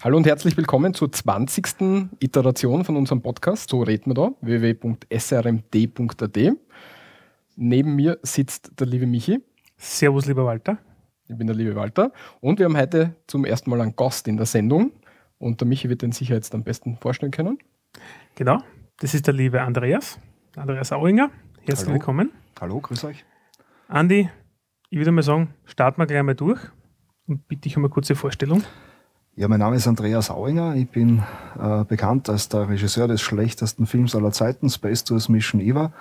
Hallo und herzlich willkommen zur 20. Iteration von unserem Podcast. So reden wir da, www.srmd.at. Neben mir sitzt der liebe Michi. Servus, lieber Walter. Ich bin der liebe Walter. Und wir haben heute zum ersten Mal einen Gast in der Sendung. Und der Michi wird den sicher jetzt am besten vorstellen können. Genau, das ist der liebe Andreas, Andreas Auinger. Herzlich Hallo. willkommen. Hallo, grüß euch. Andi, ich würde mal sagen, starten wir gleich mal durch und bitte ich um eine kurze Vorstellung. Ja, mein Name ist Andreas Auinger. Ich bin äh, bekannt als der Regisseur des schlechtesten Films aller Zeiten, Space Tours Mission Eva,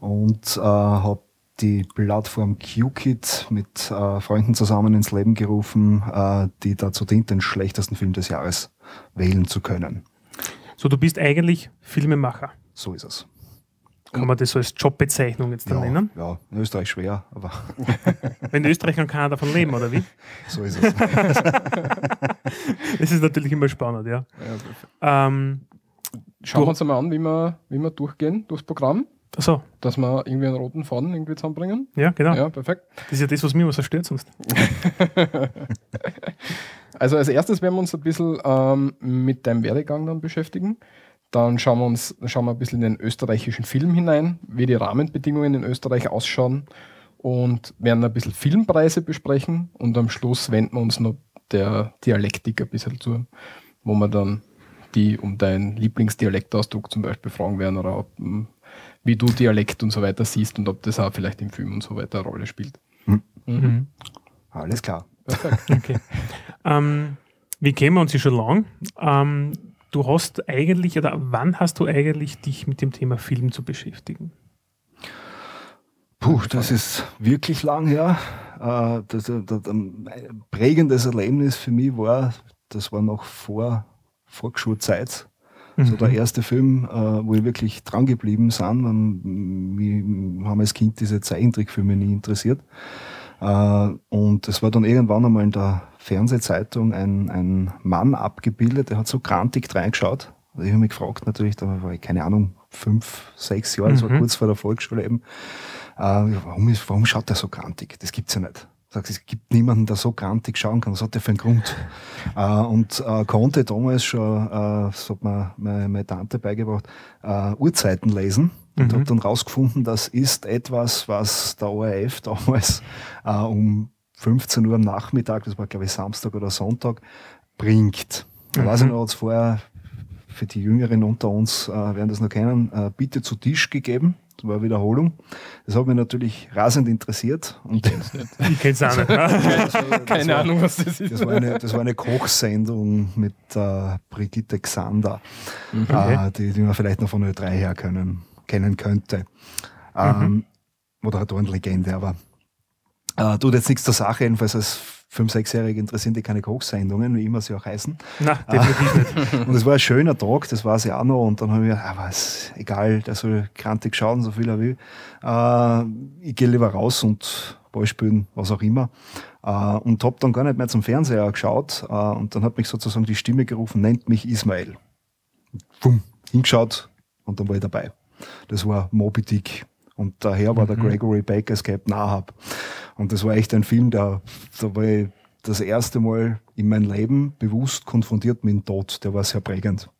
und äh, habe die Plattform QKit mit äh, Freunden zusammen ins Leben gerufen, äh, die dazu dient, den schlechtesten Film des Jahres wählen zu können. So, du bist eigentlich Filmemacher. So ist es. Kann man das so als Jobbezeichnung jetzt dann Ja, nennen? ja, in Österreich schwer, aber Wenn Österreich kann keiner davon leben, oder wie? so ist es. Das ist natürlich immer spannend, ja. Ähm, Schauen wir uns einmal an, wie wir, wie wir durchgehen durchs Programm, achso, dass wir irgendwie einen roten Faden irgendwie zusammenbringen. ja, genau. Ja, perfekt. Das ist ja das, was mich immer so stört sonst. Also als erstes werden wir uns ein bisschen ähm, mit deinem Werdegang dann beschäftigen. Dann schauen wir uns schauen wir ein bisschen in den österreichischen Film hinein, wie die Rahmenbedingungen in Österreich ausschauen und werden ein bisschen Filmpreise besprechen und am Schluss wenden wir uns noch der Dialektik ein bisschen zu, wo wir dann die um deinen Lieblingsdialektausdruck zum Beispiel fragen werden oder ob, m, wie du Dialekt und so weiter siehst und ob das auch vielleicht im Film und so weiter eine Rolle spielt. Mhm. Alles klar. Okay. ähm, wir kennen uns ja schon lang. Ähm, du hast eigentlich, oder wann hast du eigentlich dich mit dem Thema Film zu beschäftigen? Puh, das ist wirklich lang her. Äh, das, das, das, ein prägendes Erlebnis für mich war, das war noch vor Volksschulzeit. So der erste Film, äh, wo ich wirklich dran geblieben bin. Ähm, Wir haben als Kind diese Zeichentrickfilme nie interessiert. Äh, und es war dann irgendwann einmal in der Fernsehzeitung ein, ein Mann abgebildet, der hat so grantig reingeschaut. Also ich habe mich gefragt natürlich, da war ich, keine Ahnung, fünf, sechs Jahre, Mhm. kurz vor der Volksschule eben. Äh, warum, ist, warum schaut der so grantig? Das gibt's ja nicht. Sagst, es gibt niemanden, der so grantig schauen kann. Was hat der für einen Grund? äh, und äh, konnte damals schon, äh, das hat mir meine, meine Tante beigebracht, äh, Uhrzeiten lesen. Und Mhm. habe dann rausgefunden, das ist etwas, was der ORF damals äh, um 15 Uhr am Nachmittag, das war glaube ich Samstag oder Sonntag, bringt. Ich Mhm. weiß ich noch, hat's vorher für die Jüngeren unter uns äh, werden das noch kennen, äh, Bitte zu Tisch gegeben. Das war Wiederholung. Das hat mich natürlich rasend interessiert. Und Ich kenne es auch nicht. ne? Keine Ahnung, was das ist. das war eine, das war eine Kochsendung mit äh, Brigitte Xander, Okay. äh, die, die man vielleicht noch von Ö3 her können, kennen könnte. Ähm, Moderatorenlegende, aber äh, tut jetzt nichts zur Sache, jedenfalls als 5-, 6-Jährige interessieren die keine Kochsendungen, wie immer sie auch heißen. Na, definitiv nicht. Und es war ein schöner Tag, das war sie auch noch. Und dann habe ich mir gedacht, ah, was, egal, der soll krantig schauen, so viel er will. Äh, ich gehe lieber raus und Ball spielen, was auch immer. Äh, und habe dann gar nicht mehr zum Fernseher geschaut. Äh, und dann hat mich sozusagen die Stimme gerufen, nennt mich Ismail. Bumm, hingeschaut und dann war ich dabei. Das war Moby Dick. Und daher war der Gregory Baker Captain Ahab. Und das war echt ein Film, der, da war ich das erste Mal in meinem Leben bewusst konfrontiert mit dem Tod. Der war sehr prägend.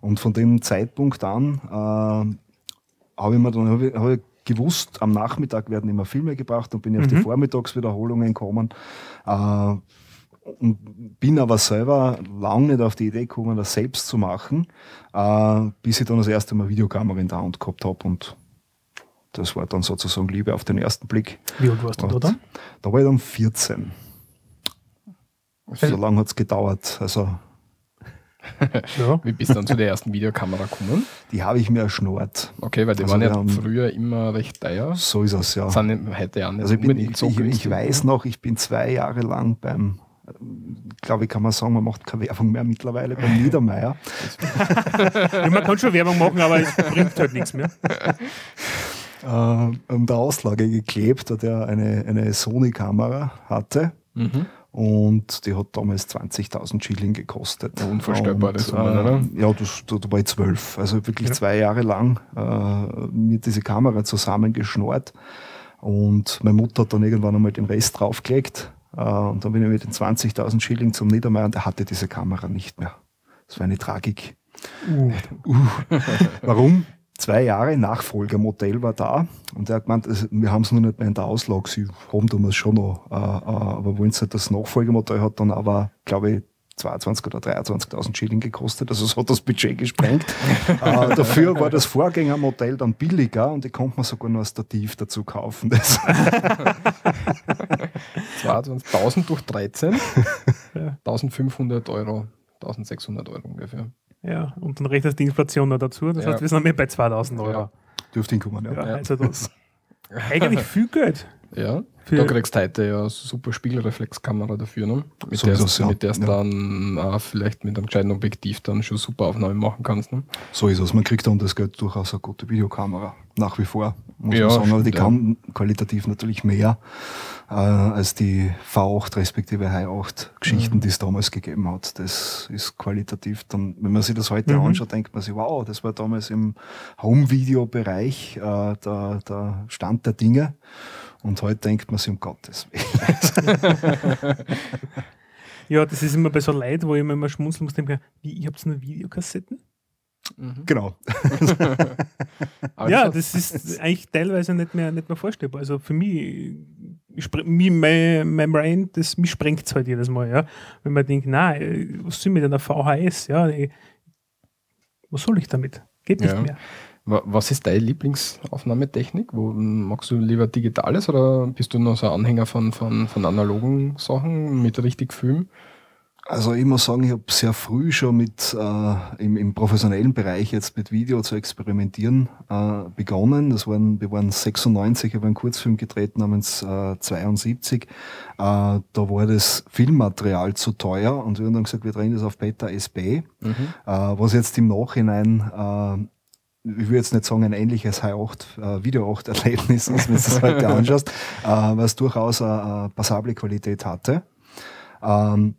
Und von dem Zeitpunkt an äh, habe ich mir dann hab ich, hab ich gewusst, am Nachmittag werden immer Filme gebracht und bin ich auf die Mhm. Vormittagswiederholungen gekommen. Äh, und bin aber selber lange nicht auf die Idee gekommen, das selbst zu machen, äh, bis ich dann das erste Mal Videokamera in der Hand gehabt habe und das war dann sozusagen Liebe auf den ersten Blick. Wie alt warst du da dann? Da war ich dann 14. So lange hat's gedauert. Also Ja. Wie bist du dann zu der ersten Videokamera gekommen? die habe ich mir erschnort. Okay, weil die Also waren ja haben- früher immer recht teuer. So ist es ja. Sind heute ja nicht Also ich, bin, ich, so ich, ich weiß noch, ich bin zwei Jahre lang beim, glaube ich, kann man sagen, man macht keine Werbung mehr mittlerweile, beim Niedermeier. ja. Man kann schon Werbung machen, aber es bringt halt nichts mehr. äh, um der Auslage geklebt, da der eine, eine Sony-Kamera hatte. Mhm. Und die hat damals 20.000 Schilling gekostet. Unvorstellbare Und, Summen, oder? Ja, das, da, da war ich zwölf. Also wirklich Ja. zwei Jahre lang äh, mir diese Kamera zusammengeschnort. Und meine Mutter hat dann irgendwann einmal den Rest draufgelegt. Äh, und dann bin ich mit den 20.000 Schilling zum Niedermeyer und der hatte diese Kamera nicht mehr. Das war eine Tragik. Uh. Uh. Warum? Zwei Jahre Nachfolgermodell war da und er hat gemeint, also wir haben es noch nicht mehr in der Auslage, sie haben damals schon noch, äh, äh, aber wenn es halt das Nachfolgermodell hat, dann aber, glaube ich, 22 oder 23.000 Schilling gekostet, also es hat das Budget gesprengt. äh, dafür war das Vorgängermodell dann billiger und ich konnte mir sogar noch ein Stativ dazu kaufen. 22.000 durch 13, 1.500 Euro, 1.600 Euro ungefähr. Ja, und dann rechnest die Inflation noch dazu, das ja. heißt, wir sind mehr bei 2.000 Euro. Ja. Dürfte hinkommen, ja. ja, Also das eigentlich viel Geld. Ja, für da kriegst du heute ja super Spiegelreflexkamera dafür, ne? mit, so der, ja. der du ja. dann auch vielleicht mit einem gescheiten Objektiv dann schon super Aufnahmen machen kannst. Ne? So ist es. Man kriegt dann das Geld durchaus eine gute Videokamera. Nach wie vor, muss ja, man sagen. Aber die kann qualitativ natürlich mehr äh, als die V8 respektive Hi8 Geschichten, mhm. die es damals gegeben hat. Das ist qualitativ dann, wenn man sich das heute mhm. anschaut, denkt man sich, wow, das war damals im Home-Video-Bereich äh, der, der Stand der Dinge. Und heute denkt man sich um Gottes Willen. ja, das ist immer bei so Leuten, wo ich immer, immer schmunzeln muss, denke, wie, ihr habt nur Videokassetten? Mhm. Genau. ja, das ist eigentlich teilweise nicht mehr, nicht mehr vorstellbar. Also für mich, mich mein, mein Brain, das, mich sprengt es halt jedes Mal. Ja? Wenn man denkt, nein, was soll mit einer VHS? Ja, ich, was soll ich damit? Geht nicht ja. mehr. Was ist deine Lieblingsaufnahmetechnik? Wo, magst du lieber Digitales oder bist du noch so ein Anhänger von, von, von analogen Sachen mit richtig Film? Also ich muss sagen, ich habe sehr früh schon mit äh, im, im professionellen Bereich jetzt mit Video zu experimentieren äh, begonnen. Das waren, wir waren 96, ich habe einen Kurzfilm gedreht namens äh, 72. Äh, da war das Filmmaterial zu teuer und wir haben dann gesagt, wir drehen das auf Beta SB, mhm. äh, was jetzt im Nachhinein äh, ich würde jetzt nicht sagen, ein ähnliches High-8, äh, Video-8-Erlebnis ist, wenn du es heute anschaust, äh, was durchaus eine, passable Qualität hatte. Ähm,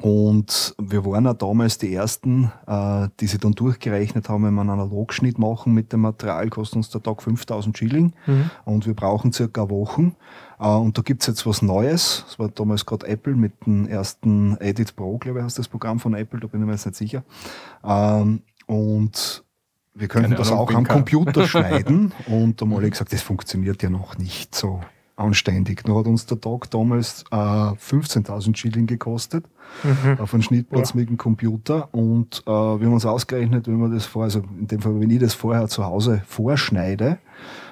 und wir waren auch damals die Ersten, äh, die sich dann durchgerechnet haben, wenn wir einen Analogschnitt machen mit dem Material, kostet uns der Tag 5000 Schilling mhm. und wir brauchen circa Wochen. Äh, und da gibt's jetzt was Neues. Das war damals gerade Apple mit dem ersten Edit Pro, glaube ich, heißt das Programm von Apple, da bin ich mir jetzt nicht sicher. Ähm, und wir könnten das auch am Computer schneiden. Und da habe ich gesagt, das funktioniert ja noch nicht so anständig. Nur hat uns der Tag damals äh, 15.000 Schilling gekostet mhm. auf einen Schnittplatz ja. mit dem Computer. Und äh, wir haben uns ausgerechnet, wenn man das vor, also in dem Fall, wenn ich das vorher zu Hause vorschneide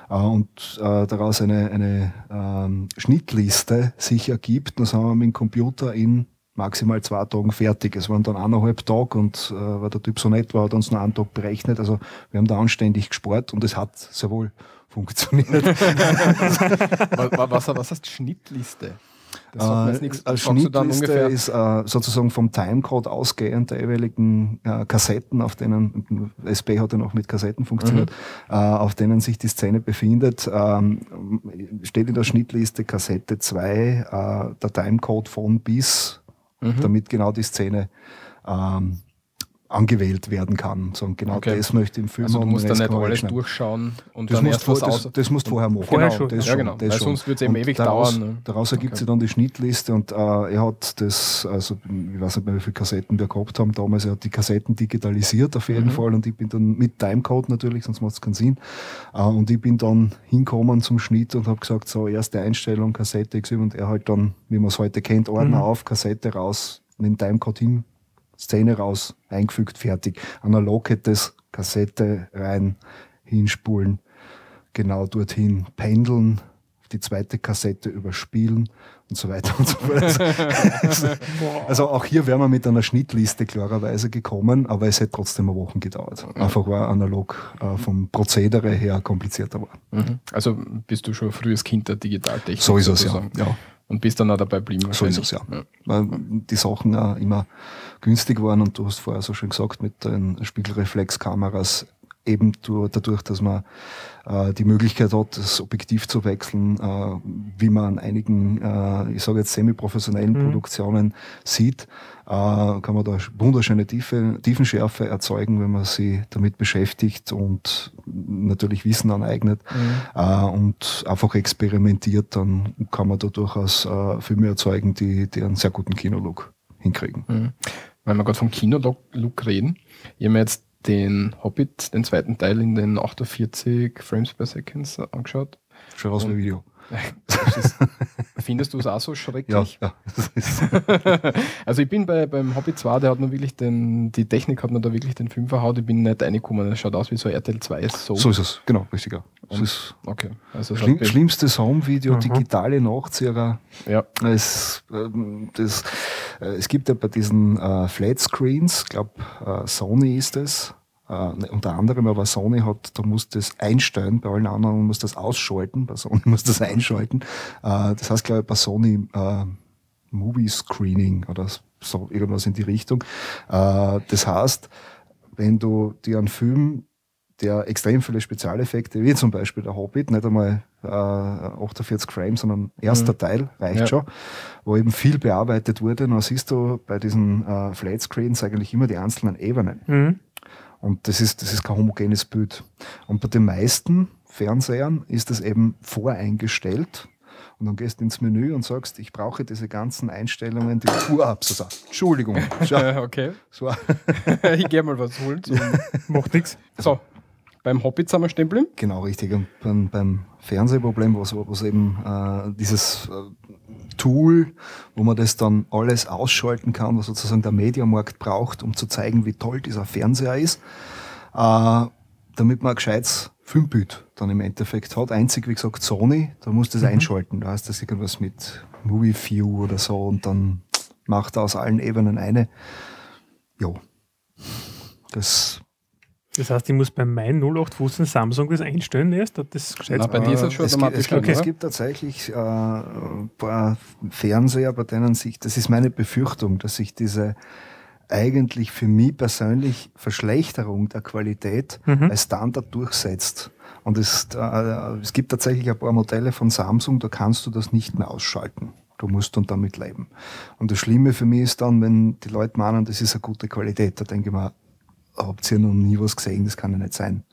äh, und äh, daraus eine, eine ähm, Schnittliste sich ergibt, dann sind wir mit dem Computer in maximal zwei Tagen fertig. Es waren dann eineinhalb Tage und äh, weil der Typ so nett war, hat uns noch einen Tag berechnet. Also wir haben da anständig gespart und es hat sehr wohl funktioniert. was, was, was heißt Schnittliste? Das äh, nichts, als Schnittliste ist äh, sozusagen vom Timecode ausgehend der jeweiligen äh, Kassetten, auf denen, SB hat ja noch mit Kassetten funktioniert, mhm. äh, auf denen sich die Szene befindet, ähm, steht in der Schnittliste Kassette 2 äh, der Timecode von bis mhm. damit genau die Szene ähm, angewählt werden kann. So, genau okay. das möchte ich im Film Also du musst dann nicht alles durchschauen und das dann erst was aus. Das, das musst du vorher machen. Vorher genau, schon. Das ja, genau. Das Weil sonst wird es eben ewig daraus, dauern. Ne? Daraus ergibt okay. sich dann die Schnittliste und äh, er hat das, also ich weiß nicht mehr, wie viele Kassetten wir gehabt haben damals, er hat die Kassetten digitalisiert auf jeden mhm. Fall und ich bin dann mit Timecode natürlich, sonst macht es keinen Sinn. Äh, und ich bin dann hinkommen zum Schnitt und habe gesagt, so erste Einstellung, Kassette XY und er halt dann, wie man es heute kennt, Ordner mhm. auf, Kassette raus, dem Timecode hin Szene raus, eingefügt, fertig. Analog hätte es Kassette rein, hinspulen, genau dorthin pendeln, die zweite Kassette überspielen und so weiter und so fort. also auch hier wären wir mit einer Schnittliste klarerweise gekommen, aber es hätte trotzdem eine Woche gedauert. Einfach war analog äh, vom Prozedere her komplizierter war. Mhm. Also bist du schon frühes Kind der Digitaltechnik? So ist es, ja. ja. Und bist dann auch dabei geblieben. So ist es, ja. ja. Weil die Sachen auch immer günstig waren und du hast vorher so schön gesagt, mit den Spiegelreflexkameras eben dadurch, dass man äh, die Möglichkeit hat, das Objektiv zu wechseln, äh, wie man an einigen, äh, ich sage jetzt semi-professionellen mhm. Produktionen sieht, äh, kann man da wunderschöne Tiefe, Tiefenschärfe erzeugen, wenn man sich damit beschäftigt und natürlich Wissen aneignet mhm. äh, und einfach experimentiert, dann kann man da durchaus äh, Filme erzeugen, die, die einen sehr guten Kinolook hinkriegen. Mhm. Wenn wir gerade vom Kinolook reden, ich habe mir jetzt den Hobbit, den zweiten Teil in den 48 Frames per Second angeschaut. Schon aus dem Video. Ist, findest du es auch so schrecklich? Ja, ja. also ich bin bei, beim Hobbit 2, der hat mir wirklich den, die Technik hat mir da wirklich den Film verhaut. Ich bin nicht reingekommen. Es schaut aus wie so RTL 2 so. So ist es, genau, richtiger. Und, ist okay. Also schlimm, schlimmstes Home-Video, mhm. digitale Nachzieher. Ja. Es, ähm, das, äh, es gibt ja bei diesen äh, Flat Screens, ich glaube äh, Sony ist es, Uh, unter anderem, aber Sony hat, da muss das einstellen, bei allen anderen muss das ausschalten, bei Sony muss das einschalten. Uh, das heißt, glaube ich, bei Sony uh, Movie Screening oder so irgendwas in die Richtung. das heißt, wenn du dir einen Film, der extrem viele Spezialeffekte, wie zum Beispiel der Hobbit, nicht einmal 48 Frames, sondern erster mhm. Teil reicht ja. schon, wo eben viel bearbeitet wurde, dann siehst du bei diesen Flat Screens eigentlich immer die einzelnen Ebenen. Mhm. Und das ist, das ist kein homogenes Bild. Und bei den meisten Fernsehern ist das eben voreingestellt. Und dann gehst du ins Menü und sagst, ich brauche diese ganzen Einstellungen, die Uhr ab. So, so. Entschuldigung. okay. So. ich gehe mal was holen. So. Macht nichts. So, beim Hobbit sind wir stehen Genau, richtig. Und beim, beim Fernsehproblem, was, was eben äh, dieses äh, Tool, wo man das dann alles ausschalten kann, was sozusagen der Mediamarkt braucht, um zu zeigen, wie toll dieser Fernseher ist, äh, damit man ein gescheites Filmbild dann im Endeffekt hat. Einzig, wie gesagt, Sony, da muss das mhm. einschalten. Da heißt das irgendwas mit Movie View oder so und dann macht er aus allen Ebenen eine. Ja, das das heißt, ich muss bei meinem 0815 Samsung das einstellen erst? Das Na, bei dir ist es schon es, gibt, es, gibt, es gibt tatsächlich äh, ein paar Fernseher, bei denen sich, das ist meine Befürchtung, dass sich diese eigentlich für mich persönlich Verschlechterung der Qualität mhm. als Standard durchsetzt. Und es, äh, es gibt tatsächlich ein paar Modelle von Samsung, da kannst du das nicht mehr ausschalten. Du musst dann damit leben. Und das Schlimme für mich ist dann, wenn die Leute meinen, das ist eine gute Qualität, da denke ich mir, habt ihr noch nie was gesehen, das kann ja nicht sein.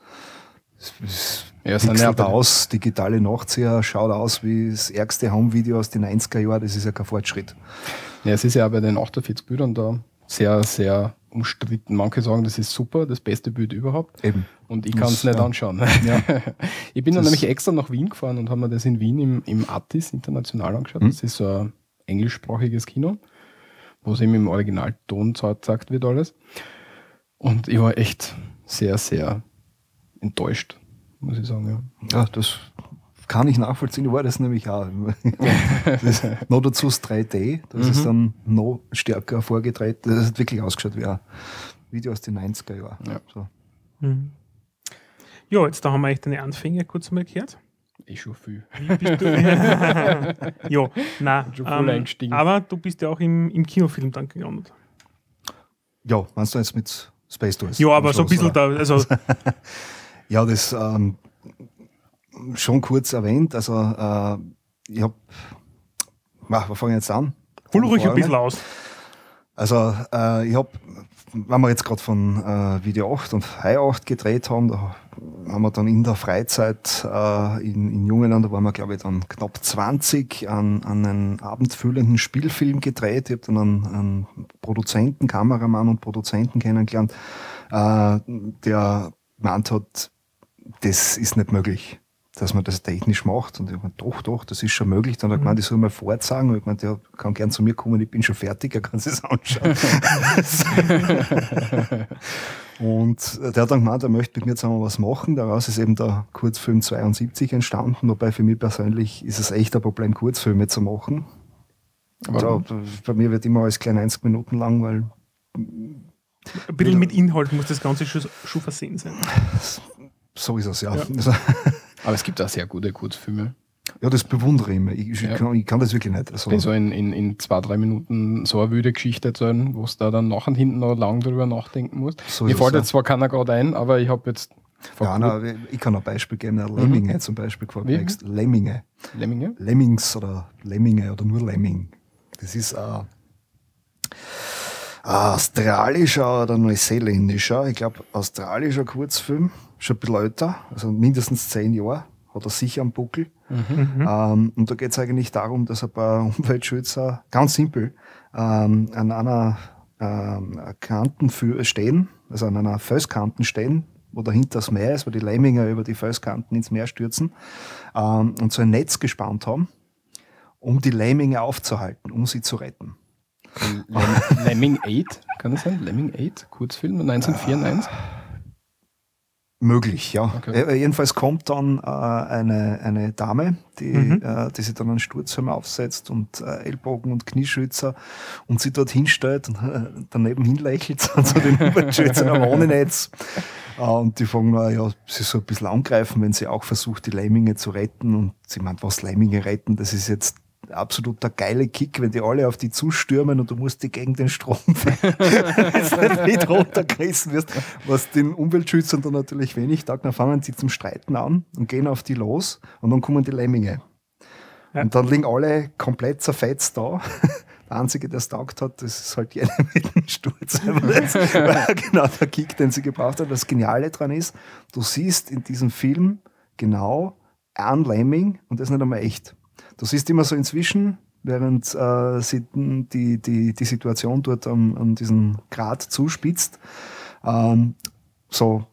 Es, ja, ja aus, digitale Nachzieher, schaut aus wie das ärgste Home-Video aus den 90er Jahren, das ist ja kein Fortschritt. Ja, es ist ja bei den 48 Bildern da sehr, sehr umstritten. Manche sagen, das ist super, das beste Bild überhaupt. Eben. Und ich kann es nicht ja. anschauen. Ja. ich bin das dann nämlich extra nach Wien gefahren und habe mir das in Wien im, im Artis international angeschaut. Mhm. Das ist so ein englischsprachiges Kino, wo es eben im Originalton gezeigt wird alles. Und ich war echt sehr, sehr enttäuscht, muss ich sagen. Ja, ja das kann ich nachvollziehen. Ich war das nämlich auch. das noch dazu ist 3D, das mhm. ist dann noch stärker vorgedreht. Das hat wirklich ausgeschaut wie ein Video aus den 90er Jahren. Ja. So. Mhm. Ja, jetzt da haben wir echt deine Anfänge kurz mal gehört. Ich schon viel. ja, nein. Ähm, aber du bist ja auch im, im Kinofilm dann gelandet. Ja, meinst du jetzt mit Space Tours. Ja, aber so ein bisschen da. Also ja, das ähm, schon kurz erwähnt. Also äh, ich habe, wir fangen jetzt an. Hol ruhig ein bisschen aus. Also äh, ich habe, wenn wir jetzt gerade von äh, Video 8 und High 8 gedreht haben, da haben wir dann in der Freizeit äh, in, in Jungenland, da waren wir glaube ich dann knapp 20, an, an einen abendfüllenden Spielfilm gedreht. Ich habe dann einen, einen Produzenten, Kameramann und Produzenten kennengelernt, äh, der meint hat, das ist nicht möglich dass man das technisch macht. Und ich meine, doch, doch, das ist schon möglich. Dann hat er mhm. gemeint, ich soll mal vorzeigen. Und ich meine, der kann gern zu mir kommen, ich bin schon fertig, er kann sich anschauen. und der hat dann gemeint, er möchte mit mir zusammen was machen. Daraus ist eben der Kurzfilm 72 entstanden. Wobei für mich persönlich ist es echt ein Problem, Kurzfilme zu machen. Aber bei mir wird immer alles klein 90 Minuten lang, weil ein bisschen mit Inhalt muss das Ganze schon, schon versehen sein. So ist es, ja. ja. Aber es gibt auch sehr gute Kurzfilme. Ja, das bewundere ich immer. Ich, ja. kann, ich kann, das wirklich nicht. Also, so in, in, in zwei, drei Minuten so eine wüde Geschichte erzählen, wo es da dann nach und hinten noch lang drüber nachdenken muss. So Mir fällt jetzt zwar keiner gerade ein, aber ich habe jetzt Ja, na, ich kann ein Beispiel geben, Lemminge mhm. zum Beispiel gefällt mir Lemminge. Lemminge? Lemmings oder Lemminge oder nur Lemming. Das ist ein, ein australischer oder neuseeländischer, ich glaube australischer Kurzfilm, schon ein bisschen älter, also mindestens zehn Jahre, hat er sicher am Buckel. Mhm. Ähm, und da geht es eigentlich darum, dass ein paar Umweltschützer, ganz simpel, ähm, an einer ähm, Kanten für stehen, also an einer Felskanten stehen, wo dahinter das Meer ist, wo die Lemminger über die Felskanten ins Meer stürzen ähm, und so ein Netz gespannt haben, um die Lemminge aufzuhalten, um sie zu retten. Lemming 8, kann das sein? Lemming 8, Kurzfilm 1994? Möglich, ja. Okay. Äh, jedenfalls kommt dann äh, eine, eine Dame, die, mhm. äh, die sich dann einen Sturzhelm aufsetzt und äh, Ellbogen und Knieschützer und sie dort hinstellt und äh, daneben hinlächelt und so den Umweltschützer am Ohnenetz. Äh, und die fangen ja, sie so ein bisschen angreifen, wenn sie auch versucht, die Lemminge zu retten. Und sie meint, was Lemminge retten, das ist jetzt absoluter geile Kick, wenn die alle auf die zustürmen und du musst die gegen den Strom jetzt nicht runtergerissen wirst, was den Umweltschützern dann natürlich wenig taugt. Dann fangen sie zum Streiten an und gehen auf die los und dann kommen die Lemminge. Ja. Und dann liegen alle komplett zerfetzt da. Der Einzige, der es taugt hat, das ist halt jeder mit dem Sturz. Genau der Kick, den sie gebraucht hat. Das Geniale daran ist, du siehst in diesem Film genau ein Lemming und das ist nicht einmal echt. Du siehst immer so inzwischen, während äh, sie die, die, die Situation dort an, an diesen Grat zuspitzt, ähm, so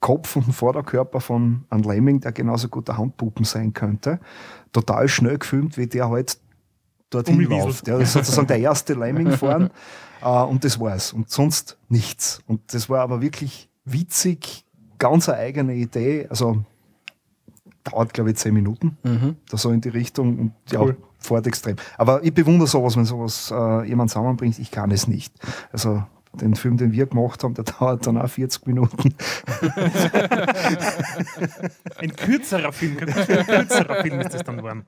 Kopf und Vorderkörper von einem Lemming, der genauso gut der Handpuppen sein könnte, total schnell gefilmt, wie der halt dorthin läuft. Ja, das ist sozusagen der erste Lemming fahren äh, und das war's. Und sonst nichts. Und das war aber wirklich witzig, ganz eine eigene Idee. Also dauert, glaube ich, zehn Minuten. Mhm. Da so in die Richtung und ja, cool. fährt extrem. Aber ich bewundere sowas, wenn sowas äh, jemand zusammenbringt. Ich kann es nicht. Also den Film, den wir gemacht haben, der dauert dann auch 40 Minuten. ein kürzerer Film, ein kürzerer Film ist das dann geworden.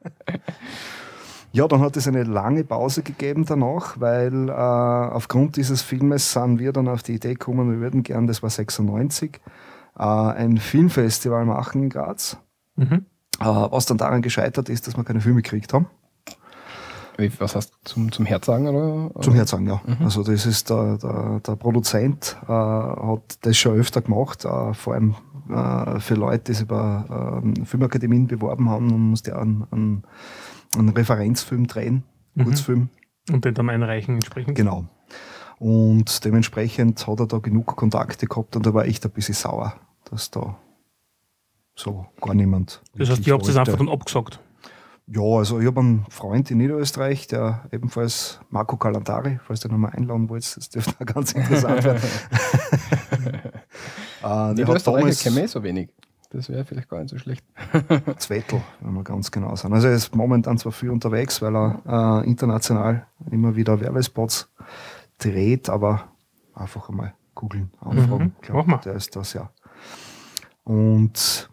Ja, dann hat es eine lange Pause gegeben danach, weil äh, aufgrund dieses Filmes sind wir dann auf die Idee gekommen, wir würden gern, das war 96, äh, ein Filmfestival machen in Graz. Mhm. Äh, was dann daran gescheitert ist, dass wir keine Filme gekriegt haben. Was heißt zum, zum Herzagen? Oder? Zum Herzagen, ja. Mhm. Also das ist der, der, der Produzent äh, hat das schon öfter gemacht, äh, vor allem äh, für Leute, die sich über äh, Filmakademien beworben haben und musste einen, einen, einen Referenzfilm drehen, mhm. Kurzfilm. Und den dann einreichen entsprechend. Genau. Und dementsprechend hat er da genug Kontakte gehabt und da war echt ein bisschen sauer, dass da so gar niemand. Das heißt, ihr habt es einfach dann abgesagt? Ja, also ich habe einen Freund in Niederösterreich, der ebenfalls Marco Calantari, falls du nochmal einladen wolltest, das dürfte auch ganz interessant werden. äh, Niederösterreich kenne ich so wenig. Das wäre vielleicht gar nicht so schlecht. Zwettel, wenn wir ganz genau sind. Also er ist momentan zwar viel unterwegs, weil er äh, international immer wieder Werbespots dreht, aber einfach einmal googeln, anfragen. Mhm. Glaub, der ist das ja. Und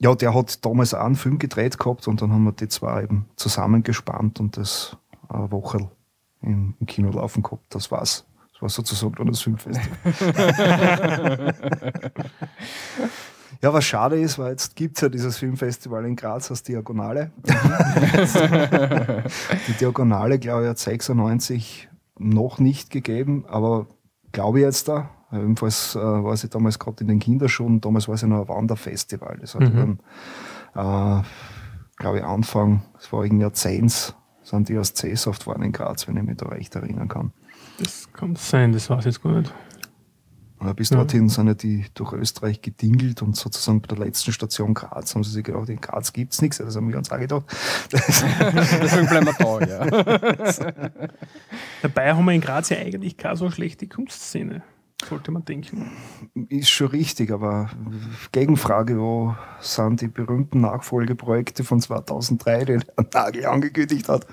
ja, der hat damals auch einen Film gedreht gehabt und dann haben wir die zwei eben zusammengespannt und das eine Woche im, im Kino laufen gehabt. Das war's. Das war sozusagen dann das Filmfestival. ja, was schade ist, weil jetzt gibt es ja dieses Filmfestival in Graz als Diagonale. die Diagonale, glaube ich, hat 96 noch nicht gegeben, aber glaube ich jetzt da, Ebenfalls äh, war sie damals gerade in den Kinderschuhen, damals war sie noch ein Wanderfestival. Das hat mhm. dann, äh, glaube ich, Anfang, das war irgendwie Jahrzehnts, sind die aus C-Soft waren in Graz, wenn ich mich da recht erinnern kann. Das kann sein, das weiß ich jetzt gar nicht. Ja, bis dorthin ja. sind ja die durch Österreich gedingelt und sozusagen bei der letzten Station Graz haben sie sich gedacht, in Graz gibt es nichts. Das haben wir uns auch gedacht. Deswegen bleiben wir da, ja. Dabei haben wir in Graz ja eigentlich keine so schlechte Kunstszene sollte man denken. Ist schon richtig, aber Gegenfrage, wo sind die berühmten Nachfolgeprojekte von 2003, die der Nagel angekündigt hat?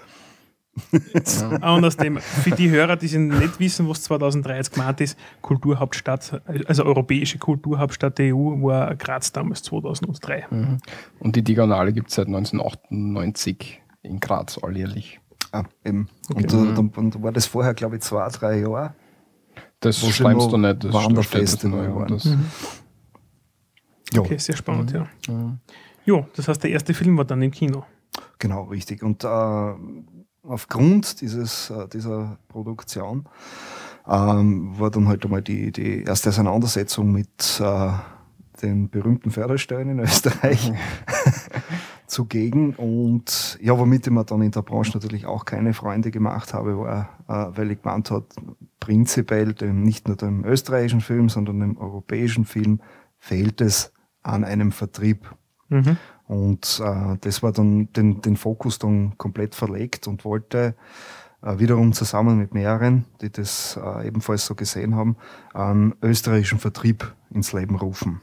Ja. Und aus dem, für die Hörer, die nicht wissen, was 2003 jetzt gemeint ist, Kulturhauptstadt, also europäische Kulturhauptstadt der EU, war Graz damals 2003. Mhm. Und die Diagonale gibt es seit 1998 in Graz alljährlich. Ah, eben. Okay. Und, mhm. und, und, war das vorher, glaube ich, zwei, drei Jahre? Das schreibst du nicht. Das Wanderfestival. Das, mhm. Ja. Okay, sehr spannend, ja. Mhm. Jo, das heißt, der erste Film war dann im Kino. Genau, richtig. Und äh, aufgrund dieses, äh, dieser Produktion ähm, war dann halt einmal die, die erste Auseinandersetzung mit äh, den berühmten Förderstellen in Österreich zugegen. Und ja, womit ich mir dann in der Branche natürlich auch keine Freunde gemacht habe, war, äh, weil ich gemeint hat, prinzipiell dem, nicht nur dem österreichischen Film, sondern dem europäischen Film fehlt es an einem Vertrieb. Mhm. Und äh, das war dann den, den Fokus dann komplett verlegt und wollte äh, wiederum zusammen mit mehreren, die das äh, ebenfalls so gesehen haben, einen österreichischen Vertrieb ins Leben rufen.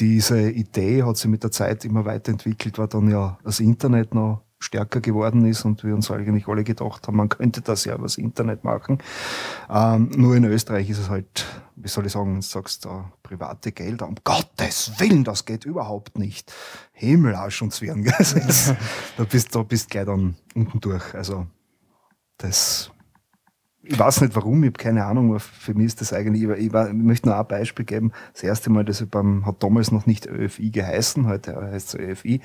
Diese Idee hat sich mit der Zeit immer weiterentwickelt, weil dann ja das Internet noch stärker geworden ist und wir uns eigentlich alle gedacht haben, man könnte das ja übers Internet machen. Ähm, nur in Österreich ist es halt, wie soll ich sagen, du sagst da private Gelder, um Gottes Willen, das geht überhaupt nicht. Himmelarsch und Zwirn. Das da bist du bist gleich dann unten durch. Also das ich weiß nicht warum, ich habe keine Ahnung, aber für mich ist das eigentlich, ich, war- ich möchte nur ein Beispiel geben. Das erste Mal, dass ich beim, hat damals noch nicht ÖFI geheißen, heute heißt es ÖFI,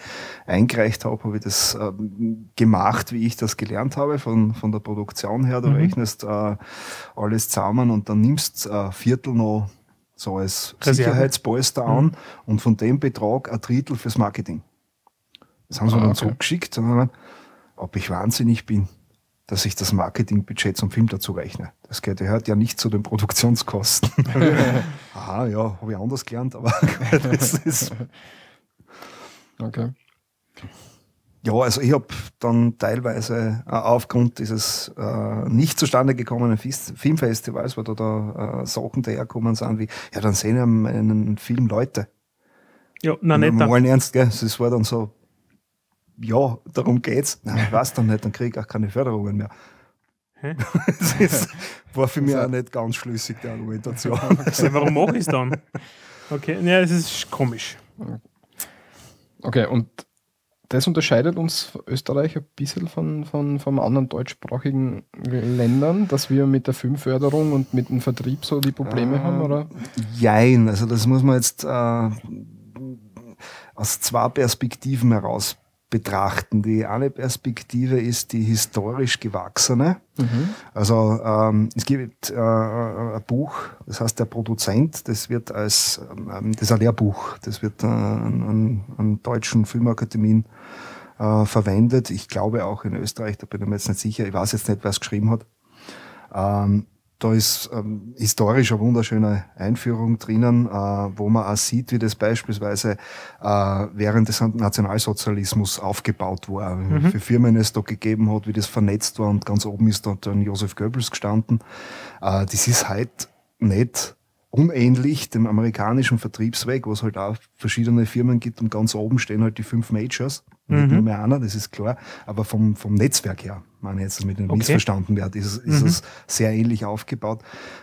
eingereicht habe, habe ich das ähm, gemacht, wie ich das gelernt habe, von, von der Produktion her. Du Mhm. rechnest äh, alles zusammen und dann nimmst äh, Viertel noch so als. Sicherheitspolster an und von dem Betrag ein Drittel fürs Marketing. Das haben sie mir Ah, dann okay. zurückgeschickt und dann, ob ich wahnsinnig bin dass ich das Marketingbudget zum Film dazu rechne. Das gehört ja nicht zu den Produktionskosten. Aha, ja, habe ich anders gelernt, aber das ist, Okay. ja, also ich habe dann teilweise äh, aufgrund dieses äh, nicht zustande gekommenen Fis- Filmfestivals, wo da, da äh, Sachen daherkommen sind, wie, ja, dann sehen ja meinen Film Leute. Ja, na nicht Mal Ernst, gell? Das war dann so, ja, darum geht's. Nein, ich weiß dann nicht, dann kriege ich auch keine Förderungen mehr. Hä? Das ist, war für mich auch nicht ganz schlüssig, die Argumentation. Also, Ja, warum mache ich es dann? Okay, ja, es ist komisch. Okay, und das unterscheidet uns Österreich ein bisschen von, von, von anderen deutschsprachigen Ländern, dass wir mit der Filmförderung und mit dem Vertrieb so die Probleme Ah. haben, oder? Jein, also das muss man jetzt äh, aus zwei Perspektiven heraus betrachten. Die eine Perspektive ist die historisch gewachsene. Also ähm, es gibt äh, ein Buch, das heißt der Produzent, das wird als ähm, das ist ein Lehrbuch, das wird äh, an, an, an deutschen Filmakademien äh, verwendet. Ich glaube auch in Österreich, da bin ich mir jetzt nicht sicher, ich weiß jetzt nicht, wer es geschrieben hat. Ähm, da ist ähm, historisch eine wunderschöne Einführung drinnen, äh, wo man auch sieht, wie das beispielsweise äh, während des Nationalsozialismus aufgebaut war, wie viele Firmen es da gegeben hat, wie das vernetzt war und ganz oben ist da dann Josef Goebbels gestanden. Äh, das ist halt nicht unähnlich dem amerikanischen Vertriebsweg, wo es halt auch verschiedene Firmen gibt und ganz oben stehen halt die fünf Majors, nicht Mhm. nur mehr einer, das ist klar, aber vom, vom Netzwerk her, meine ich jetzt, damit nicht Okay. missverstanden wird, ist, ist Mhm. es sehr ähnlich aufgebaut.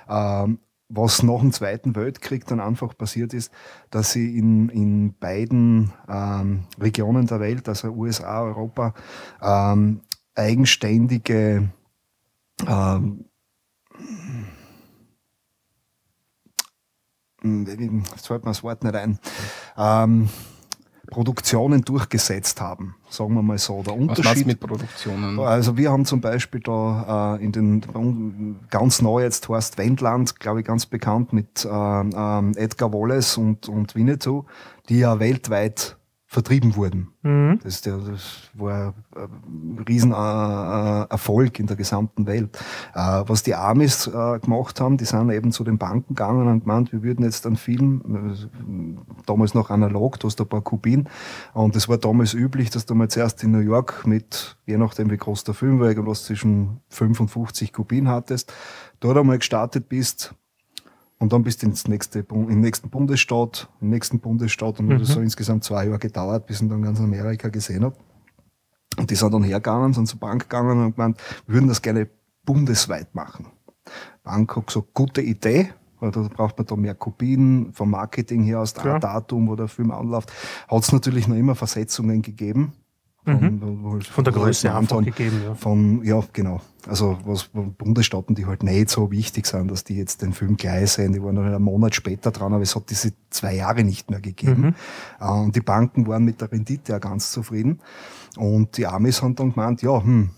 Ähm, was nach dem Zweiten Weltkrieg dann einfach passiert ist, dass sie in, in beiden ähm, Regionen der Welt, also USA, Europa, ähm, eigenständige ähm, jetzt fällt mir das Wort nicht ein, ähm, Produktionen durchgesetzt haben, sagen wir mal so. Der Was Unterschied du mit Produktionen? also wir haben zum Beispiel da äh, in den ganz neu jetzt Horst Wendland, glaube ich, ganz bekannt mit äh, ähm, Edgar Wallace und, und Winnetou, die ja weltweit vertrieben wurden. Mhm. Das, das war ein riesen äh, äh, in der gesamten Welt. Äh, was die Amis gemacht haben, die sind eben zu den Banken gegangen und gemeint, wir würden jetzt einen Film, damals noch analog, du hast ein paar Kubin, und es war damals üblich, dass du mal zuerst in New York mit, je nachdem wie groß der Film war, irgendwas zwischen 55 Kubin hattest, dort einmal gestartet bist, und dann bist du ins nächste, im nächsten Bundesstaat, im nächsten Bundesstaat und das so insgesamt zwei Jahre gedauert, bis ich dann ganz Amerika gesehen habe. Und die sind dann hergegangen, sind zur Bank gegangen und gemeint, wir würden das gerne bundesweit machen. Bank hat gesagt, gute Idee, weil da braucht man da mehr Kopien vom Marketing her aus dem Datum, wo der Film anläuft. Hat es natürlich noch immer Versetzungen gegeben. Mhm. Von, wo- wo- Von der halt Größe einfach Anton- gegeben, ja. Von, ja, genau. Also was Bundesstaaten, die halt nicht so wichtig sind, dass die jetzt den Film gleich sehen. Die waren noch einen Monat später dran, aber es hat diese zwei Jahre nicht mehr gegeben. Mhm. Äh, Und die Banken waren mit der Rendite ja ganz zufrieden. Und die Amis haben dann gemeint, ja, hm,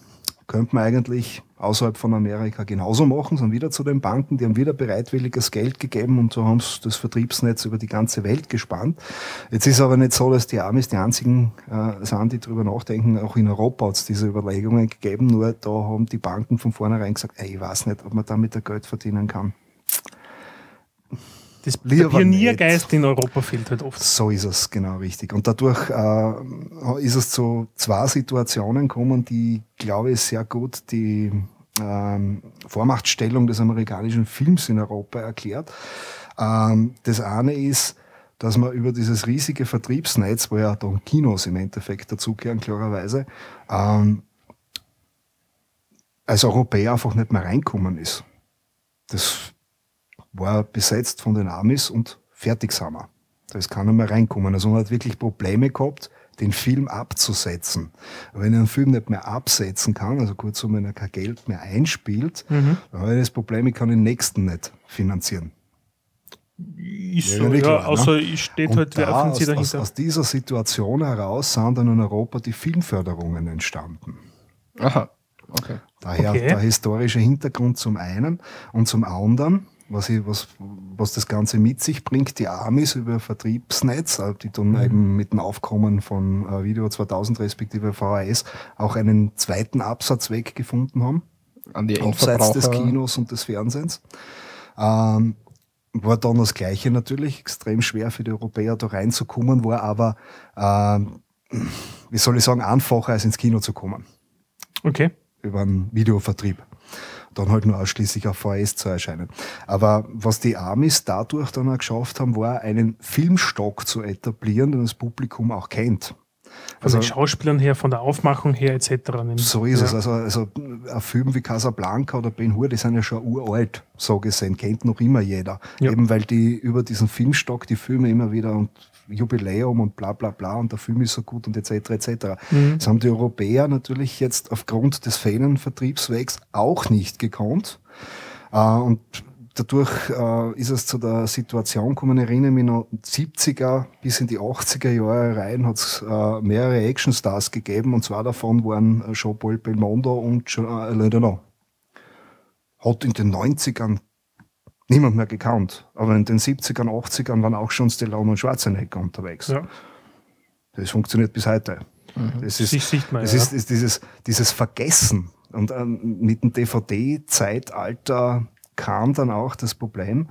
könnte man eigentlich außerhalb von Amerika genauso machen, sind wieder zu den Banken, die haben wieder bereitwilliges Geld gegeben und so haben sie das Vertriebsnetz über die ganze Welt gespannt. Jetzt ist aber nicht so, dass die Amis die einzigen äh, sind, die darüber nachdenken. Auch in Europa hat es diese Überlegungen gegeben, nur da haben die Banken von vornherein gesagt, ey, ich weiß nicht, ob man damit Geld verdienen kann. Das, der Pioniergeist in Europa fehlt halt oft. So ist es, genau richtig. Und dadurch äh, ist es zu zwei Situationen gekommen, die, glaube ich, sehr gut die ähm, Vormachtstellung des amerikanischen Films in Europa erklärt. Ähm, das eine ist, dass man über dieses riesige Vertriebsnetz, wo ja dann Kinos im Endeffekt dazugehören, klarerweise, ähm, als Europäer einfach nicht mehr reinkommen ist. Das war besetzt von den Amis und fertig sind wir. Da ist keiner mehr reinkommen. Also man hat wirklich Probleme gehabt, den Film abzusetzen. Wenn ich einen Film nicht mehr absetzen kann, also kurzum, wenn er kein Geld mehr einspielt, Mhm. dann habe ich das Problem, ich kann den nächsten nicht finanzieren. Ist Ja, so, ja, klar, ne? außer es steht halt der da, aus, aus, dahinter. aus dieser Situation heraus sind dann in Europa die Filmförderungen entstanden. Aha. Okay. Daher Okay. der historische Hintergrund zum einen und zum anderen, was, ich, was, was das Ganze mit sich bringt, die Amis über Vertriebsnetz, äh, die dann eben mit dem Aufkommen von äh, Video 2000 respektive VHS auch einen zweiten Absatzweg gefunden haben, An die abseits des. Kinos und des Fernsehens. Ähm, war dann das Gleiche natürlich, extrem schwer für die Europäer da reinzukommen, war aber, ähm, wie soll ich sagen, einfacher als ins Kino zu kommen Okay. über einen Videovertrieb. Dann halt nur ausschließlich auf VHS zu erscheinen. Aber was die Amis dadurch dann auch geschafft haben, war einen Filmstock zu etablieren, den das Publikum auch kennt. Von Also den Schauspielern her, von der Aufmachung her etc. so ist ja. es. Also, also ein Film wie Casablanca oder Ben Hur, die sind ja schon uralt, so gesehen, kennt noch immer jeder. Ja. Eben weil die über diesen Filmstock die Filme immer wieder und Jubiläum und bla bla bla und der Film ist so gut und etc. etc. Mhm. Das haben die Europäer natürlich jetzt aufgrund des fehlenden Vertriebswegs auch nicht gekonnt. Äh, und dadurch äh, ist es zu der Situation gekommen, ich erinnere mich noch, 70er bis in die 80er Jahre rein hat es äh, mehrere Actionstars gegeben und zwei davon waren äh, Jean-Paul Belmondo und Jean- äh, Alain Delon. Hat in den 90ern niemand mehr gekannt, aber in den 70ern, 80ern waren auch schon Stallone und Schwarzenegger unterwegs. Ja. Das funktioniert bis heute. Das ist, sieht man, das ja. ist, ist dieses, dieses Vergessen. Und ähm, mit dem DVD-Zeitalter kam dann auch das Problem,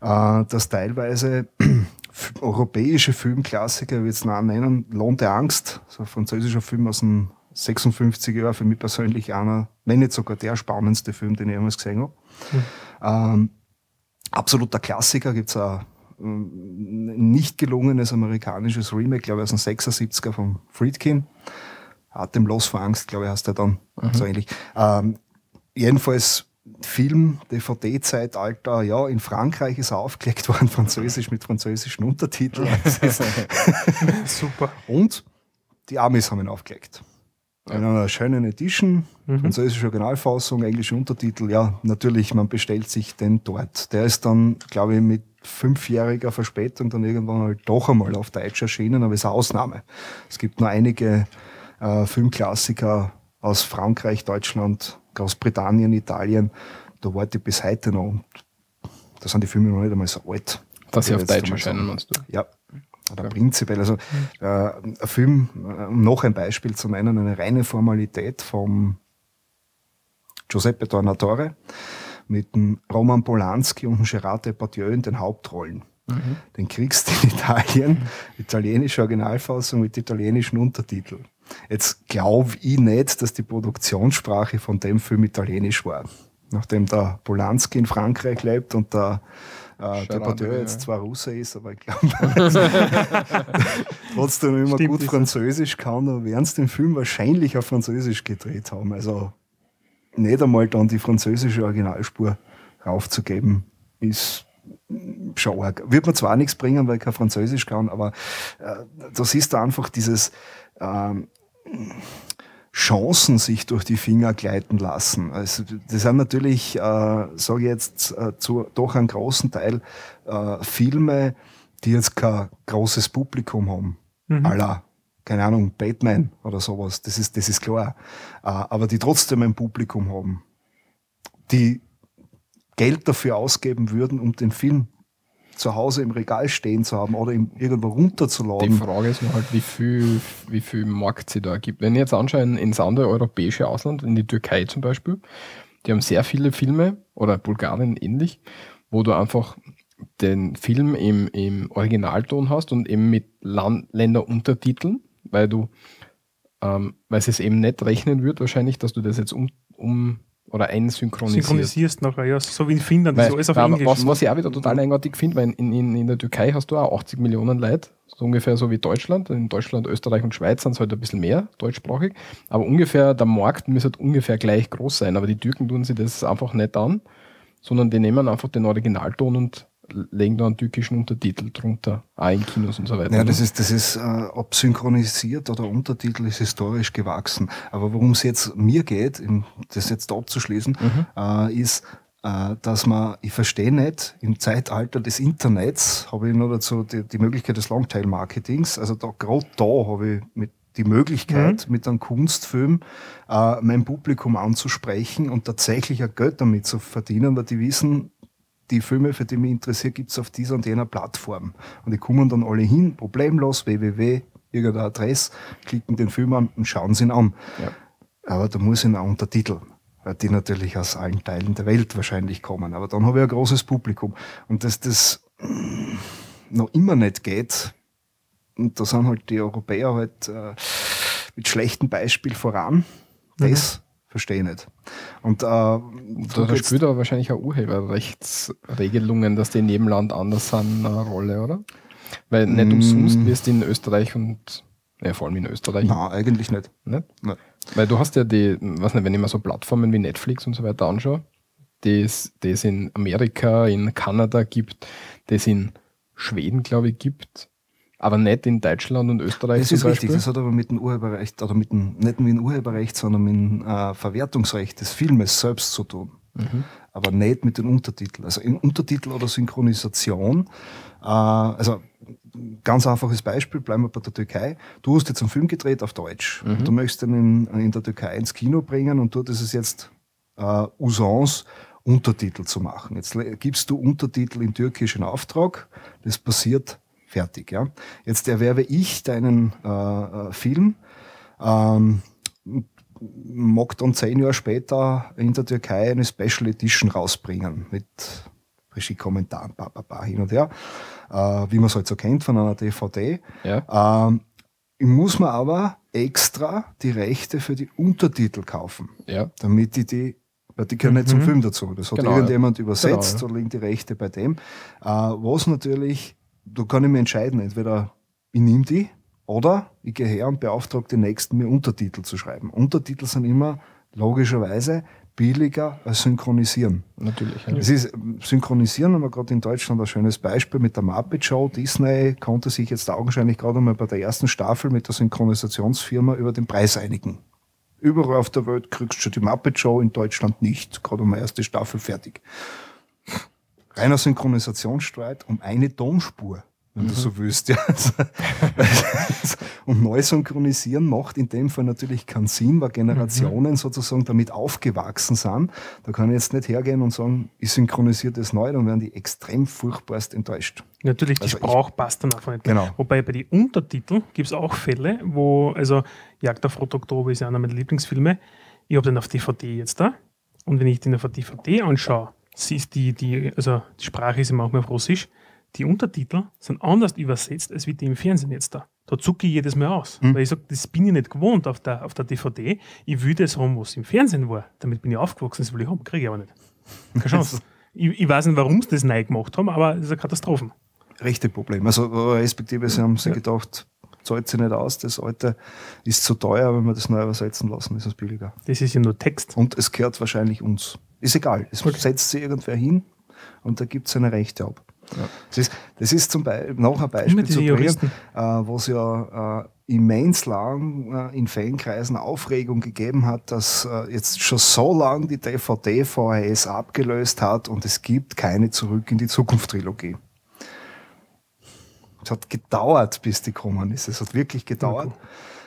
äh, dass teilweise europäische Filmklassiker, ich will jetzt noch nennen, Lohn der Angst, so ein französischer Film aus den 56er Jahren, für mich persönlich einer, wenn nicht sogar der spannendste Film, den ich jemals gesehen habe. Ähm, absoluter Klassiker, gibt's ein ähm, nicht gelungenes amerikanisches Remake, glaube ich, aus den 76er von Friedkin. Atemlos vor Angst, glaube ich, heißt der dann so ähnlich. Ähm, jedenfalls Film, DVD-Zeitalter, ja, in Frankreich ist er aufgelegt worden, französisch mit französischen Untertiteln. Super. und die Amis haben ihn aufgelegt. In einer schönen Edition, französische Originalfassung, englische Untertitel. Ja, natürlich, man bestellt sich den dort. Der ist dann, glaube ich, mit fünfjähriger Verspätung dann irgendwann halt doch einmal auf Deutsch erschienen, aber ist eine Ausnahme. Es gibt nur einige äh, Filmklassiker aus Frankreich, Deutschland, Großbritannien, Italien. Da warte ich bis heute noch. Und da sind die Filme noch nicht einmal so alt. Dass sie auf Deutsch erscheinen, meinst du? Ja, oder prinzipiell. Also äh, ein Film, äh, um noch ein Beispiel zu nennen, eine reine Formalität vom Giuseppe Tornatore mit dem Roman Polanski und dem Gerard Depardieu in den Hauptrollen. Den kriegst du in Italien, italienische Originalfassung mit italienischen Untertiteln. Jetzt glaube ich nicht, dass die Produktionssprache von dem Film italienisch war. Nachdem der Polanski in Frankreich lebt und der äh, Depardieu Depardieu. jetzt zwar Russe ist, aber ich glaube, trotzdem immer Stimmt, gut ist. Französisch kann, dann werden sie den Film wahrscheinlich auf Französisch gedreht haben. Also nicht einmal dann die französische Originalspur raufzugeben, ist schon arg. Wird mir zwar nichts bringen, weil ich kein Französisch kann, aber äh, da siehst du einfach dieses, ähm, Chancen sich durch die Finger gleiten lassen. Also das sind natürlich, äh, sage ich jetzt, äh, zu doch einem großen Teil äh, Filme, die jetzt kein großes Publikum haben. Mhm. Aller, keine Ahnung, Batman oder sowas. Das ist, das ist klar. Äh, aber die trotzdem ein Publikum haben. Die Geld dafür ausgeben würden, um den Film zu Hause im Regal stehen zu haben oder irgendwo runterzuladen. Die Frage ist nur halt, wie viel, wie viel Markt sie da gibt. Wenn ich jetzt anschaue ins andere europäische Ausland, in die Türkei zum Beispiel, die haben sehr viele Filme oder Bulgarien ähnlich, wo du einfach den Film im, im Originalton hast und eben mit Land Länderuntertiteln, weil du, ähm, weil es eben nicht rechnen wird, wahrscheinlich, dass du das jetzt um, um oder einsynchronisierst. Synchronisierst nachher, ja, so wie in Finnland, das ist alles auf Englisch. Was, was ich auch wieder total eigenartig finde, weil in, in, in der Türkei hast du auch 80 Millionen Leute, so ungefähr so wie Deutschland. In Deutschland, Österreich und Schweiz sind es halt ein bisschen mehr deutschsprachig, aber ungefähr, der Markt müsste halt ungefähr gleich groß sein, aber die Türken tun sich das einfach nicht an, sondern die nehmen einfach den Originalton und legen da einen türkischen Untertitel drunter, auch in Kinos und so weiter. Ja, das ist, das ist, äh, ob synchronisiert oder Untertitel ist historisch gewachsen. Aber worum es jetzt mir geht, das jetzt abzuschließen, mhm. äh, ist, äh, dass man, ich verstehe nicht, im Zeitalter des Internets habe ich nur dazu die, die Möglichkeit des Longtail-Marketings. Also da, gerade da habe ich mit die Möglichkeit, mhm. mit einem Kunstfilm äh, mein Publikum anzusprechen und tatsächlich auch Geld damit zu verdienen, weil die wissen, die Filme, für die mich interessiert, gibt es auf dieser und jener Plattform. Und die kommen dann alle hin, problemlos, www, irgendeine Adresse, klicken den Film an und schauen sie ihn an. Ja. Aber da muss ich einen Untertitel, weil die natürlich aus allen Teilen der Welt wahrscheinlich kommen. Aber dann habe ich ein großes Publikum. Und dass das noch immer nicht geht, und da sind halt die Europäer halt äh, mit schlechtem Beispiel voran. Mhm. Das verstehe ich nicht. Und äh, da, spielt aber wahrscheinlich auch Urheberrechtsregelungen, dass die in jedem Land anders sind, eine Rolle, oder? Weil nicht mm. umsonst wirst du in Österreich und ja, vor allem in Österreich. Nein, eigentlich nicht. nicht? Nein. Weil du hast ja die, was nicht, wenn ich mir so Plattformen wie Netflix und so weiter anschaue, die es in Amerika, in Kanada gibt, die es in Schweden, glaube ich, gibt, aber nicht in Deutschland und Österreich. Das ist richtig, das hat aber mit dem Urheberrecht, oder mit dem, nicht mit dem Urheberrecht, sondern mit dem äh, Verwertungsrecht des Filmes selbst zu tun. Mhm. Aber nicht mit den Untertiteln. Also in Untertitel oder Synchronisation, äh, also ganz einfaches Beispiel, bleiben wir bei der Türkei. Du hast jetzt einen Film gedreht auf Deutsch. Mhm. Du möchtest den in, in, der Türkei ins Kino bringen und dort ist es jetzt äh, Usance, Untertitel zu machen. Jetzt gibst du Untertitel in Türkisch in Auftrag. Das passiert Fertig. Ja. Jetzt erwerbe ich deinen äh, äh, Film, ähm, mag dann zehn Jahre später in der Türkei eine Special Edition rausbringen mit Regie-Kommentaren, hin und her, äh, wie man es halt so kennt von einer DVD. Ja. Ähm, muss man aber extra die Rechte für die Untertitel kaufen, ja. damit die die weil die gehören mhm. nicht zum mhm. Film dazu. Das hat genau, irgendjemand ja. übersetzt, genau, ja. da liegen die Rechte bei dem. Äh, was natürlich da kann ich mir entscheiden, entweder ich nehme die oder ich gehe her und beauftrage den Nächsten, mir Untertitel zu schreiben. Untertitel sind immer logischerweise billiger als synchronisieren. Natürlich. Ja. Es ist synchronisieren, haben wir gerade in Deutschland ein schönes Beispiel mit der Muppet Show. Disney konnte sich jetzt augenscheinlich gerade einmal bei der ersten Staffel mit der Synchronisationsfirma über den Preis einigen. Überall auf der Welt kriegst du schon die Muppet Show, in Deutschland nicht. Gerade die erste Staffel fertig reiner Synchronisationsstreit um eine Tonspur, wenn mhm. du so willst. Ja. und neu synchronisieren macht in dem Fall natürlich keinen Sinn, weil Generationen mhm. sozusagen damit aufgewachsen sind. Da kann ich jetzt nicht hergehen und sagen, ich synchronisiere das neu, dann werden die extrem furchtbarst enttäuscht. Natürlich, die also Sprache ich, passt dann einfach nicht. Genau. Wobei bei den Untertiteln gibt es auch Fälle, wo, also Jagd auf Rot Oktober ist ja einer meiner Lieblingsfilme. Ich habe den auf DVD jetzt da. Und wenn ich den auf DVD anschaue, siehst die, die, also die Sprache ist ja manchmal auf Russisch, die Untertitel sind anders übersetzt, als wie die im Fernsehen jetzt da. Da zucke ich jedes Mal aus. Mhm. Weil ich sage, das bin ich nicht gewohnt auf der, auf der DVD. Ich will das haben, was im Fernsehen war. Damit bin ich aufgewachsen, das will ich haben, kriege ich aber nicht. Keine Chance. ich, ich weiß nicht, warum sie das neu gemacht haben, aber es ist eine Katastrophe. Richtig Problem. Also respektive, sie haben sich ja. gedacht, zahlt sich nicht aus, das alte ist zu teuer, wenn wir das neu übersetzen lassen, ist es billiger. Das ist ja nur Text. Und es gehört wahrscheinlich uns. Ist egal. Es okay. setzt sich irgendwer hin und da gibt es seine Rechte ab. Ja. Das, ist, das ist zum Beispiel noch ein Beispiel zu bringen, äh, wo es ja äh, immens lang äh, in Fankreisen Aufregung gegeben hat, dass äh, jetzt schon so lange die DVD VHS abgelöst hat und es gibt keine Zurück in die Zukunft Trilogie. Es hat gedauert, bis die gekommen ist. Es hat wirklich gedauert. Okay.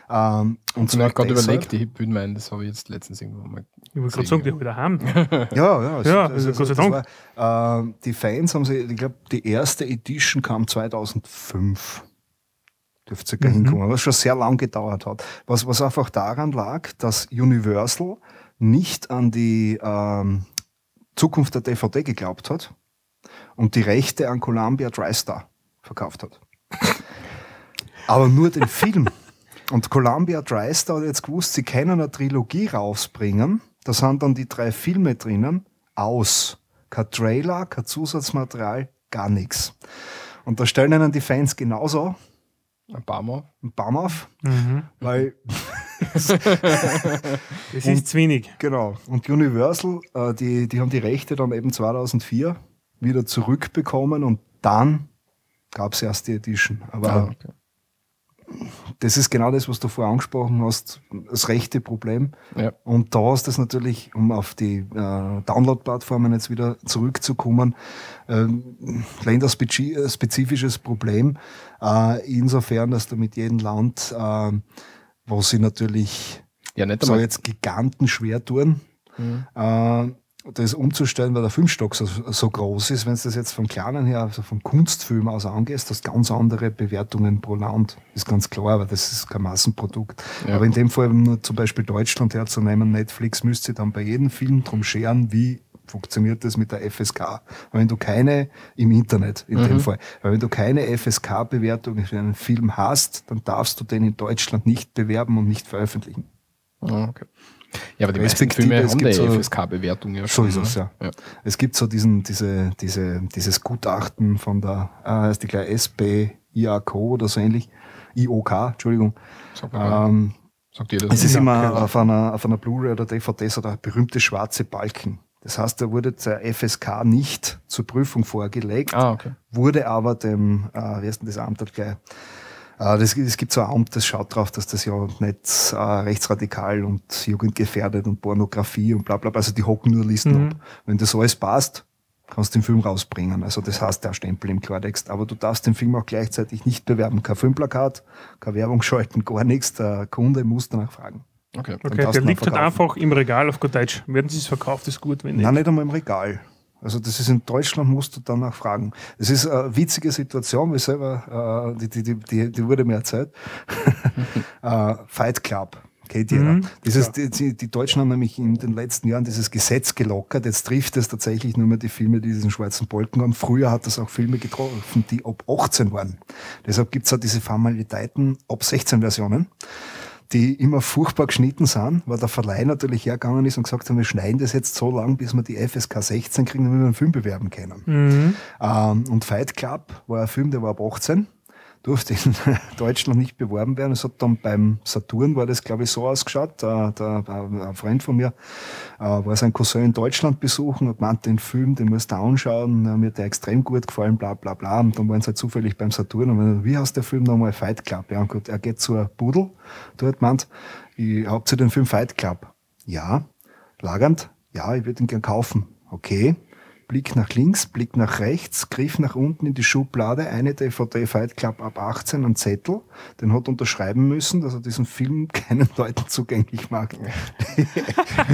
Ähm, und ich habe gerade überlegt, ich würde meinen, das habe ich jetzt letztens irgendwo mal. Ich wollte gerade sagen, die wieder haben. ja, ja. Also, ja, also, Gott sei Dank. War, äh, die Fans haben sie, ich glaube, die erste Edition kam 2005. Dürfte sogar mhm. hinkommen, was schon sehr lang gedauert hat. Was, was einfach daran lag, dass Universal nicht an die ähm, Zukunft der DVD geglaubt hat und die Rechte an Columbia TriStar verkauft hat. Aber nur den Film. Und Columbia TriStar hat jetzt gewusst, sie können eine Trilogie rausbringen. Da sind dann die drei Filme drinnen. Aus. Kein Trailer, kein Zusatzmaterial, gar nichts. Und da stellen ihnen die Fans genauso ein Baum Ein Baum auf. Mhm. Weil. das ist zu wenig. Genau. Und Universal, äh, die, die haben die Rechte dann eben 2004 wieder zurückbekommen und dann gab es erst die Edition. Aber ah, okay das ist genau das, was du vorher angesprochen hast, das rechte Problem. Ja. Und da ist das natürlich, um auf die äh, Download-Plattformen jetzt wieder zurückzukommen, äh, länderspezifisches Problem. Äh, insofern, dass du mit jedem Land, äh, wo sie natürlich ja, nicht so jetzt Giganten schwer tun, mhm. äh, das umzustellen, weil der Filmstock so, so groß ist, wenn du das jetzt vom Kleinen her, also vom Kunstfilm aus angehst, hast ganz andere Bewertungen pro Land. Ist ganz klar, aber das ist kein Massenprodukt. Ja. Aber in dem Fall nur zum Beispiel Deutschland herzunehmen, Netflix müsste dann bei jedem Film drum scheren, wie funktioniert das mit der FSK. Weil wenn du keine, im Internet in mhm. dem Fall, weil wenn du keine FSK-Bewertung für einen Film hast, dann darfst du den in Deutschland nicht bewerben und nicht veröffentlichen. Ah, okay. Ja, aber die meisten Filme haben eine so, FSK-Bewertung ja schon. So ist es, ja. ja. Es gibt so diesen, diese, diese, dieses Gutachten von der, äh, ist die gleich SB, IAK oder so ähnlich, IOK, Entschuldigung. Sag mal, ähm, Sagt ihr das? Es ist immer auf einer, auf einer Blu-ray oder DVD so der berühmte schwarze Balken. Das heißt, da wurde der FSK nicht zur Prüfung vorgelegt, ah, okay. wurde aber dem, äh, wie heißt denn das Amt gleich, das, es gibt so ein Amt, das schaut drauf, dass das ja nicht äh, rechtsradikal und jugendgefährdet und Pornografie und bla bla bla, also die hocken nur Listen mhm. ab. Wenn das alles passt, kannst du den Film rausbringen. Also das heißt der Stempel im Klartext. Aber du darfst den Film auch gleichzeitig nicht bewerben. Kein Filmplakat, keine Werbung schalten, gar nichts. Der Kunde muss danach fragen. Okay, okay der liegt halt einfach im Regal auf gut Deutsch. Werden sie es verkauft, ist gut, wenn nicht. Nein, nicht einmal im Regal. Also das ist in Deutschland, musst du danach fragen. Das ist eine witzige Situation, weil selber, äh, die, die, die, die wurde mir erzählt. äh, Fight Club. Kennt jeder. Mhm, dieses, die, die, Deutschen haben nämlich in den letzten Jahren dieses Gesetz gelockert. Jetzt trifft es tatsächlich nur mehr die Filme, die diesen schwarzen Bolken haben. Früher hat das auch Filme getroffen, die ab 18 waren. Deshalb gibt es auch diese Formalitäten ab 16 Versionen die immer furchtbar geschnitten sind, weil der Verleih natürlich hergegangen ist und gesagt hat, wir schneiden das jetzt so lang, bis wir die FSK 16 kriegen, damit wir einen Film bewerben können. Mhm. Ähm, und Fight Club war ein Film, der war ab 18 durfte in Deutschland nicht beworben werden. Es hat dann beim Saturn, war das glaube ich so ausgeschaut, der, der, ein Freund von mir äh, war sein Cousin in Deutschland besuchen und meinte, den Film, den musst du anschauen, mir hat der extrem gut gefallen, bla bla bla. Und dann waren sie halt zufällig beim Saturn und meinte, wie heißt der Film nochmal? Fight Club. Ja, und gut, er geht zur Pudel, dort meint, ich habt ihr den Film Fight Club? Ja. Lagernd? Ja, ich würde ihn gern kaufen. Okay. Blick nach links, Blick nach rechts, Griff nach unten in die Schublade, eine DVD Fight Club ab 18, ein Zettel, den hat unterschreiben müssen, dass er diesen Film keinen Leuten zugänglich macht, die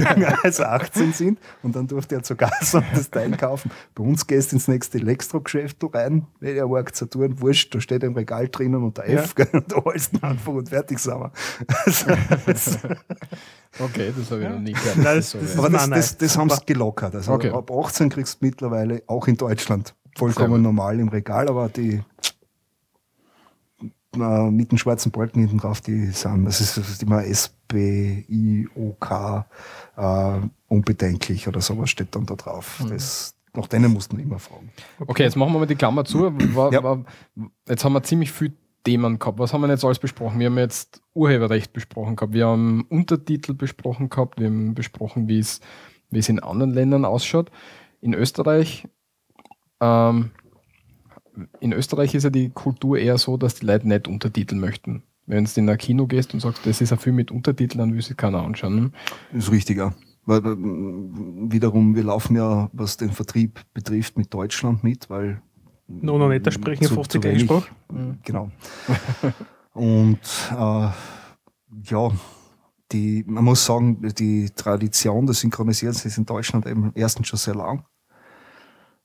jünger als 18 sind. Und dann durfte er zur Gasse und das Teil kaufen. Bei uns gehst du ins nächste Elektrogeschäft rein, er war Saturn, wurscht, da steht ein Regal drinnen und der F, ja. und da holst einfach und fertig sind wir. okay, das habe ich ja. noch nie gehört. Das, das, Aber das, das, das haben sie gelockert. Also okay. ab 18 kriegst du mittlerweile auch in Deutschland vollkommen normal im Regal, aber die äh, mit dem schwarzen Balken hinten drauf, die sind, das ist, das ist immer SBIOK äh, unbedenklich oder sowas steht dann da drauf. Mhm. Das, nach denen mussten wir immer fragen. Okay. okay, jetzt machen wir mal die Klammer zu. War, ja. war, jetzt haben wir ziemlich viel Themen gehabt. Was haben wir jetzt alles besprochen? Wir haben jetzt Urheberrecht besprochen gehabt, wir haben Untertitel besprochen gehabt, wir haben besprochen, wie es, in anderen Ländern ausschaut in Österreich ähm, in Österreich ist ja die Kultur eher so, dass die Leute nicht untertiteln möchten. Wenn du in ein Kino gehst und sagst, das ist ein Film mit Untertiteln, dann will sich keiner anschauen. Ne? Das ist richtiger. Weil äh, wiederum, wir laufen ja, was den Vertrieb betrifft, mit Deutschland mit, weil. No, no, nicht, da sprechen 50 Einsprache. Genau. und äh, ja, die, man muss sagen, die Tradition des Synchronisierens ist in Deutschland eben erstens schon sehr lang.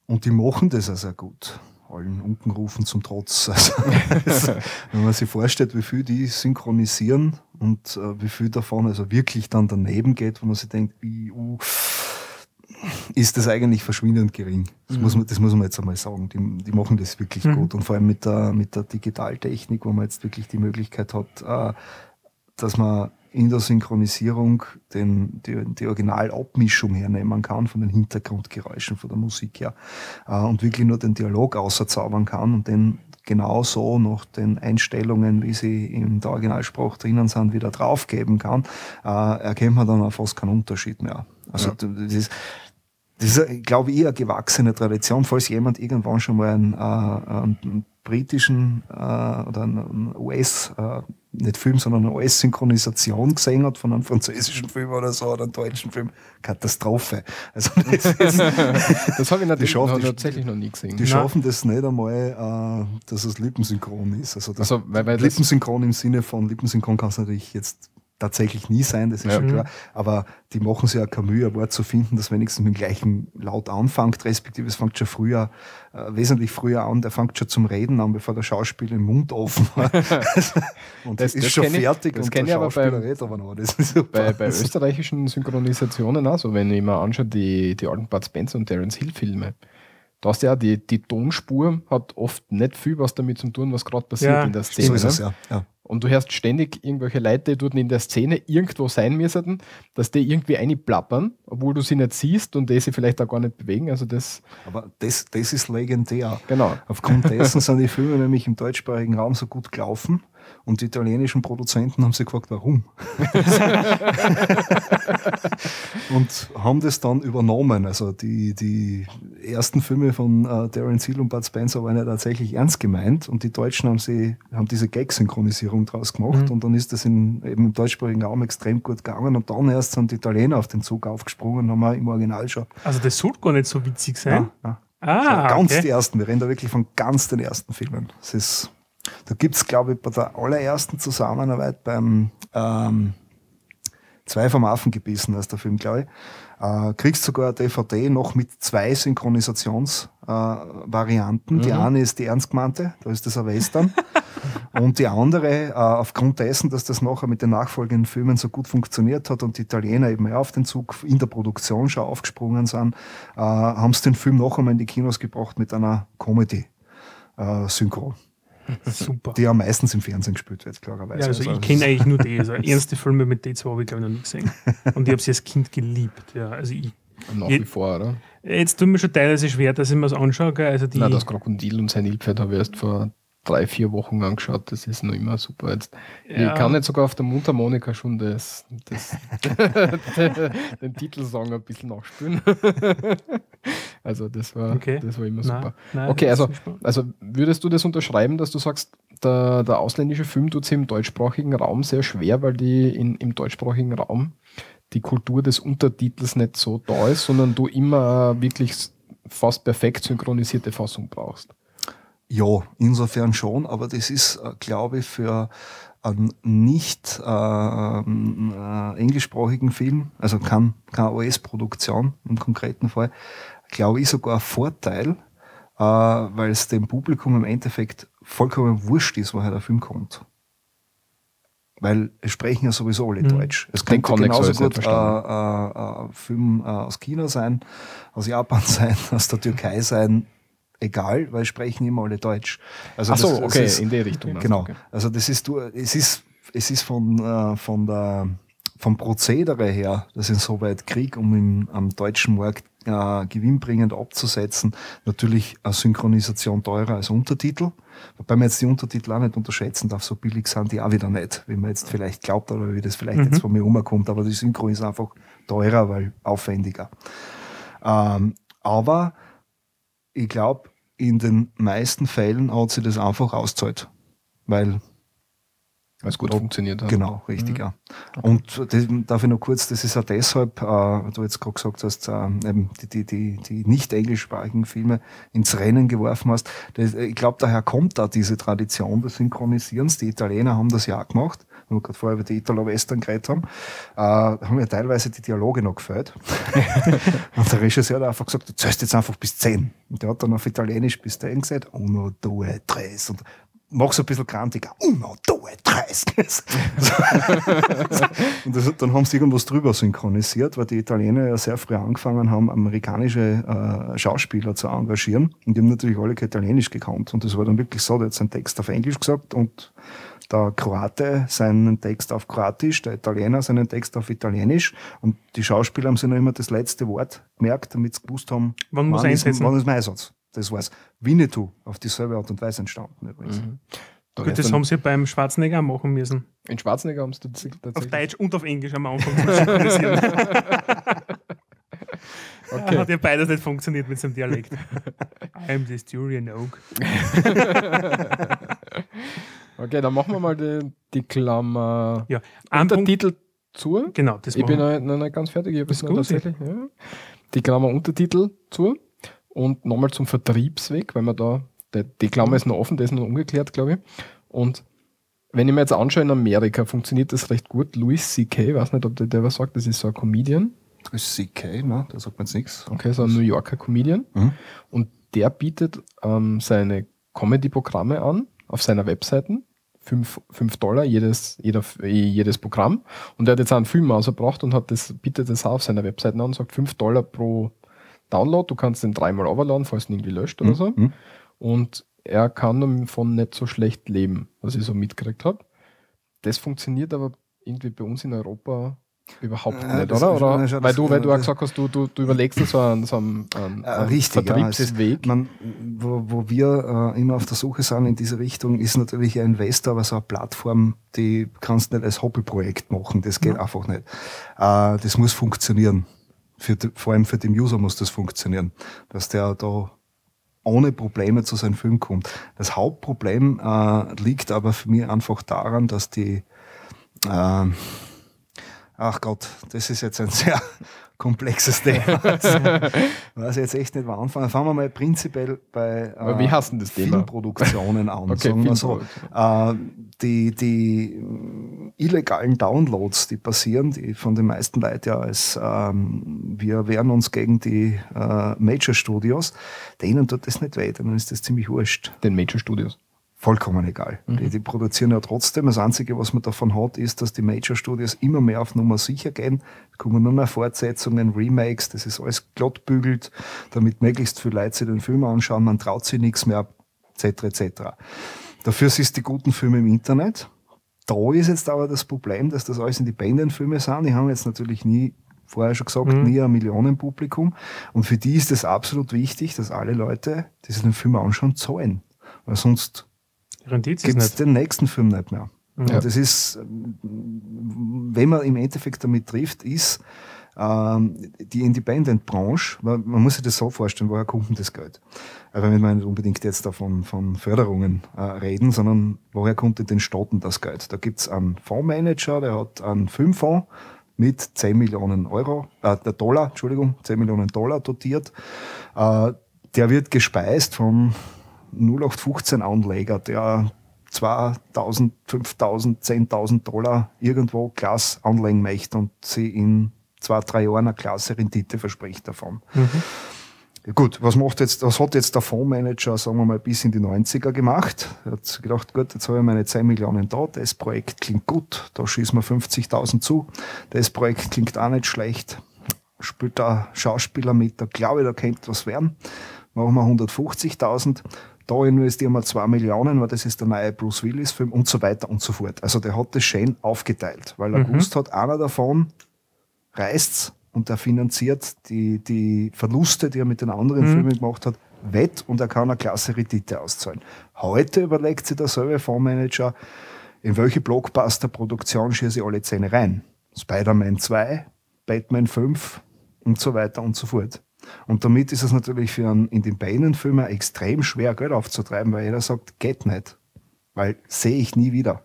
Und die machen das auch sehr gut. Allen Unkenrufen zum Trotz. Also, wenn man sich vorstellt, wie viel die synchronisieren und äh, wie viel davon also wirklich dann daneben geht, wo man sich denkt, wie, uh, ist das eigentlich verschwindend gering. Das, mhm. muss, man, das muss man jetzt einmal sagen. Die, die machen das wirklich mhm. gut. Und vor allem mit der, mit der Digitaltechnik, wo man jetzt wirklich die Möglichkeit hat, äh, dass man in der Synchronisierung den, die, die Originalabmischung hernehmen kann von den Hintergrundgeräuschen, von der Musik her äh, und wirklich nur den Dialog außerzaubern kann und den genauso nach den Einstellungen, wie sie in der Originalsprache drinnen sind, wieder draufgeben kann, äh, erkennt man dann auch fast keinen Unterschied mehr. Also ja. das ist das ist, glaube ich, eine gewachsene Tradition. Falls jemand irgendwann schon mal einen, äh, einen britischen äh, oder einen US, äh, nicht Film, sondern eine US-Synchronisation gesehen hat von einem französischen Film oder so oder einem deutschen Film, Katastrophe. Also das, ist, das habe ich natürlich noch, tatsächlich noch nie gesehen. Die Nein. schaffen das nicht einmal, äh, dass es lippensynchron ist. Also, das also weil, weil Lippensynchron im Sinne von Lippensynchron kann es natürlich jetzt tatsächlich nie sein, das ist ja. schon klar. Aber die machen sich ja keine Mühe, ein Wort zu finden, das wenigstens mit dem gleichen Laut anfängt, respektive es fängt schon früher, äh, wesentlich früher an, der fängt schon zum Reden an, bevor der Schauspieler im Mund offen war. und das, das ist schon fertig ich, das und der Schauspieler bei, redet aber noch. Das ist super. Bei, bei österreichischen Synchronisationen also wenn ich mir anschaue, die, die alten Bud Spencer und Terence Hill Filme, da hast du ja die, die Tonspur hat oft nicht viel was damit zu tun, was gerade passiert ja, in der Szene. So ist es, ne? ja. ja. Und du hörst ständig irgendwelche Leute, die dort in der Szene irgendwo sein müssten, dass die irgendwie einplappern, obwohl du sie nicht siehst und die sich vielleicht auch gar nicht bewegen. Also das Aber das, das ist legendär. Genau. Aufgrund dessen sind die Filme nämlich im deutschsprachigen Raum so gut gelaufen, und die italienischen Produzenten haben sich gefragt, warum? und haben das dann übernommen. Also die, die ersten Filme von äh, Darren Seal und Bud Spencer waren ja tatsächlich ernst gemeint und die Deutschen haben, sie, haben diese Gag-Synchronisierung draus gemacht mhm. und dann ist das in, eben im deutschsprachigen Raum extrem gut gegangen und dann erst sind die Italiener auf den Zug aufgesprungen und haben wir im Original schon. Also das sollte gar nicht so witzig sein. Ja, ja. Ah, ganz okay. die ersten, wir reden da wirklich von ganz den ersten Filmen. Das ist da gibt es, glaube ich, bei der allerersten Zusammenarbeit beim ähm, Zwei vom Affen gebissen, heißt der Film, glaube ich. Äh, kriegst sogar eine DVD noch mit zwei Synchronisations-Varianten. Äh, die mhm. eine ist die ernst gemeinte, da ist das ein Western. und die andere, äh, aufgrund dessen, dass das nachher mit den nachfolgenden Filmen so gut funktioniert hat und die Italiener eben auf den Zug in der Produktion schon aufgesprungen sind, äh, haben sie den Film noch einmal in die Kinos gebracht mit einer Comedy-Synchron. Super. Die ja meistens im Fernsehen gespielt wird, klarerweise. Ja, also, also ich kenne eigentlich nur die. Also ernste Filme mit D2 habe ich glaube ich noch nie gesehen. Und ich habe sie als Kind geliebt. Ja, also ich, Nach wie vor, oder? Jetzt tut mir schon teilweise schwer, dass ich mir das anschaue. Also die Nein, das Krokodil und sein Nilpferd habe ich erst vor drei, vier Wochen angeschaut. Das ist noch immer super. Jetzt, ja. Ich kann nicht sogar auf der Mundharmonika schon das, das den Titelsong ein bisschen nachspielen. also das war, okay. das war immer super. Nein, okay, also, also würdest du das unterschreiben, dass du sagst, der, der ausländische Film tut sich im deutschsprachigen Raum sehr schwer, weil die in, im deutschsprachigen Raum die Kultur des Untertitels nicht so da ist, sondern du immer wirklich fast perfekt synchronisierte Fassung brauchst. Ja, insofern schon, aber das ist, äh, glaube ich, für einen nicht äh, äh, englischsprachigen Film, also kein, keine US-Produktion im konkreten Fall, glaube ich sogar ein Vorteil, äh, weil es dem Publikum im Endeffekt vollkommen wurscht ist, woher der Film kommt. Weil es sprechen ja sowieso alle mhm. Deutsch. Es könnte genauso gut ein äh, äh, Film aus China sein, aus Japan sein, aus der Türkei sein, egal, weil sprechen immer alle Deutsch. Also Ach so, das, okay, ist, in die Richtung. Also, genau. Okay. Also das ist, es ist, es ist von, äh, von der, vom Prozedere her, das insoweit Krieg, um ihn am deutschen Markt äh, gewinnbringend abzusetzen, natürlich eine Synchronisation teurer als Untertitel. Wobei man jetzt die Untertitel auch nicht unterschätzen darf, so billig sind die auch wieder nicht, wie man jetzt vielleicht glaubt oder wie das vielleicht mhm. jetzt von mir umkommt, aber die Synchro ist einfach teurer, weil aufwendiger. Ähm, aber ich glaube, in den meisten Fällen hat sie das einfach auszahlt. Weil es gut funktioniert hat. Genau, richtig, ja. Und das, darf ich noch kurz, das ist auch deshalb, äh, du jetzt gerade gesagt hast, äh, eben die, die, die, die nicht englischsprachigen Filme ins Rennen geworfen hast. Das, ich glaube, daher kommt da diese Tradition des Synchronisierens. Die Italiener haben das ja auch gemacht, wenn wir gerade vorher über die Italo-Western geredet haben, äh, haben ja teilweise die Dialoge noch gefällt. und der Regisseur hat einfach gesagt, du zählst jetzt einfach bis 10. Und der hat dann auf Italienisch bis 10 gesagt, uno, due, tres. Und mach so ein bisschen krantig. Uno, due, tres. und das, dann haben sie irgendwas drüber synchronisiert, weil die Italiener ja sehr früh angefangen haben, amerikanische äh, Schauspieler zu engagieren. Und die haben natürlich alle kein Italienisch gekannt. Und das war dann wirklich so, der hat seinen Text auf Englisch gesagt und der Kroate seinen Text auf Kroatisch, der Italiener seinen Text auf Italienisch und die Schauspieler haben sich noch immer das letzte Wort gemerkt, damit sie gewusst haben, Wann muss wann ist, einsetzen? wann ist mein Einsatz. Das war's. Winnetou auf dieselbe Art und Weise entstanden übrigens. Mhm. Da Gut, das haben sie beim Schwarzenegger auch machen müssen. in Schwarzenegger haben sie das Auf tatsächlich. Deutsch und auf Englisch am Anfang. Okay. Hat ja beides nicht funktioniert mit seinem Dialekt. I'm the Sturian Oak. Okay, dann machen wir mal die, die Klammer Ja, ein Punkt, Untertitel zu. genau, das Ich bin noch, noch nicht ganz fertig. Ich habe Das es ist noch gut, tatsächlich. Ja. Die Klammer Untertitel zu. Und nochmal zum Vertriebsweg, weil man da, der, die Klammer ist noch offen, der ist noch ungeklärt, glaube ich. Und wenn ich mir jetzt anschaue, in Amerika funktioniert das recht gut. Louis C.K., weiß nicht, ob der, der was sagt, das ist so ein Comedian. Das ist CK, ne? da sagt man jetzt nichts. Okay, so ein New Yorker Comedian. Mhm. Und der bietet ähm, seine Comedy-Programme an auf seiner Webseite. 5 Dollar jedes, jeder, jedes Programm. Und er hat jetzt einen Film ausgebracht und hat das, bietet das auch auf seiner Webseite an und sagt 5 Dollar pro Download. Du kannst den dreimal overladen, falls du ihn irgendwie löscht oder so. Mhm. Und er kann davon nicht so schlecht leben, was ich so mitgekriegt habe. Das funktioniert aber irgendwie bei uns in Europa überhaupt Ja, nicht, oder? oder? das weil du, weil du auch gesagt hast, du, du, du überlegst dir so einen, so einen, einen, Äh, einen richtig, ja. Es ist, Vertriebsweg. man, wo, wo wir äh, immer auf der Suche sind in diese Richtung, ist natürlich ein Investor, aber so eine Plattform, die kannst du nicht als Hobbyprojekt machen. Das geht einfach nicht. Äh, das muss funktionieren. Für, vor allem für den User muss das funktionieren, dass der da ohne Probleme zu seinem Film kommt. Das Hauptproblem äh, liegt aber für mich einfach daran, dass die äh, Ach Gott, das ist jetzt ein sehr komplexes Thema. Weiß ich jetzt echt nicht, wo anfangen. Fangen wir mal prinzipiell bei äh, wie heißt denn das Thema? Filmproduktionen an. Okay, sagen wir so. Äh, die, die äh, illegalen Downloads, die passieren, die von den meisten Leuten ja als ähm, wir wehren uns gegen die äh, Major Studios, denen tut das nicht weh, denen ist das ziemlich wurscht Den Major Studios. Vollkommen egal. Die, die produzieren ja trotzdem. Das Einzige, was man davon hat, ist, dass die Major Studios immer mehr auf Nummer sicher gehen. Es kommen nur mehr Fortsetzungen, Remakes, das ist alles glatt bügelt, damit möglichst viele Leute sich den Film anschauen. Man traut sich nichts mehr, etc. etc. Dafür ist die guten Filme im Internet. Da ist jetzt aber das Problem, dass das alles Independent-Filme sind. Die haben jetzt natürlich nie, vorher schon gesagt, Mhm. nie ein Millionenpublikum. Und für die ist es absolut wichtig, dass alle Leute, die sich den Film anschauen, zahlen. Weil sonst Rendiert gibt es es den nächsten Film nicht mehr. Ja. Und das ist, wenn man im Endeffekt damit trifft, ist ähm, die Independent-Branche, man muss sich das so vorstellen, woher kommt denn das Geld? Also wenn wir nicht unbedingt jetzt davon von Förderungen äh, reden, sondern woher kommt denn den Staaten das Geld? Da gibt's einen Fondsmanager, der hat einen Filmfonds mit 10 Millionen Euro, äh, der Dollar, Entschuldigung, 10 Millionen Dollar dotiert. Äh, der wird gespeist von 0815 Anleger, der 2000, 5000, 10.000 Dollar irgendwo Glas anlegen möchte und sie in zwei, drei Jahren eine klasse Rendite verspricht davon. Ja, gut, was macht jetzt, was hat jetzt der Fondsmanager, sagen wir mal, bis in die 90er gemacht? Er hat gedacht, gut, jetzt habe ich meine 10 Millionen da, das Projekt klingt gut, da schießen wir 50.000 zu, das Projekt klingt auch nicht schlecht, spielt da Schauspieler mit, da glaube ich, da könnte was werden, machen wir 150.000, da investieren wir 2 Millionen, weil das ist der neue Bruce Willis Film und so weiter und so fort. Also der hat das schön aufgeteilt, weil er Mhm. gewusst hat, einer davon reißt's und er finanziert die, die Verluste, die er mit den anderen Mhm. Filmen gemacht hat, wett und er kann eine klasse Rendite auszahlen. Heute überlegt sich derselbe Fondsmanager, in welche Blockbuster-Produktion schieße ich alle Zähne rein? Spider-Man 2, Batman 5 und so weiter und so fort. Und damit ist es natürlich für einen Independent-Filmer extrem schwer, Geld aufzutreiben, weil jeder sagt, geht nicht. Weil sehe ich nie wieder.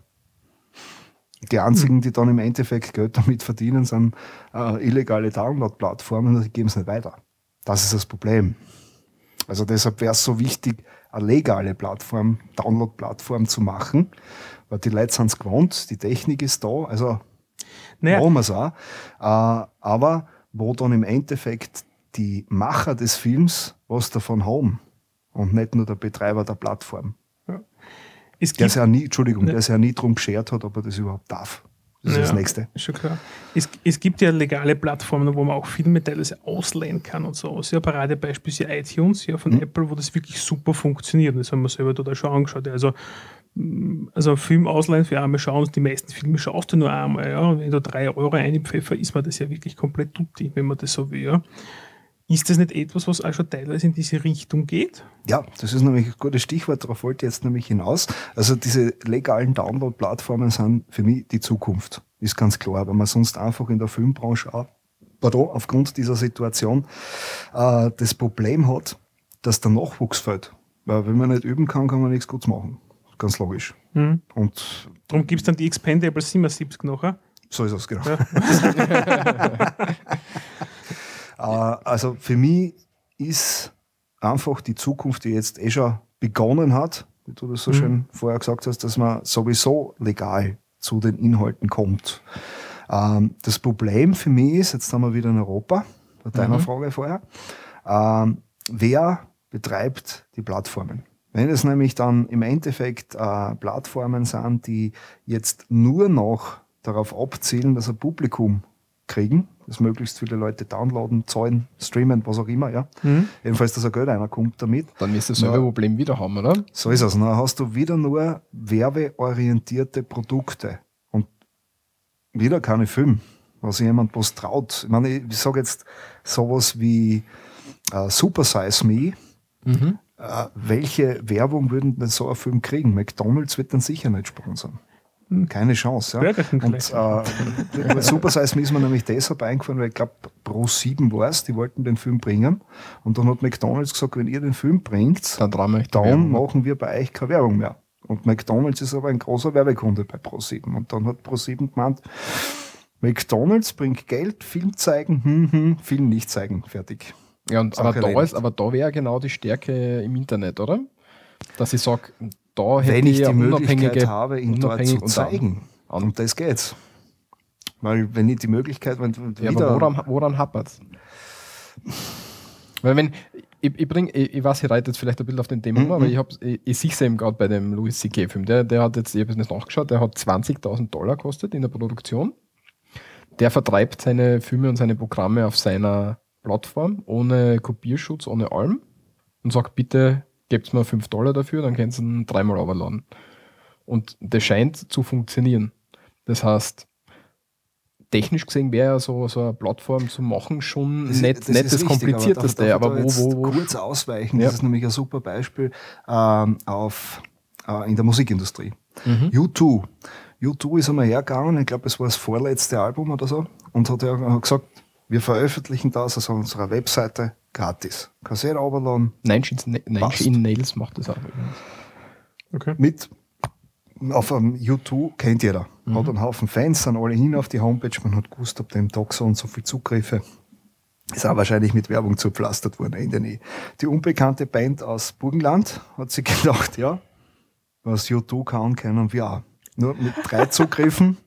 Die einzigen, die dann im Endeffekt Geld damit verdienen, sind äh, illegale Download-Plattformen und die geben es nicht weiter. Das ist das Problem. Also deshalb wäre es so wichtig, eine legale Plattform, Download-Plattform zu machen, weil die Leute sind es gewohnt, die Technik ist da, also naja. machen wir es auch. Äh, aber wo dann im Endeffekt die Macher des Films was davon haben und nicht nur der Betreiber der Plattform. Ja. der sich ja nie, Entschuldigung, ne. der sich ja nie drum geschert hat, ob er das überhaupt darf. Das ist ja, das Nächste. Schon klar. Es, es, gibt ja legale Plattformen, wo man auch Filme teilweise ausleihen kann und so. Ja, Paradebeispiel ist ja iTunes ja, von mhm. Apple, wo das wirklich super funktioniert. Das haben wir selber da schon angeschaut. Also, also Film ausleihen für einmal schauen, die meisten Filme schaust du nur einmal. Ja. Und wenn du drei Euro einpfeffer, ist man das ja wirklich komplett tutti, wenn man das so will. Ja. Ist das nicht etwas, was auch schon teilweise in diese Richtung geht? Ja, das ist nämlich ein gutes Stichwort, darauf wollte ich jetzt nämlich hinaus. Also diese legalen Download-Plattformen sind für mich die Zukunft, ist ganz klar, weil man sonst einfach in der Filmbranche auch, pardon, aufgrund dieser Situation äh, das Problem hat, dass der Nachwuchs fällt. Weil wenn man nicht üben kann, kann man nichts Gutes machen. Ganz logisch. Mhm. Und Darum gibt es dann die Expendable 77 nachher. So ist es, genau. Ja. Äh, also für mich ist einfach die Zukunft, die jetzt eh schon begonnen hat, wie du das so mhm. schön vorher gesagt hast, dass man sowieso legal zu den Inhalten kommt. Ähm, das Problem für mich ist, jetzt haben wir wieder in Europa, bei deiner mhm. Frage vorher, ähm, wer betreibt die Plattformen? Wenn es nämlich dann im Endeffekt äh, Plattformen sind, die jetzt nur noch darauf abzielen, dass ein Publikum kriegen, dass möglichst viele Leute downloaden, zahlen, streamen, was auch immer, ja. Mhm. Jedenfalls, dass ein Geld einer kommt damit. Dann wirst du dasselbe Problem wieder haben, oder? So ist es. Dann hast du wieder nur werbeorientierte Produkte und wieder keine Film, was jemand was traut. Ich meine, ich sage jetzt sowas wie uh, Super Size Me. Mhm. Uh, welche Werbung würden denn so ein Film kriegen? McDonalds wird dann sicher nicht sponsern. Keine Chance. Ja. Und äh, Super Size Me ist mir nämlich deshalb eingefallen, weil ich glaube, Pro 7 war es, die wollten den Film bringen. Und dann hat McDonalds gesagt, wenn ihr den Film bringt, dann, dann machen wir bei euch keine Werbung mehr. Und McDonalds ist aber ein großer Werbekunde bei Pro 7. Und dann hat Pro 7 gemeint, McDonalds bringt Geld, Film zeigen, hm, hm, Film nicht zeigen, fertig. Ja, und, aber, da ist, aber da wäre genau die Stärke im Internet, oder? Dass ich sage, da hätte Wenn ich die Möglichkeit habe, ihn dort zu zeigen. Und, und das geht's. Weil wenn ich die Möglichkeit, wenn ja, aber woran, woran hapert Weil wenn, ich, ich, bring, ich, ich weiß, ich reite jetzt vielleicht ein bisschen auf den Thema mhm. aber ich, ich, ich sehe es eben gerade bei dem Louis C.K.-Film. Der, der hat jetzt, ich habe es nicht nachgeschaut, der hat 20.000 Dollar kostet in der Produktion. Der vertreibt seine Filme und seine Programme auf seiner Plattform ohne Kopierschutz, ohne allem und sagt bitte gebt mir 5 Dollar dafür, dann könnt ihr ihn dreimal runterladen. Und das scheint zu funktionieren. Das heißt, technisch gesehen wäre ja so, so eine Plattform zu machen schon das, nicht das, nicht das richtig, komplizierteste, aber, aber wo, wo, wo. Kurz ausweichen, ja. das ist nämlich ein super Beispiel ähm, auf, äh, in der Musikindustrie. Mhm. U2. U2 ist einmal hergegangen, ich glaube, es war das vorletzte Album oder so, und hat ja gesagt, wir veröffentlichen das auf unserer Webseite gratis. Kassette runterladen. Nine in Nails macht das auch. Okay. Mit auf einem YouTube kennt jeder. Mhm. Hat einen Haufen Fans, sind alle hin auf die Homepage. Man hat gewusst, ab dem Tag so und so viele Zugriffe. Ist auch wahrscheinlich mit Werbung zupflastert worden, Ende nie. Die unbekannte Band aus Burgenland hat sich gedacht, ja, was YouTube kann, können wir auch. Nur mit drei Zugriffen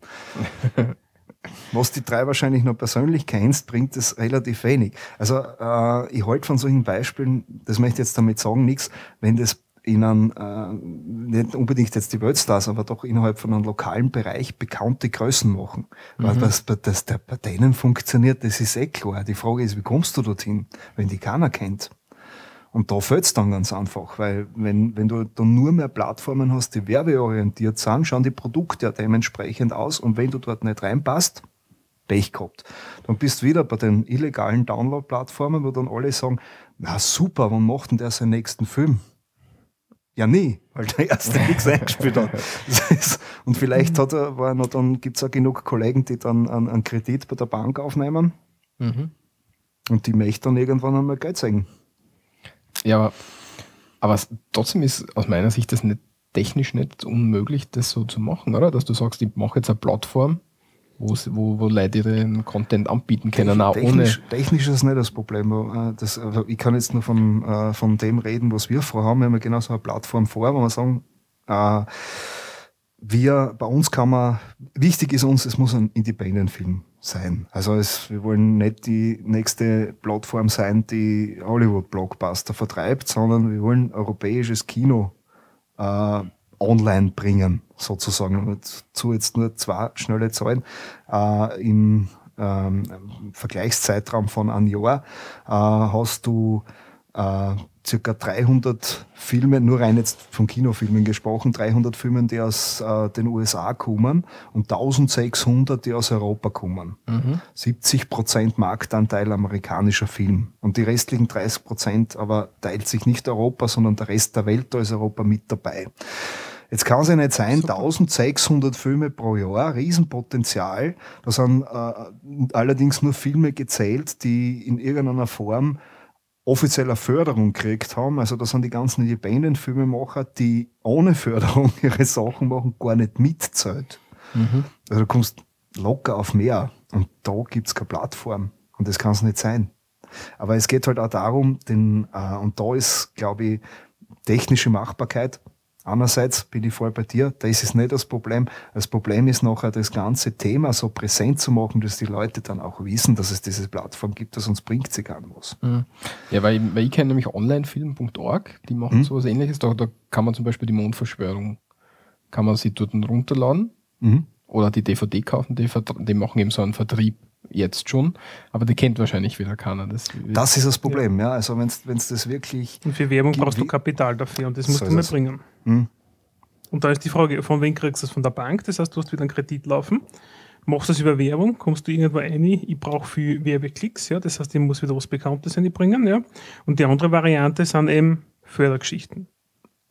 was die drei wahrscheinlich noch persönlich kennst, bringt es relativ wenig. Also äh, ich halte von solchen Beispielen, das möchte ich jetzt damit sagen, nichts, wenn das in einem, äh, nicht unbedingt jetzt die Weltstars, aber doch innerhalb von einem lokalen Bereich bekannte Größen machen. Mhm. Weil das, das, der bei denen funktioniert, das ist eh klar. Die Frage ist, wie kommst du dorthin, wenn die keiner kennt? Und da fällt es dann ganz einfach, weil wenn, wenn du dann nur mehr Plattformen hast, die werbeorientiert sind, schauen die Produkte ja dementsprechend aus und wenn du dort nicht reinpasst, Pech gehabt. Dann bist du wieder bei den illegalen Download-Plattformen, wo dann alle sagen, na super, wann macht denn der seinen nächsten Film? Ja, nie, weil der erste nichts eingespielt hat. und vielleicht hat er, war noch dann, gibt's auch genug Kollegen, die dann einen, einen Kredit bei der Bank aufnehmen. Mhm Und die möchte dann irgendwann einmal Geld zeigen. Ja, aber, aber trotzdem ist aus meiner Sicht das nicht technisch nicht unmöglich, das so zu machen, oder? Dass du sagst, ich mache jetzt eine Plattform, wo, wo Leute ihren Content anbieten können, auch technisch, ohne. Technisch ist das nicht das Problem. Äh, das, also ich kann jetzt nur vom, äh, von dem reden, was wir vorhaben. Wir haben ja genau so eine Plattform vor, wo wir sagen, äh, wir, bei uns kann man, wichtig ist uns, es muss ein Independent-Film sein. Also es, wir wollen nicht die nächste Plattform sein, die Hollywood-Blockbuster vertreibt, sondern wir wollen europäisches Kino äh, online bringen, sozusagen. Dazu jetzt nur zwei schnelle Zahlen. Äh, Im ähm, Vergleichszeitraum von einem Jahr äh, hast du äh, circa 300 Filme, nur rein jetzt von Kinofilmen gesprochen, 300 Filme, die aus äh, den USA kommen und 1600, die aus Europa kommen. Mhm. 70 Prozent Marktanteil amerikanischer Film. Und die restlichen 30 Prozent aber teilt sich nicht Europa, sondern der Rest der Welt, da ist Europa mit dabei. Jetzt kann es ja nicht sein, Super. 1600 Filme pro Jahr, Riesenpotenzial. Da sind äh, allerdings nur Filme gezählt, die in irgendeiner Form offizieller Förderung gekriegt haben. Also da sind die ganzen Independent-Filmemacher, die ohne Förderung ihre Sachen machen, gar nicht mitzahlt. Mhm. Also du kommst locker auf mehr und da gibt's keine Plattform und das kann es nicht sein. Aber es geht halt auch darum, den, äh, und da ist, glaube ich, technische Machbarkeit Einerseits bin ich voll bei dir, da ist es nicht das Problem. Das Problem ist nachher, das ganze Thema so präsent zu machen, dass die Leute dann auch wissen, dass es diese Plattform gibt, sonst bringt sie gar was. Mhm. Ja, weil, ich, weil ich kenne nämlich onlinefilm.org, die machen mhm. sowas ähnliches. Da, da kann man zum Beispiel die Mondverschwörung, kann man sie dort runterladen mhm. oder die DVD kaufen, die, die machen eben so einen Vertrieb jetzt schon, aber die kennt wahrscheinlich wieder keiner. Das, das ist das Problem, ja. ja. Also wenn es das wirklich. Und für Werbung brauchst du Kapital dafür und das musst so du mir bringen. Mhm. Und da ist die Frage, von wem kriegst du das? Von der Bank? Das heißt, du hast wieder einen Kredit laufen. Machst du das über Werbung? Kommst du irgendwo rein? Ich brauche viel Werbeklicks, ja. Das heißt, ich muss wieder was Bekanntes bringen, ja. Und die andere Variante sind eben Fördergeschichten.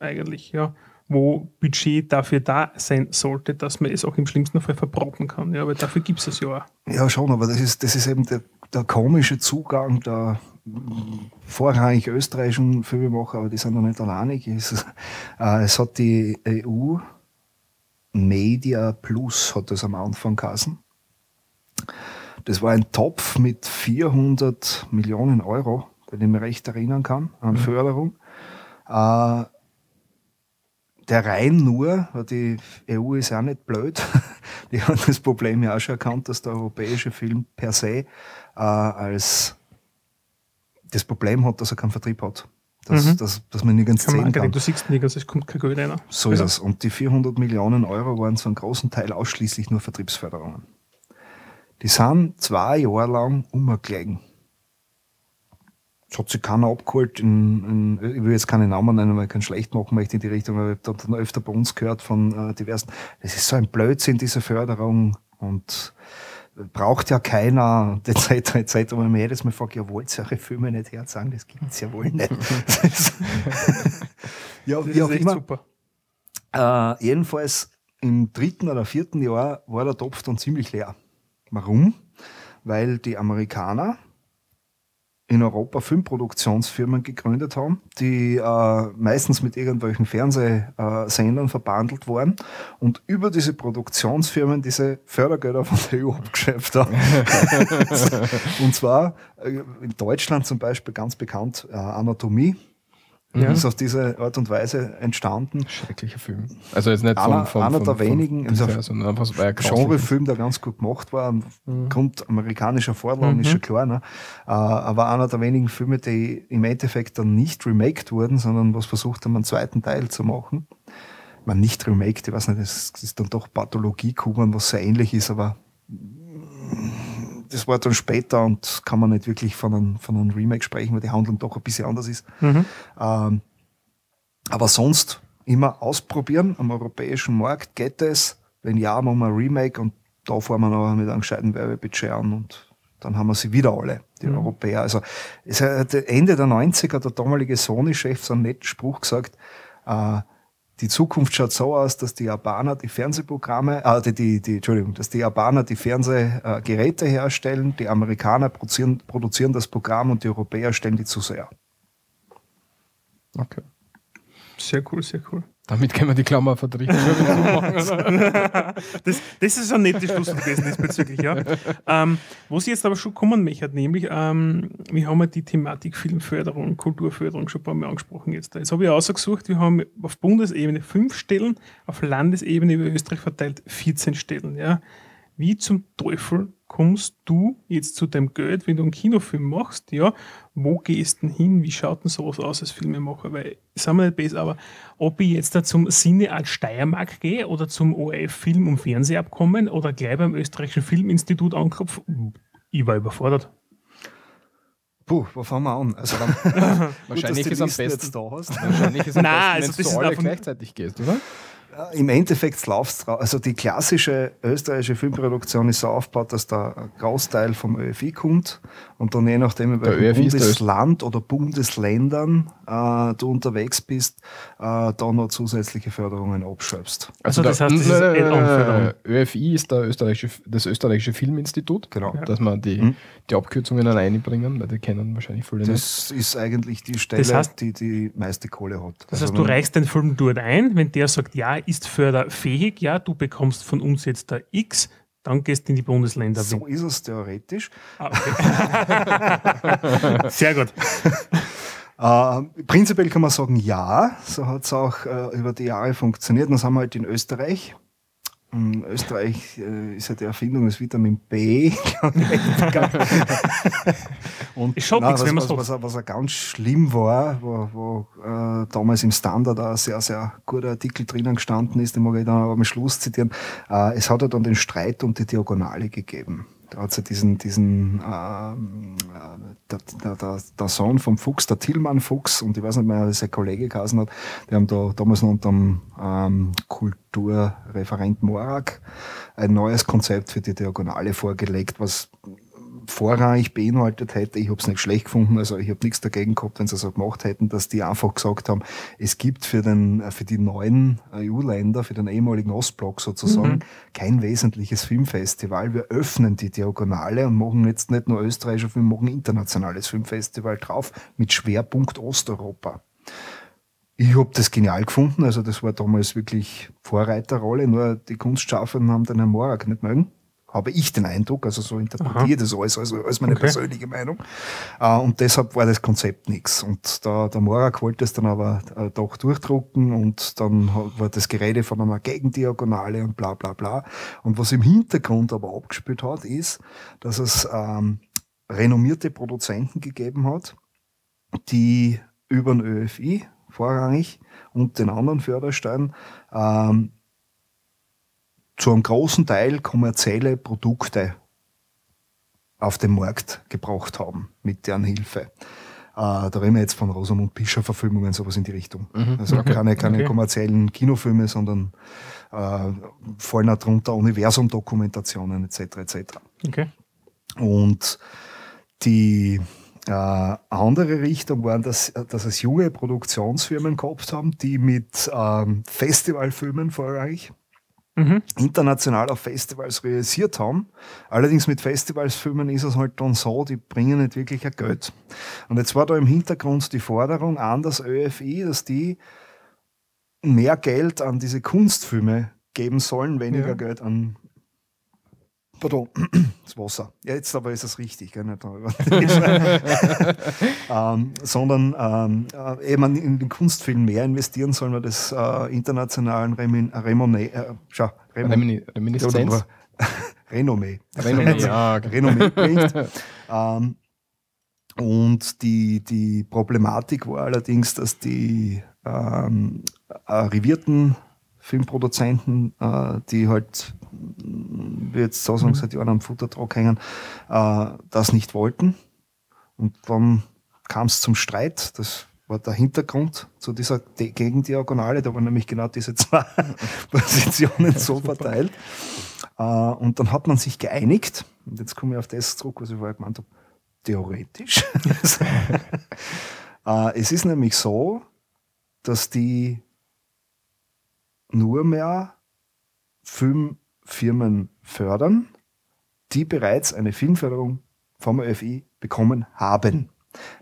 Eigentlich, ja. Wo Budget dafür da sein sollte, dass man es auch im schlimmsten Fall verbrocken kann. Ja, weil dafür gibt es es ja auch. Ja, schon, aber das ist, das ist eben der, der komische Zugang der vorrangig österreichischen Filmemacher, aber die sind noch nicht alleinig. Es, äh, es hat die EU Media Plus, hat das am Anfang geheißen. Das war ein Topf mit 400 Millionen Euro, wenn ich mich recht erinnern kann, an mhm. Förderung. Äh, der rein nur, die EU ist ja nicht blöd, die hat das Problem ja auch schon erkannt, dass der europäische Film per se äh, als das Problem hat, dass er keinen Vertrieb hat. Dass, mhm. dass, dass man nirgends sehen kann. Du siehst nirgends, es kommt kein Geld rein. So ist es. Und die 400 Millionen Euro waren zu einem großen Teil ausschließlich nur Vertriebsförderungen. Die sind zwei Jahre lang umgelegen. Es hat sich keiner abgeholt. In, in, ich will jetzt keine Namen nennen, weil ich keinen schlecht machen möchte in die Richtung, aber ich habe dann öfter bei uns gehört von äh, diversen. Das ist so ein Blödsinn, diese Förderung. Und braucht ja keiner, etc., etc. Und wenn man jedes Mal fragt, ja, wollt ihr eure Filme nicht herzeigen? Das gibt's ja wohl nicht. ja, das wie auch immer. Super. Äh, jedenfalls im dritten oder vierten Jahr war der Topf dann ziemlich leer. Warum? Weil die Amerikaner in Europa Filmproduktionsfirmen gegründet haben, die äh, meistens mit irgendwelchen Fernsehsendern verbandelt waren und über diese Produktionsfirmen diese Fördergelder von der EU abgeschöpft haben. und zwar äh, in Deutschland zum Beispiel ganz bekannt äh, Anatomie ja. ist auf diese Art und Weise entstanden. Schrecklicher Film. Also jetzt nicht einer, von, einer der wenigen also Genrefilm, der ganz gut gemacht war. Mhm. Grund amerikanischer Vorlagen mhm. ist schon klar. Ne? Uh, aber einer der wenigen Filme, die im Endeffekt dann nicht remaked wurden, sondern was versucht haben, einen zweiten Teil zu machen. Man nicht remaked, ich weiß nicht, das ist dann doch Pathologie gekommen, was sehr ähnlich ist, aber das war dann später und kann man nicht wirklich von einem, von einem Remake sprechen, weil die Handlung doch ein bisschen anders ist. Mhm. Ähm, aber sonst immer ausprobieren am europäischen Markt. Geht es? Wenn ja, machen wir ein Remake und da fahren wir noch mit einem gescheiten Werbebudget an und dann haben wir sie wieder alle, die mhm. Europäer. Also es hat Ende der 90er der damalige Sony-Chef so einen netten Spruch gesagt, äh, die Zukunft schaut so aus, dass die Japaner die Fernsehprogramme, äh, die, die, die Entschuldigung, dass die Japaner die Fernsehgeräte herstellen, die Amerikaner produzieren, produzieren das Programm und die Europäer stellen die zu sehr. Okay. Sehr cool, sehr cool. Damit können wir die Klammer verdrehen. das, das ist ein nettes Schluss gewesen diesbezüglich, ja. Ähm, was ich jetzt aber schon kommen möchte, nämlich, ähm, wir haben ja die Thematik Filmförderung, Kulturförderung schon ein paar Mal angesprochen jetzt. Jetzt habe ich ausgesucht, wir haben auf Bundesebene fünf Stellen, auf Landesebene über Österreich verteilt 14 Stellen, ja. Wie zum Teufel kommst du jetzt zu dem Geld, wenn du einen Kinofilm machst, ja, wo gehst du denn hin, wie schaut denn sowas aus als Filmemacher, weil, sagen wir nicht besser, aber ob ich jetzt da zum Sinne als Steiermark gehe oder zum ORF Film- und Fernsehabkommen oder gleich beim österreichischen Filminstitut anklopfe, ich war überfordert. Puh, wo fangen wir an? Also dann, wahrscheinlich, ist am besten, da hast. wahrscheinlich ist am Nein, besten, also wenn du alle gleichzeitig gehst, oder? Im Endeffekt läuft also die klassische österreichische Filmproduktion ist so aufgebaut, dass da ein Großteil vom ÖFI kommt und dann je nachdem, in welchem Bundesland oder Bundesländern äh, du unterwegs bist, äh, da noch zusätzliche Förderungen abschöpfst. Also, also das heißt, das ist äh, ÖFI ist der österreichische, das österreichische Filminstitut, genau. dass man die, mhm. die Abkürzungen reinbringen, weil die kennen wahrscheinlich viele Das nicht. ist eigentlich die Stelle, das heißt, die die meiste Kohle hat. Das heißt, also, du reichst den Film dort ein, wenn der sagt, ja, ist förderfähig, ja, du bekommst von uns jetzt der X, dann gehst du in die Bundesländer. So ist es theoretisch. Ah, okay. Sehr gut. Äh, prinzipiell kann man sagen, ja, so hat es auch äh, über die Jahre funktioniert. Dann sind wir halt in Österreich. In Österreich äh, ist ja die Erfindung des Vitamin B. Und ich na, was, was, was, was, was ganz schlimm war, wo, wo äh, damals im Standard ein sehr, sehr guter Artikel drinnen gestanden ist, den mag ich dann am Schluss zitieren. Äh, es hat ja dann den Streit um die Diagonale gegeben. Ja diesen, diesen ähm, äh, der, der, der, Sohn vom Fuchs, der Tillmann Fuchs, und ich weiß nicht mehr, wie sein Kollege geheißen hat, die haben da damals noch unter dem ähm, Kulturreferent Morak ein neues Konzept für die Diagonale vorgelegt, was vorrangig beinhaltet hätte. Ich habe es nicht schlecht gefunden, also ich habe nichts dagegen gehabt, wenn sie so gemacht hätten, dass die einfach gesagt haben, es gibt für, den, für die neuen EU-Länder, für den ehemaligen Ostblock sozusagen, mhm. kein wesentliches Filmfestival. Wir öffnen die Diagonale und machen jetzt nicht nur österreichische Film, machen internationales Filmfestival drauf mit Schwerpunkt Osteuropa. Ich habe das genial gefunden, also das war damals wirklich Vorreiterrolle, nur die Kunstschaffenden haben den Herrn Morak nicht mögen habe ich den Eindruck, also so interpretiere das alles als, als meine okay. persönliche Meinung. Äh, und deshalb war das Konzept nichts. Und da, der Morak wollte es dann aber äh, doch durchdrucken und dann war das Gerede von einer Gegendiagonale und bla bla bla. Und was im Hintergrund aber abgespielt hat, ist, dass es ähm, renommierte Produzenten gegeben hat, die über den ÖFI vorrangig und den anderen Förderstellen ähm, zu einem großen Teil kommerzielle Produkte auf den Markt gebracht haben mit deren Hilfe. Äh, da reden wir jetzt von Rosamund Pischer Verfilmungen, sowas in die Richtung. Mhm, also okay, keine, keine okay. kommerziellen Kinofilme, sondern äh, fallen darunter Universum-Dokumentationen etc. etc. Okay. Und die äh, andere Richtung waren, dass, dass es junge Produktionsfirmen gehabt haben, die mit ähm, Festivalfilmen vorrangig mhm. international auf Festivals realisiert haben. Allerdings mit Festivalsfilmen ist es halt dann so, die bringen nicht wirklich ein Geld. Und jetzt war da im Hintergrund die Forderung an das ÖFI, dass die mehr Geld an diese Kunstfilme geben sollen, weniger ja. Geld an Pardon, das Wasser. Ja, jetzt aber ist es richtig, gell? Nicht ähm, sondern ähm, äh, eben in den Kunstfilm mehr investieren sollen wir das äh, internationalen Remin, Remone, äh, schau, Remon, Reminiszenz? Renommee. Renommee, ja. Renommee bringt. ähm, und die, die Problematik war allerdings, dass die ähm, arrivierten Filmproduzenten, äh, die halt, wie jetzt so sagen, mhm. seit Jahren am Futtertrag hängen, äh, das nicht wollten. Und dann kam es zum Streit. Das war der Hintergrund zu dieser Gegendiagonale. Da waren nämlich genau diese zwei Positionen so verteilt. Äh, und dann hat man sich geeinigt. Und jetzt komme ich auf das zurück, was ich vorher gemeint habe. Theoretisch. äh, es ist nämlich so, dass die nur mehr Filmfirmen fördern, die bereits eine Filmförderung vom ÖFI bekommen haben.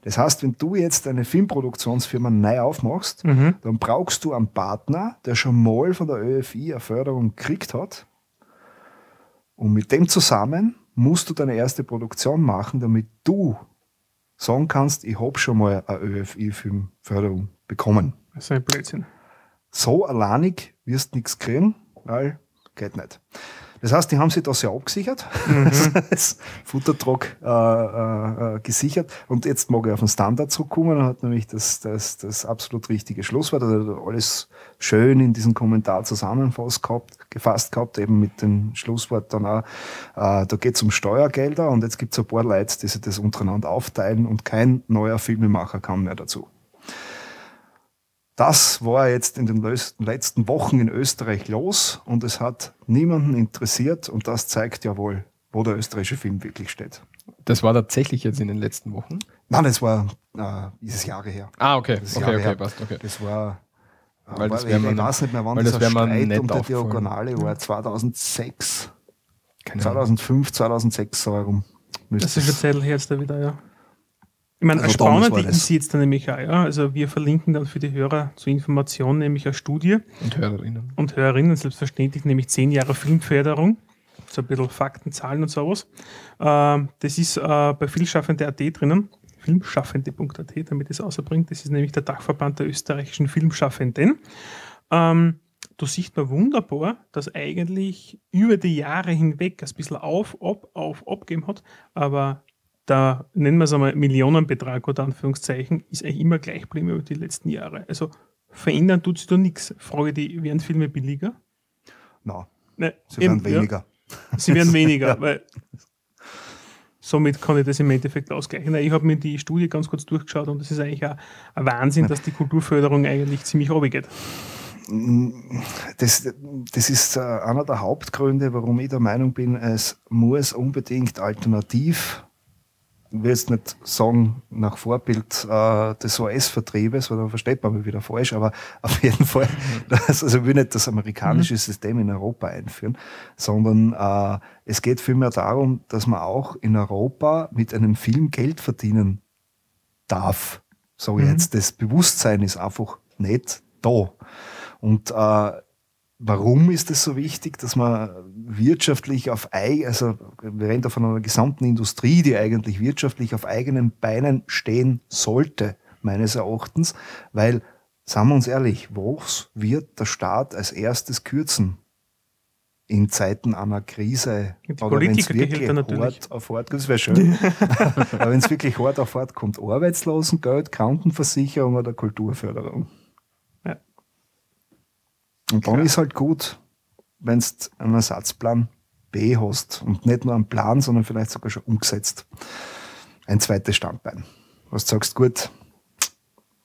Das heißt, wenn du jetzt eine Filmproduktionsfirma neu aufmachst, Mhm. dann brauchst du einen Partner, der schon mal von der ÖFI eine Förderung gekriegt hat. Und mit dem zusammen musst du deine erste Produktion machen, damit du sagen kannst, ich habe schon mal eine ÖFI-Filmförderung bekommen. Das ist ein Blödsinn. So alleinig wirst du nichts kriegen, weil geht nicht. Das heißt, die haben sich da sehr abgesichert, das Futtertrog äh, äh, äh, gesichert. Und jetzt mag ich auf den Standard zurückkommen. Er hat nämlich das, das, das absolut richtige Schlusswort, also alles schön in diesem Kommentar zusammenfasst gehabt, gefasst gehabt, eben mit dem Schlusswort dann auch, äh, da geht es um Steuergelder und jetzt gibt es ein paar Leute, die sich das untereinander aufteilen und kein neuer Filmemacher kann mehr dazu. Das war jetzt in den letzten Wochen in Österreich los und es hat niemanden interessiert und das zeigt ja wohl, wo der österreichische Film wirklich steht. Das war tatsächlich jetzt in den letzten Wochen. Nein, das war äh, dieses Jahre her. Ah, okay. Das Okay, Jahre okay, her. passt, okay. Das war, äh, Weil war das ich, wär ich mir- weiß nicht mehr, wann weil das mir Streit nicht um die. Diagonale war. 2006, Keine Ahnung. 2005, 2006 so herum. Das ist Zettel jetzt da wieder, ja. Ich meine, Also eine damals spannende war das. ist jetzt dann nämlich auch, ja. Also wir verlinken dann für die Hörer zur Information nämlich eine Studie Und Hörerinnen. und Hörerinnen, selbstverständlich nämlich zehn Jahre Filmförderung. So ein bisschen Fakten, Zahlen und sowas. Ähm, das ist äh, bei Filmschaffende.at drinnen. Filmschaffende.at, damit es außerbringt. Das ist nämlich der Dachverband der österreichischen Filmschaffenden. Ähm, da sieht man wunderbar, dass eigentlich über die Jahre hinweg ein bisschen auf, ab, auf, abgeben hat, aber da nennen wir es einmal Millionenbetrag oder Anführungszeichen, ist eigentlich immer gleich geblieben über die letzten Jahre. Also verändern tut sich da nichts. Frage die, werden Filme billiger? Nein, Ne, sie werden eben, ja. weniger. Sie werden weniger, weil somit kann ich das im Endeffekt ausgleichen. Ich habe mir die Studie ganz kurz durchgeschaut und es ist eigentlich auch ein Wahnsinn, dass die Kulturförderung eigentlich ziemlich runtergeht. Das, das ist äh, einer der Hauptgründe, warum ich der Meinung bin, es muss unbedingt alternativ, ich will jetzt nicht sagen nach Vorbild äh, des US-Vertriebes, weil da versteht man mich wieder falsch, aber auf jeden Fall, das, also ich will nicht das amerikanische System in Europa einführen, sondern äh, es geht vielmehr darum, dass man auch in Europa mit einem Film Geld verdienen darf. So Mhm. jetzt, das Bewusstsein ist einfach nicht da. Und äh, warum ist es so wichtig, dass man wirtschaftlich auf ei, also wir reden da von einer gesamten Industrie, die eigentlich wirtschaftlich auf eigenen Beinen stehen sollte, meines Erachtens, weil, sagen wir uns ehrlich, was wird der Staat als erstes kürzen? In Zeiten einer Krise. Die Oder wenn's Politikergehälter wirklich hart auf hart, das wäre schön. Aber wenn es wirklich hart auf hart kommt, Arbeitslosengeld, Krankenversicherung oder Kulturförderung. Ja. Und dann Klar. ist halt gut, wenn du einen Ersatzplan B hast und nicht nur einen Plan, sondern vielleicht sogar schon umgesetzt. Ein zweites Standbein. Was du sagst, gut,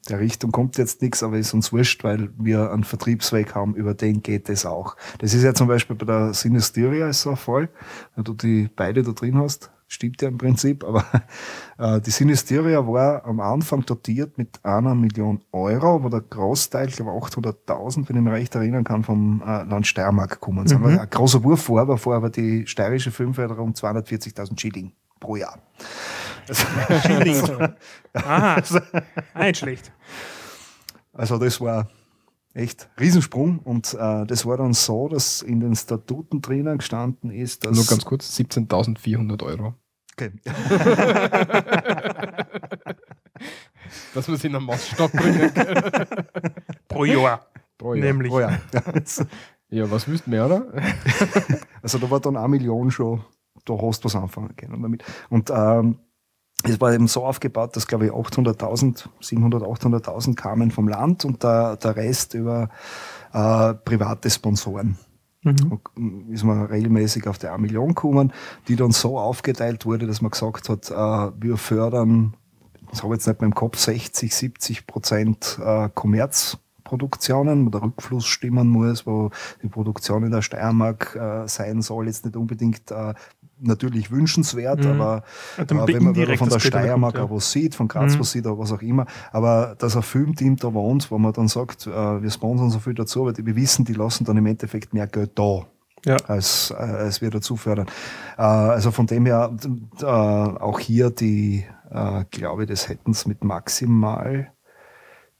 der Richtung kommt jetzt nichts, aber ist uns wurscht, weil wir einen Vertriebsweg haben, über den geht es auch. Das ist ja zum Beispiel bei der Synestheria ist so ein Fall, wenn du die beide da drin hast, stimmt ja im Prinzip, aber äh, die Synestheria war am Anfang dotiert mit einer Million Euro, aber der Großteil, ich glaube 800.000, wenn ich mich recht erinnern kann, vom äh, Land Steiermark gekommen sind. Mhm. Ein großer Wurf war, aber vorher war die steirische Filmförderung 240.000 Schilling pro Jahr. Schilling. Aha, ah, nicht schlecht. Also das war echt Riesensprung und äh, das war dann so, dass in den Statuten drinnen gestanden ist, dass Nur ganz kurz, 17.400 Euro. okay. Dass man sie in einen Maßstab bringen kann. Pro Jahr. Pro Jahr. Nämlich. oh ja. Ja, was wüsst mehr, oder? Also da war dann eine Million schon, da hast du was anfangen können damit. Und ähm, es war eben so aufgebaut, dass glaube ich 800.000, 700, 800.000 kamen vom Land und der, der Rest über äh, private Sponsoren. Mhm. Und ist man regelmäßig auf die 1 Million gekommen, die dann so aufgeteilt wurde, dass man gesagt hat, äh, wir fördern, das habe ich jetzt nicht mehr im Kopf, 60, 70 Prozent äh, Produktionen, wo der Rückfluss stimmen muss, wo die Produktion in der Steiermark äh, sein soll, jetzt nicht unbedingt äh, natürlich wünschenswert, mhm. aber äh, wenn man wieder von der Steiermark kommt, ja. was sieht, von Graz mhm. was sieht oder was auch immer, aber dass ein Filmteam da wohnt, wo man dann sagt, äh, wir sponsern so viel dazu, aber die, wir wissen, die lassen dann im Endeffekt mehr Geld da. Ja. Als, äh, als wir dazu fördern. Äh, also von dem her, auch hier die, glaube ich, das hätten es mit maximal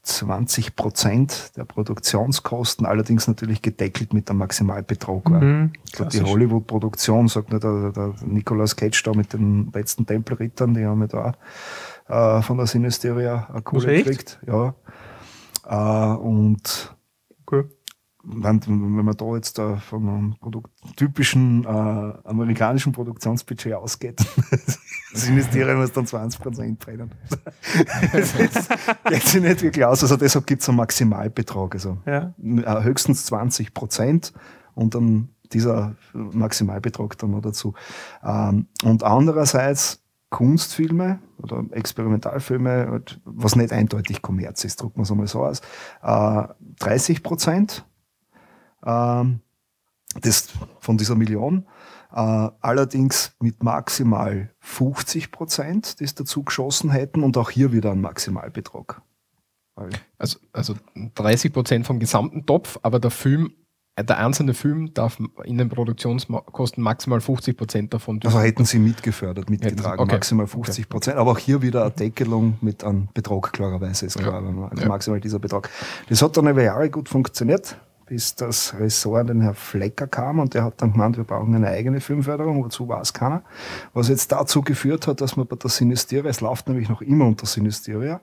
20 Prozent der Produktionskosten, allerdings natürlich gedeckelt mit dem Maximalbetrag war. Mhm, ich glaube, die Hollywood-Produktion, sagt nur der, der Nicolas Cage da mit den letzten Tempelrittern, die haben ja da äh, von der Sinisteria eine Kohle gekriegt. Ja. Äh, und okay wenn, wenn man da jetzt äh, von einem Produkt, typischen äh, amerikanischen Produktionsbudget ausgeht, das Investieren muss dann 20 Prozent brennen. das geht sich nicht wirklich aus. Also deshalb gibt es einen Maximalbetrag. Also ja. Äh, höchstens 20 Prozent und dann dieser Maximalbetrag dann noch dazu. Ähm, und andererseits Kunstfilme oder Experimentalfilme, was nicht eindeutig Kommerz ist, drücken wir es einmal so aus, 30 äh, Prozent ähm, das von dieser Million. Äh, allerdings mit maximal 50 Prozent, die es dazu geschossen hätten und auch hier wieder ein Maximalbetrag. Also, also 30 Prozent vom gesamten Topf, aber der Film, äh, der einzelne Film darf in den Produktionskosten maximal 50 Prozent davon. Also hätten sie mitgefördert, mitgetragen, okay. maximal 50 Prozent. Okay. Aber auch hier wieder eine Deckelung mit einem Betrag, klarerweise ist klar, also ja. maximal dieser Betrag. Das hat dann über Jahre gut funktioniert bis das Ressort an den Herr Flecker kam und der hat dann gemeint, wir brauchen eine eigene Filmförderung, wozu war es keiner. Was jetzt dazu geführt hat, dass man bei der Sinisteria, es läuft nämlich noch immer unter Sinisteria,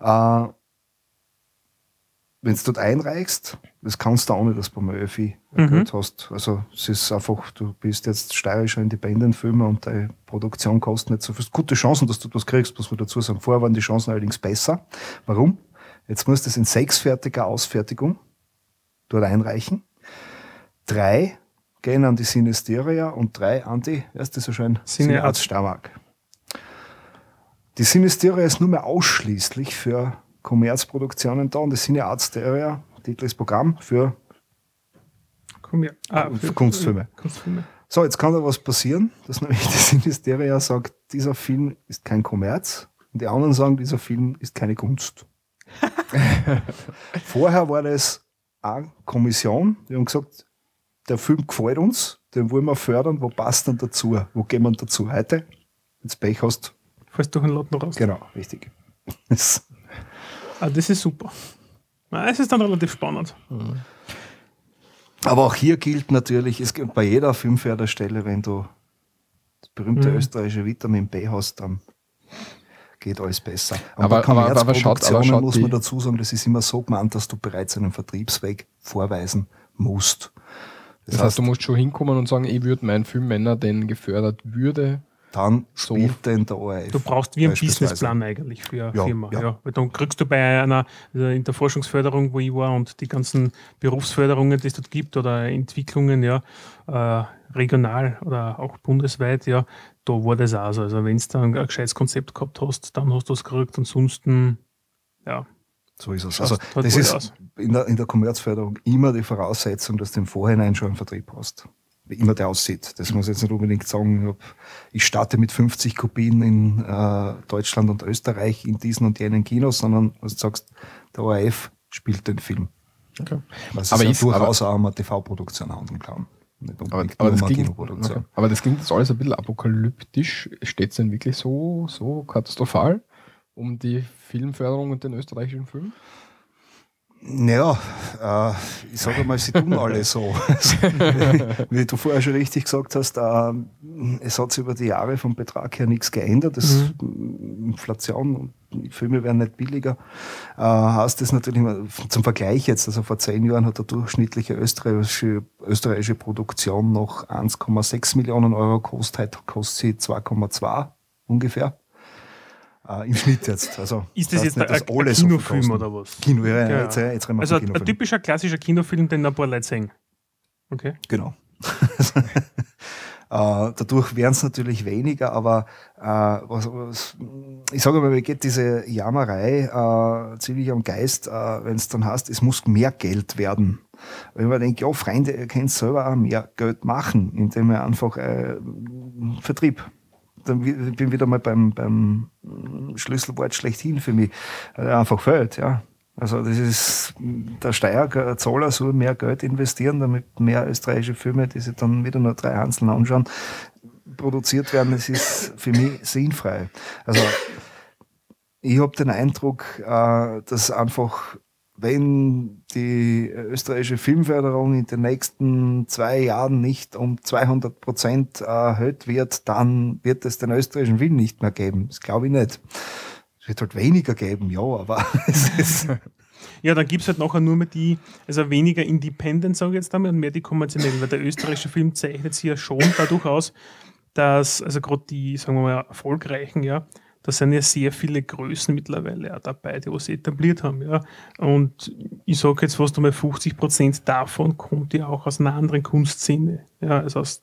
äh, wenn du dort einreichst, das kannst du auch nicht, dass du beim ÖFI mhm. hast. Also es ist einfach, du bist jetzt steirischer Independent-Filmer und deine Produktion kostet nicht so viel. Gute Chancen, dass du das kriegst, muss man dazu sagen. Vorher waren die Chancen allerdings besser. Warum? Jetzt musst du es in sechsfertiger Ausfertigung dort einreichen. Drei gehen an die Sinesteria und drei an die, erst ist so schön, Cinearzt Starmark. Die Sinesteria ist nur mehr ausschließlich für Kommerzproduktionen da und die Cinearzteria, Titel ist Programm für, ah, für, für Kunstfilme. Kunstfilme. So, jetzt kann da was passieren, dass nämlich die Sinesteria sagt, dieser Film ist kein Kommerz und die anderen sagen, dieser Film ist keine Kunst. Vorher war das eine Kommission, die haben gesagt, der Film gefällt uns, den wollen wir fördern, wo passt dann dazu? Wo gehen wir dazu? Heute, wenn du Pech hast. Fällst du einen Lot noch raus? Genau, richtig. ah, das ist super. Es ist dann relativ spannend. Mhm. Aber auch hier gilt natürlich, es gibt bei jeder Filmförderstelle, wenn du das berühmte mhm. österreichische Vitamin B hast, dann geht alles besser. Und aber, bei aber, aber schaut, aber schaut muss man dazu sagen, das ist immer so gemeint, dass du bereits einen Vertriebsweg vorweisen musst. Das, das heißt, heißt, du musst schon hinkommen und sagen, ich würde meinen Film, wenn er denn gefördert würde, dann so spielt denn der ORF. Du brauchst wie einen Businessplan eigentlich für eine ja, Firma. Ja. ja. Weil dann kriegst du bei einer, also in der Forschungsförderung, wo ich war und die ganzen Berufsförderungen, die es dort gibt oder Entwicklungen, ja, äh, regional oder auch bundesweit, ja, da war das auch so. Also wenn du dann ein gescheites Konzept gehabt hast, dann hast du es gekriegt. Ansonsten, ja. So ist es. Also das ist in der, in der Kommerzförderung immer die Voraussetzung, dass du im Vorhinein schon einen Vertrieb hast. Wie immer der aussieht. Das muss ich jetzt nicht unbedingt sagen, ich starte mit 50 Kopien in äh, Deutschland und Österreich in diesen und jenen Kinos, sondern was du sagst, der ORF spielt den Film. Okay. Was aber ist ja durchaus auch eine TV-Produktion handeln kann. Aber, aber, das klingt, okay. aber, das klingt, jetzt alles ein bisschen apokalyptisch. Steht es denn wirklich so, so katastrophal um die Filmförderung und den österreichischen Film? Naja, äh, ich sage mal, sie tun alle so. Wie du vorher schon richtig gesagt hast, äh, es hat sich über die Jahre vom Betrag her nichts geändert. Das mhm. Inflation die Filme werden nicht billiger. Äh, heißt das natürlich zum Vergleich jetzt, also vor zehn Jahren hat der durchschnittliche österreichische, österreichische Produktion noch 1,6 Millionen Euro gekostet, heute kostet sie 2,2 ungefähr. Uh, Im Schnitt jetzt. Also, ist das, das jetzt ein, ein Kinofilm so oder was? Kino, ja, ja. Jetzt, jetzt also ein typischer klassischer Kinofilm, den ein paar Leute sehen. Okay. Genau. Äh, dadurch werden es natürlich weniger, aber äh, was, was, ich sage mal, mir geht diese Jammerei äh, ziemlich am Geist, äh, wenn es dann heißt, es muss mehr Geld werden. Ich mir denke, ja, Freunde, ihr könnt selber auch mehr Geld machen, indem ihr einfach äh, Vertrieb dann bin wieder mal beim, beim Schlüsselwort schlechthin für mich. Einfach fehlt, ja. Also das ist der Steuerzahler soll mehr Geld investieren, damit mehr österreichische Filme, die sich dann wieder nur drei einzeln anschauen, produziert werden. Das ist für mich sinnfrei. Also ich habe den Eindruck, äh, dass einfach, wenn die österreichische Filmförderung in den nächsten zwei Jahren nicht um 200 Prozent erhöht wird, dann wird es den österreichischen Film nicht mehr geben. Das glaube ich nicht. Es wird halt weniger geben, ja, aber es ist. Ja, dann gibt es halt nachher nur mehr die, also weniger Independent, sage ich jetzt damit, und mehr die konventionellen, weil der österreichische Film zeichnet sich ja schon dadurch aus, dass, also gerade die, sagen wir mal, erfolgreichen, ja, da sind ja sehr viele Größen mittlerweile auch dabei, die was etabliert haben, ja. Und ich sage jetzt fast einmal 50 Prozent davon kommt ja auch aus einer anderen Kunstszene, ja, also aus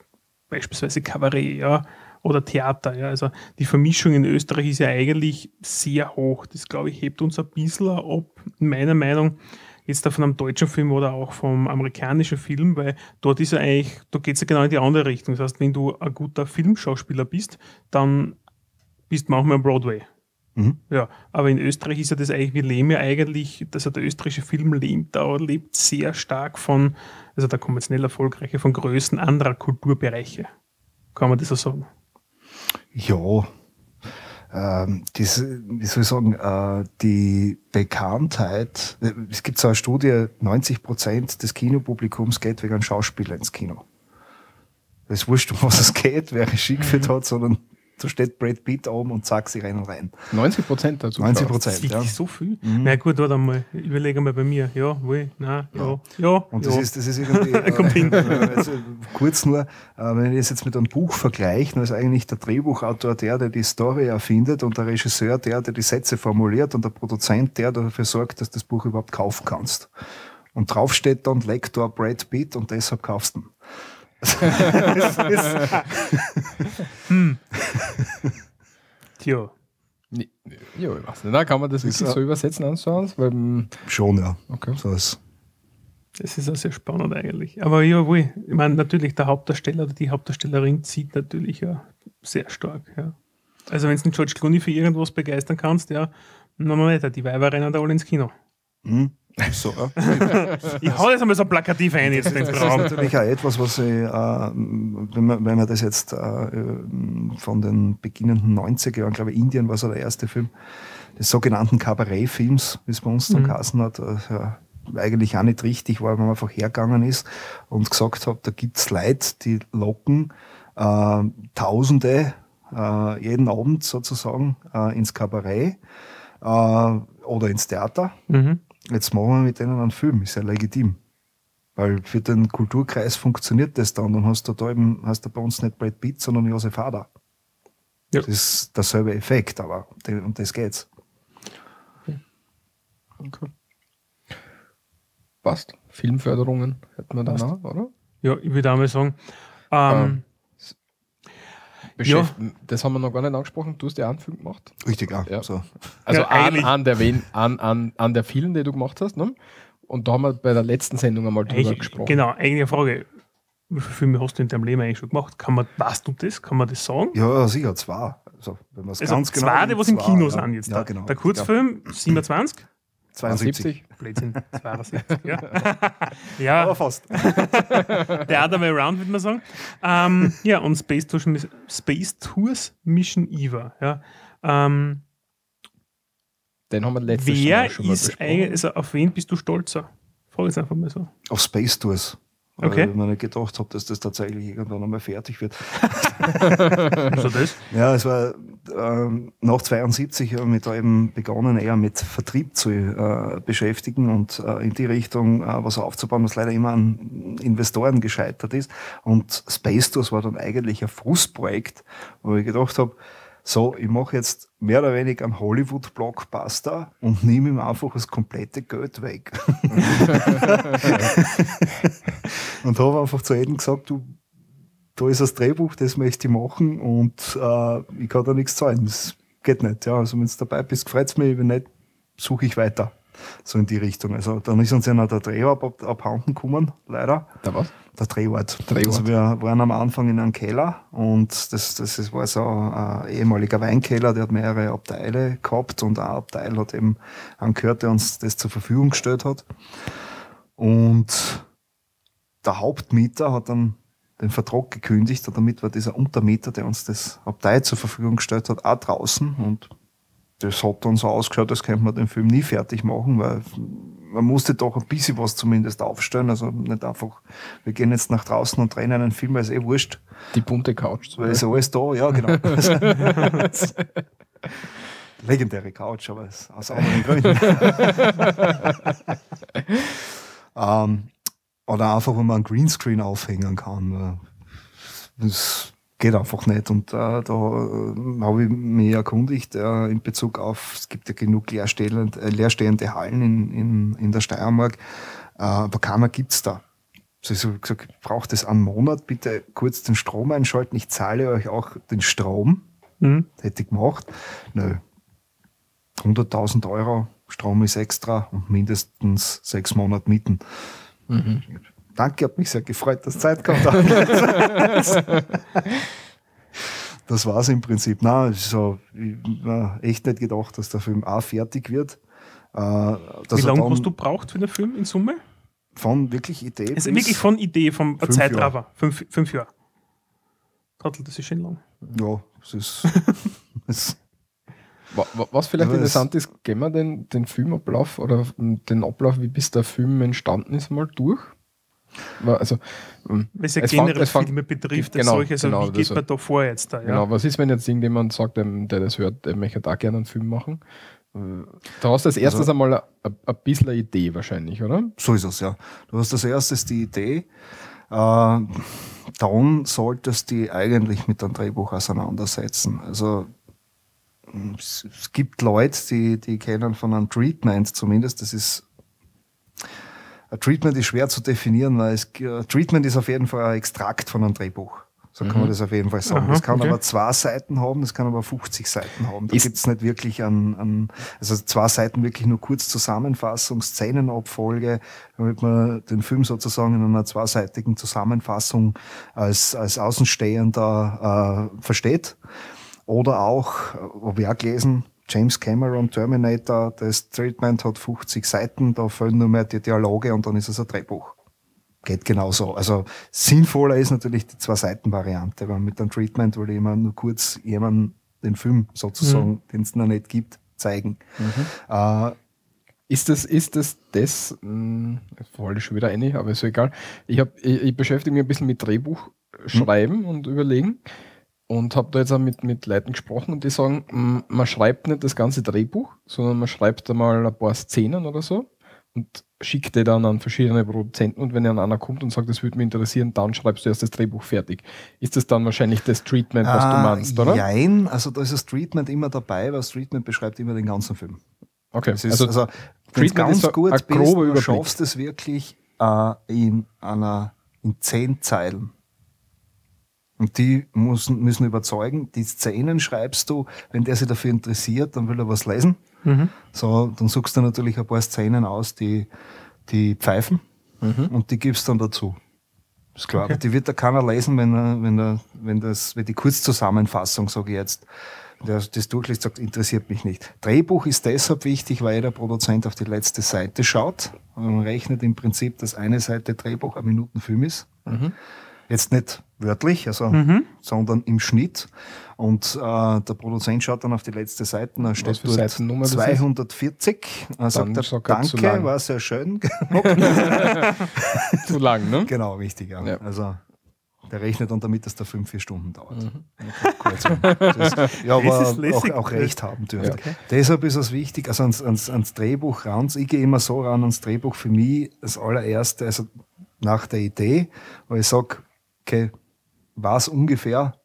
beispielsweise Kabarett, ja, oder Theater. Ja. Also die Vermischung in Österreich ist ja eigentlich sehr hoch. Das, glaube ich, hebt uns ein bisschen ab, in meiner Meinung, jetzt da von einem deutschen Film oder auch vom amerikanischen Film, weil dort ist ja eigentlich, da geht es ja genau in die andere Richtung. Das heißt, wenn du ein guter Filmschauspieler bist, dann bist du manchmal am Broadway. Mhm. Ja, aber in Österreich ist ja das eigentlich, wir leben ja eigentlich, also der österreichische Film lebt da, lebt sehr stark von, also der kommerziell erfolgreiche, von Größen anderer Kulturbereiche. Kann man das so sagen? Ja, ähm, diese, wie soll ich sagen, äh, die Bekanntheit, äh, es gibt so eine Studie, 90 Prozent des Kinopublikums geht wegen einem Schauspieler ins Kino. Es ist wurscht, um was es geht, wer Regie geführt hat, sondern da steht Brad Pitt oben und zack, sie rennen rein. 90 Prozent dazu. 90 Prozent, ja. so viel? Mhm. Na gut, warte mal, überlege mal bei mir. Ja, wohl, nein, ja, ja. ja und das, ja. Ist, das ist irgendwie, äh, also, kurz nur, äh, wenn ich das jetzt mit einem Buch vergleiche, dann ist eigentlich der Drehbuchautor der, der die Story erfindet und der Regisseur der, der die Sätze formuliert und der Produzent der, der dafür sorgt, dass du das Buch überhaupt kaufen kannst. Und drauf steht dann Lektor Brad Pitt und deshalb kaufst du ihn hm. Tja. Ja, ich weiß nicht. Da kann man das wirklich so übersetzen anschauen? Weil, hm, Schon, ja. Okay. So ist. Das ist auch sehr spannend eigentlich. Aber ja, wohl, ich meine, natürlich der Hauptdarsteller oder die Hauptdarstellerin zieht natürlich ja sehr stark, ja. Also wenn du den George Clooney für irgendwas begeistern kannst, ja, weiter. Die Weiber rennen da alle ins Kino. Mhm. So, ich hau das einmal so plakativ ein jetzt Das ist natürlich auch etwas, was ich, äh, wenn, man, wenn man das jetzt äh, von den beginnenden 90er Jahren, glaube ich, Indien war so der erste Film, des sogenannten Kabarettfilms, wie es bei uns dann mhm. geheißen hat, äh, eigentlich auch nicht richtig war, wenn man einfach hergegangen ist und gesagt hat, da gibt's Leute, die locken äh, Tausende äh, jeden Abend sozusagen äh, ins Kabarett äh, oder ins Theater. Mhm jetzt machen wir mit denen einen Film, ist ja legitim. Weil für den Kulturkreis funktioniert das dann. Dann hast du da eben, hast du bei uns nicht Brad Pitt, sondern Josef Hader. Ja. Das ist derselbe Effekt, aber um das geht's. Okay. Passt. Filmförderungen hätten wir dann auch, oder? Ja, ich würde auch mal sagen, ähm, ähm, ja. Das haben wir noch gar nicht angesprochen. Du hast ja einen Film gemacht. Richtig, auch. Ja. So. Also ja, an, an, der wen, an, an, an der vielen, die du gemacht hast. Ne? Und da haben wir bei der letzten Sendung einmal drüber eigentlich, gesprochen. Genau, eigene Frage. Wie viele Filme hast du in deinem Leben eigentlich schon gemacht? Kann man, weißt du das? Kann man das sagen? Ja, sicher, zwei. Also, wenn also ganz genau zwei, die was im Kino sind jetzt. Ja, genau. Der Kurzfilm, 27? 72. Blödsinn, 72, ja. ja. Aber fast. The other way around, würde man sagen. Ähm, ja, und Space Tours, Space Tours Mission Eva. Ja. Ähm, Den haben wir letztes Wer Mal schon mal ist eigentlich, also auf wen bist du stolzer? Frage es einfach mal so. Auf Space Tours. Okay. Weil ich mir nicht gedacht habe, dass das tatsächlich irgendwann einmal fertig wird. Wieso das? Ja, es war ähm, nach 72 habe ich mich da eben begonnen, eher mit Vertrieb zu äh, beschäftigen und äh, in die Richtung äh, was aufzubauen, was leider immer an Investoren gescheitert ist. Und Space Tours war dann eigentlich ein Frustprojekt, wo ich gedacht habe, so, ich mache jetzt mehr oder weniger einen Hollywood-Blockbuster und nehme ihm einfach das komplette Geld weg. und habe einfach zu jedem gesagt, du da ist das Drehbuch, das möchte ich machen und äh, ich kann da nichts zahlen. Das geht nicht. Ja, also wenn du dabei bist, freut's mich, wenn nicht, suche ich weiter. So in die Richtung. Also dann ist uns ja noch der Drehort ab, abhanden gekommen, leider. Da was? Der Drehort. Drehort. Also wir waren am Anfang in einem Keller und das, das ist- war so ein ehemaliger Weinkeller, der hat mehrere Abteile gehabt und ein Abteil hat eben angehört, der uns das zur Verfügung gestellt hat. Und der Hauptmieter hat dann den Vertrag gekündigt und damit war dieser Untermieter, der uns das Abteil zur Verfügung gestellt hat, auch draußen und das hat dann so ausgeschaut, als könnte man den Film nie fertig machen, weil man musste doch ein bisschen was zumindest aufstellen. Also nicht einfach, wir gehen jetzt nach draußen und drehen einen Film, weil es eh wurscht, Die bunte Couch. weil ist alles da, ja genau. Legendäre Couch, aber es- aus anderen Gründen. ähm, oder einfach, wenn man einen Greenscreen aufhängen kann. Das geht einfach nicht. Und äh, da äh, habe ich mich erkundigt äh, in Bezug auf, es gibt ja genug leerstehende, äh, leerstehende Hallen in, in, in der Steiermark, äh, aber keiner gibt's da. So ich habe gesagt, ich brauche das einen Monat, bitte kurz den Strom einschalten, ich zahle euch auch den Strom. Mhm. Hätte ich gemacht. Nö. 100.000 Euro, Strom ist extra und mindestens sechs Monate Mieten. Danke, hat mich sehr gefreut, dass Zeit kommt. das war's im Prinzip. Na, so, ich hab echt nicht gedacht, dass der Film auch fertig wird. Äh, Wie lange dann hast du braucht für den Film in Summe? von wirklich Idee Also bis- wirklich von Idee, vom Fünf Zeitraffer. Fünf, fünf Jahre. Trottel, das ist schon lang. Ja, es ist, es, Wa- wa- Was vielleicht Aber es- interessant ist, gehen wir den, den Filmablauf oder den Ablauf, wie bis der Film entstanden ist, mal durch. Also, Weil es ja Es generell fängt- Filme betrifft, genau, solche. Also genau, wie geht das- man da vor jetzt da? Ja? genau, was ist, wenn jetzt irgendjemand sagt, ähm, der das hört, der möchte da gerne einen Film machen? Da hast du als erstes Also- einmal ein ein bisschen eine Idee wahrscheinlich, oder? So ist es, ja. Du hast als erstes die Idee, äh, dann solltest du dich eigentlich mit einem Drehbuch auseinandersetzen. Also es gibt Leute, die, die kennen von einem Treatment zumindest, das ist ein Treatment ist schwer zu definieren, weil es, ein Treatment ist auf jeden Fall ein Extrakt von einem Drehbuch. So kann man das auf jeden Fall sagen. Aha, das kann okay. aber zwei Seiten haben, das kann aber 50 Seiten haben. Da gibt's nicht wirklich an, an, also zwei Seiten wirklich nur kurz Zusammenfassung, Szenenabfolge, damit man den Film sozusagen in einer zweiseitigen Zusammenfassung als, als Außenstehender äh, versteht. Oder auch, äh, habe ich auch gelesen, James Cameron, Terminator, das Treatment hat 50 Seiten, da fehlen nur mehr die Dialoge und dann ist es ein Drehbuch. Geht genauso. Also sinnvoller ist natürlich die Zwei-Seiten-Variante, weil mit einem Treatment ich immer nur kurz jemanden den Film sozusagen, den es noch nicht gibt, zeigen. Äh, Ist das, ist das das, mh, jetzt falle ich schon wieder eine, aber ist so egal. Ich, hab, ich, ich beschäftige mich ein bisschen mit Drehbuch schreiben und überlegen und habe da jetzt auch mit, mit Leuten gesprochen und die sagen, man schreibt nicht das ganze Drehbuch, sondern man schreibt einmal ein paar Szenen oder so und schickt die dann an verschiedene Produzenten und wenn dann einer kommt und sagt, das würde mich interessieren, dann schreibst du erst das Drehbuch fertig. Ist das dann wahrscheinlich das Treatment, was du äh, meinst, oder? Jein, also da ist das Treatment immer dabei, weil das Treatment beschreibt immer den ganzen Film. Okay, Das ist, also, also, wenn du Treatment ganz ist gut bist, du schaffst es wirklich äh, in einer in zehn Zeilen. Und die müssen, müssen überzeugen. Die Szenen schreibst du, wenn der sich dafür interessiert, dann will er was lesen. Mhm. So, dann suchst du natürlich ein paar Szenen aus, die, die pfeifen Mhm. und die gibst dann dazu. Ist klar. Okay. Die wird da keiner lesen, wenn er, wenn er, wenn das, wenn die Kurzzusammenfassung, sage ich jetzt, der das durchliest, sagt, interessiert mich nicht. Drehbuch ist deshalb wichtig, weil jeder Produzent auf die letzte Seite schaut. Und man rechnet im Prinzip, dass eine Seite Drehbuch ein Minutenfilm ist. Mhm. Jetzt nicht wörtlich, also, Mhm. sondern im Schnitt. Und äh, der Produzent schaut dann auf die letzte Seite, da steht dort Seitennummer das ist? 240. Dann sagt er, sagt er, zu danke, lang. war sehr schön. Zu lang, ne? genau, richtig, ja. Ja. Also der rechnet dann damit, dass der fünf, vier Stunden dauert. Mhm. Kurz. Das, ja, aber auch, auch recht haben dürfte. Ja. Okay. Deshalb ist es wichtig, also ans, ans, ans Drehbuch ran. Ich gehe immer so ran ans Drehbuch für mich das allererste, also nach der Idee, weil ich sage, okay, was ungefähr,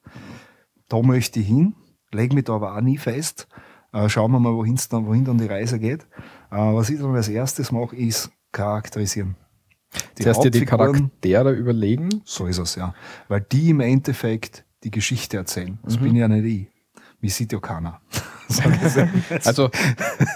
da möchte ich hin, lege mich da aber auch nie fest. Äh, schauen wir mal, wohin's dann, wohin dann die Reise geht. Äh, was ich dann als erstes mache, ist charakterisieren. die Zuerst dir die Charaktere überlegen. So ist es, ja. Weil die im Endeffekt die Geschichte erzählen. Das Mhm. bin ja nicht ich. Mich sieht ja keiner. Also,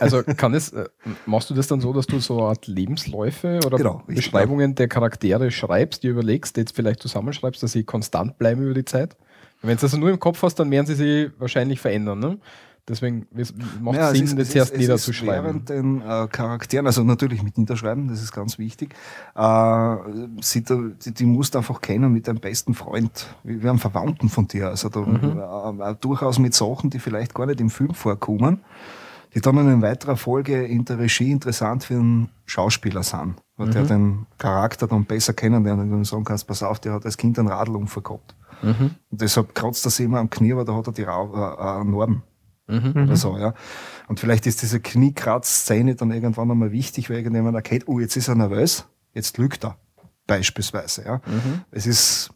also kann es, äh, machst du das dann so, dass du so eine Art Lebensläufe oder Genau, Beschreibungen der Charaktere schreibst, dir überlegst, die jetzt vielleicht zusammenschreibst, dass sie konstant bleiben über die Zeit? Wenn du das nur im Kopf hast, dann werden sie sich wahrscheinlich verändern. Ne? Deswegen es macht Ja, es Sinn, ist- das ist niederzuschreiben. Während den äh, Charakteren, also natürlich mit Niederschreiben, das ist ganz wichtig, äh, sie, die, die musst du einfach kennen mit deinem besten Freund, wie einem Verwandten von dir. Also da, Mhm. äh, äh, durchaus mit Sachen, die vielleicht gar nicht im Film vorkommen, die dann in weiterer Folge in der Regie interessant für einen Schauspieler sind, weil Mhm. der den Charakter dann besser kennenlernt und sagen kannst, pass auf, der hat als Kind einen Radlunfall gehabt. Mhm. Und deshalb kratzt er sich immer am Knie, aber da hat er die Ra äh, äh, Narben Mhm. oder so, ja. Und vielleicht ist diese Kniekratz-Szene dann irgendwann einmal wichtig, weil irgendjemand erkennt, oh, jetzt ist er nervös, jetzt lügt er. Beispielsweise, ja. Es ist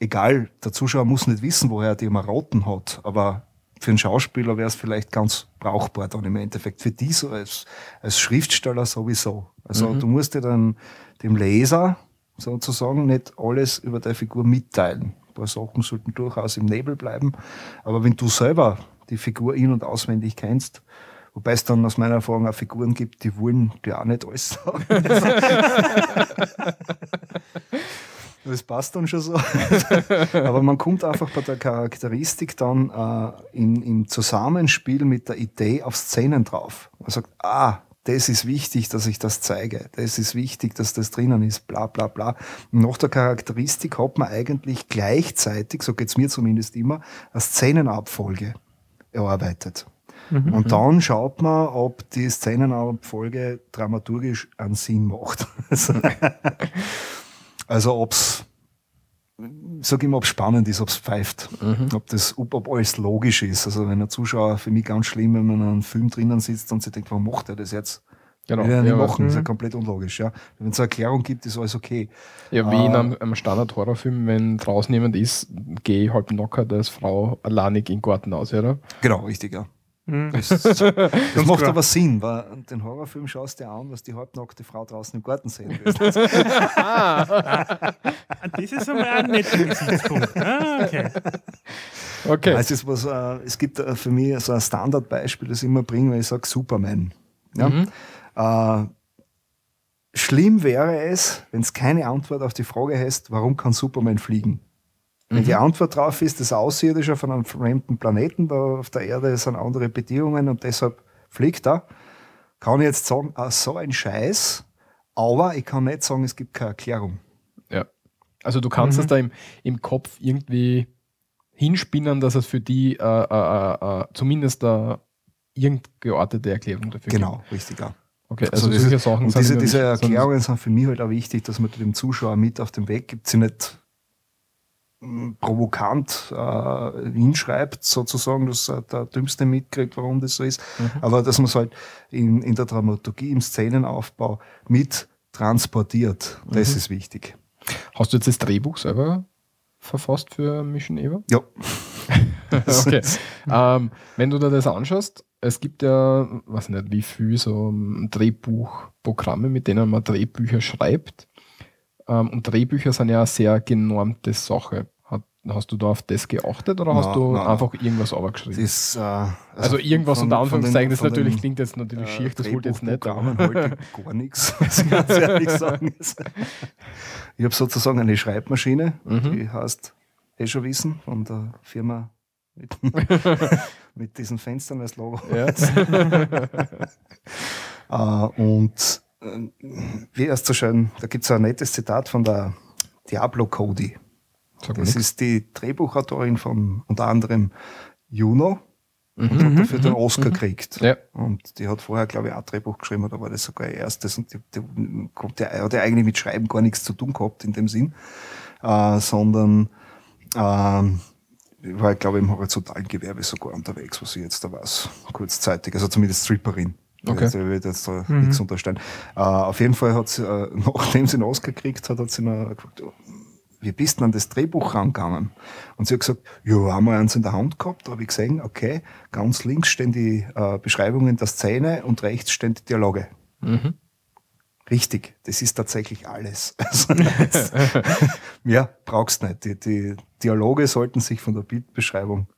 egal, der Zuschauer muss nicht wissen, woher er die Marotten hat, aber für einen Schauspieler wäre es vielleicht ganz brauchbar dann im Endeffekt. Für die so als, als Schriftsteller sowieso. Also du musst dir dann dem Leser sozusagen nicht alles über deine Figur mitteilen. Ein paar Sachen sollten durchaus im Nebel bleiben. Aber wenn du selber die Figur in- und auswendig kennst, wobei es dann aus meiner Erfahrung auch Figuren gibt, die wollen dir auch nicht alles sagen. Das passt dann schon so. Aber man kommt einfach bei der Charakteristik dann äh, in, im Zusammenspiel mit der Idee auf Szenen drauf. Man sagt, ah, das ist wichtig, dass ich das zeige. Das ist wichtig, dass das drinnen ist, bla bla bla. Und nach der Charakteristik hat man eigentlich gleichzeitig, so geht's mir zumindest immer, eine Szenenabfolge erarbeitet. Und dann schaut man, ob die Szenenabfolge dramaturgisch einen Sinn macht. Also, also ob's, sag immer, ob's spannend ist, ob's pfeift, ob das, ob, ob alles logisch ist. Also wenn ein Zuschauer für mich ganz schlimm, wenn man in einem Film drinnen sitzt und sich denkt, warum macht er das jetzt? Genau. Will er nicht Ja, machen, das ist ja mhm. komplett unlogisch, ja. Wenn es eine Erklärung gibt, ist alles okay. Ja, wie in Ah. einem, einem Standard-Horrorfilm, wenn draußen jemand ist, gehe ich halb knockert als Frau alleinig in den Garten aus, oder? Genau, richtig, ja. Mhm. Das, das macht klar. aber Sinn, weil den Horrorfilm schaust du dir an, was die halbnackte Frau draußen im Garten sehen will. Ah, Das ist einmal ein netter Gesichtspunkt. Ah, okay. Okay. Es, ist was, äh, es gibt äh, für mich so ein Standardbeispiel, das ich immer bringe, wenn ich sage Superman. Ja? Mhm. Äh, schlimm wäre es, wenn es keine Antwort auf die Frage heißt, warum kann Superman fliegen? Wenn die Antwort drauf ist, das Außerirdische von einem fremden Planeten, da auf der Erde sind andere Bedingungen und deshalb fliegt er, kann ich jetzt sagen, ah, so ein Scheiß, aber ich kann nicht sagen, es gibt keine Erklärung. Ja. Also du kannst Mhm. das da im, im Kopf irgendwie hinspinnen, dass es für die äh, äh, äh, äh, zumindest äh, irgendeine Erklärung dafür Genau, gibt. richtig, ja. Okay, also, Also das- Sachen Und diese, diese Erklärungen sind für mich halt auch wichtig, dass man dem Zuschauer mit auf den Weg gibt, sie nicht mm, provokant äh, hinschreibt, sozusagen, dass äh, der Dümmste mitkriegt, warum das so ist, Mhm. aber dass man es halt in, in der Dramaturgie, im Szenenaufbau mit transportiert. Das Mhm. ist wichtig. Hast du jetzt das Drehbuch selber verfasst für Mission Eva? Ja. okay. ähm, wenn du dir das anschaust, es gibt ja, weiß nicht, wie viel so Drehbuchprogramme, mit denen man Drehbücher schreibt. Ähm, und Drehbücher sind ja eine sehr genormte Sache. Hast du da auf das geachtet oder hast Na, du na. einfach irgendwas runtergeschrieben? Das, äh, also also, irgendwas von- unter Anführungszeichen, das natürlich den, klingt jetzt natürlich äh, schier, das ich jetzt nicht. Gar nichts, muss ich ganz ehrlich sagen. Ich habe sozusagen eine Schreibmaschine, Mhm. die heißt eh schon wissen, von der Firma mit, mit diesen Fenstern als Logo. Ja. Äh, und äh, wie erst so schön, da gibt es ein nettes Zitat von der Diablo Cody. Sag Das ist die Drehbuchautorin von unter anderem Juno und Mhm. hat dafür den Oscar gekriegt. Ja. Und die hat vorher, glaube ich, auch ein Drehbuch geschrieben, oder war das sogar ihr erstes. Und die, die, die hat ja eigentlich mit Schreiben gar nichts zu tun gehabt in dem Sinn, äh, sondern ähm, ich war, glaube ich, im horizontalen Gewerbe sogar unterwegs, was ich jetzt da weiß, kurzzeitig, also zumindest Stripperin. Okay. Also, ich will jetzt da nichts unterstellen. Äh, auf jeden Fall hat sie, äh, nachdem sie einen Oscar gekriegt hat, hat sie noch gefragt, oh, wie bist du denn an das Drehbuch rangegangen? Und sie hat gesagt, ja, haben wir eins in der Hand gehabt, da habe ich gesehen, okay, ganz links stehen die äh, Beschreibungen der Szene und rechts stehen die Dialoge. Mhm. Richtig, das ist tatsächlich alles. Also, mehr brauchst nicht. Die, die Dialoge sollten sich von der Bildbeschreibung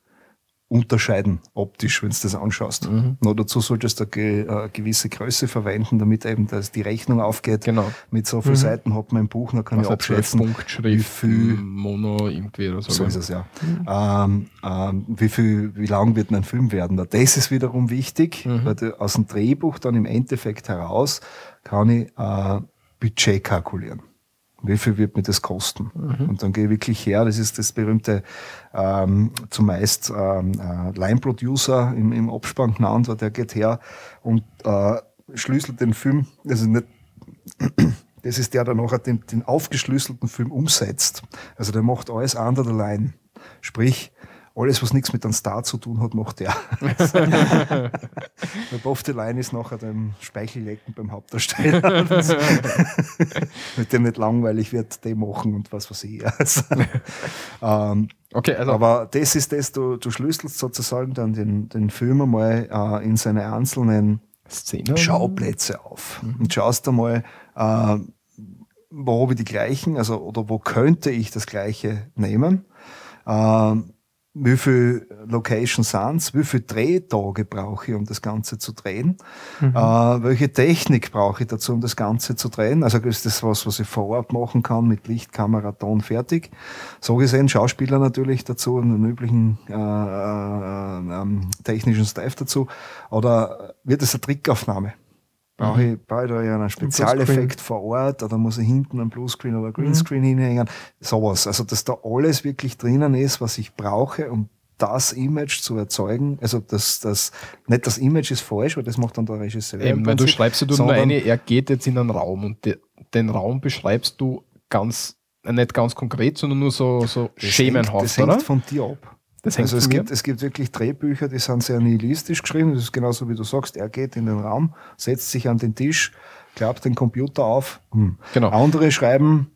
unterscheiden, optisch, wenn du das anschaust. Mhm. Nur dazu solltest du eine gewisse Größe verwenden, damit eben dass die Rechnung aufgeht. Genau. Mit so vielen mhm. Seiten hat man ein Buch, dann kann Was ich abschätzen, Punktschrift, wie viel Mono irgendwie oder so. So ist es ja. Mhm. Ähm, ähm, wie viel, wie lang wird ein Film werden? Das ist wiederum wichtig, mhm. weil aus dem Drehbuch dann im Endeffekt heraus kann ich äh, Budget kalkulieren wie viel wird mir das kosten? Mhm. Und dann gehe ich wirklich her, das ist das berühmte ähm, zumeist ähm, äh, Line-Producer im, im Abspann genannt, der geht her und äh, schlüsselt den Film, also nicht das ist der, der nachher den, den aufgeschlüsselten Film umsetzt. Also der macht alles under the line. Sprich, alles, was nichts mit einem Star zu tun hat, macht er. der Bofte Line ist nachher dem Speichellecken beim Hauptdarsteller. mit dem nicht langweilig wird, den machen und was weiß ich. Also, ähm, okay, also. Aber das ist das, du, du schlüsselst sozusagen dann den, den Film einmal äh, in seine einzelnen Szene? Schauplätze auf mhm. und schaust einmal, äh, wo habe ich die gleichen, also oder wo könnte ich das gleiche nehmen. Ähm, wie viele Locations sind wie viele Drehtage brauche ich, um das Ganze zu drehen, mhm. äh, welche Technik brauche ich dazu, um das Ganze zu drehen. Also ist das was, was ich vor Ort machen kann mit Licht, Kamera, Ton, fertig. So gesehen Schauspieler natürlich dazu, einen üblichen äh, äh, ähm, technischen Staff dazu. Oder wird es eine Trickaufnahme? Brauche ich, brauche ich da ja einen Spezialeffekt vor Ort oder muss ich hinten einen Bluescreen oder Greenscreen mhm. hinhängen? Sowas. Also, dass da alles wirklich drinnen ist, was ich brauche, um das Image zu erzeugen. Also, das, das, nicht das Image ist falsch, weil das macht dann der Regisseur. Eben, weil du schreibst du nur eine, er geht jetzt in einen Raum und de, den Raum beschreibst du ganz, nicht ganz konkret, sondern nur so, so schemenhaft, hängt, das oder? hängt von dir ab also es gibt, es gibt wirklich Drehbücher, die sind sehr nihilistisch geschrieben. Das ist genauso wie du sagst, er geht in den Raum, setzt sich an den Tisch, klappt den Computer auf. Hm. Genau. Andere schreiben,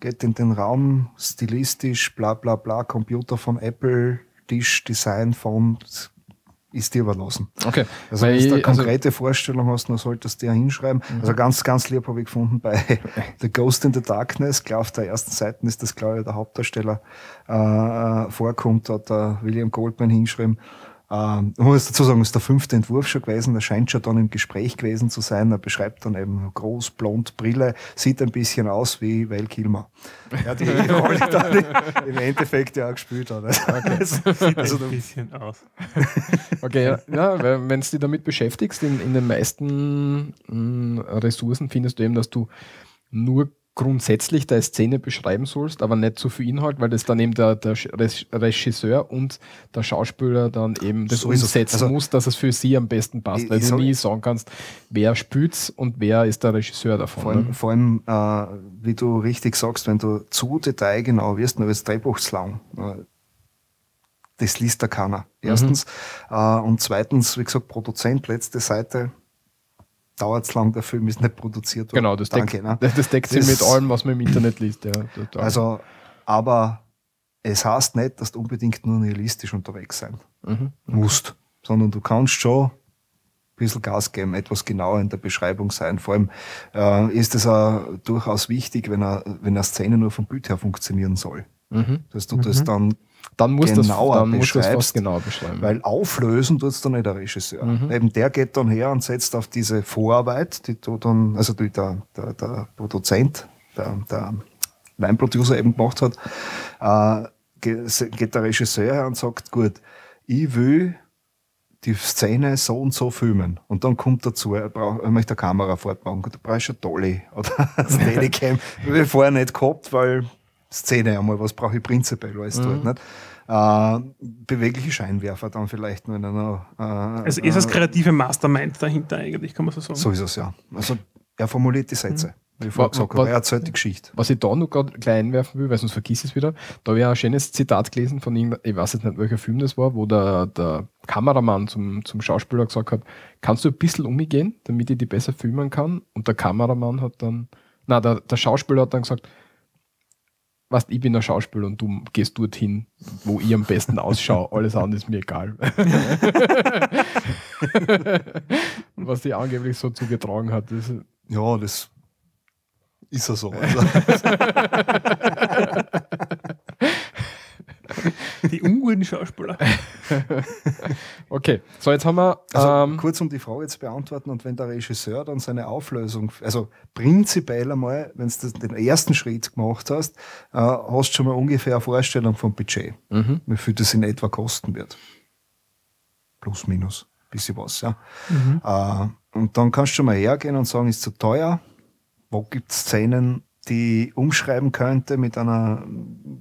geht in den Raum, stilistisch, bla bla bla, Computer von Apple, Tisch, Design, Font, ist dir überlassen. Okay. Also wenn du eine also konkrete also, Vorstellung hast, dann solltest du die hinschreiben. Mhm. Also ganz, ganz lieb habe ich gefunden bei The Ghost in the Darkness, klar auf der ersten Seite ist das, glaube ich, der Hauptdarsteller äh, vorkommt, hat der William Goldman hingeschrieben, ähm, ich muss dazu sagen, es ist der fünfte Entwurf schon gewesen. Er scheint schon dann im Gespräch gewesen zu sein. Er beschreibt dann eben groß, blond, Brille, sieht ein bisschen aus wie Val Kilmer. Ja, die Rolle dann im Endeffekt ja auch gespielt hat. Okay. sieht also ein bisschen aus. okay, ja, ja wenn du dich damit beschäftigst, in, in den meisten mh, mm, Ressourcen findest du eben, dass du nur grundsätzlich der Szene beschreiben sollst, aber nicht zu viel Inhalt, weil das dann eben der, der Regisseur und der Schauspieler dann eben das so umsetzen also, muss, dass es für sie am besten passt, weil du nie sagen kannst, wer spült's und wer ist der Regisseur davon. Vor allem, ne? vor allem äh, wie du richtig sagst, wenn du zu detailgenau wirst, dann wird es drehbuchslang. Das liest da keiner. Erstens. Mhm. Äh, und zweitens, wie gesagt, Produzent, letzte Seite, dauert es lang, der Film ist nicht produziert worden. Genau, das deckt, Danke, ne? das deckt sich mit allem, was man im Internet liest. Ja, also, aber es heißt nicht, dass du unbedingt nur nihilistisch unterwegs sein mhm. musst, sondern du kannst schon ein bisschen Gas geben, etwas genauer in der Beschreibung sein. Vor allem äh, ist es auch durchaus wichtig, wenn, er, wenn eine Szene nur vom Bild her funktionieren soll. Mhm. Dass du mhm. das dann dann muss genauer das, dann muss das fast genau beschreiben. Weil auflösen tut es dann nicht der Regisseur. Mhm. Eben der geht dann her und setzt auf diese Vorarbeit, die du dann, also die der, der, der Produzent, der, der Line-Producer eben gemacht hat, äh, geht der Regisseur her und sagt, gut, ich will die Szene so und so filmen. Und dann kommt dazu, er, braucht, er möchte eine Kamera fortbauen. Da brauche ich schon Dolly oder Steadicam. Habe ich vorher nicht gehabt, weil Szene einmal, was brauche ich prinzipiell alles mhm. dort. Nicht? Äh, bewegliche Scheinwerfer dann vielleicht nur in einer. Äh, also ist das kreative Mastermind dahinter eigentlich, kann man so sagen. So ist es ja. Also er formuliert die Sätze. Mhm. Wie ich vorher gesagt habe, er erzählt die Geschichte. Was ich da noch gerade gleich einwerfen will, weil sonst vergiss ich es wieder, da habe ich ein schönes Zitat gelesen von ihm, ich weiß jetzt nicht, welcher Film das war, wo der, der Kameramann zum, zum Schauspieler gesagt hat, kannst du ein bisschen umgehen, damit ich die besser filmen kann? Und der Kameramann hat dann, na, der, der Schauspieler hat dann gesagt, weißt, ich bin der Schauspieler und du gehst dorthin, wo ich am besten ausschaue. Alles andere ist mir egal. Was die angeblich so zugetragen hat. Das ja, das ist er so. Also, Die unguten Schauspieler. Okay, so jetzt haben wir. also ähm, kurz um die Frage zu beantworten, und wenn der Regisseur dann seine Auflösung, also prinzipiell einmal, wenn du den ersten Schritt gemacht hast, äh, hast du schon mal ungefähr eine Vorstellung vom Budget, mhm. wie viel das in etwa kosten wird. Plus, minus, bisschen was, ja. Mhm. Äh, und dann kannst du schon mal hergehen und sagen, ist zu teuer. Wo gibt es Szenen, die umschreiben könnte mit einer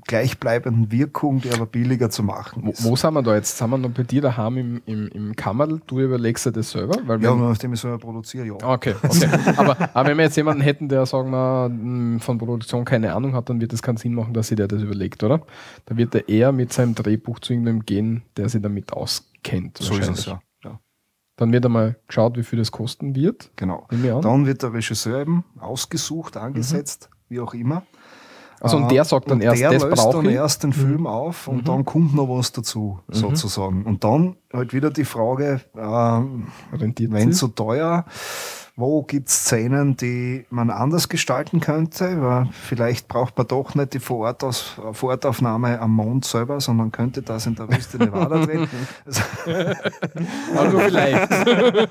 gleichbleibenden Wirkung, die aber billiger zu machen wo, ist. wo sind wir da jetzt? Sind wir noch bei dir daheim im, im, im Kammerl? Du überlegst dir das selber? Weil ja, wenn- nachdem ich so produziere, ja. Okay, okay. aber, aber wenn wir jetzt jemanden hätten, der, sagen wir, von Produktion keine Ahnung hat, dann wird es keinen Sinn machen, dass sich der das überlegt, oder? Da wird er eher mit seinem Drehbuch zu irgendjemandem gehen, der sich damit auskennt. so ist es, ja. Dann wird einmal geschaut, wie viel das kosten wird. Genau. Dann wird der Regisseur eben ausgesucht, angesetzt, wie auch immer. Also und Äh, der sagt dann und erst, der das löst dann ich. erst den Film auf und Mhm. dann kommt noch was dazu, sozusagen. Und dann halt wieder die Frage, Rentiert wenn sich? so teuer, wo gibt es Szenen, die man anders gestalten könnte? Weil vielleicht braucht man doch nicht die Vorortaus Vorortaufnahme am Mond selber, sondern könnte das in der Wüste Nevada drehen. Also vielleicht. Da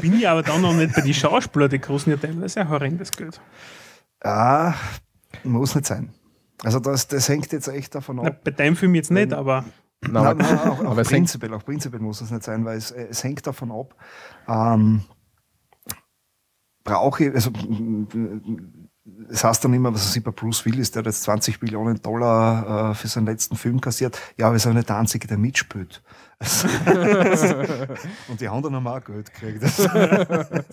bin ich aber dann noch nicht bei den Schauspielern, die kosten ja teilweise ein horrendes Geld. Ja, muss nicht sein. Also das, das hängt jetzt echt davon Na, ab. bei deinem Film jetzt nicht, aber Nein, aber, Nein, auch, auch hängt, prinzipiell, auch prinzipiell muss es nicht sein, weil es, es hängt davon ab, ähm, brauche ich, also es heißt dann immer, was ich, bei Bruce Willis, der hat jetzt 20 Millionen Dollar äh, für seinen letzten Film kassiert. Ja, aber er ist auch nicht der Einzige, der mitspielt. Und die anderen haben auch Geld gekriegt.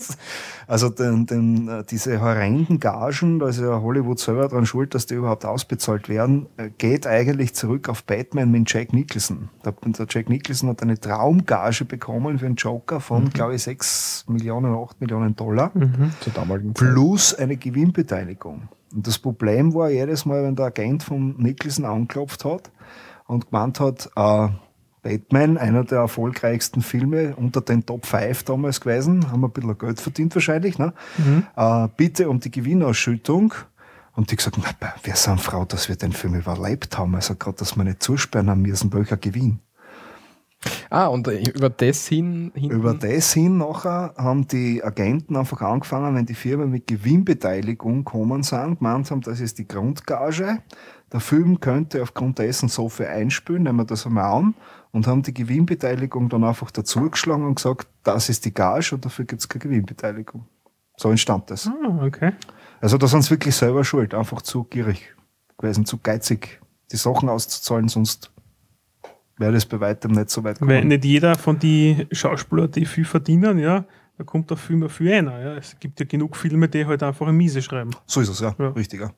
also den, den, diese horrenden Gagen, da ist ja Hollywood selber dran schuld, dass die überhaupt ausbezahlt werden, äh, geht eigentlich zurück auf Batman mit Jack Nicholson. Der, der Jack Nicholson hat eine Traumgage bekommen für einen Joker von, glaube ich, 6 Millionen, 8 Millionen Dollar zur damaligen Zeit. plus eine Gewinnbeteiligung. Und das Problem war jedes Mal, wenn der Agent von Nicholson angeklopft hat und gemeint hat, äh, Batman, einer der erfolgreichsten Filme unter den Top 5 damals gewesen, haben wir ein bisschen Geld verdient wahrscheinlich, ne? Äh, bitte um die Gewinnausschüttung. Und die gesagt, na, wir sind froh, dass wir den Film überlebt haben. Also gerade, dass wir nicht zusperren haben müssen, welcher Gewinn. Ah, und äh, über das hin, hinten, Über das hin nachher haben die Agenten einfach angefangen, wenn die Firmen mit Gewinnbeteiligung kommen sind, gemeint haben, das ist die Grundgage. Der Film könnte aufgrund dessen so viel einspülen, nehmen wir das einmal an, und haben die Gewinnbeteiligung dann einfach dazugeschlagen und gesagt, das ist die Gage und dafür gibt es keine Gewinnbeteiligung. So entstand das. ah, okay. Also da sind sie wirklich selber schuld, einfach zu gierig gewesen, zu geizig, die Sachen auszuzahlen, sonst wäre das bei weitem nicht so weit Weil gekommen. nicht jeder von den Schauspielern, die viel verdienen, ja, da kommt der Film viel einer. Ja. Es gibt ja genug Filme, die halt einfach eine Miese schreiben. So ist es, ja. Ja. Richtiger.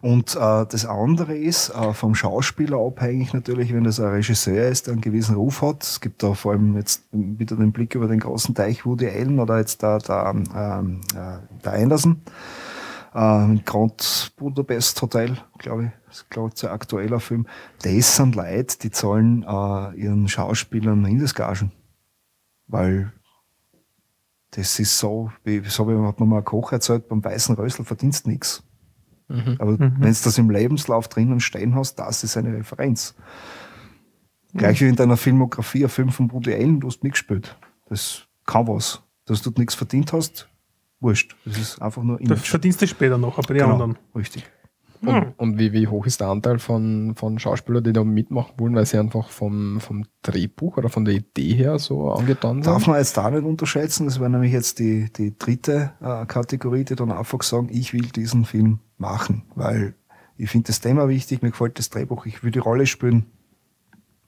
Und äh, das andere ist äh, vom Schauspieler abhängig natürlich, wenn das ein Regisseur ist, der einen gewissen Ruf hat. Es gibt da vor allem jetzt wieder den Blick über den großen Teich Woody Allen oder jetzt der, der, ähm, äh, der Anderson. Ähm, Grand Budapest Hotel, glaube ich, das ist glaube ich ein aktueller Film. Das sind Leute, die zahlen äh, ihren Schauspielern Mindestgagen. Weil das ist so, wie, so wie hat mir mal Koch erzählt, beim weißen Rösel verdienst nichts. Mhm. Aber Mhm. wenn du das im Lebenslauf drinnen stehen hast, das ist eine Referenz. Gleich wie in deiner Filmografie, ein Film von Woody Allen, du hast mitgespielt. Das kann was. Dass du nichts verdient hast, wurscht. Das ist einfach nur Image. verdienst du später noch, aber die Genau, anderen. richtig. Und, Hm. und wie, wie hoch ist der Anteil von, von Schauspielern, die da mitmachen wollen, weil sie einfach vom, vom Drehbuch oder von der Idee her so angetan Darf sind? man jetzt da nicht unterschätzen, das wäre nämlich jetzt die, die dritte äh, Kategorie, die dann einfach sagen, ich will diesen Film machen, weil ich finde das Thema wichtig, mir gefällt das Drehbuch, ich will die Rolle spielen,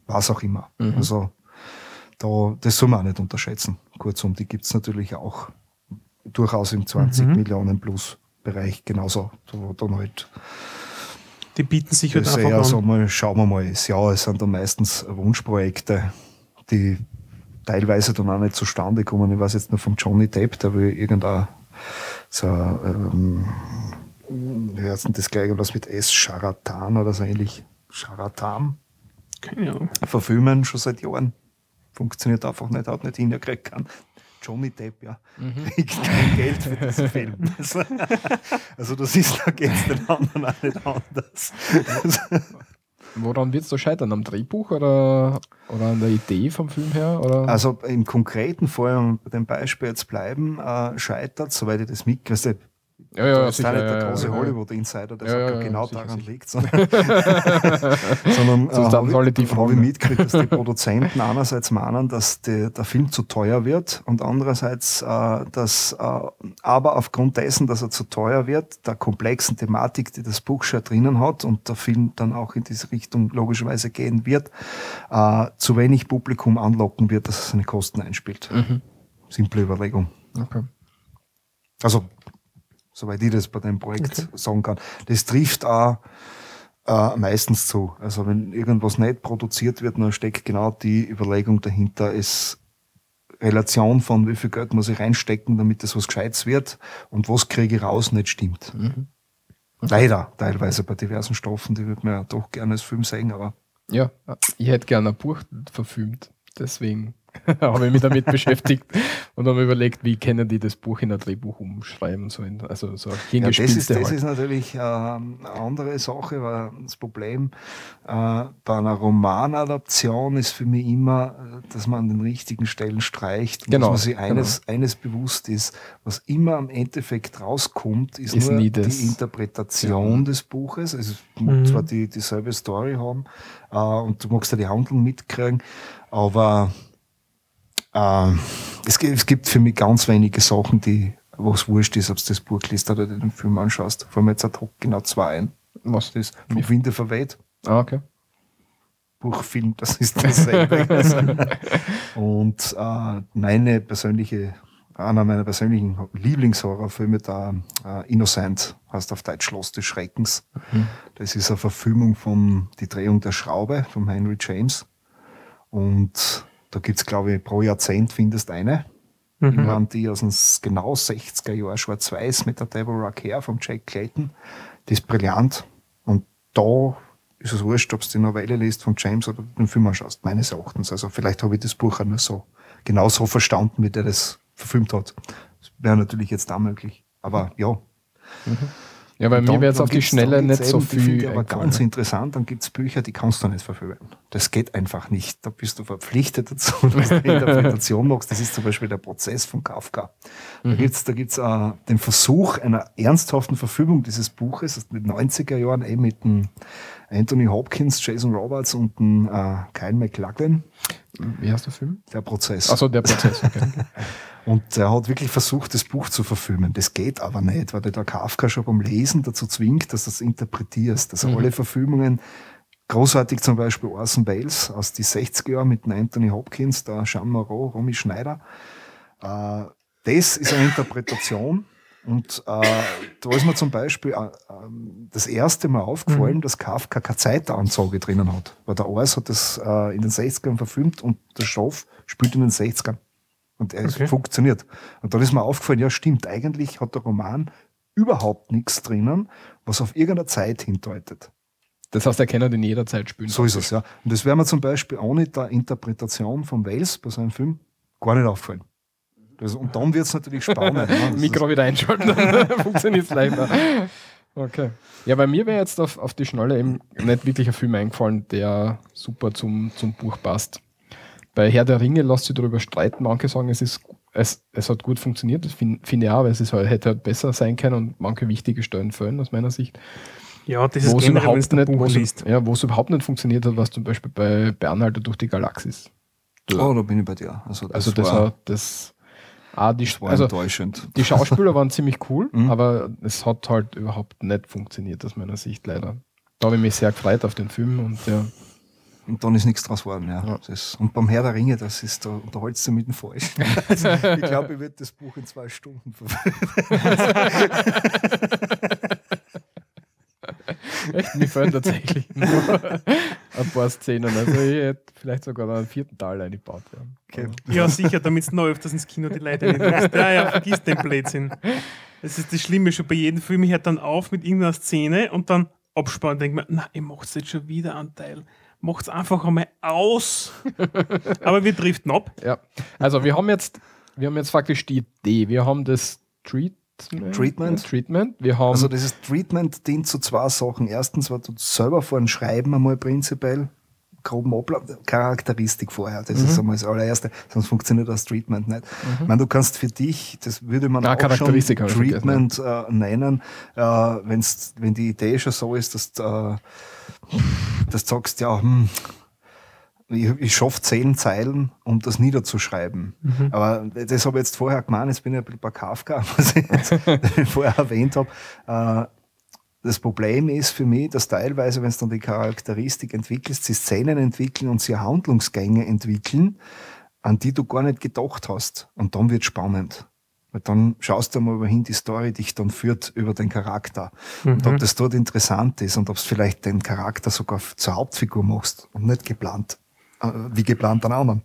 was auch immer. Mhm. Also da, das soll man auch nicht unterschätzen. Kurzum, die gibt's natürlich auch durchaus im 20 Mhm. Millionen plus Bereich genauso, wo dann halt Die bieten sich halt einfach an. so mal, schauen wir mal, ja, es sind dann meistens Wunschprojekte, die teilweise dann auch nicht zustande kommen. Ich weiß jetzt nur vom Johnny Depp, der will irgendein, so, ähm, wie heißt denn das gleich, was mit S, Charatan oder so ähnlich, Charatan, Keine Ahnung. verfilmen schon seit Jahren. Funktioniert einfach nicht, hat nicht hingekriegt kann. Johnny Depp, ja, kriegt kein Geld für diesen Film. Also, also das ist, da geht es den anderen auch nicht anders. Woran wird es da scheitern? Am Drehbuch oder, oder an der Idee vom Film her? Oder? Also im konkreten Fall, um bei dem Beispiel jetzt bleiben, äh, scheitert, soweit ich das mitkriege, ja, ja, da ist sicher, nicht der ja, große ja, ja. Hollywood-Insider, der Ja, sagt, ja, ja, genau sicher, daran liegt sondern, sondern äh, habe ich, hab ich mitgekriegt, dass die Produzenten einerseits meinen, dass die, der Film zu teuer wird und andererseits, äh, dass äh, aber aufgrund dessen, dass er zu teuer wird, der komplexen Thematik, die das Buch schon drinnen hat und der Film dann auch in diese Richtung logischerweise gehen wird, äh, zu wenig Publikum anlocken wird, dass er seine Kosten einspielt. Mhm. Simple Überlegung. Okay. Also, soweit ich das bei dem Projekt sagen kann. Das trifft auch äh, meistens zu. Also, wenn irgendwas nicht produziert wird, dann steckt genau die Überlegung dahinter, ist Relation von wie viel Geld muss ich reinstecken, damit das was Gescheites wird und was kriege ich raus, nicht stimmt. Leider, teilweise bei diversen Stoffen, die würde man ja doch gerne als Film sehen, aber Ja, ich hätte gerne ein Buch verfilmt. Deswegen habe ich mich damit beschäftigt und habe mir überlegt, wie können die das Buch in ein Drehbuch umschreiben. So in, also so Ja, das ist, das halt. ist natürlich äh, eine andere Sache, weil das Problem äh, bei einer Romanadaption ist für mich immer, äh, dass man an den richtigen Stellen streicht und Genau, dass man sich eines, eines bewusst ist, was immer am Endeffekt rauskommt, ist, Ist nur die Interpretation des Buches. Also es Mhm. zwar die, dieselbe Story haben äh, und du magst ja die Handlung mitkriegen, aber äh, es, gibt, es gibt für mich ganz wenige Sachen, die wo es wurscht ist, ob du das Buch liest oder den Film anschaust. Vor mir jetzt ad hoc genau zwei ein. Was? Das vom Winde verweht, Ah, okay. Buch, Film, das ist dasselbe. Und äh, meine persönliche, einer meiner persönlichen Lieblingshorrorfilme, da äh, Innocent, heißt auf Deutsch Schloss des Schreckens. Das ist eine Verfilmung von Die Drehung der Schraube von Henry James. Und da gibt's glaube ich, pro Jahrzehnt findest eine. Mhm. Mhm. Waren die aus dem s- genau 60er Jahr schwarz-weiß mit der Deborah Kerr vom Jack Clayton. Die ist brillant. Und da ist es wurscht, ob du die Novelle liest von James oder den Film anschaust, meines Erachtens. Also vielleicht habe ich das Buch auch nur so, genau so verstanden, wie der das verfilmt hat. Das wäre natürlich jetzt auch möglich. Aber ja. Ja, bei mir wäre jetzt dann auf die Schnelle nicht so eben, die finde viel. ich aber ganz interessant, dann gibt's Bücher, die kannst du nicht verfilmen. Das geht einfach nicht. Da bist du verpflichtet dazu, dass du eine Interpretation machst. Das ist zum Beispiel der Prozess von Kafka. Mhm. Da gibt's da gibt's äh, den Versuch einer ernsthaften Verfilmung dieses Buches aus den 90er Jahren eben mit dem Anthony Hopkins, Jason Roberts und dem äh, Kyle McLachlan, Wie heißt der Film? der Prozess. Achso, der Prozess. Okay. Und er hat wirklich versucht, das Buch zu verfilmen. Das geht aber nicht, weil der Kafka schon beim Lesen dazu zwingt, dass du das interpretierst. Also alle Verfilmungen, großartig zum Beispiel Orson Welles aus die 60er Jahren mit Anthony Hopkins, der Jean Moreau, Romy Schneider. Äh, das ist eine Interpretation. Und äh, da ist mir zum Beispiel äh, ähm, das erste Mal aufgefallen, dass Kafka keine Zeitansage drinnen hat. Weil der Ors hat das äh, in den 60ern verfilmt und der Stoff spielt in den 60ern. Und er ist Okay. funktioniert. Und dann ist mir aufgefallen, ja stimmt, eigentlich hat der Roman überhaupt nichts drinnen, was auf irgendeine Zeit hindeutet. Das heißt, er kann in jeder Zeit spielen. So ist es, ja. Und das wäre mir zum Beispiel ohne der Interpretation von Wales bei seinem Film gar nicht aufgefallen. Das, und dann wird es natürlich spannend. ne? Mikro wieder einschalten, dann funktioniert es leichter. Okay. Ja, bei mir wäre jetzt auf, auf die Schnelle eben nicht wirklich ein Film eingefallen, der super zum, zum Buch passt. Bei Herr der Ringe lässt sich darüber streiten. Manche sagen, es, ist, es, es hat gut funktioniert. Das finde find ich auch, weil es ist halt, hätte halt besser sein können und manche wichtige Stellen fehlen aus meiner Sicht. Ja, das ist generell, wenn überhaupt nicht, Buch wo es- liest. ja, wo es überhaupt nicht funktioniert hat, was zum Beispiel bei, Anhalter durch die Galaxis. ist, oh, da bin ich bei dir. Also das, Also das war, das. Ah, die, war also enttäuschend. die Schauspieler waren ziemlich cool, Mhm. aber es hat halt überhaupt nicht funktioniert aus meiner Sicht leider. Da habe ich mich sehr gefreut auf den Film und ja. Und dann ist nichts draus geworden, ja. Ja. Das, und beim Herr der Ringe, das ist, da unterholst du mit dem Falsch. Also, ich glaube, ich werde das Buch in zwei Stunden verfilmen. Echt, mir fehlen tatsächlich nur ein paar Szenen. Also ich hätte vielleicht sogar noch einen vierten Teil eingebaut. Ja. Okay. Ja, sicher, damit du noch öfters ins Kino die Leute nicht lässt. Ja, ja, vergiss den Blödsinn. Das ist das Schlimme schon bei jedem Film. Ich hört dann auf mit irgendeiner Szene und dann abspannen denke mir, na, ihr macht jetzt schon wieder einen Teil. Macht's einfach einmal aus. Aber wir driften ab. Ja, also wir haben jetzt wir haben jetzt faktisch die Idee. Wir haben das Treatment. Treatment. Treatment. Wir haben Also dieses Treatment dient zu zwei Sachen. Erstens, weil du selber vor ein Schreiben einmal prinzipiell groben Ablauf, Charakteristik vorher. Das Mhm. ist einmal das allererste, sonst funktioniert das Treatment nicht. Ich meine, du kannst für dich, das würde man Ah, auch schon Treatment äh, nennen, äh, wenn's, wenn die Idee schon so ist, dass, äh, dass du sagst, ja, hm, ich, ich schaffe zehn Zeilen, um das niederzuschreiben. Aber das habe ich jetzt vorher gemeint, jetzt bin ich ein bisschen bei Kafka, was ich jetzt vorher erwähnt habe. Äh, das Problem ist für mich, dass teilweise, wenn du dann die Charakteristik entwickelst, sie Szenen entwickeln und sie Handlungsgänge entwickeln, an die du gar nicht gedacht hast. Und dann wird spannend. Weil dann schaust du mal, wohin die Story dich dann führt über den Charakter. Und ob das dort interessant ist und ob es vielleicht den Charakter sogar zur Hauptfigur machst und nicht geplant, äh, wie geplant an anderen.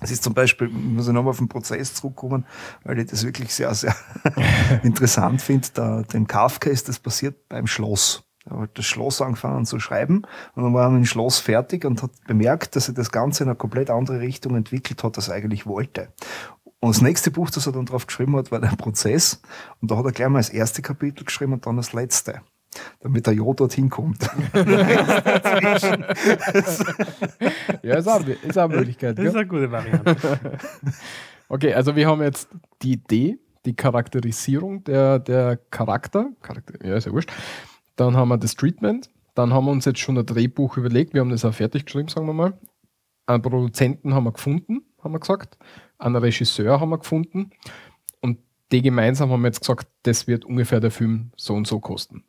Es ist zum Beispiel, muss ich nochmal auf den Prozess zurückkommen, weil ich das wirklich sehr, sehr interessant finde. Da, dem Kafka ist das passiert beim Schloss. Er hat das Schloss angefangen zu schreiben und dann war er mit dem Schloss fertig und hat bemerkt, dass er das Ganze in eine komplett andere Richtung entwickelt hat, als er eigentlich wollte. Und das nächste Buch, das er dann drauf geschrieben hat, war der Prozess. Und da hat er gleich mal das erste Kapitel geschrieben und dann das letzte. Damit der Jo dorthin kommt. ja, ist auch, ist auch eine Möglichkeit. Das ist eine gute Variante. Okay, also wir haben jetzt die Idee, die Charakterisierung der, der Charakter. Charakter. Ja, ist ja wurscht. Dann haben wir das Treatment. Dann haben wir uns jetzt schon ein Drehbuch überlegt. Wir haben das auch fertig geschrieben, sagen wir mal. Einen Produzenten haben wir gefunden, haben wir gesagt. Einen Regisseur haben wir gefunden. Und die gemeinsam haben wir jetzt gesagt, das wird ungefähr der Film so und so kosten.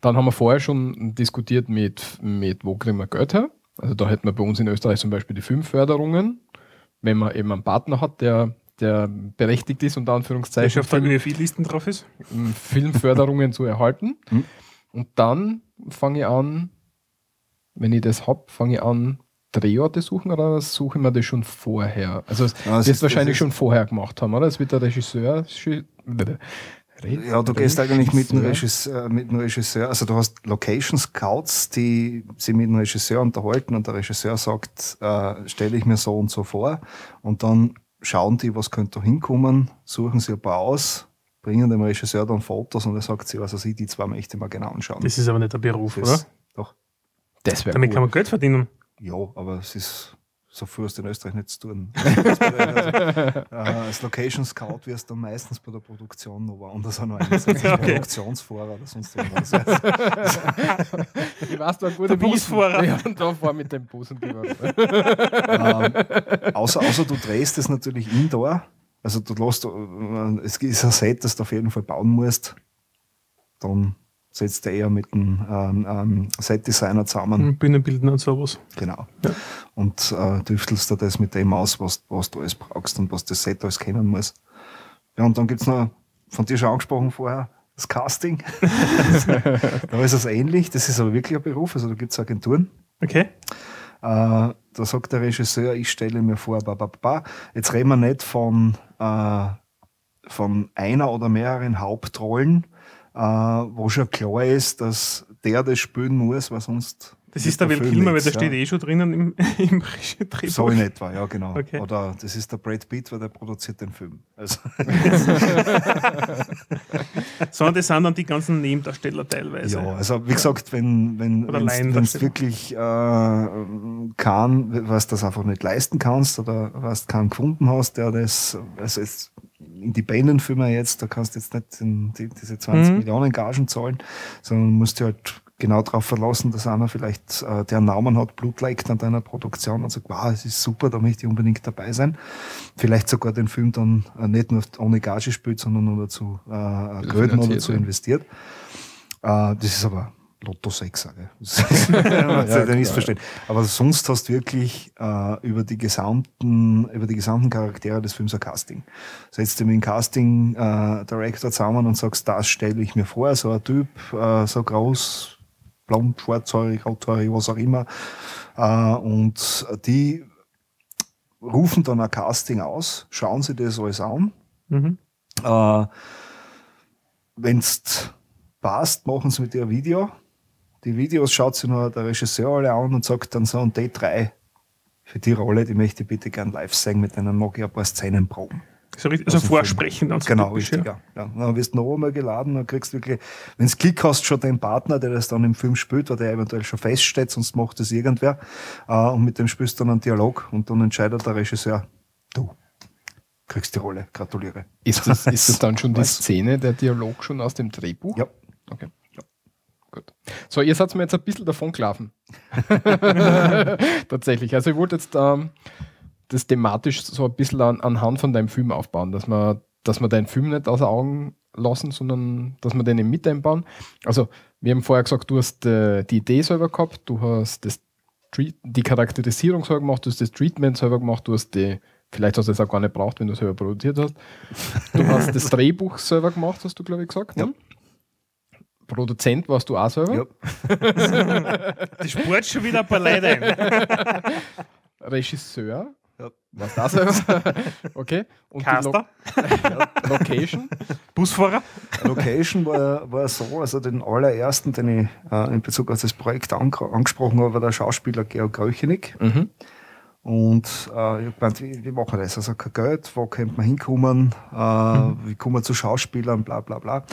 Dann haben wir vorher schon diskutiert mit, mit wo kriegen wir Geld her. Also da hätten wir bei uns in Österreich zum Beispiel die Filmförderungen, wenn man eben einen Partner hat, der, der berechtigt ist, unter Der Anführungszeichen, der Film, ÖFI-Listen drauf ist. Filmförderungen zu erhalten. Mhm. Und dann fange ich an, wenn ich das habe, fange ich an, Drehorte suchen oder suche ich mir das schon vorher? Also es Ja, es wird ist- wahrscheinlich schon vorher gemacht haben, oder? Es wird der Regisseur. Ja, du gehst eigentlich mit dem, Regisseur. Regisseur, mit dem Regisseur, also du hast Location Scouts, die sich mit dem Regisseur unterhalten und der Regisseur sagt, äh, stelle ich mir so und so vor und dann schauen die, was könnte da hinkommen, suchen sie ein paar aus, bringen dem Regisseur dann Fotos und er sagt sie, was er sieht, die zwei möchte ich mal genau anschauen. Das ist aber nicht der Beruf, Das- oder? Doch. Das Damit kann cool. man Geld verdienen. Ja, aber es ist so viel hast du in Österreich nicht zu tun. Das also, äh, als Location Scout wirst du dann meistens bei der Produktion noch woanders auch noch eingesetzt, als Produktionsfahrer oder sonst irgendwas. Ich weiß, da ein guter Busfahrer. Ja, und da fahr mit dem Bus und die ähm, außer, außer du drehst es natürlich indoor. Also du lässt, äh, es ist ein Set, das du auf jeden Fall bauen musst. Dann setzt du eher mit einem ähm, ähm, Set-Designer zusammen. Und Bühnenbilden und sowas. Genau. Und äh, tüftelst du das mit dem aus, was, was du alles brauchst und was das Set alles kennen muss. Ja, und dann gibt's noch, von dir schon angesprochen vorher, das Casting. da ist es ähnlich, das ist aber wirklich ein Beruf, also da gibt's Agenturen. Okay. Äh, da sagt der Regisseur, ich stelle mir vor, ba, ba, ba. jetzt reden wir nicht von, äh, von einer oder mehreren Hauptrollen, wo schon klar ist, dass der das spielen muss, weil sonst. Das ist der Film Kilmer, weil der steht ja. eh schon drinnen im, im Drehbuch. So in etwa, ja, genau. Okay. Oder das ist der Brad Pitt, weil der produziert den Film. Also, Sondern das sind dann die ganzen Nebendarsteller teilweise. ja, also wie gesagt, wenn wenn es wirklich äh, kann, was das einfach nicht leisten kannst oder was keinen gefunden hast, der das, also jetzt Independent-Filme jetzt, da kannst du jetzt nicht in die, diese 20 Mhm. Millionen Gagen zahlen, sondern musst du halt genau darauf verlassen, dass einer vielleicht äh, der einen Namen hat, Blut leckt an deiner Produktion und sagt, wow, es ist super, da möchte ich unbedingt dabei sein. Vielleicht sogar den Film dann äh, nicht nur ohne Gage spielt, sondern nur dazu äh, Geld dazu ja. investiert. Äh, das ist aber Lotto 6, sage ja, klar. nicht verstehen. Aber sonst hast du wirklich äh, über die gesamten, über die gesamten Charaktere des Films ein Casting. Setzt du mit dem Casting äh, Director zusammen und sagst, das stelle ich mir vor, so ein Typ, äh, so groß, blond, schwarzhaarig, rothaarig, was auch immer. Äh, und die rufen dann ein Casting aus, schauen sie das alles an Mhm. äh, Wenn es passt, machen sie mit dir ein Video. Die Videos schaut sich noch der Regisseur alle an und sagt dann so, und die drei für die Rolle, die möchte ich bitte gern live sehen, mit denen mag ich ein paar Szenen proben. So richtig, also vorsprechen dann so Genau, typisch, richtig, ja. ja. Dann wirst du noch einmal geladen, dann kriegst du wirklich, wenn du Klick hast, schon den Partner, der das dann im Film spielt, weil der eventuell schon feststeht, sonst macht das irgendwer. Äh, und mit dem spielst du dann einen Dialog und dann entscheidet der Regisseur, du kriegst die Rolle, gratuliere. Ist das, ist das dann schon die? Szene, der Dialog schon aus dem Drehbuch? Ja. Okay. Gut. So, ihr seid mir jetzt ein bisschen davon gelaufen. Tatsächlich. Also ich wollte jetzt ähm, das thematisch so ein bisschen an, anhand von deinem Film aufbauen, dass man, dass man deinen Film nicht außer Augen lassen, sondern dass wir den eben mit einbauen. Also, wir haben vorher gesagt, du hast äh, die Idee selber gehabt, du hast das die Charakterisierung selber gemacht, du hast das Treatment selber gemacht, du hast die, vielleicht hast du es auch gar nicht braucht, wenn du es selber produziert hast. Du hast das Drehbuch selber gemacht, hast du, glaube ich, gesagt. Ja. Ne? Produzent warst du auch selber. Ja. Die spurt schon wieder ein paar Leute ein. Regisseur. Ja. Warst du auch selber? okay. Und Lo Location. Busfahrer. Location war, war so, also den allerersten, den ich äh, in Bezug auf das Projekt ange angesprochen habe, war der Schauspieler Georg Gröchenig. Mhm. Und äh, ich gemeint, wie, wie machen wir das? Also kein Geld, wo könnte man hinkommen, äh, wie kommen wir zu Schauspielern, bla bla bla.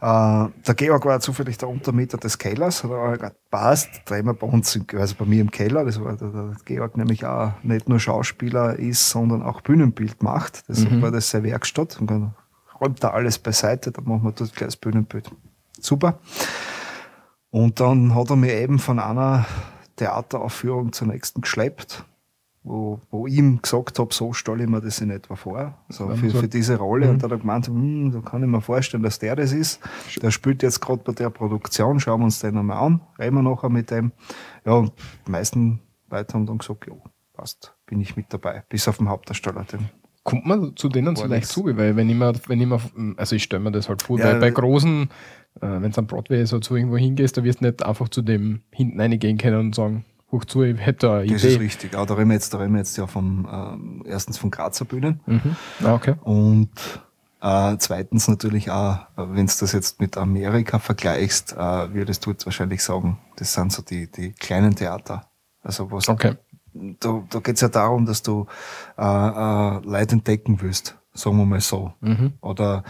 Äh, der Georg war zufällig der Untermieter des Kellers, hat er gesagt, passt, drehen wir bei uns, also bei mir im Keller, das war der, der Georg nämlich auch nicht nur Schauspieler ist, sondern auch Bühnenbild macht. Deshalb Mhm. war das seine Werkstatt. Und dann räumt er alles beiseite, dann machen wir dort gleich das Bühnenbild. Super. Und dann hat er mich eben von einer Theateraufführung zur nächsten geschleppt, wo, wo ich ihm gesagt habe, so stelle ich mir das in etwa vor, so für, für diese Rolle. Mhm. Und da hat er gemeint, hm, da kann ich mir vorstellen, dass der das ist. Der spielt jetzt gerade bei der Produktion, schauen wir uns den einmal an, reden wir nachher mit dem. Ja, und die meisten Leute haben dann gesagt, ja, passt, bin ich mit dabei, bis auf den Hauptdarsteller. Den. Kommt man zu denen so War leicht nix. zu, weil wenn ich mir, wenn ich mir, also ich stelle mir das halt vor, Ja, weil bei großen, äh, wenn es am Broadway so irgendwo hingehst, da wirst du nicht einfach zu dem hinten reingehen können und sagen, hoch zu, ich hätte eine Das ist Idee. richtig. Auch da reden wir jetzt, da reden wir jetzt ja vom, ähm, erstens von Grazer Bühnen. Mhm. Ah, okay. Und äh, zweitens natürlich auch, wenn du das jetzt mit Amerika vergleichst, äh, würdest du jetzt wahrscheinlich sagen, das sind so die, die kleinen Theater. Also was Okay. da, da geht es ja darum, dass du äh, äh, Leute entdecken willst, sagen wir mal so. Mhm. Oder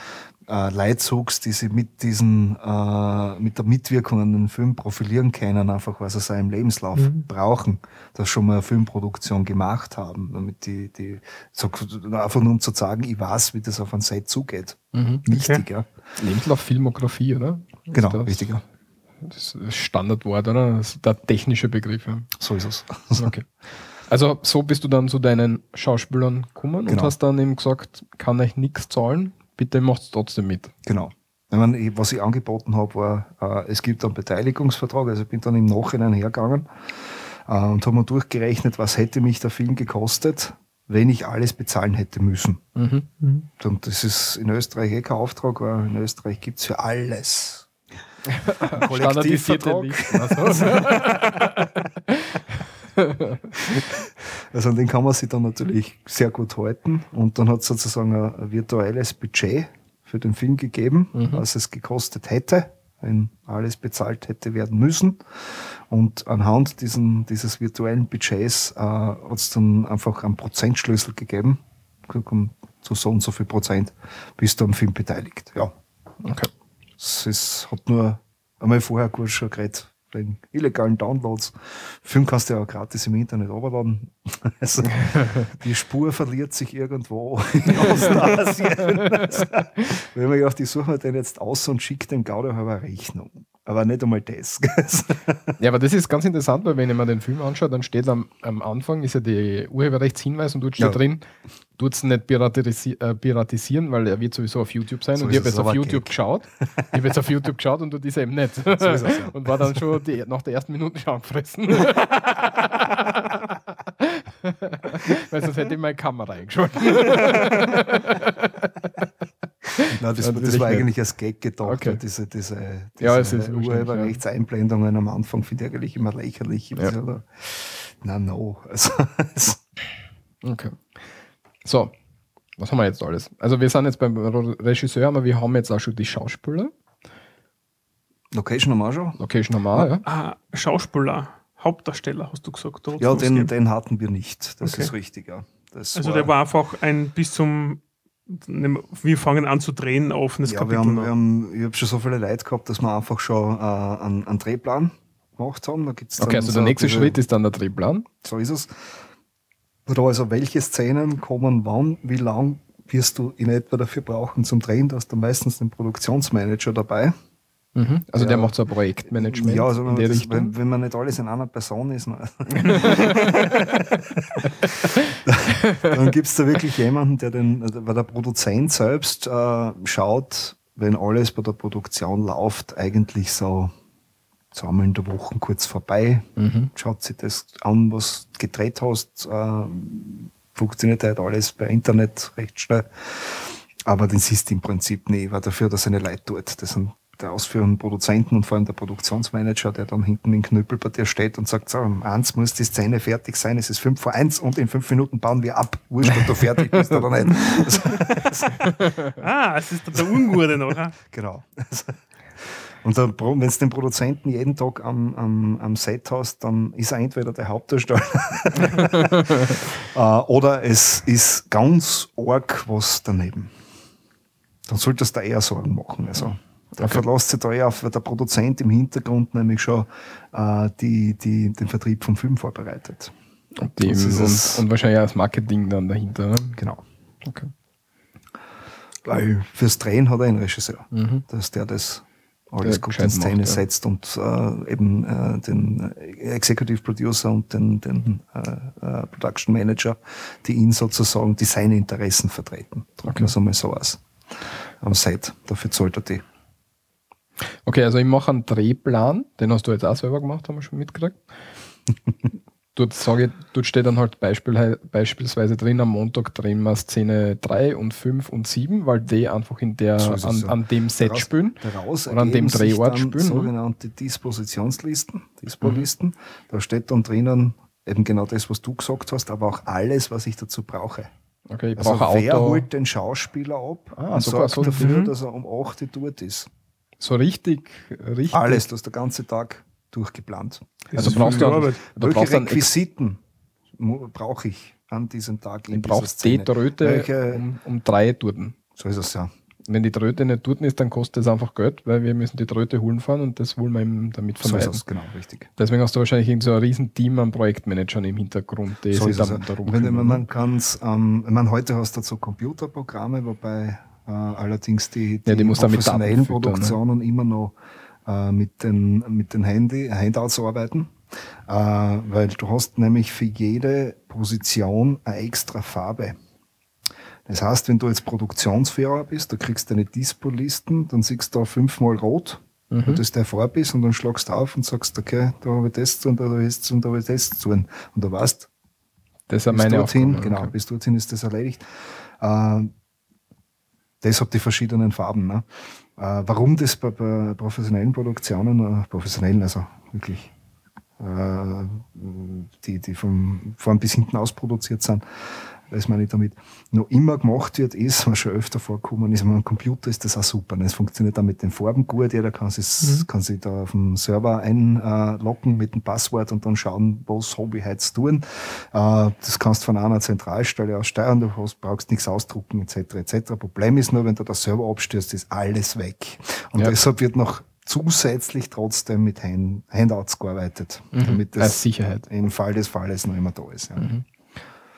äh, suchst, die sich mit diesen, äh, mit der Mitwirkung an den Film profilieren können, einfach weil sie es auch im Lebenslauf Mhm. brauchen, dass schon mal eine Filmproduktion gemacht haben, damit die, die so, einfach nur um zu sagen, ich weiß, wie das auf ein Set zugeht. Mhm. Wichtig, ja. Lebenslauf, Filmografie, oder? Genau, Ist das, wichtig, ja. Das ist Standardwort, oder? Das ist der technische Begriff. Ja. So ist es. Okay. Also so bist du dann zu deinen Schauspielern gekommen und Genau. hast dann eben gesagt, kann euch nichts zahlen, bitte macht's trotzdem mit. Genau. Ich meine, was ich angeboten habe, war, äh, es gibt einen Beteiligungsvertrag. Also ich bin dann im Nachhinein hergegangen äh, und habe mir durchgerechnet, was hätte mich der Film gekostet, wenn ich alles bezahlen hätte müssen. Mhm. Und das ist in Österreich eh kein Auftrag, weil in Österreich gibt's für alles. Kollektivvertrag. Listen. Also. Also an den kann man sich dann natürlich sehr gut halten. Und dann hat es sozusagen ein, virtuelles Budget für den Film gegeben, Mhm. was es gekostet hätte, wenn alles bezahlt hätte werden müssen. Und anhand diesen, dieses virtuellen Budgets äh, hat es dann einfach einen Prozentschlüssel gegeben. Zu so und so viel Prozent bist du am Film beteiligt. Ja. Okay. Es ist, hat nur einmal vorher kurz schon geredet, wegen illegalen Downloads. Film kannst du ja auch gratis im Internet runterladen. Also, die Spur verliert sich irgendwo in Ostasien. Also, wenn man ja auf die Suche den jetzt aus und schickt dem Gauder halber Rechnung. Aber nicht einmal das. Ja, aber das ist ganz interessant, weil wenn ich mir den Film anschaue, dann steht am, am Anfang ist ja die Urheberrechtshinweis und dort steht Ja. drin, tut es nicht piratisi äh, piratisieren, weil er wird sowieso auf YouTube sein. So und ich habe jetzt auf YouTube Gag. geschaut. Ich habe jetzt auf YouTube geschaut und ist er eben nicht. ist es, ja. Und war dann schon die, nach der ersten Minute schon angefressen. weil sonst hätte ich meine Kamera eingeschaltet. Nein, das, Natürlich das war nicht. eigentlich als Gag gedacht. Okay. Diese, diese, diese Ja, es ist wahrscheinlich, Urheberrechtseinblendungen am Anfang finde ich eigentlich immer lächerlich. Ja. Ja. Na, no. Also, Okay. So, was haben wir jetzt alles? Also wir sind jetzt beim Regisseur, aber wir haben jetzt auch schon die Schauspieler. Location haben wir schon. Location haben wir auch, ja. Ah, Schauspieler Hauptdarsteller, hast du gesagt. Dort Ja, den, den hatten wir nicht. Das Okay. ist richtig, ja. Das also der war einfach ein bis zum wir fangen an zu drehen, offenes ja, wir Kapitel. haben, noch. wir haben, ich habe schon so viele Leute gehabt, dass wir einfach schon äh, einen, einen Drehplan gemacht haben. Da gibt's dann Okay, also so der nächste diese- Schritt ist dann der Drehplan. So ist es. Also welche Szenen kommen wann, wie lang wirst du in etwa dafür brauchen zum Drehen? Da hast du meistens den Produktionsmanager dabei. Mhm. Also Ja. der macht so ein Projektmanagement Ja, also das, wenn, wenn man nicht alles in einer Person ist, ne? dann gibt es da wirklich jemanden, der den, also weil der Produzent selbst äh, schaut, wenn alles bei der Produktion läuft, eigentlich so in der Woche kurz vorbei, Mhm. schaut sich das an, was du gedreht hast. Äh, funktioniert halt alles per Internet recht schnell. Aber den siehst du im Prinzip nie, weil dafür, dass eine Leute tut. Das sind der ausführende Produzenten und vor allem der Produktionsmanager, der dann hinten dem Knüppel bei dir steht und sagt, so, um eins muss die Szene fertig sein, es ist fünf vor eins und in fünf Minuten bauen wir ab. Wurscht, ob du fertig bist oder nicht. Ah, es ist der Ungute noch. Genau. Und wenn du den Produzenten jeden Tag am, am, am Set hast, dann ist er entweder der Hauptdarsteller äh, oder es ist ganz arg was daneben. Dann solltest du eher Sorgen machen. Also, da Okay. verlässt sich da eher auf, weil der Produzent im Hintergrund nämlich schon äh, die, die, den Vertrieb vom Film vorbereitet. Und, es. und, und wahrscheinlich auch das Marketing dann dahinter. Ne? Genau. Okay. Weil fürs Drehen hat er einen Regisseur, Mhm. dass der das alles Der gut gescheit in Szene ja. setzt und äh, eben äh, den Executive Producer und den, den äh, äh, Production Manager, die ihn sozusagen, die seine Interessen vertreten. Drücken Okay. wir es einmal so aus. Am Set. Dafür zahlt er die. Okay, also ich mache einen Drehplan, den hast du jetzt auch selber gemacht, haben wir schon mitgekriegt. dort, sage ich, dort steht dann halt Beispiel, beispielsweise drin, am Montag drehen wir Szene 3 und 5 und 7, weil die einfach in der, So an, ja. an dem Set Daraus- spielen. Daraus Oder an dem Drehort dann spielen? Sogenannte Dispositionslisten, Dispo-Listen. Da steht dann drinnen eben genau das, was du gesagt hast, aber auch alles, was ich dazu brauche. Okay, ich Also brauche wer Auto. holt den Schauspieler ab Ah, und sogar sorgt so- dafür, mhm. dass er um 8 Uhr dort ist? So richtig, richtig. Alles, das ist der ganze Tag durchgeplant. Also ist brauchst du, Arbeit. du Welche brauchst Requisiten brauche ich an diesem Tag in du brauchst die? Tröte Welche- um, um drei Turten. So ist es ja. Wenn die Tröte nicht dort ist, dann kostet es einfach Geld, weil wir müssen die Tröte holen fahren und das wollen wir eben damit So ist vermeiden. es, genau, richtig. Deswegen hast du wahrscheinlich so ein riesen Team an Projektmanagern im Hintergrund, die So sich es. dann ja. darum Wenn, man kann's, ähm, ich meine, heute hast du so Computerprogramme, wobei äh, allerdings die, die, Ja, die professionellen ne? Produktionen immer noch äh, mit den, mit den Handy, Handouts arbeiten. Äh, weil du hast nämlich für jede Position eine extra Farbe. Das heißt, wenn du jetzt Produktionsführer bist, du kriegst deine Dispo-Listen, dann siehst du da fünfmal rot, Mhm. weil das der Farbe ist, und dann schlagst du auf und sagst, okay, da habe ich das zu tun, da habe ich das zu tun, da habe ich das zu tun. Und du weißt, das bis dorthin, genau, okay. bis dorthin ist das erledigt. Äh, deshalb die verschiedenen Farben. Ne? Äh, warum das bei, bei professionellen Produktionen, äh, professionellen, also wirklich, äh, die, die vom vorn bis hinten aus produziert sind, weiß man nicht damit, noch immer gemacht wird, ist, was schon öfter vorkommen ist, am Computer ist das auch super. Es funktioniert auch mit den Farben gut, jeder kann sich, Mhm. kann sich da auf dem Server einloggen mit dem Passwort und dann schauen, was ich heute tun. Äh, Das kannst du von einer Zentralstelle aus steuern, du hast, brauchst nichts ausdrucken, etc. etc. Problem ist nur, wenn du der Server abstürzt, ist alles weg. Und Ja. deshalb wird noch zusätzlich trotzdem mit Hand, Handouts gearbeitet, Mhm. damit Als das Sicherheit. im Fall des Falles noch immer da ist. Ja. Mhm.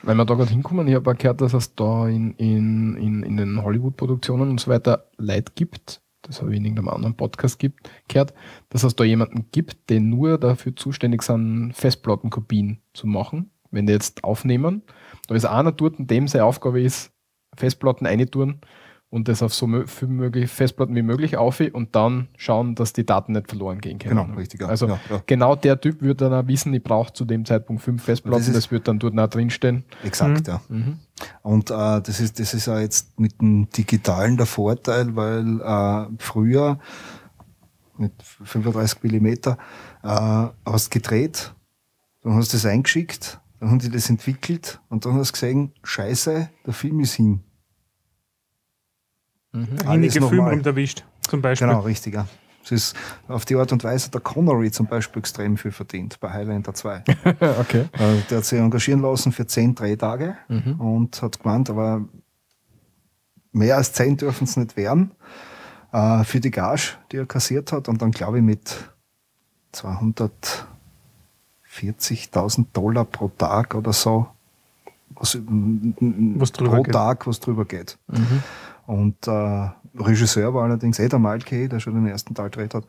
Wenn wir da gerade hinkommen, ich habe gehört, dass es da in, in, in, in den Hollywood-Produktionen und so weiter Leute gibt, das habe ich in irgendeinem anderen Podcast gibt, gehört, dass es da jemanden gibt, der nur dafür zuständig sind, Festplattenkopien zu machen, wenn die jetzt aufnehmen. Da ist einer dort, und dem seine Aufgabe ist, Festplatten eintun und das auf so mö- viel möglich Festplatten wie möglich auf und dann schauen, dass die Daten nicht verloren gehen können. Genau, richtig. ja. Also ja, ja. genau der Typ wird dann auch wissen, ich brauche zu dem Zeitpunkt fünf Festplatten, Das das, wird dann dort noch drinstehen. Exakt, ja. Und äh, das ist das ist ja jetzt mit dem Digitalen der Vorteil, weil äh, früher mit 35 Millimeter äh, hast gedreht, dann hast du das eingeschickt, dann haben die das entwickelt und dann hast du gesehen, scheiße, der Film ist hin. Mhm. Alles Einige. Filme erwischt, zum Beispiel. Genau, richtig, ja. Es ist auf die Art und Weise der Connery zum Beispiel extrem viel verdient bei Highlander 2. okay. Äh, Der hat sich engagieren lassen für zehn Drehtage Mhm. und hat gemeint, aber mehr als zehn dürfen es nicht werden äh, für die Gage, die er kassiert hat. Und dann glaube ich mit 240.000 Dollar pro Tag oder so, was, Was drüber pro geht. Tag, was drüber geht. Mhm. Und äh, Regisseur war allerdings eh der Malke, der schon den ersten Teil gedreht hat,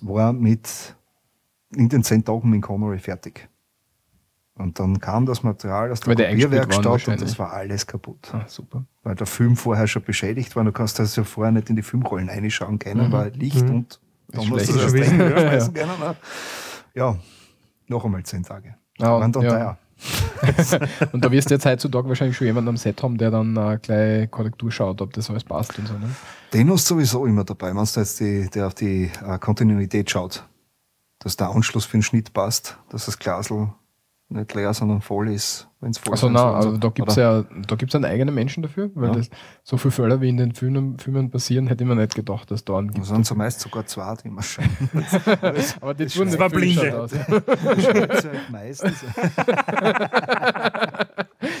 war mit in den zehn Tagen mit Connery fertig. Und dann kam das Material aus der Kopierwerkstatt und das war alles kaputt. Ah, super. Weil der Film vorher schon beschädigt war. Du kannst also vorher nicht in die Filmrollen reinschauen können, Mhm. weil Licht Mhm. und dann Ist musst du das Ding ja. können. Ja, noch einmal zehn Tage. Ah, Waren dann ja. teuer. Und da wirst du jetzt heutzutage wahrscheinlich schon jemanden am Set haben, der dann äh, gleich Korrektur schaut, ob das alles passt und so. Ne? Den hast du sowieso immer dabei, wenn du jetzt die, der auf die äh, Kontinuität schaut. Dass der Anschluss für den Schnitt passt, dass das Glasl nicht leer, sondern voll ist, wenn es voll Also na, soll und also so. da gibt es ja, da gibt's einen eigenen Menschen dafür, weil Ja. das so viele Fälle wie in den Filmen, Filmen passieren, hätte ich mir nicht gedacht, dass da einen Da gibt. sind zumeist sogar zwei, die immer schauen. Aber die Das tun nicht war Blinde. aus. Das sie halt meistens.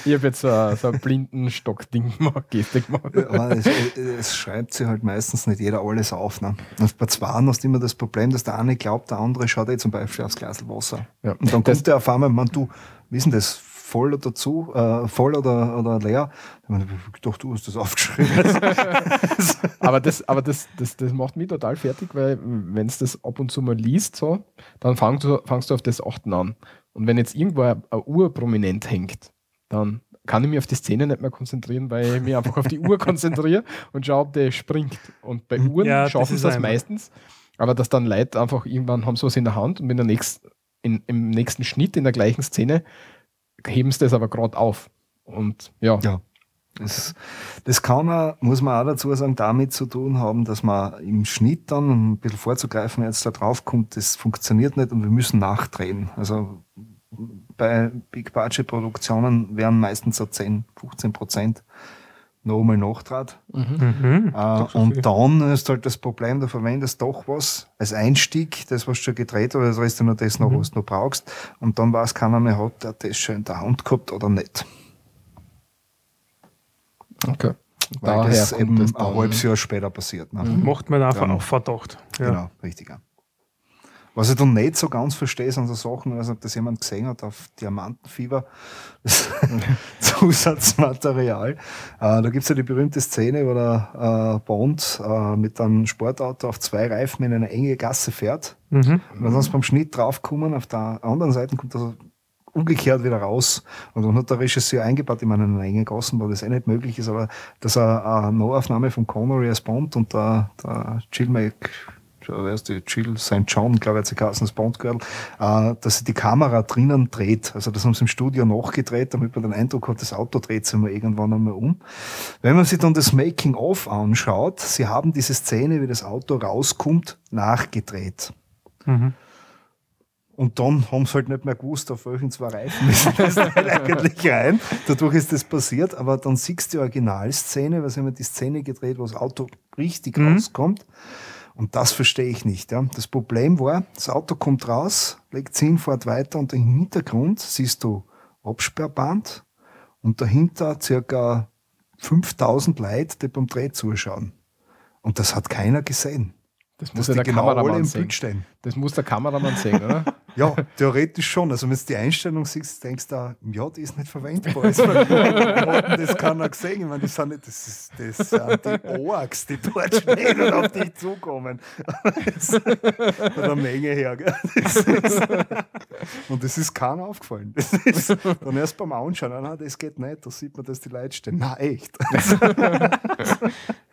Ich habe jetzt so, ein- so einen blinden Stockding gemacht, Gestik gemacht. Aber es, es schreibt sich halt meistens nicht jeder alles auf. Ne? Und bei zwei hast du immer das Problem, dass der eine glaubt, der andere schaut eh zum Beispiel aufs Glas Wasser. Ja. Und dann Das- kommt der auf einmal, man, du, wie ist denn das? Voll oder zu, äh, voll oder, oder leer? Ich doch, du hast das aufgeschrieben. Aber das, aber das, das, das macht mich total fertig, weil wenn du das ab und zu mal liest, so, dann fangst du, fangst du auf das Achten an. Und wenn jetzt irgendwo eine Uhr prominent hängt, dann kann ich mich auf die Szene nicht mehr konzentrieren, weil ich mich einfach auf die Uhr konzentriere und schaue, ob der springt. Und bei Uhren Ja, das schaffen sie das einmal. meistens, aber dass dann Leute einfach irgendwann haben sie was in der Hand und in der nächsten, in, im nächsten Schnitt in der gleichen Szene heben sie das aber gerade auf. Und ja, Ja. Das, das kann man, muss man auch dazu sagen, damit zu tun haben, dass man im Schnitt dann, um ein bisschen vorzugreifen, wenn jetzt da drauf kommt, das funktioniert nicht und wir müssen nachdrehen. Also bei Big Budget Produktionen wären meistens so 10, 15 Prozent noch einmal Nachtrat. Mhm. Äh, so und viel. dann ist halt das Problem, du verwendest doch was als Einstieg, das, was du schon gedreht hast, das ist nur das noch, Mhm. was du noch brauchst. Und dann weiß keiner mehr, hat der das schon in der Hand gehabt oder nicht. okay. Weil Daher das kommt eben das ein halbes Jahr später passiert. Ne? Mhm. Macht man einfach Ja. auch Verdacht. Ja. Genau, richtig. ja. Was ich dann nicht so ganz verstehe, sind so Sachen, also ob das jemand gesehen hat auf Diamantenfieber, das Zusatzmaterial. Äh, da gibt's ja die berühmte Szene, wo der äh, Bond äh, mit einem Sportauto auf zwei Reifen in eine enge Gasse fährt. Mhm. Und wenn sie beim Schnitt draufkommen, auf der anderen Seite kommt er umgekehrt wieder raus. Und dann hat der Regisseur eingebaut, ich meine, in engen Gassen, wo das eh nicht möglich ist, aber dass er eine Nahaufnahme von Connery als Bond und der, der Jill wer ist die Jill St. John, glaube ich, hat sie geheißen, das Bond-Girl, äh, dass sie die Kamera drinnen dreht. Also das haben sie im Studio nachgedreht, damit man den Eindruck hat, das Auto dreht sich mal irgendwann einmal um. Wenn man sich dann das Making-of anschaut, sie haben diese Szene, wie das Auto rauskommt, nachgedreht. Mhm. Und dann haben sie halt nicht mehr gewusst, auf welchen zwei Reifen müssen das Teil eigentlich rein. Dadurch ist das passiert, aber dann siehst du die Originalszene, weil sie haben die Szene gedreht, wo das Auto richtig Mhm. rauskommt. Und das verstehe ich nicht. Ja. Das Problem war, das Auto kommt raus, legt hin, fährt weiter und im Hintergrund siehst du Absperrband und dahinter circa 5000 Leute, die beim Dreh zuschauen. Und das hat keiner gesehen. Das Muss ja der genau alle Kameramann im sehen. Bild stehen. Das muss der Kameramann sehen, oder? Ja, theoretisch schon. Also wenn du die Einstellung siehst, denkst du, ja, die ist nicht verwendbar. Also, das keiner gesehen. Ich meine, das sind, nicht, das, ist, das sind die Orks, die dort stehen und auf dich zukommen. Von der Menge her. Gell? Das ist, und das ist keiner aufgefallen. Das ist, dann erst beim Anschauen, nein, das geht nicht. Da sieht man, dass die Leute stehen. Na echt.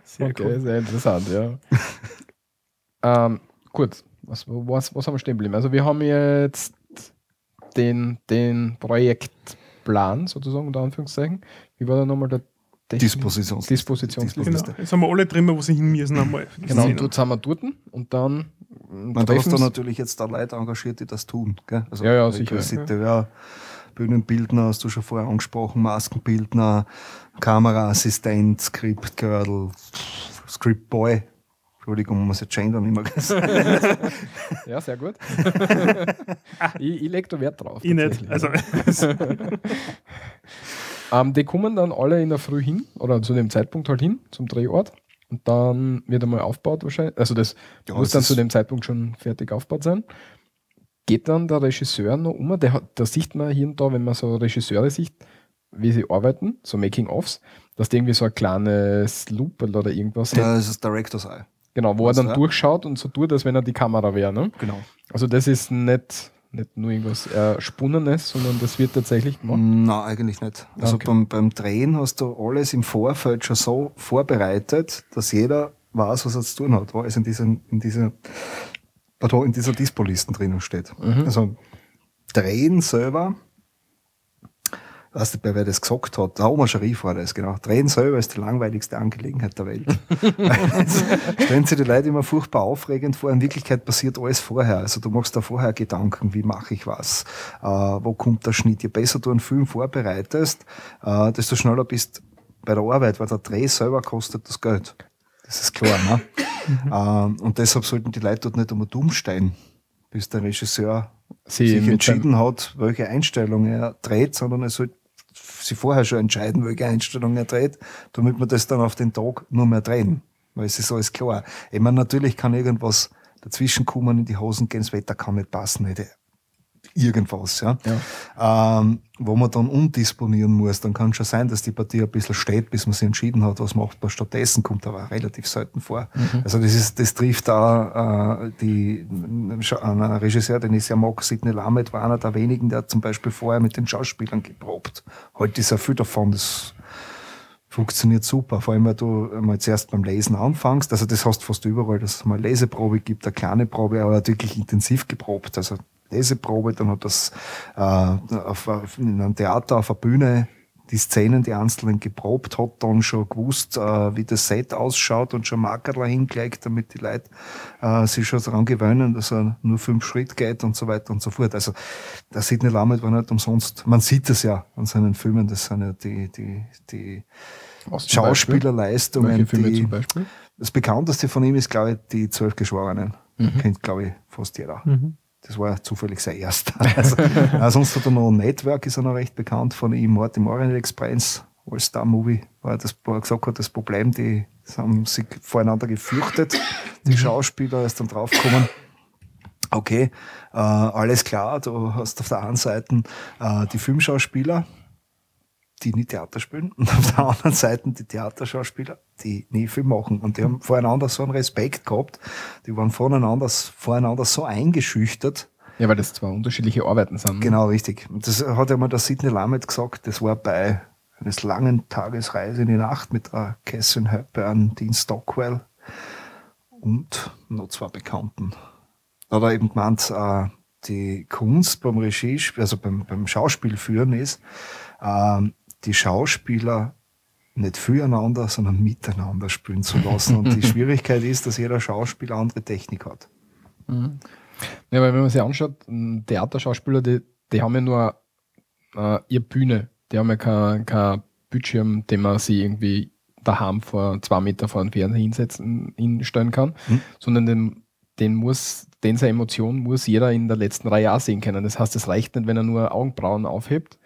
Sehr okay, cool. sehr interessant, ja. Ähm, gut, was, was, was haben wir stehen geblieben? Also wir haben jetzt den, den Projektplan sozusagen, unter Anführungszeichen. Wie war da nochmal der Technik- Dispositionsliste. Genau. Jetzt haben wir alle drin, wo sie hin müssen einmal. Genau, und dort sind wir dort und dann Man, du hast da sie- natürlich jetzt da Leute engagiert, die das tun. Gell? Also Ja, ja, sicher. Regisseur, Bühnenbildner hast du schon vorher angesprochen, Maskenbildner, Kameraassistent, Scriptgirl, Scriptboy, Entschuldigung, muss jetzt gendern immer. Ja, sehr gut. ich ich lege da Wert drauf. Ich nicht. Also, ähm, die kommen dann alle in der Früh hin oder zu dem Zeitpunkt halt hin, zum Drehort. Und dann wird einmal aufgebaut wahrscheinlich. Also das Ja, muss es dann zu dem Zeitpunkt schon fertig aufgebaut sein. Geht dann der Regisseur noch um? Der hat, da sieht man hier und da, wenn man so Regisseure sieht, wie sie arbeiten, so Making-ofs, dass die irgendwie so ein kleines Loop oder irgendwas Ja, das ist Director's Eye. Genau, wo er Was, dann ja? durchschaut und so tut, als wenn er die Kamera wäre. Ne? Genau. Also das ist nicht, nicht nur irgendwas Erspunnenes, sondern das wird tatsächlich gemacht. Nein, eigentlich nicht. Also Okay. beim, beim Drehen hast du alles im Vorfeld schon so vorbereitet, dass jeder weiß, was er zu tun hat, alles in dieser, in dieser, in dieser Dispo-Listen drinnen steht. Mhm. Also Drehen selber, weißt du, bei wer das gesagt hat, der Oma Scharif war das, genau. Drehen selber ist die langweiligste Angelegenheit der Welt. Stellen sich die Leute immer furchtbar aufregend vor. In Wirklichkeit passiert alles vorher. Also du machst da vorher Gedanken, wie mache ich was, äh, wo kommt der Schnitt. Je besser du einen Film vorbereitest, äh, desto schneller bist bei der Arbeit, weil der Dreh selber kostet das Geld. Das ist klar, ne? ähm, und deshalb sollten die Leute dort nicht einmal dumm stehen, bis der Regisseur Sie sich entschieden hat, welche Einstellung er dreht, sondern er sollte sich vorher schon entscheiden, welche Einstellung er dreht, damit wir das dann auf den Tag nur mehr drehen. Weil es ist alles klar. Ich meine, natürlich kann irgendwas dazwischen kommen, in die Hosen gehen, das Wetter kann nicht passen, nicht irgendwas, ja. Ähm, wo man dann umdisponieren muss, dann kann schon sein, dass die Partie ein bisschen steht, bis man sich entschieden hat, was macht man stattdessen, kommt aber relativ selten vor. Also das ist, das trifft da äh, die, ein Regisseur, den ich sehr mag, Sidney Lamed, war einer der wenigen, der hat zum Beispiel vorher mit den Schauspielern geprobt. Heute ist ja viel davon, das funktioniert super, vor allem weil du mal zuerst beim Lesen anfängst, also das hast du fast überall, dass es mal eine Leseprobe gibt, eine kleine Probe, aber er wirklich intensiv geprobt, also Leseprobe, dann hat das äh, auf, auf, in einem Theater auf der Bühne die Szenen, die einzelnen geprobt, hat dann schon gewusst, äh, wie das Set ausschaut und schon Markerl hingelegt, damit die Leute äh, sich schon daran gewöhnen, dass er nur fünf Schritt geht und so weiter und so fort. Also der Sidney Lamed war nicht umsonst, man sieht es ja an seinen Filmen, das sind ja die, die, die Was zum Beispiel? Schauspielerleistungen, Welche Filme die, zum Beispiel? das bekannteste von ihm ist, glaube ich, die Zwölf Geschworenen. Mhm. Kennt, glaube ich, fast jeder. Mhm. Das war zufällig sein erster. Also, äh, sonst hat er noch Network, ist er noch recht bekannt von ihm. Martin Orient Express, All-Star-Movie, war das, wo er gesagt hat, das Problem, die haben sich voreinander gefürchtet. Die Schauspieler ist dann draufgekommen. Okay, äh, alles klar, du hast auf der einen Seite äh, die Filmschauspieler, die nie Theater spielen, und auf der anderen Seite die Theaterschauspieler, die nie Film machen. Und die haben voreinander so einen Respekt gehabt, die waren voneinander, voreinander so eingeschüchtert. Ja, weil das zwei unterschiedliche Arbeiten sind. ne? Genau, richtig. Und das hat ja mal der Sidney Lamed gesagt, das war bei eines langen Tagesreise in die Nacht mit der Catherine Hepburn, Dean Stockwell und noch zwei Bekannten. Da hat er eben gemeint, äh, die Kunst beim Regie, also beim, beim Schauspiel führen ist, ähm, die Schauspieler nicht füreinander, sondern miteinander spielen zu lassen. Und die Schwierigkeit ist, dass jeder Schauspieler andere Technik hat. Mhm. Ja, weil wenn man sich anschaut, Theaterschauspieler, die, die haben ja nur äh, ihre Bühne. Die haben ja kein, kein Bildschirm, den man sie irgendwie daheim vor zwei Meter vor den Fernseher hinsetzen, hinstellen kann, Hm. sondern den, den muss, den seine Emotion muss jeder in der letzten Reihe auch sehen können. Das heißt, es reicht nicht, wenn er nur Augenbrauen aufhebt,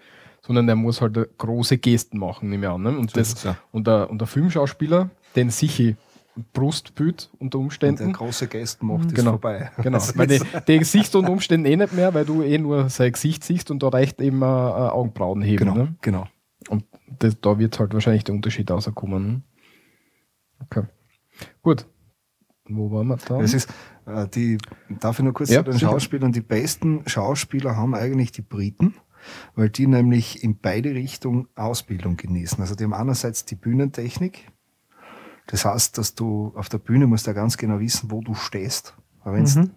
sondern der muss halt große Gesten machen, nehme ich an. Ne? Und, So das, ja. und, der, und der Filmschauspieler, den sich Brustbild unter Und der Umständen. große Gäste macht, ist Genau. vorbei. Genau, weil die, die Sicht unter Umständen eh nicht mehr, weil du eh nur sein Gesicht siehst und da reicht eben äh, Augenbrauen heben. Genau, Ne? genau. Und das, da wird halt wahrscheinlich der Unterschied rauskommen. Ne? Okay. Gut. Wo waren wir da? Es ist, äh, die, darf ich noch kurz Ja, zu den sicher. Schauspielern? Die besten Schauspieler haben eigentlich die Briten, weil die nämlich in beide Richtungen Ausbildung genießen. Also die haben einerseits die Bühnentechnik. Das heißt, dass du auf der Bühne musst ja ganz genau wissen, wo du stehst. Weil wenn du Mhm.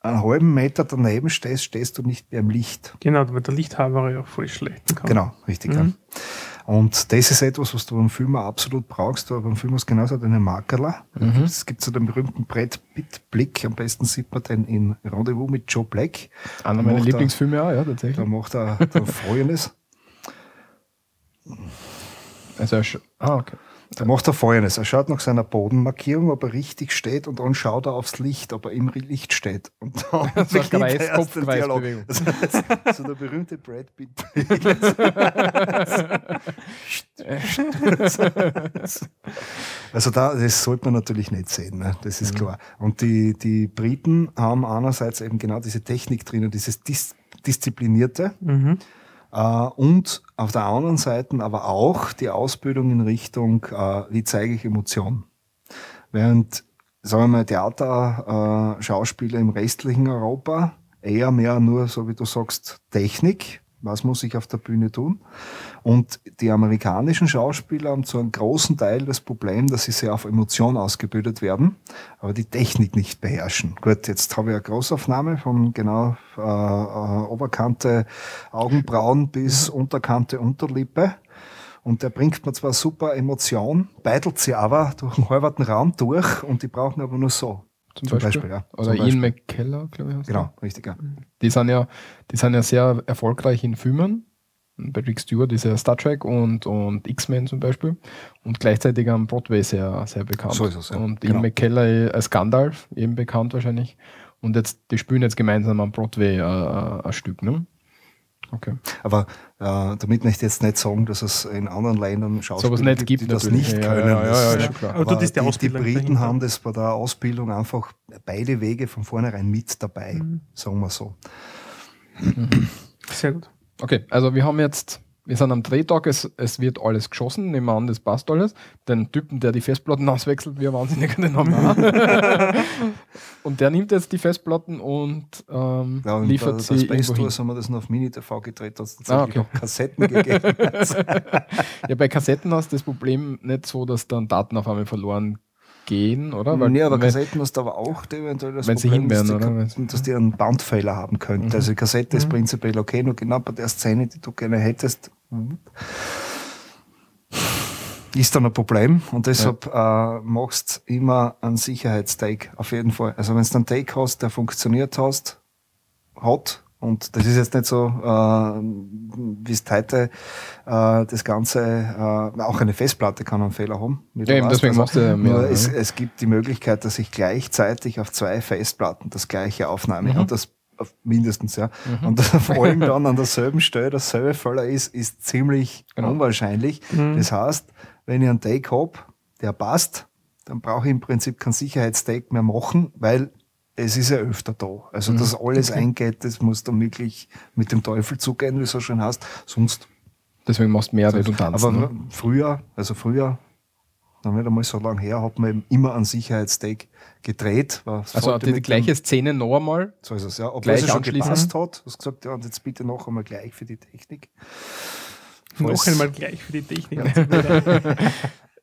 einen halben Meter daneben stehst, stehst du nicht mehr im Licht. Genau, weil der Lichthaber ja voll schlecht kann. Genau, richtig. Mhm. Ja. Und das ist etwas, was du beim Film absolut brauchst. Aber beim Film hast du genauso deine Markerler. Mhm. Es gibt so den berühmten Brett Pitt Blick. Am besten sieht man den in Rendezvous mit Joe Black. Einer meiner er- Lieblingsfilme auch, ja, Da tatsächlich. macht er da Folgendes. Also, ah, okay. Da macht er Folgendes. Er schaut nach seiner Bodenmarkierung, ob er richtig steht und dann schaut er aufs Licht, ob er im Licht steht. Und dann So eine beginnt der erste Dialog. Das ist so der berühmte Brad Pitt. also da, das sollte man natürlich nicht sehen, ne? das ist klar. Und die, die Briten haben einerseits eben genau diese Technik drinnen, dieses Dis Disziplinierte, Mhm. Äh, und auf der anderen Seite aber auch die Ausbildung in Richtung, äh, wie zeige ich Emotion. Während, sagen wir mal, Theater, äh, im restlichen Europa eher mehr nur, so wie du sagst, Technik. Was muss ich auf der Bühne tun? Und die amerikanischen Schauspieler haben zu einem großen Teil das Problem, dass sie sehr auf Emotion ausgebildet werden, aber die Technik nicht beherrschen. Gut, jetzt habe ich eine Großaufnahme von genau äh, äh, Oberkante Augenbrauen bis Unterkante Unterlippe. Und der bringt mir zwar super Emotion, beidelt sie aber durch den halben Raum durch und die brauchen aber nur so. Zum, Zum Beispiel. Beispiel, ja. Oder Zum Ian Beispiel. McKellar, glaube ich. Genau, richtig, ja. Die sind ja, die sind ja sehr erfolgreich in Filmen. Bei Rick Stewart ist ja Star Trek und, und X-Men zum Beispiel. Und gleichzeitig am Broadway sehr, sehr bekannt. So ist es, ja. Und Genau. Ian McKellar eh als Gandalf, eben bekannt wahrscheinlich. Und jetzt, die spielen jetzt gemeinsam am Broadway äh, äh, ein Stück, ne? Okay. Aber äh, damit möchte ich jetzt nicht sagen, dass es in anderen Ländern Schauspieler Sowas nicht gibt die das natürlich. nicht Ja, können. ja, ja, Das- ja. Aber du, das ist die die, Briten dahinter. haben das bei der Ausbildung einfach beide Wege von vornherein mit dabei, Mhm. sagen wir so. Sehr gut. Okay, also wir haben jetzt, wir sind am Drehtag, es, es wird alles geschossen, nehmen wir an, das passt alles. Den Typen, der die Festplatten auswechselt, wie ein Wahnsinniger, den haben wir. Und der nimmt jetzt die Festplatten und ähm, Ja, und liefert bei, sie bei Space. Tours haben wir das noch auf Mini-TV gedreht, hat es Ah, tatsächlich okay. auch Kassetten gegeben. Ja, bei Kassetten hast du das Problem nicht so, dass dann Daten auf einmal verloren gehen, oder? nee, aber wenn- Kassetten hast du aber auch eventuell das Wenn sie Problem, dass, hinwären, die, oder? dass die einen Bandfehler haben könnte. Mhm. Also die Kassette ist Mhm. prinzipiell okay, nur genau bei der Szene, die du gerne hättest, ist dann ein Problem und deshalb äh, machst immer einen Sicherheitstake auf jeden Fall. Also wenn du einen Take hast, der funktioniert hast, hat und das ist jetzt nicht so, äh, wie es heute äh, das Ganze, äh, auch eine Festplatte kann einen Fehler haben. Ja, eben, deswegen machst du ja mehr, nur es, ne? es gibt die Möglichkeit, dass ich gleichzeitig auf zwei Festplatten das gleiche aufnahme Mhm. und das mindestens, ja. Und vor allem dann an derselben Stelle dasselbe Fehler ist, ist ziemlich Genau. unwahrscheinlich. Mhm. Das heißt, wenn ich einen Take hab, der passt, dann brauche ich im Prinzip keinen Sicherheitstake mehr machen, weil es ist ja öfter da. Also, Mhm. dass alles eingeht, das muss dann wirklich mit dem Teufel zugehen, wie es so schön heißt. Sonst. Deswegen machst du mehr Redundanz. Aber ne? früher, also früher, noch nicht einmal so lange her, hat man eben immer einen Sicherheitstake gedreht. Also die mit gleiche Szene noch einmal. so ist es, ja. Obwohl Gleich es schon gepasst hat. Du hast gesagt, ja, und jetzt bitte noch einmal gleich für die Technik. Noch Falls- einmal gleich für die Technik.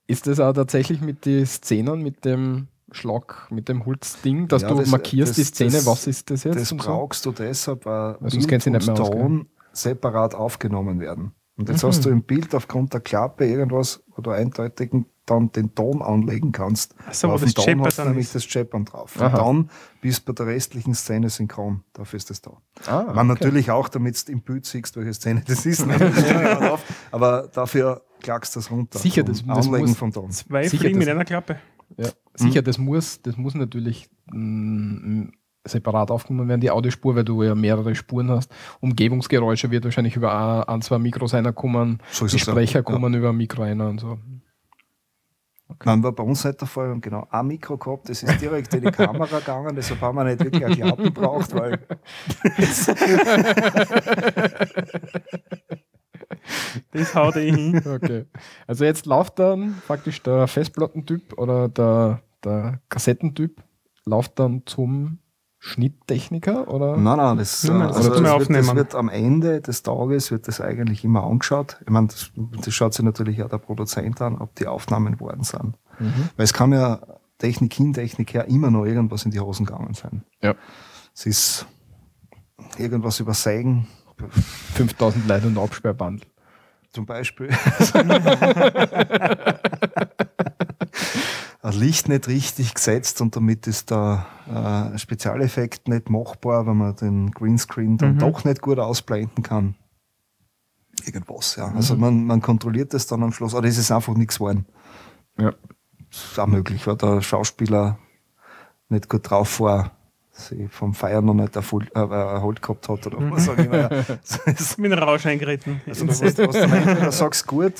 Ist das auch tatsächlich mit den Szenen, mit dem Schlag, mit dem Holzding, dass Ja, du das- markierst das- die Szene, das- was ist das jetzt? Das so? brauchst du deshalb, weil Weil Bild und nicht mehr aus, gell? Ton separat aufgenommen werden. Und jetzt Mhm. hast du im Bild aufgrund der Klappe irgendwas, wo du eindeutig dann den Ton anlegen kannst. Wo Auf das dem Ton hast du dann nämlich ist. das Chappern drauf. Aha. Und dann bist du bei der restlichen Szene synchron. Dafür ist das da. Ah, Man okay. natürlich auch, damit du im Bild siehst, welche Szene das ist. Aber dafür klackst du das runter. Sicher, das- das Anlegen muss- vom Ton. Zwei Sicher, Fliegen mit das- einer Klappe. Ja, sicher, das muss, das muss natürlich mm, separat aufgenommen werden, die Audiospur, weil du ja mehrere Spuren hast. Umgebungsgeräusche wird wahrscheinlich über ein, ein zwei Mikros einer kommen, So die ja. Sprecher Ja. kommen über ein Mikro einer und so. Nein, war bei uns nicht der Fall. Wir haben genau ein Mikro gehabt, das ist direkt in die Kamera gegangen, deshalb haben wir nicht wirklich eine Klappe gebraucht, weil Das haut eh hin. Okay. Also jetzt läuft dann praktisch der Festplattentyp oder der, der Kassettentyp läuft dann zum Schnitttechniker oder? Nein, nein, das, Nein, äh, das also das, wir wird, das aufnehmen. wird am Ende des Tages wird das eigentlich immer angeschaut. Ich meine, das, das schaut sich natürlich auch der Produzent an, ob die Aufnahmen worden sind. Mhm. Weil es kann ja Technik hin, Technik her immer noch irgendwas in die Hosen gegangen sein. Ja. Es ist irgendwas übersägen, 5000 Leute und Absperrband. zum Beispiel. ein Licht nicht richtig gesetzt und damit ist der äh, Spezialeffekt nicht machbar, wenn man den Greenscreen dann Mhm. doch nicht gut ausblenden kann. Irgendwas, ja. Also man, man kontrolliert das dann am Schluss, aber das ist einfach nichts geworden. Ja. Das ist auch möglich, weil der Schauspieler nicht gut drauf war, sie vom Feiern noch nicht erholt, äh, erholt gehabt hat oder was auch immer. Ja. Das ist- Mit dem Rausch eingeritten. Also du, was, was du Ende sagst, gut,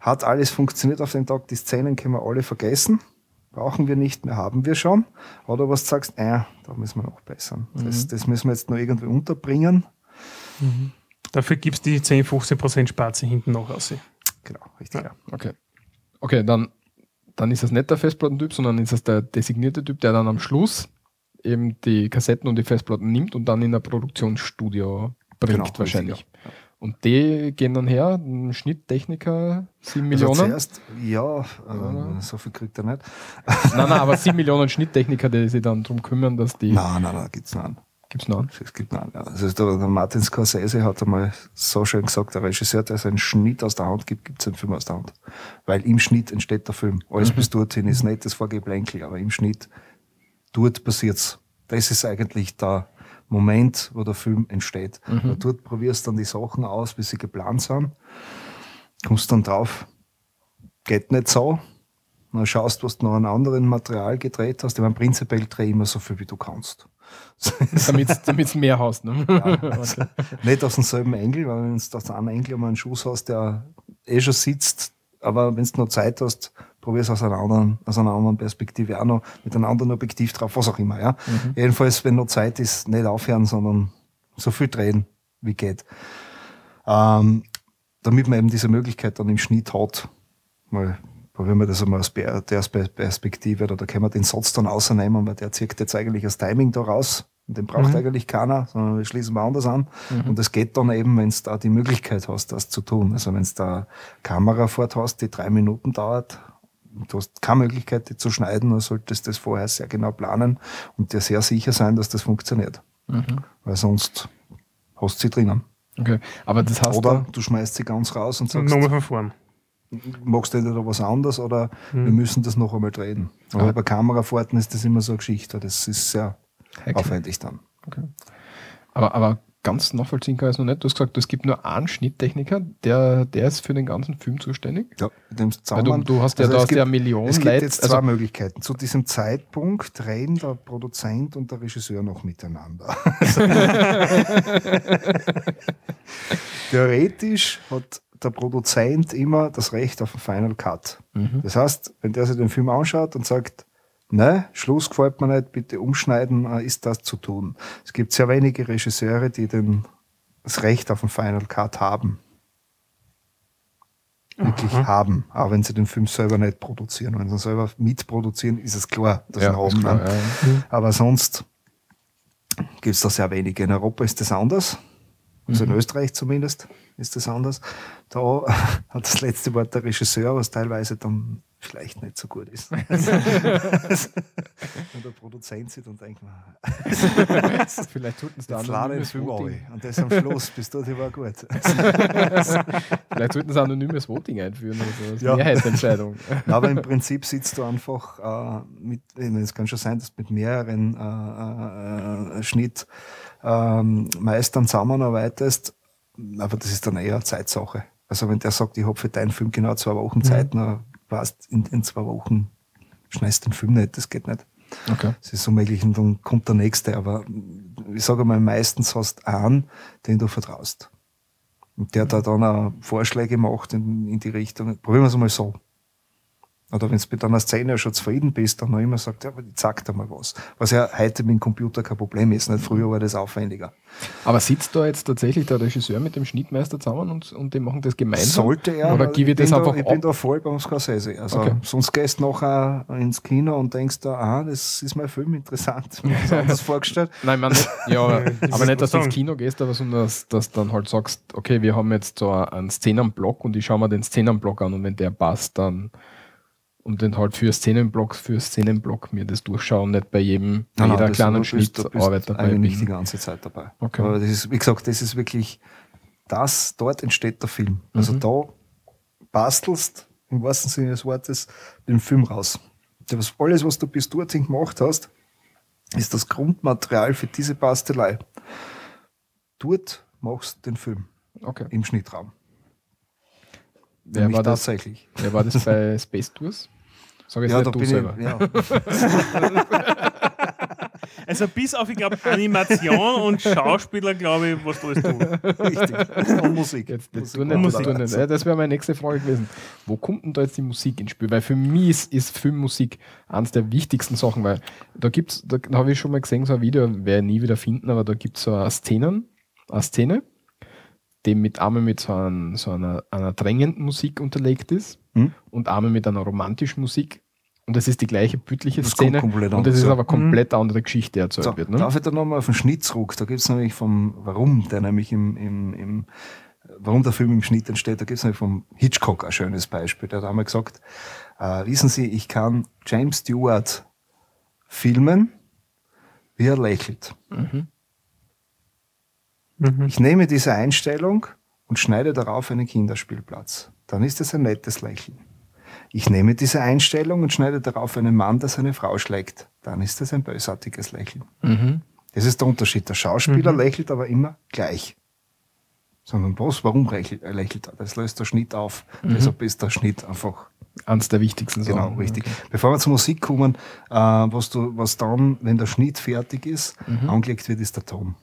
hat alles funktioniert auf den Tag, die Szenen können wir alle vergessen, brauchen wir nicht mehr, haben wir schon. Oder was du sagst, äh, da müssen wir noch bessern. Das, das müssen wir jetzt noch irgendwie unterbringen. Dafür gibt es die 10, 15% Spaze hinten noch aus. Genau, richtig. Ja. Okay. Okay, dann, dann ist es nicht der Festplattentyp, sondern ist es der designierte Typ, der dann am Schluss eben die Kassetten und die Festplatten nimmt und dann in ein Produktionsstudio bringt Genau, wahrscheinlich. Und die gehen dann her, ein Schnitttechniker, 7 Also Millionen. zuerst, ja, äh, Ja. so viel kriegt er nicht. nein, nein, aber 7 Millionen Schnitttechniker, die sich dann darum kümmern, dass die. Nein, nein, nein, gibt's einen. Gibt's noch einen? Es gibt noch einen. ja. Also der, der Martin Scorsese hat einmal so schön gesagt, der Regisseur, der seinen Schnitt aus der Hand gibt, gibt seinen Film aus der Hand. Weil im Schnitt entsteht der Film. Alles bis dorthin ist nicht das Vorgeplänkel, aber im Schnitt, dort passiert's. Das ist eigentlich der Moment, wo der Film entsteht. Und dort probierst du dann die Sachen aus, wie sie geplant sind. Kommst dann drauf, geht nicht so. Dann schaust, was du noch an anderen Material gedreht hast. Ich meine, prinzipiell dreh immer so viel, wie du kannst. Damit du mehr hast. Ne? okay. Nicht aus demselben Engel, weil wenn du aus einem Engel mal einen Schuss hast, der eh schon sitzt, aber wenn du noch Zeit hast, probier's aus einer anderen, aus einer anderen Perspektive auch noch, mit einem anderen Objektiv drauf, was auch immer, ja. Jedenfalls, wenn noch Zeit ist, nicht aufhören, sondern so viel drehen, wie geht. Ähm, damit man eben diese Möglichkeit dann im Schnitt hat, mal probieren wir das einmal aus der Spe- Perspektive, oder da können wir den Satz dann ausnehmen, weil der zieht jetzt eigentlich das Timing da raus. Und den braucht eigentlich keiner, sondern wir schließen wir anders an. Und das geht dann eben, wenn du da die Möglichkeit hast, das zu tun. Also wenn du da Kamerafahrt hast, die drei Minuten dauert, du hast keine Möglichkeit, die zu schneiden, dann solltest du das vorher sehr genau planen und dir sehr sicher sein, dass das funktioniert. Weil sonst hast du sie drinnen. okay. Aber das heißt, Oder du schmeißt sie ganz raus und Und sagst, nochmal von vorn. magst du entweder was anderes oder wir müssen das noch einmal drehen. Aber bei Kamerafahrten ist das immer so eine Geschichte. Das ist sehr Okay. aufwendig dann. Okay. Aber, aber ganz nachvollziehen kann ich es noch nicht. Du hast gesagt, es gibt nur einen Schnitttechniker, der, der ist für den ganzen Film zuständig. Ja, dem du, du hast ja Also da hast ja gibt- eine Million Es gibt Leute. jetzt zwei Also, Möglichkeiten. Zu diesem Zeitpunkt drehen der Produzent und der Regisseur noch miteinander. Theoretisch hat der Produzent immer das Recht auf einen Final Cut. Mhm. Das heißt, wenn der sich den Film anschaut und sagt, ne, Schluss gefällt mir nicht, bitte umschneiden, äh, ist das zu tun. Es gibt sehr wenige Regisseure, die den, das Recht auf einen Final Cut haben. Wirklich haben, auch wenn sie den Film selber nicht produzieren. Wenn sie ihn selber mitproduzieren, ist es klar, dass sie ja, haben. ist klar, ne? ja. Aber sonst gibt es da sehr wenige. In Europa ist das anders. Also in Österreich zumindest ist das anders. Da hat das letzte Wort der Regisseur, was teilweise dann vielleicht nicht so gut ist. Wenn der Produzent sieht und denkt, Vielleicht jetzt lade den anonymes Voting. Und das am Schluss, bis dahin war gut. vielleicht sollten sie anonymes Voting einführen. Also als Ja. Mehrheitsentscheidung. Aber im Prinzip sitzt du einfach äh, mit, es kann schon sein, dass du mit mehreren äh, äh, Schnitt ähm, Meistern zusammenarbeitest, aber das ist dann eher Zeitsache. Also wenn der sagt, ich habe für deinen Film genau zwei Wochen Zeit, dann weißt in, in zwei Wochen schneidest den Film nicht, das geht nicht. Okay. Es ist unmöglich und dann kommt der nächste, aber ich sage mal, meistens hast du einen, den du vertraust. Und der da dann auch Vorschläge macht in, in die Richtung, probieren wir es mal so. Oder wenn du mit einer Szene schon zufrieden bist, dann noch immer sagt, ja, aber die sagt da mal was. Was ja heute mit dem Computer kein Problem ist. Nicht früher war das aufwendiger. Aber sitzt da jetzt tatsächlich der Regisseur mit dem Schnittmeister zusammen und, und die machen das gemeinsam? Sollte er, Oder gebe ich bin das da, einfach Ich bin ab? da voll beim Scorsese. Also, Okay. sonst gehst du nachher ins Kino und denkst da, ah, das ist mein Film interessant. Ich mir das vorgestellt. Nein, man nicht, ja, aber, aber nicht, dass du ins Kino gehst, aber sondern dass, dass dann halt sagst, okay, wir haben jetzt so einen Szenenblock und ich schaue mir den Szenenblock an und wenn der passt, dann und dann halt für Szenenblock, für Szenenblock mir das durchschauen, nicht bei jedem, bei jeder das- kleinen bist- Schnitt du bist Arbeit dabei eigentlich die bin. ganze Zeit dabei. Okay. Aber das ist, wie gesagt, das ist wirklich, das, dort entsteht der Film. Also Mhm. da bastelst, im wahrsten Sinne des Wortes, den Film raus. Das, alles, was du bis dorthin gemacht hast, ist das Grundmaterial für diese Bastelei. Dort machst du den Film Okay. im Schnittraum. Wer war, das, tatsächlich. wer war das bei Space Tours? Sag jetzt Ja, nicht du selber. ich. Ja. Also bis auf, ich glaube, Animation und Schauspieler, glaube ich, was du alles tun. Richtig. Und Musik. Jetzt, jetzt Musik. Ja, das wäre meine nächste Frage gewesen. Wo kommt denn da jetzt die Musik ins Spiel? Weil für mich ist, ist Filmmusik eines der wichtigsten Sachen, weil da gibt's, da, da habe ich schon mal gesehen, so ein Video, werde ich nie wieder finden, aber da gibt es so eine Szenen, eine Szene, die mit einmal mit so, ein, so einer, einer drängenden Musik unterlegt ist Hm? und einmal mit einer romantischen Musik. Und das ist die gleiche bildliche Das Szene. komplett Und das ist aber komplett eine andere Geschichte, die erzählt So, wird. Ne? Darf ich da nochmal auf den Schnitt zurück? Da gibt es nämlich vom, warum der nämlich im, im, im warum der Film im Schnitt entsteht, da gibt es nämlich vom Hitchcock ein schönes Beispiel. Der hat einmal gesagt, äh, wissen Sie, ich kann James Stewart filmen, wie er lächelt. Mhm. Ich nehme diese Einstellung und schneide darauf einen Kinderspielplatz. Dann ist es ein nettes Lächeln. Ich nehme diese Einstellung und schneide darauf einen Mann, der seine Frau schlägt. Dann ist es ein bösartiges Lächeln. Mhm. Das ist der Unterschied. Der Schauspieler lächelt aber immer gleich. Sondern was? Warum lächelt, er lächelt? Das löst der Schnitt auf. Deshalb ist der Schnitt einfach Eines der wichtigsten genau Sachen. richtig. Bevor wir zur Musik kommen, äh, was, du, was dann, wenn der Schnitt fertig ist, angelegt wird, ist der Ton.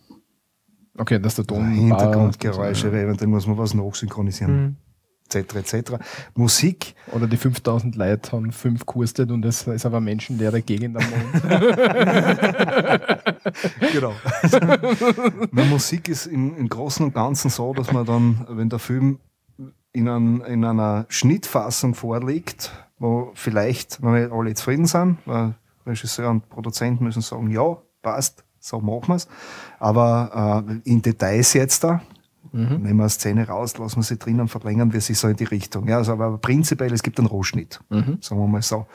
Okay, dass der Ton. Hintergrundgeräusche, eventuell muss man was nachsynchronisieren, Mhm. Etc. etc. Musik, Oder die 5000 Leute haben fünf gehurstet und das ist aber menschenleere Gegend am Mond. genau. Na, Musik ist im, im Großen und Ganzen so, dass man dann, wenn der Film in, ein, in einer Schnittfassung vorliegt, wo vielleicht noch nicht alle zufrieden sind, weil Regisseur und Produzent müssen sagen, ja, passt, so machen wir es. Aber äh, in Details jetzt da, nehmen wir eine Szene raus, lassen wir sie drinnen, verlängern wir sie so in die Richtung. Ja, also, aber prinzipiell, es gibt einen Rohschnitt, sagen wir mal so.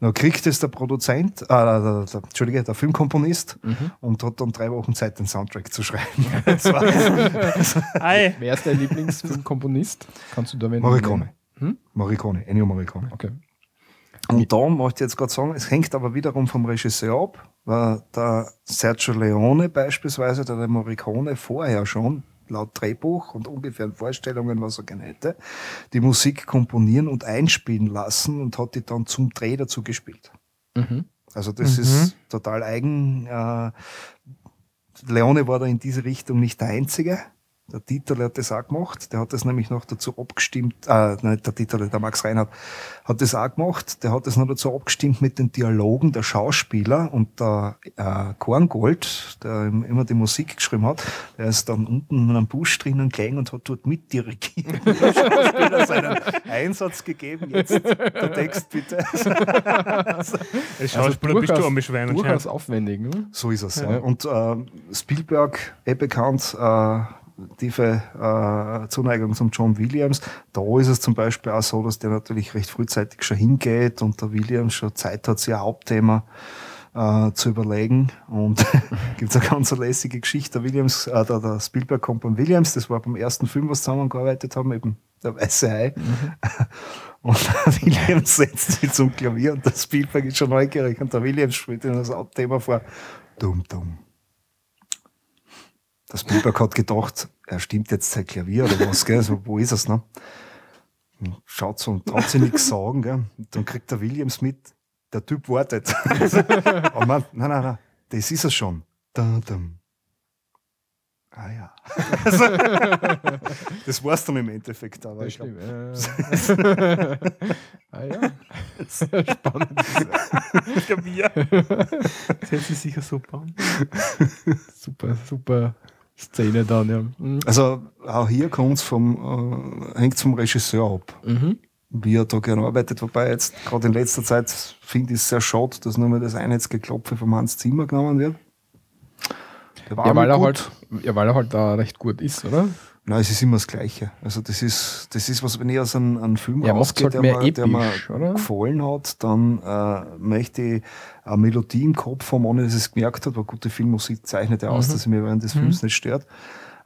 Dann kriegt es der Produzent, äh, der, der, Entschuldige, der Filmkomponist und hat dann drei Wochen Zeit, den Soundtrack zu schreiben. Ei, Wer ist dein Lieblingsfilmkomponist? Kannst du da wen Morricone. Hm? Morricone, Ennio Morricone. Okay. Und da möchte ich jetzt gerade sagen, es hängt aber wiederum vom Regisseur ab, weil der Sergio Leone beispielsweise, der den Morricone vorher schon laut Drehbuch und ungefähren Vorstellungen, was er gerne hätte, die Musik komponieren und einspielen lassen und hat die dann zum Dreh dazu gespielt. Mhm. Also das Mhm. ist total eigen. Äh, Leone war da in diese Richtung nicht der Einzige. Der Dieter hat das auch gemacht. Der hat das nämlich noch dazu abgestimmt, äh, nicht der Dieter, der Max Reinhardt hat das auch gemacht. Der hat das noch dazu abgestimmt mit den Dialogen der Schauspieler und der äh, Korngold, der ihm immer die Musik geschrieben hat, der ist dann unten in einem Busch drinnen gelegen und hat dort mitdirigiert. Der Schauspieler seinen Einsatz gegeben. Jetzt der Text bitte. als Schauspieler bist du am Schwein durchaus anscheinend. aufwendig. Ne? So ist es. Ja. Ja. Und äh, Spielberg, eh bekannt, äh, tiefe äh, Zuneigung zum John Williams. Da ist es zum Beispiel auch so, dass der natürlich recht frühzeitig schon hingeht und der Williams schon Zeit hat, sich ein Hauptthema äh, zu überlegen. Und gibt es eine ganz lässige Geschichte. Der Williams, äh, der, der Spielberg kommt beim Williams, das war beim ersten Film, was zusammengearbeitet haben, eben der Weiße Hai. Und der Williams setzt sich zum Klavier und der Spielberg ist schon neugierig und der Williams spielt in das Hauptthema vor. Dumm, dumm. Der Spielberg hat gedacht, er stimmt jetzt sein Klavier oder was, gell? So, wo ist es, ne? Und Schaut so und traut sich nichts sagen, gell? Und dann kriegt der Williams mit, der Typ wartet. Aber man, nein, nein, nein, das ist es schon. Dum, dum. Ah ja. Also, das war's dann im Endeffekt, aber Das ich glaub. Äh. ah ja. Spannend. Klavier. Das hört sich sicher super an. Super, super Szene dann, ja. Mhm. Also auch hier kommt's vom, äh, hängt's vom Regisseur ab. Mhm. wie er da gerne arbeitet. Wobei jetzt gerade in letzter Zeit finde ich es sehr schade, dass nur mal das Einheitsgeklopfe vom Hans Zimmer genommen wird. Der war Ja, weil er halt, ja, weil er halt da recht gut ist, oder? Nein, es ist immer das Gleiche. Also das ist, das ist was, wenn ich aus einem, einem Film macht's rausgehe, halt der, mir, der mir episch, gefallen hat, dann äh, möchte ich eine Melodie im Kopf haben, ohne dass ich es gemerkt habe, weil gute Filmmusik zeichnet ja aus, Mhm. dass sie mir während des Films nicht stört.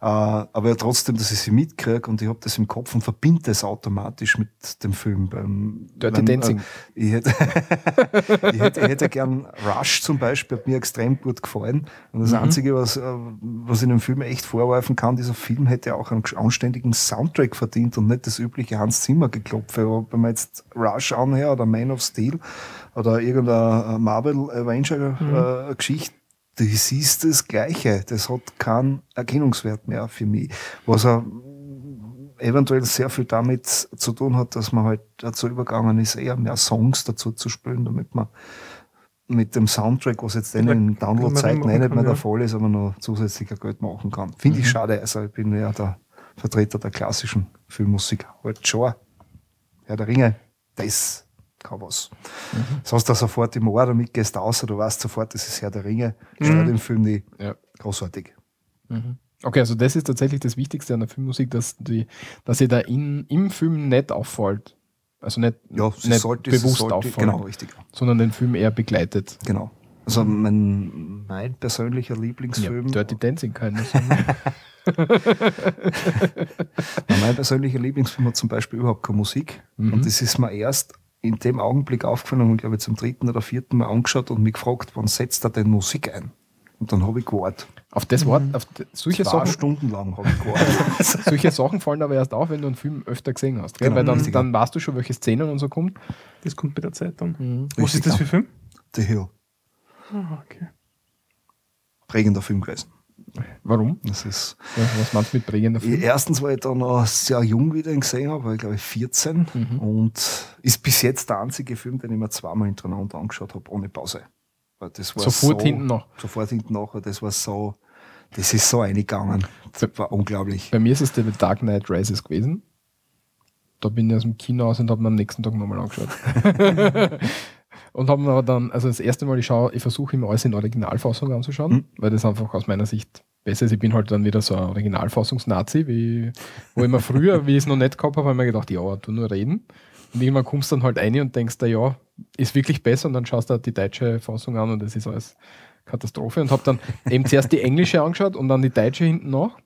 Äh, aber ja trotzdem, dass ich sie mitkriege und ich habe das im Kopf und verbinde das automatisch mit dem Film. Beim, Dirty beim, Dancing. Äh, ich, hätte, ich, hätte, ich hätte gern Rush zum Beispiel, hat mir extrem gut gefallen. Und das Mhm. Einzige, was, äh, was ich dem Film echt vorwerfen kann, dieser Film hätte auch einen anständigen Soundtrack verdient und nicht das übliche Hans Zimmer geklopfe. Aber wenn man jetzt Rush anhört oder Man of Steel oder irgendeine Marvel Avenger äh, Geschichte, du siehst das Gleiche. Das hat keinen Erkennungswert mehr für mich. Was er eventuell sehr viel damit zu tun hat, dass man halt dazu übergegangen ist, eher mehr Songs dazu zu spielen, damit man mit dem Soundtrack, was jetzt in den Download-Zeiten eh nicht mehr der. Fall ist, aber noch zusätzlicher Geld machen kann. Finde ich schade. Also ich bin ja der Vertreter der klassischen Filmmusik. Halt schon. Herr der Ringe, das kann was. Das hast du sofort im Ohr, damit gehst du raus, du weißt sofort, das ist Herr der Ringe. Stört den Film nicht. Ja. Großartig. Okay, also das ist tatsächlich das Wichtigste an der Filmmusik, dass die, dass sie da in, im Film nicht auffällt. Also nicht, Ja, nicht sollte, bewusst sollte, auffallen, genau, richtig. sondern den Film eher begleitet. Genau. Also mein, mein persönlicher Lieblingsfilm, Dirty Dancing kann ich sagen. mein persönlicher Lieblingsfilm hat zum Beispiel überhaupt keine Musik. Mhm. Und das ist mir erst in dem Augenblick aufgefallen und glaube ich zum dritten oder vierten Mal angeschaut und mich gefragt, wann setzt er denn Musik ein? Und dann habe ich gewartet. Auf das Wort, auf d- solche Zwei Sachen, Stunden lang habe ich gewartet. solche Sachen fallen aber erst auf, wenn du einen Film öfter gesehen hast. Genau, Weil dann, richtig. dann weißt du schon, welche Szenen und so kommt. Das kommt bei der Zeit dann. Mhm. Was ist das für ein Film? The Hill. Ah, okay. Prägender Film gewesen. Warum? Das ist, Ja, was meinst du mit prägender Film? erstens, weil ich da noch sehr jung wieder ihn gesehen habe, weil ich glaube ich 14 Mhm. und ist bis jetzt der einzige Film, den ich mir zweimal hintereinander angeschaut habe, ohne Pause. Weil das war Sofort so, hinten noch. Sofort hinten nachher, das war so, das ist so eingegangen. Das war unglaublich. Bei mir ist es der The Dark Knight Rises gewesen. Da bin ich aus dem Kino aus und habe mir am nächsten Tag nochmal angeschaut. und habe mir aber dann, also das erste Mal, ich schaue, ich versuche immer alles in Originalfassung anzuschauen, Mhm. weil das einfach aus meiner Sicht besser ist. Ich bin halt dann wieder so ein Originalfassungs-Nazi, wie, wo ich mir früher, wie ich es noch nicht gehabt habe, habe ich mir gedacht, ja, tu nur reden. Und irgendwann kommst du dann halt rein und denkst da, ja, ist wirklich besser und dann schaust du die deutsche Fassung an und das ist alles Katastrophe und habe dann eben zuerst die englische angeschaut und dann die deutsche hinten nach,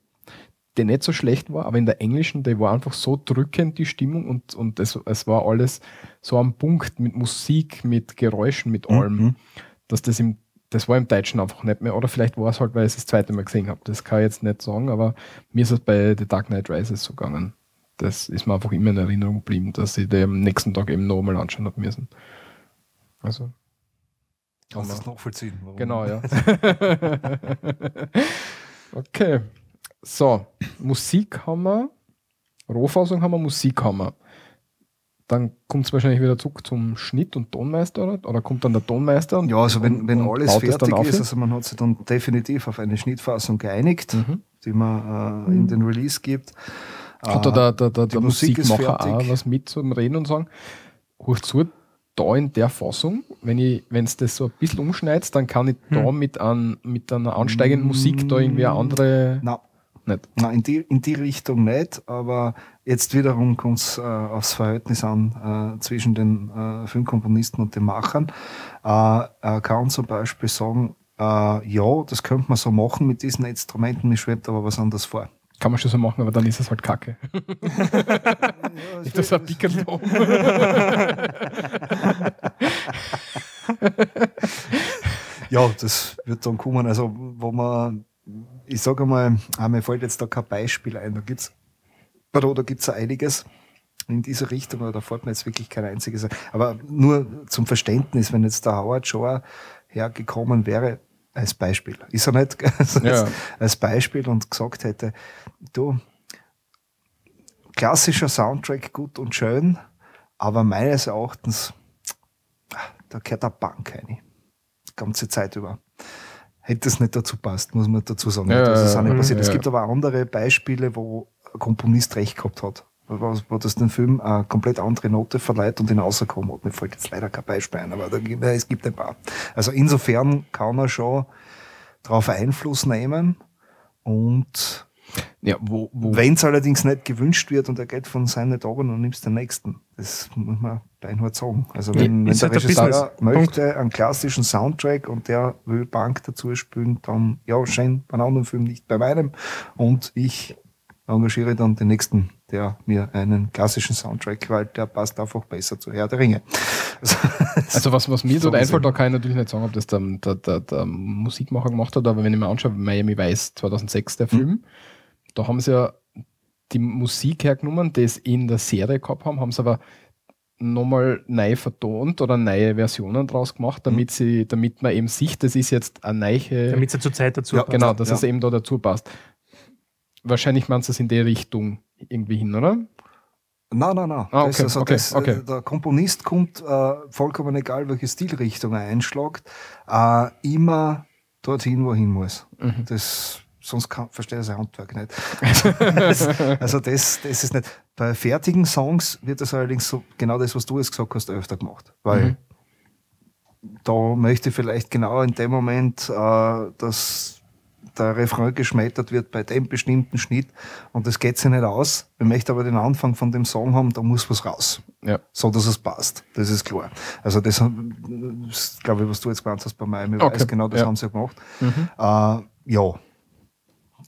die nicht so schlecht war, aber in der englischen, die war einfach so drückend, die Stimmung und, und es, es war alles so am Punkt mit Musik, mit Geräuschen, mit allem, Mhm. dass das im das war im Deutschen einfach nicht mehr. Oder vielleicht war es halt, weil ich es das zweite Mal gesehen habe. Das kann ich jetzt nicht sagen, aber mir ist es bei The Dark Knight Rises so gegangen. Das ist mir einfach immer in Erinnerung geblieben, dass ich den am nächsten Tag eben nochmal anschauen habe müssen. Also. Kannst du das nachvollziehen? Warum? Genau, ja. okay. So, Musik haben wir, Rohfassung haben wir, Musik haben wir. Dann kommt es wahrscheinlich wieder zurück zum Schnitt und Tonmeister, oder? Oder kommt dann der Tonmeister? Und, Ja, also wenn, wenn alles fertig ist, also man hat sich dann definitiv auf eine Schnittfassung geeinigt, Mhm. die man äh, in den Release gibt. Hat da der, der, der, die der Musik ist Musikmacher auch fertig. was mit zum Reden und sagen, hört zu, da in der Fassung, wenn ich, wenn es das so ein bisschen umschneidet, dann kann ich Hm. da mit, an, mit einer ansteigenden Musik da irgendwie eine andere. Na, Nicht. na in, die, in die Richtung nicht, aber jetzt wiederum kommt es äh, aufs Verhältnis an äh, zwischen den äh, Filmkomponisten und den Machern. Äh, er kann zum Beispiel sagen, äh, ja, das könnte man so machen mit diesen Instrumenten, mir schwebt aber was anderes vor. Kann man schon so machen, aber dann ist es halt kacke. Nicht das ein Pickel. Ja, das wird dann kommen. Also, wo man, ich sage mal, ah, mir fällt jetzt da kein Beispiel ein. Da gibt's, oder da gibt's ja einiges in dieser Richtung, aber da fällt mir jetzt wirklich kein einziges ein. Aber nur zum Verständnis, wenn jetzt der Howard Shore hergekommen wäre, als Beispiel, ist er nicht, also Ja. als, als Beispiel und gesagt hätte, du, klassischer Soundtrack gut und schön, aber meines Erachtens, ah, da gehört eine Bank rein die ganze Zeit über. Hätte es nicht dazu passt, muss man dazu sagen. Ja, das ist auch nicht ja, passiert. Es ja. gibt aber andere Beispiele, wo ein Komponist recht gehabt hat. Wo, das den Film eine komplett andere Note verleiht und ihn rausgekommen hat. Mir fällt jetzt leider kein Beispiel ein, aber gibt, es gibt ein paar. Also insofern kann er schon darauf Einfluss nehmen und Ja, Wenn es allerdings nicht gewünscht wird und er geht von seinen Tagen und nimmst den nächsten. Das muss man beinhart sagen. Also Ja, wenn, wenn ist der halt Regisseur möchte einen klassischen Soundtrack und der will Bank dazu spielen, dann ja, schön bei einem anderen Film, nicht bei meinem. Und ich engagiere dann den nächsten, der mir einen klassischen Soundtrack, weil der passt einfach besser zu Herr der Ringe. Also, Also was, was mir So dort einfällt, da kann ich natürlich nicht sagen, ob das der, der, der, der Musikmacher gemacht hat, aber wenn ich mir anschaue, Miami Vice 2006, der Film, da haben sie ja die Musik hergenommen, die es in der Serie gehabt haben, haben sie aber nochmal neu vertont oder neue Versionen draus gemacht, damit sie, damit man eben sieht, das ist jetzt eine neue, Damit es zur Zeit dazu Ja, passt. genau, dass ja. es eben da dazu passt. Wahrscheinlich meint es in die Richtung irgendwie hin, oder? Nein, nein, nein. Ah, Das okay, also okay, das, okay. äh, Der Komponist kommt, äh, vollkommen egal, welche Stilrichtung er einschlägt, äh, immer dorthin, wo er hin muss. Mhm. Das, sonst kann, verstehe ich sein Handwerk nicht. das, also das, das ist nicht. Bei fertigen Songs wird das allerdings so, genau das, was du jetzt gesagt hast, öfter gemacht. Weil Mhm. da möchte ich vielleicht genau in dem Moment, äh, dass der Refrain geschmettert wird bei dem bestimmten Schnitt und das geht sich nicht aus. Ich möchte aber den Anfang von dem Song haben, da muss was raus. Ja. So, dass es passt. Das ist klar. Also das, das glaube ich, was du jetzt gemeint hast bei Miami Okay, Vice, genau das ja. haben sie ja gemacht. Mhm. Äh, ja,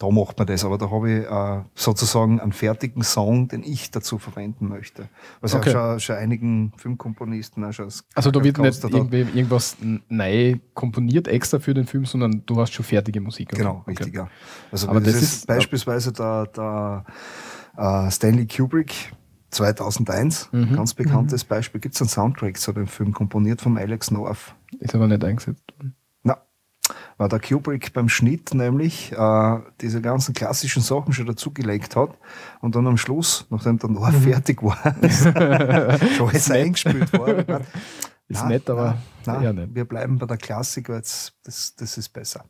da macht man das, aber da habe ich äh, sozusagen einen fertigen Song, den ich dazu verwenden möchte. Was Okay. ja schon, schon einigen Filmkomponisten auch schon als Also da wird nicht irgendwas neu komponiert extra für den Film, sondern du hast schon fertige Musik. Genau, Okay. richtig, ja. Also Aber das, das ist ist- beispielsweise der, der äh, Stanley Kubrick 2001, Mhm. ganz bekanntes Beispiel, gibt es einen Soundtrack zu dem Film, komponiert von Alex North. Ist aber nicht eingesetzt. worden. Weil der Kubrick beim Schnitt nämlich äh, diese ganzen klassischen Sachen schon dazugelegt hat und dann am Schluss, nachdem der Noah Mhm. fertig war, schon alles eingespielt war. Ist na, nett, aber na, nicht. wir bleiben bei der Klassik, weil jetzt, das, das ist besser.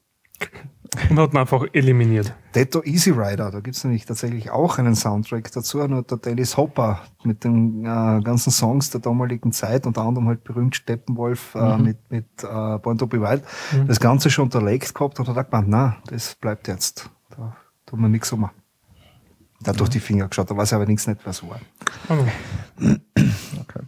Und hat man einfach eliminiert. Detto Easy Rider, da gibt es nämlich tatsächlich auch einen Soundtrack dazu, nur der Dennis Hopper mit den äh, ganzen Songs der damaligen Zeit, unter anderem halt berühmt Steppenwolf äh, Mhm. mit, mit äh, Born to Be Wild, Mhm. das Ganze schon unterlegt gehabt und hat er gemeint, na, das bleibt jetzt, da tun wir nichts um. Da hat durch die Finger geschaut, da weiß er allerdings nicht, was war. Also, Okay.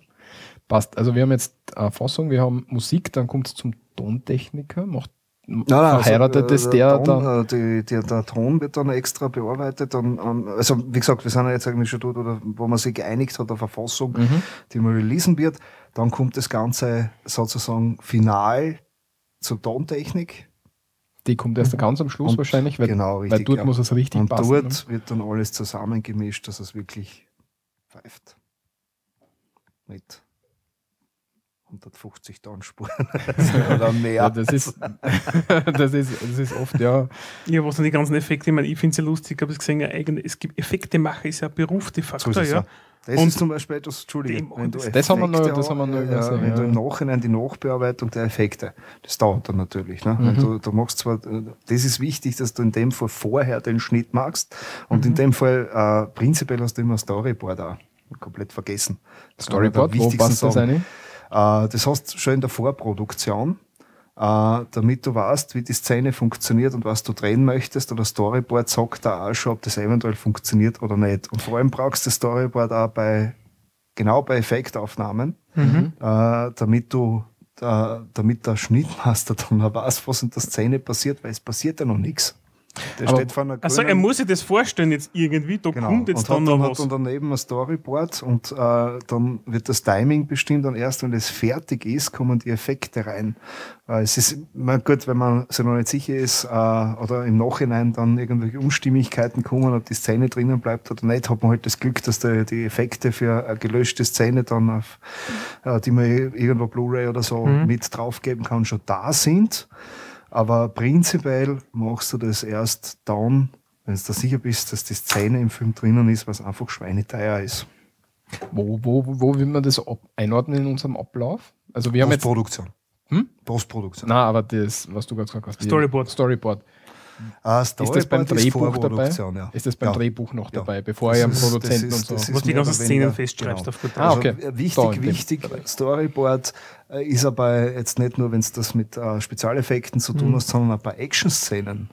Passt. Also wir haben jetzt eine Fassung, wir haben Musik, dann kommt es zum Tontechniker, macht verheiratet also, es äh, der Ton, dann. äh, die, die, der Ton wird dann extra bearbeitet. Ähm, also wie gesagt, wir sind ja jetzt eigentlich schon dort, oder, wo man sich geeinigt hat auf eine Fassung, Mhm. die man releasen wird. Dann kommt das Ganze sozusagen final zur Tontechnik. Die kommt erst ganz am Schluss Und- wahrscheinlich, weil, genau, weil richtig, dort ja. muss es richtig Und passen. ne? dort wird dann alles zusammengemischt, dass es wirklich pfeift. Mit 150 Tonspuren oder mehr. Ja, das, ist, das, ist, das ist oft, ja. ja, was sind die ganzen Effekte? Ich meine, ich finde es ja lustig, ich habe es gesehen, ja, eigene, es gibt Effektemacher, ist ja ein Beruf de So facto, ist es, ja. ja. Das Und ist zum Beispiel etwas, Entschuldige, dem- wenn du Das haben wir noch- Effekte das haben wir noch ha- übersehen, wenn du im Nachhinein die Nachbearbeitung der Effekte, das dauert dann natürlich. Ne? Mhm. Du, du machst zwar, das ist wichtig, dass du in dem Fall vorher den Schnitt machst und Mhm. in dem Fall äh, prinzipiell hast du immer Storyboard auch. Komplett vergessen. Das Storyboard, wo passt das Sachen. Äh, das hast du schon in der Vorproduktion, äh, damit du weißt, wie die Szene funktioniert und was du drehen möchtest. Oder Storyboard sagt da auch schon, ob das eventuell funktioniert oder nicht. Und vor allem brauchst du das Storyboard auch bei, genau bei Effektaufnahmen, Mhm. äh, damit du äh, damit der Schnittmaster dann auch weiß, was in der Szene passiert, weil es passiert ja noch nichts. Der Aber- steht vor einer Also er muss sich das vorstellen jetzt irgendwie, da Genau. kommt jetzt und dann noch was. dann daneben ein Storyboard und äh, dann wird das Timing bestimmt und erst wenn es fertig ist, kommen die Effekte rein. Äh, es ist na gut, wenn man sich noch nicht sicher ist äh, oder im Nachhinein dann irgendwelche Unstimmigkeiten kommen, ob die Szene drinnen bleibt oder nicht, hat man halt das Glück, dass die, die Effekte für eine gelöschte Szene dann auf, äh, die man irgendwo Blu-ray oder so Mhm. mit draufgeben kann, schon da sind. Aber prinzipiell machst du das erst dann, wenn du da sicher bist, dass die Szene im Film drinnen ist, was einfach schweineteuer ist. Wo, wo, wo will man das einordnen in unserem Ablauf? Also wir haben jetzt. Postproduktion. Hm? Postproduktion. Na, aber das, was du gerade gesagt hast. Storyboard. Storyboard. Ah, Ist das beim Storyboard Drehbuch dabei? Ja. Ist das beim Ja. Drehbuch noch Ja. dabei, bevor ihr am Produzenten ist- und so. was die mehr ganzen Szenen festschreibst genau. auf gut Ah, Also, okay. äh, Wichtig, dem wichtig. Storyboard äh, ist aber jetzt nicht nur, wenn es das mit äh, Spezialeffekten zu tun Mhm. hast, sondern ein paar Action-Szenen.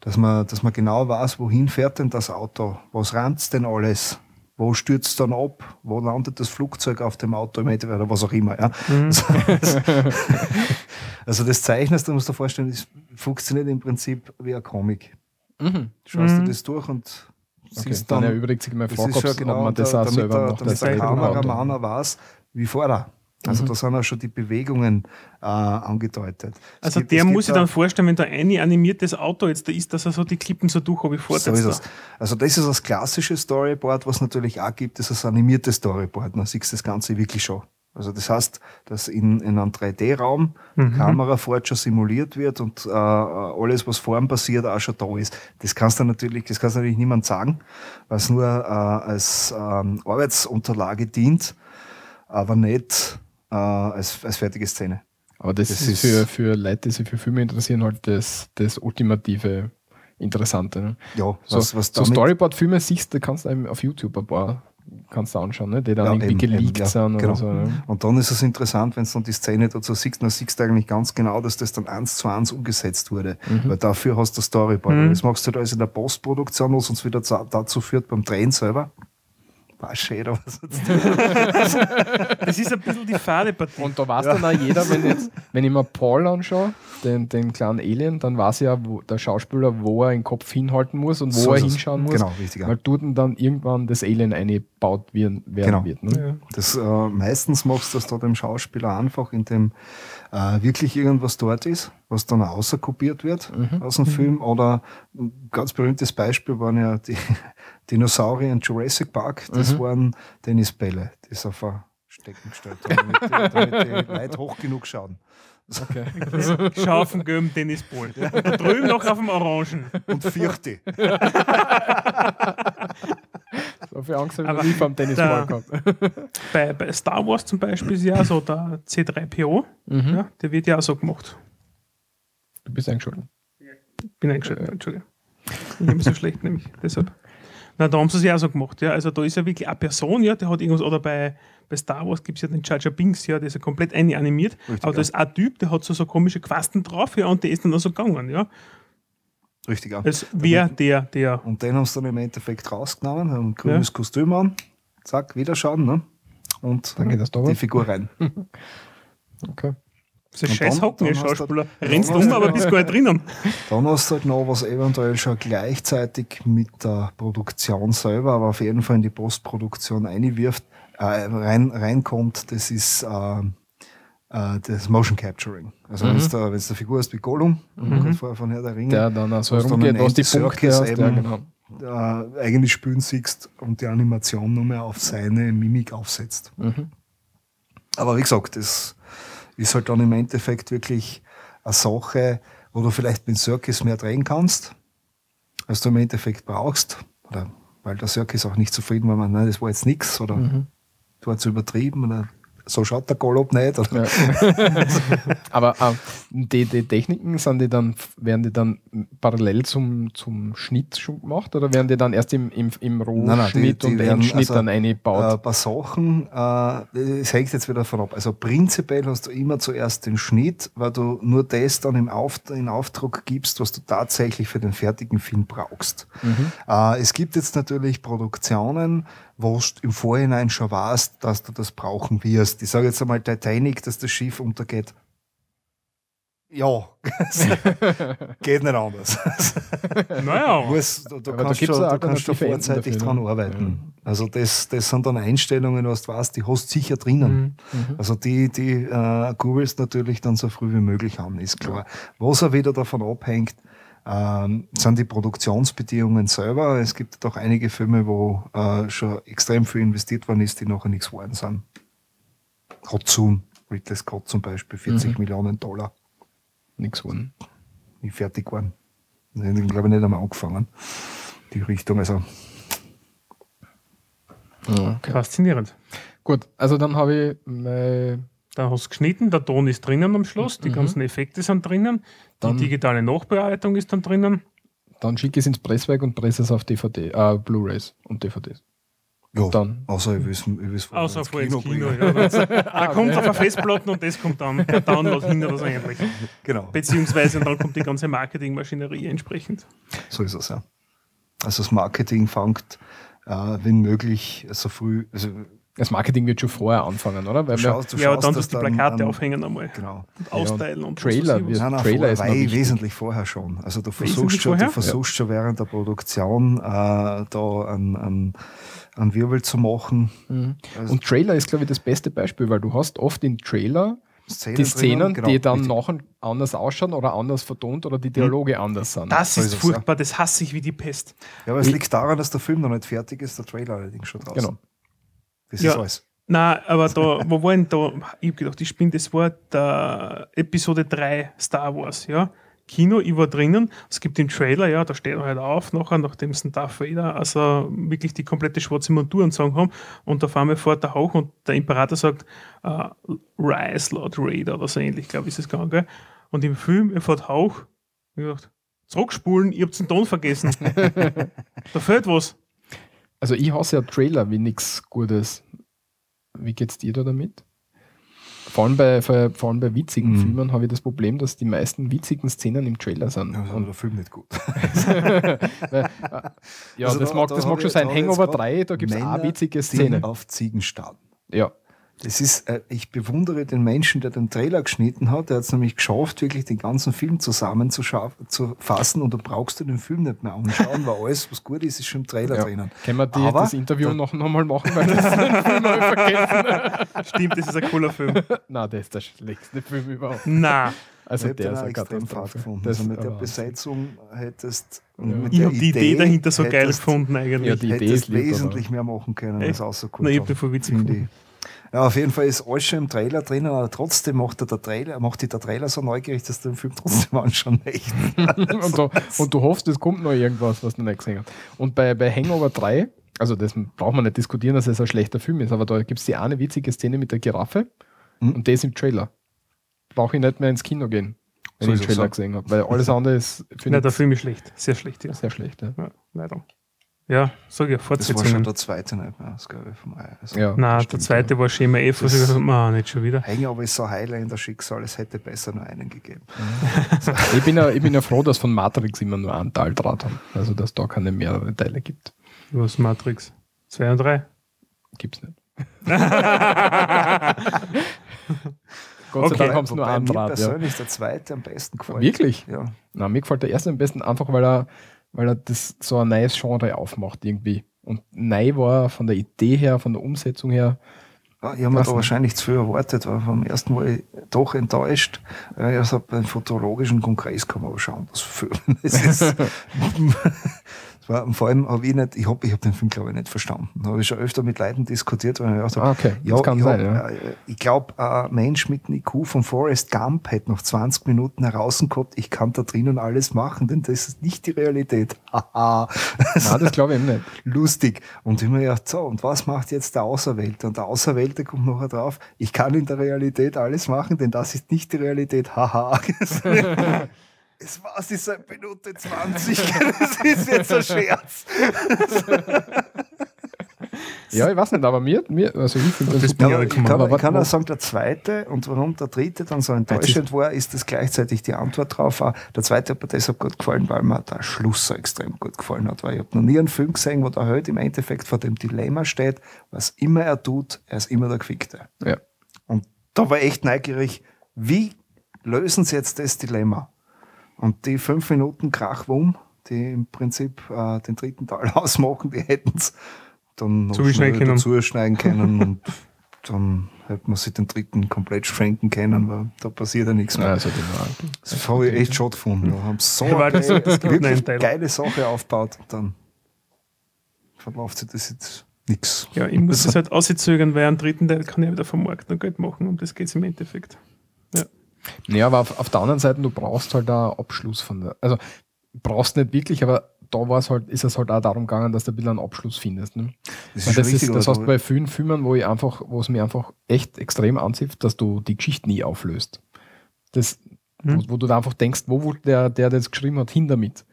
dass man, dass man genau weiß, wohin fährt denn das Auto, was ranzt denn alles, wo stürzt dann ab, wo landet das Flugzeug auf dem Auto im Endeffekt oder was auch immer. Ja. Mhm. also das Zeichnest, da musst du dir vorstellen, das funktioniert im Prinzip wie ein Comic. Mhm. Schaust Mhm. du das durch und Okay, siehst dann dann, erübrigt sich das vor, ist schon ob genau, man das da, auch damit selber der, macht. damit das der. Kameramann auch weiß, wie fährt er. Also Mhm. da sind auch schon die Bewegungen äh, angedeutet. Es Also gibt- der muss sich da- dann vorstellen, wenn da ein animiertes Auto jetzt da ist, dass er so die Klippen so durch habe ich So ist es. Also das ist das klassische Storyboard, was natürlich auch gibt, ist das animierte Storyboard. Man sieht das Ganze wirklich schon. Also das heißt, dass in, in einem 3D-Raum die Mhm. Kamera fort schon simuliert wird und äh, alles, was vor ihm passiert, auch schon da ist. Das kannst du natürlich, das kannst du natürlich niemand sagen, weil es nur äh, als ähm, Arbeitsunterlage dient, aber nicht äh, als, als fertige Szene. Aber das, Das ist, ist- für, für Leute, die sich für Filme interessieren, halt das, das ultimative Interessante. Ne? Ja, So, was, was so damit- Storyboard-Filme siehst du, kannst du einem auf YouTube ein paar kannst du anschauen, ne? die dann Ja, irgendwie eben, geleakt eben, ja, sind genau. oder so. Ne? Und dann ist es interessant, wenn du dann die Szene dazu siehst, dann siehst du eigentlich ganz genau, dass das dann eins zu eins umgesetzt wurde. Weil dafür hast du Storyboard. Mhm. Das machst du da also in der Postproduktion, was uns wieder dazu führt beim Drehen selber. War schön, aber was Das ist ein bisschen die fade Partie. Und da weiß dann auch jeder, wenn, jetzt, wenn ich mir Paul anschaue, den, den kleinen Alien, dann weiß ja wo, der Schauspieler, wo er den Kopf hinhalten muss und wo So er es. hinschauen muss. Genau, richtig. ja. Weil dort dann irgendwann das Alien eingebaut werden, werden Genau. wird. Ne? Ja. Das, äh, meistens machst du das da dem Schauspieler einfach, indem äh, wirklich irgendwas dort ist, was dann auch außerkopiert wird aus dem Film. Oder ein ganz berühmtes Beispiel waren ja die Dinosaurier in Jurassic Park. Das waren Tennisbälle, die sie auf ein Stecken gestellt haben, damit die, damit die Leute hoch genug schauen. Okay. Den gelben Tennisball. Und da drüben noch auf dem Orangen. Und vierte. So viel Angst habe ich noch nie beim Tennisball gehabt. Bei, bei Star Wars zum Beispiel ist ja so der C3PO, Mhm. ja, der wird ja auch so gemacht. Du bist eingeschaltet. Bin eingeschaltet, Entschuldigung. Ich bin so schlecht, nämlich deshalb. Na, da haben sie es ja auch so gemacht, ja. Also da ist ja wirklich eine Person, ja, der hat irgendwas, oder bei, bei Star Wars gibt es ja den Jar Jar Binks, ja, der ist ja komplett eine animiert. Richtig, aber da ja. ist ein Typ, der hat so, so komische Quasten drauf, ja, und der ist dann auch so gegangen, ja. Richtig, ja. Als wer der, der. Und den haben sie dann im Endeffekt rausgenommen, haben ein grünes Kostüm an, zack, wieder schauen, ne? Und Dann geht das da die. Figur rein. Okay. So ein Und scheiß Hocken, ihr Schauspieler. dann Rennst um, aber bist gar nicht drinnen. Dann hast du halt noch, was eventuell schon gleichzeitig mit der Produktion selber, aber auf jeden Fall in die Postproduktion einwirft, äh, rein, reinkommt, das ist äh, äh, das Motion Capturing. Also wenn du eine Figur hast wie Gollum, mhm. vorher von Herr der Ringe, Der dann auch so Was dann herumgeht, ein was die Punkte hast. Ja, eben- genau. äh, eigentlich spielen siehst und die Animation nur mehr auf seine Mimik aufsetzt. Mhm. Aber wie gesagt, das ist halt dann im Endeffekt wirklich eine Sache, wo du vielleicht mit Circus mehr drehen kannst, als du im Endeffekt brauchst. Oder weil der Circus auch nicht zufrieden war, man, nein, das war jetzt nichts oder Mhm. du hast übertrieben oder so schaut der Gollop nicht. Oder? Ja. Aber äh, die, die Techniken, sind die dann, werden die dann parallel zum, zum Schnitt schon gemacht oder werden die dann erst im, im, im Rohschnitt die und werden- Endschnitt also, dann Äh, eingebaut? ein paar Sachen, äh, hängt jetzt wieder davon ab. Also prinzipiell hast du immer zuerst den Schnitt, weil du nur das dann im Auf, in Aufdruck gibst, was du tatsächlich für den fertigen Film brauchst. Mhm. Äh, es gibt jetzt natürlich Produktionen, wo du im Vorhinein schon weißt, dass du das brauchen wirst. Ich sage jetzt einmal Titanic, dass das Schiff untergeht. Ja, geht nicht anders. Naja, du, du Aber da kannst schon, du kannst schon vorzeitig dafür, dran ne? arbeiten. Also das, das sind dann Einstellungen, was du weißt, die hast du sicher drinnen. Mhm. Also die, die äh, googelst natürlich dann so früh wie möglich an, ist klar. Was auch wieder davon abhängt, ähm, sind die Produktionsbedingungen selber. Es gibt doch einige Filme, wo äh, schon extrem viel investiert worden ist, die nachher nichts geworden sind. Hudson, Ridley Scott zum Beispiel, 40 Mhm. Millionen Dollar, Nix geworden. nie fertig waren. Die haben, glaube ich, nicht einmal angefangen. Die Richtung, also Ja, okay. faszinierend. Gut, also dann habe ich mein, Dann hast du geschnitten, der Ton ist drinnen am Schluss, die Mhm. ganzen Effekte sind drinnen, Dann- die digitale Nachbearbeitung ist dann drinnen. dann schicke ich es ins Presswerk und presse es auf DVD, äh, Blu-Rays und DVDs. Ja, Dann. außer ich will es vorher Außer vor ins Kino. bringen. Ja, da kommt auf eine Festplatte und das kommt dann per Download hin oder so ähnlich. Genau, Beziehungsweise und dann kommt die ganze Marketingmaschinerie entsprechend. so ist es, ja. Also das Marketing fängt, äh, wenn möglich, so früh, also Das Marketing wird schon vorher anfangen, oder? Weil du wir, schaust, du ja, aber schaust, dann dass die dann Plakate an- aufhängen einmal Genau. und austeilen und Trailer was weiß ich was. wird- Nein, nein, Trailer vor, ist wesentlich vorher schon. Also du versuchst schon, vorher? du versuchst schon während der Produktion äh, da einen, einen, einen Wirbel zu machen. Mhm. Also Und Trailer ist, glaube ich, das beste Beispiel, weil du hast oft in Trailer Szenen die Szenen, drinnen, genau, die dann nachher anders ausschauen oder anders vertont oder die Dialoge anders sind. Das So ist furchtbar, das hasse ich wie die Pest. Ja, aber es liegt daran, dass der Film noch nicht fertig ist, der Trailer allerdings schon draußen. Genau. Das Ja. ist alles. Nein, aber da, wo war denn da? Ich hab gedacht, ich spinne das war der Episode 3 Star Wars, ja. Kino, ich war drinnen, es gibt den Trailer, ja, da steht er halt auf, nachher, nachdem es ein Darth Vader, also wirklich die komplette schwarze Montur und sagen haben, und auf einmal fährt er hoch und der Imperator sagt, äh, Rise, Lord Raider oder so ähnlich, glaube ich, ist es gegangen, gell? Und im Film, er fährt hoch, ich gedacht, zurückspulen, ich hab's den Ton vergessen. da fehlt was. Also ich hasse ja Trailer wie nichts Gutes. Wie geht's dir da damit? Vor allem bei, vor, allem bei witzigen Mhm. Filmen habe ich das Problem, dass die meisten witzigen Szenen im Trailer sind. Ja, Und, der Film nicht gut. äh, ja, Also das da- mag, da das mag schon sein. Hangover grad 3, da gibt es eine Männer, witzige Die Szene. auf Ziegen starten. Ja. Das ist, äh, ich bewundere den Menschen, der den Trailer geschnitten hat. Der hat es nämlich geschafft, wirklich den ganzen Film zusammen zu, schaff- zu fassen und da brauchst du den Film nicht mehr anschauen, weil alles, was gut ist, ist schon im Trailer ja. drinnen. Können wir die, Aber das Interview da- noch nochmal machen, weil das habe vergessen. Stimmt, das ist ein cooler Film. Nein, das ist der schlechteste Film überhaupt. Na, Also der ist auch eine extrem Katastrophe. gefunden. Das also mit der Besetzung hättest und Ja. mit ich der habe die Idee dahinter so geil gefunden eigentlich. Ja, die Idee hättest ist lieb, wesentlich mehr machen können Echt? als außer Na, ich hab den voll witzig. Ja, auf jeden Fall ist alles schon im Trailer drinnen, aber trotzdem macht er der Trailer, macht dich der Trailer so neugierig, dass du den Film trotzdem anschauen möchtest. und, du, und du hoffst, es kommt noch irgendwas, was du nicht gesehen hast. Und bei, bei Hangover 3, also das braucht man nicht diskutieren, dass es ein schlechter Film ist, aber da gibt es die eine witzige Szene mit der Giraffe Mhm. und das im Trailer. Brauche ich nicht mehr ins Kino gehen, wenn So ich ist den Trailer ja. gesehen habe, weil alles andere ist Nein, der Film ist schlecht. Sehr schlecht, ja. sehr schlecht. Ja. ja leider. Ja, sag ich, Das war schon Fortsetzungen. der zweite nicht mehr, das glaube ich, vom Ei. Also, Ja. Nein, der zweite war Schema F, was ich Das- gesagt habe, ah, nicht schon wieder. Hangover ist so Highlander Schicksal, es hätte besser nur einen gegeben. Ich, bin ja, ich bin ja froh, dass von Matrix immer nur einen Teil draht haben. Also dass da keine mehrere Teile gibt. Was Matrix? 2 und 3. Gibt's nicht. Gott sei Okay. Dank haben sie nur einen mir Draht. Ja. persönlich der zweite am besten gefällt. Wirklich? Ja. Na, mir gefällt der erste am besten einfach, weil er, weil er das so ein neues Genre aufmacht irgendwie. Und neu war er von der Idee her, von der Umsetzung her. Ja, ich habe mir da wahrscheinlich zu viel erwartet, weil vom ersten ich doch enttäuscht. Ja, Ich habe beim fotologischen Kongress kann man aber schauen, was für es ist. War, vor allem habe ich nicht, ich habe ich hab den Film glaube ich nicht verstanden. Da habe ich schon öfter mit Leuten diskutiert, weil ich gedacht habe, Ah, okay. ja, ich, sein, hab, ja. äh, ich glaube, ein Mensch mit einem IQ von Forrest Gump hätte noch 20 Minuten heraus gehabt, ich kann da drinnen alles machen, denn das ist nicht die Realität. Haha. Nein, das glaube ich eben nicht. lustig. Und ich mir gedacht, so, und was macht jetzt der Auserwählte? Und der Auserwählte kommt nachher drauf, ich kann in der Realität alles machen, denn das ist nicht die Realität. Haha. Es war sie seit Minute 20. Das ist jetzt ein Scherz. Ja, ich weiß nicht, aber mir, mir also ich finde das, Das Ja, ich kann, Aber ich kann auch sagen, der zweite und warum der dritte dann so enttäuschend war, ist das gleichzeitig die Antwort drauf. Auch Der zweite hat mir deshalb gut gefallen, weil mir der Schluss so extrem gut gefallen hat. Weil ich habe noch nie einen Film gesehen, wo der Held im Endeffekt vor dem Dilemma steht, was immer er tut, er ist immer der Gefickte. Ja. Und da war ich echt neugierig, wie lösen sie jetzt das Dilemma? Und die fünf Minuten Krachwum, die im Prinzip äh, den dritten Teil ausmachen, die hätten es dann noch Zuschneiden können. dazu schneiden können und dann hätte man sich den dritten komplett schwenken können, weil da passiert ja nichts mehr. Also, Das habe ich echt schon gefunden. Da haben sie so das- eine einen wirklich Teil. geile Sache aufgebaut und dann verläuft sich das jetzt nichts. Ja, ich muss es halt auszögern, weil einen dritten Teil kann ich wieder vermarkten und Geld machen. Um das geht es im Endeffekt. Ja, aber auf, auf der anderen Seite, du brauchst halt da Abschluss von der. Also brauchst nicht wirklich, aber da war es halt, ist es halt auch darum gegangen, dass du ein bisschen einen Abschluss findest. Ne? Das schon das, richtig, ist, das aber hast du bei vielen Filmen, wo ich einfach, wo es mir einfach echt extrem anzieht, dass du die Geschichte nie auflöst. Das, Hm. wo, wo du da einfach denkst, wo wurde der, der das geschrieben hat, hin damit.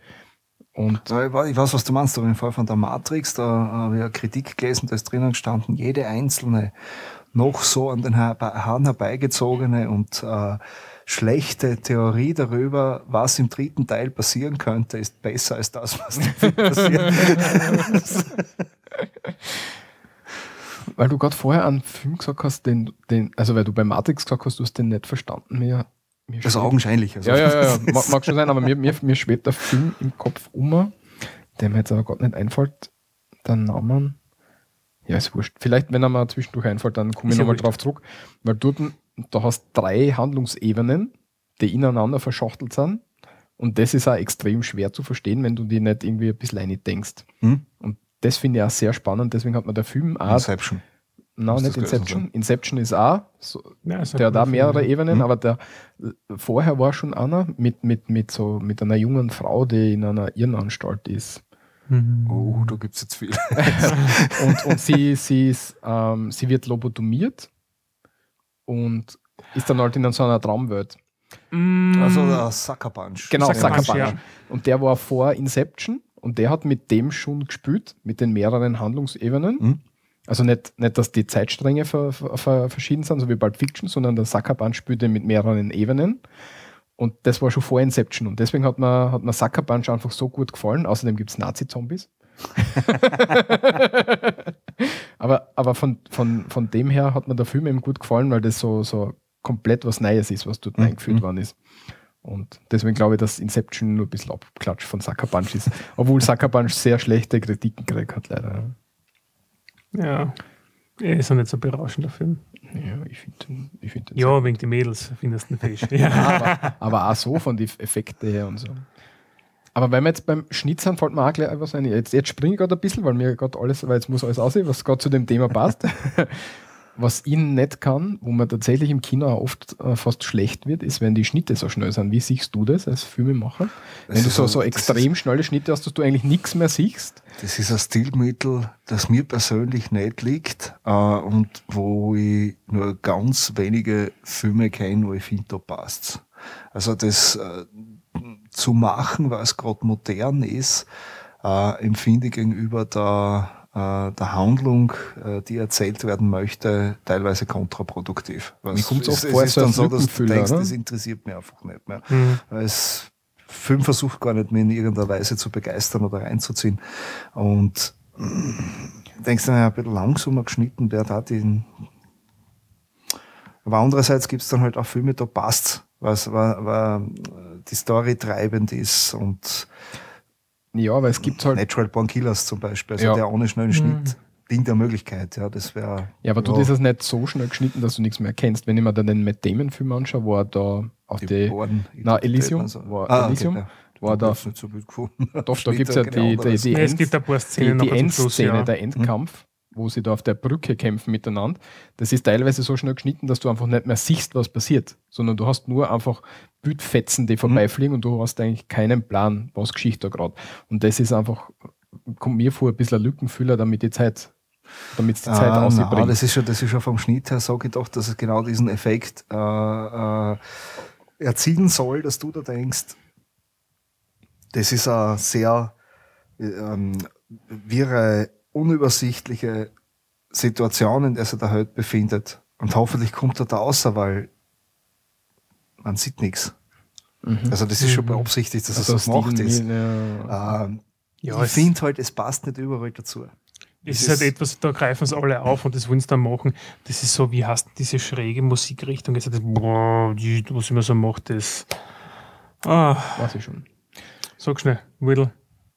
Und Ja, ich weiß, was du meinst, aber im Fall von der Matrix, da habe ich eine Kritik gelesen, da ist drinnen gestanden, jede einzelne noch so an den Haar- Haaren herbeigezogene und äh, schlechte Theorie darüber, was im dritten Teil passieren könnte, ist besser als das, was im Film passiert. weil du gerade vorher einen Film gesagt hast, den, den, also weil du bei Matrix gesagt hast, du hast den nicht verstanden, mir, mir Also schwebt- augenscheinlich. Also Ja, ja, ja, ja. Mag, mag schon sein, aber mir, mir, mir schwebt der Film im Kopf um, der mir jetzt aber gerade nicht einfällt, der Name. Ja, ist wurscht. Vielleicht, wenn er mal zwischendurch einfällt, dann komme Ist ich nochmal drauf zurück. Weil dort, da hast drei Handlungsebenen, die ineinander verschachtelt sind. Und das ist auch extrem schwer zu verstehen, wenn du die nicht irgendwie ein bisschen rein denkst. Hm? Und das finde ich auch sehr spannend. Deswegen hat mir der Film auch. Inception. Nein, muss nicht Inception. sein. Inception ist auch so, Ja, also der hat auch mehrere Ebenen, Mhm. aber der vorher war schon einer mit, mit, mit so mit einer jungen Frau, die in einer Irrenanstalt ist. Mhm. Oh, da gibt's jetzt viel. Und, und sie, sie, ist, ähm, sie wird lobotomiert und ist dann halt in so einer Traumwelt. Mm. Also der Sucker Punch. Genau, Sucker Sucker Punch, Punch. ja. Und der war vor Inception und der hat mit dem schon gespielt, mit den mehreren Handlungsebenen. Mhm. Also nicht, nicht, dass die Zeitstränge ver, ver, ver, verschieden sind, so wie Pulp Fiction, sondern der Sucker Punch spielte mit mehreren Ebenen. Und das war schon vor Inception. Und deswegen hat mir, hat mir Sucker Punch einfach so gut gefallen. Außerdem gibt es Nazi-Zombies. aber aber von, von, von dem her hat mir der Film eben gut gefallen, weil das so, so komplett was Neues ist, was dort Mhm. eingeführt worden ist. Und deswegen glaube ich, dass Inception nur ein bisschen Abklatsch von Sucker Punch ist. Obwohl Sucker Punch sehr schlechte Kritiken gekriegt hat, leider. Ja. Er ist auch nicht so berauschender Film. Ja, ich finde den, ich find den Ja, wegen die Mädels findest du den Fisch. Ja. aber, aber auch so von den Effekten her und so. Aber wenn wir jetzt beim Schnitt sind, fällt mir auch gleich was ein. Jetzt, jetzt springe ich gerade ein bisschen, weil mir gerade alles, weil jetzt muss alles aussehen, was gerade zu dem Thema passt. was ich nicht kann, wo man tatsächlich im Kino auch oft äh, fast schlecht wird, ist, wenn die Schnitte so schnell sind. Wie siehst du das als Filmemacher? Das wenn du so, so extrem schnelle Schnitte hast, dass du eigentlich nichts mehr siehst. Das ist ein Stilmittel, das mir persönlich nicht liegt äh, und wo ich nur ganz wenige Filme kenne, wo ich finde, da passt's. Also das äh, zu machen, es gerade modern ist, äh, empfinde ich gegenüber der, der Handlung, äh, die erzählt werden möchte, teilweise kontraproduktiv. Was- Mir kommt's es- oft vor es ist dann so, dass du denkst, oder? das interessiert mich einfach nicht mehr. Mhm. Weil es Film versucht gar nicht mehr in irgendeiner Weise zu begeistern oder reinzuziehen. Und mm, denkst du, naja, ein bisschen langsamer geschnitten, der da den. Aber andererseits gibt es dann halt auch Filme, da passt was, weil, weil die Story treibend ist und Ja, aber es gibt halt. Natural Born Killers zum Beispiel, also Ja. der ohne schnellen Schnitt, Ding der Möglichkeit, ja, das wäre. Ja, aber du ist es nicht so schnell geschnitten, dass du nichts mehr kennst. Wenn ich mir dann den Matt Damon-Film anschaue, wo er da auf die. Bohren- Na, Elysium, Also- war Ah, Elysium, okay, ja. war da- so. Doch, da gibt es ja keine die, die, die, Nee, es End- gibt ein paar Szenen die, die Endszene, ja. der Endkampf, wo sie da auf der Brücke kämpfen miteinander. Das ist teilweise so schnell geschnitten, dass du einfach nicht mehr siehst, was passiert, sondern du hast nur einfach Bildfetzen, die vorbeifliegen und du hast eigentlich keinen Plan, was Geschichte da gerade. Und das ist einfach, kommt mir vor, ein bisschen ein Lückenfüller, damit die Zeit, damit es die Zeit Ah, ausbringt. nein, das ist schon, das ist schon vom Schnitt her so gedacht, dass es genau diesen Effekt äh, äh, erzielen soll, dass du da denkst, das ist eine sehr äh, ähm, wirre, unübersichtliche Situation, in der sich der Held befindet. Und hoffentlich kommt er da außer, weil man sieht nichts. Also das ist schon beabsichtigt, dass Also es so gemacht ist. ja. Ähm, Ja, ich es- finde halt, es passt nicht überall dazu. Es Das ist halt ist- etwas, da greifen es alle auf und das wollen sie dann machen. Das ist so, wie hast du diese schräge Musikrichtung? Jetzt, das, boah, die, was immer so macht, das. Ah, Weiß ich schon. sag schnell, Whittle.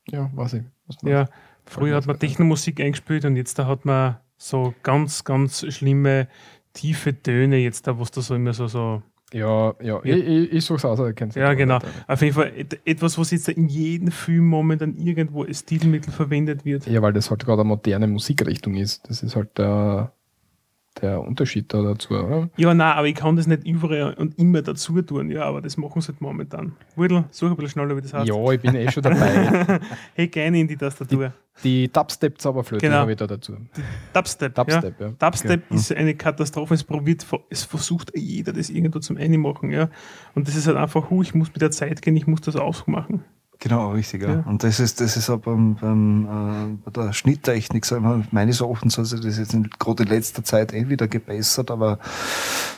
Ja, weiß ich. Ja. Früher hat man Technomusik eingespielt und jetzt da hat man so ganz, ganz schlimme, tiefe Töne, jetzt da, was da so immer so, so. Ja, ja, Ja. Ich, ich, ich suche es aus, ich kenn's Ja, genau. Auf jeden Fall et- etwas, was jetzt in jedem Film momentan irgendwo als Stilmittel verwendet wird. Ja, weil das halt gerade eine moderne Musikrichtung ist. Das ist halt der, der Unterschied da dazu, oder? Ja, nein, aber ich kann das nicht überall und immer dazu tun. Ja, aber das machen sie halt momentan. Whittle, such ein bisschen schneller, wie das heißt. Ja, ich bin eh schon dabei. Hey, gerne in die Tastatur. Die Dubstep-Zauberflöte Genau. habe ich da dazu. Dubstep. Dubstep, ja. ja. Dubstep ist eine Katastrophe. Es probiert, es versucht jeder, das irgendwo zum Einmachen. Ja. Und das ist halt einfach, hu, ich muss mit der Zeit gehen, ich muss das aufmachen. Genau, richtig, ja. Ja. Und das ist, das ist auch beim, beim, äh, bei der Schnitttechnik, wir, meines Erachtens hat sich das jetzt in, gerade in letzter Zeit eh wieder gebessert, aber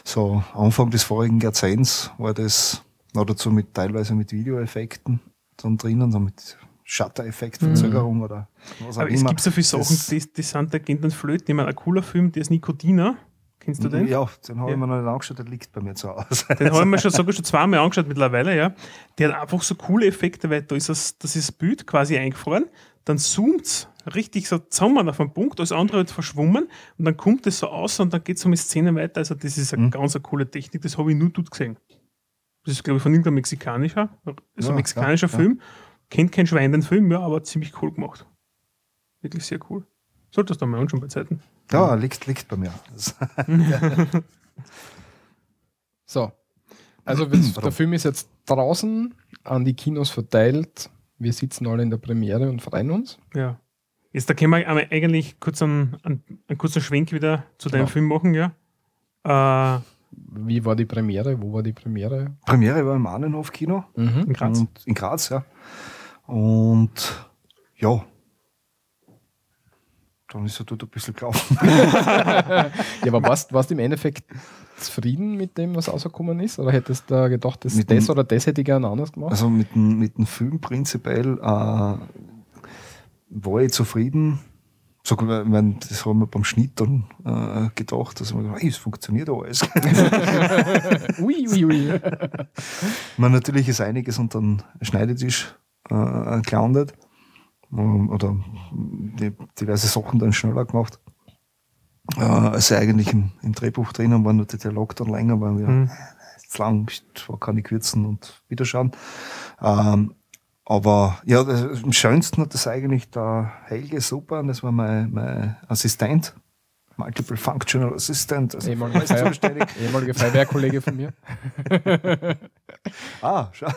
so Anfang des vorigen Jahrzehnts war das noch dazu mit teilweise mit Videoeffekten dann drinnen, so mit Shutter-Effekt-Verzögerung oder was auch Aber es immer. gibt so viele Sachen, Das- die, die sind da gehen dann flöten. Ich meine, ein cooler Film, der ist Nikotina. Kennst du den? Ja, den habe Ja. ich mir noch nicht angeschaut, der liegt bei mir zu Hause. Den habe ich mir schon, sogar schon zweimal angeschaut mittlerweile, ja. Der hat einfach so coole Effekte, weil da ist das, das ist das Bild quasi eingefroren, dann zoomt es richtig so zusammen auf einen Punkt, alles andere wird verschwommen und dann kommt es so aus und dann geht es um die Szene weiter. Also das ist eine Mhm. ganz eine coole Technik, das habe ich nur dort gesehen. Das ist, glaube ich, von irgendeinem mexikanischer, also Ja, mexikanischer ja. Film. Kennt kein Schwein den Film, ja, aber ziemlich cool gemacht. Wirklich sehr cool. Solltest du mal anschauen bei Zeiten. Ja, liegt, liegt bei mir. So. Also der Film ist jetzt draußen an die Kinos verteilt. Wir sitzen alle in der Premiere und freuen uns. Ja. Jetzt da können wir einmal eigentlich kurz einen, einen, einen kurzen Schwenk wieder zu deinem Genau. Film machen, ja. Äh, Wie war die Premiere? Wo war die Premiere? Premiere war im Annenhof-Kino. Mhm. in Graz. Und in Graz, ja. Und ja, dann ist er dort ein bisschen gelaufen. Ja, aber warst, warst du im Endeffekt zufrieden mit dem, was rausgekommen ist? Oder hättest du da gedacht, das, Mit das dem- oder das hätte ich gerne anders gemacht? Also mit dem, mit dem Film prinzipiell äh, war ich zufrieden. Sogar, ich mein, das haben wir beim Schnitt dann äh, gedacht, dass man gedacht, hey, es funktioniert alles. ui, ui, ui. man, natürlich ist einiges unter den Schneidetisch äh, gelandet. Ähm, oder diverse Sachen dann schneller gemacht. Äh, als sie eigentlich im, im Drehbuch drinnen waren, nur der Dialog dann länger, weil wir Mhm. zu lang, pst, kann ich kürzen und wieder schauen. Ähm, aber ja, das, am schönsten hat das eigentlich der Helge Super, das war mein, mein Assistent, Multiple Functional Assistant, also Ehemaliger Feuer- ehemaliger Feuerwehrkollege von mir. Ah, schau.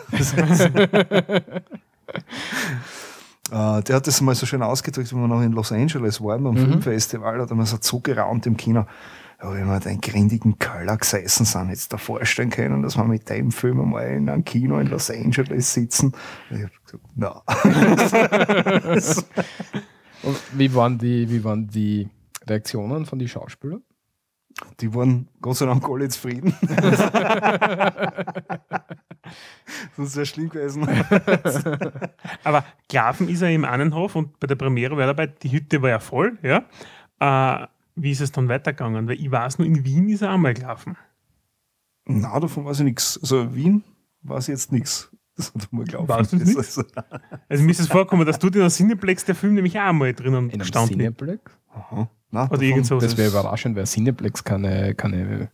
Äh, der hat das mal so schön ausgedrückt, wenn wir noch in Los Angeles waren beim Filmfestival, hat er mir so zugeraunt im Kino. Ja, wenn wir den grindigen Köller gesessen sind, jetzt da vorstellen können, dass wir mit dem Film einmal in einem Kino in Los Angeles sitzen. Ich hab gesagt, na. Und wie waren die, wie waren die Reaktionen von den Schauspielern? Die waren Gott sei Dank alle zufrieden. Sonst wäre schlimm gewesen. aber gelaufen ist er im Annenhof und bei der Premiere war er dabei, die Hütte war ja voll, ja. Äh, wie ist es dann weitergegangen? Weil ich weiß nur, in Wien ist er einmal gelaufen. Na, davon weiß ich nichts. Also Wien weiß ich jetzt nichts. Das hat mal gelaufen. Weißt du? Also, Also mir ist es vorgekommen, dass du in der Cineplex der Film nämlich auch einmal drinnen In ist. Cineplex? aha. Oder davon- irgend. Das wäre überraschend, weil Cineplex keine, keine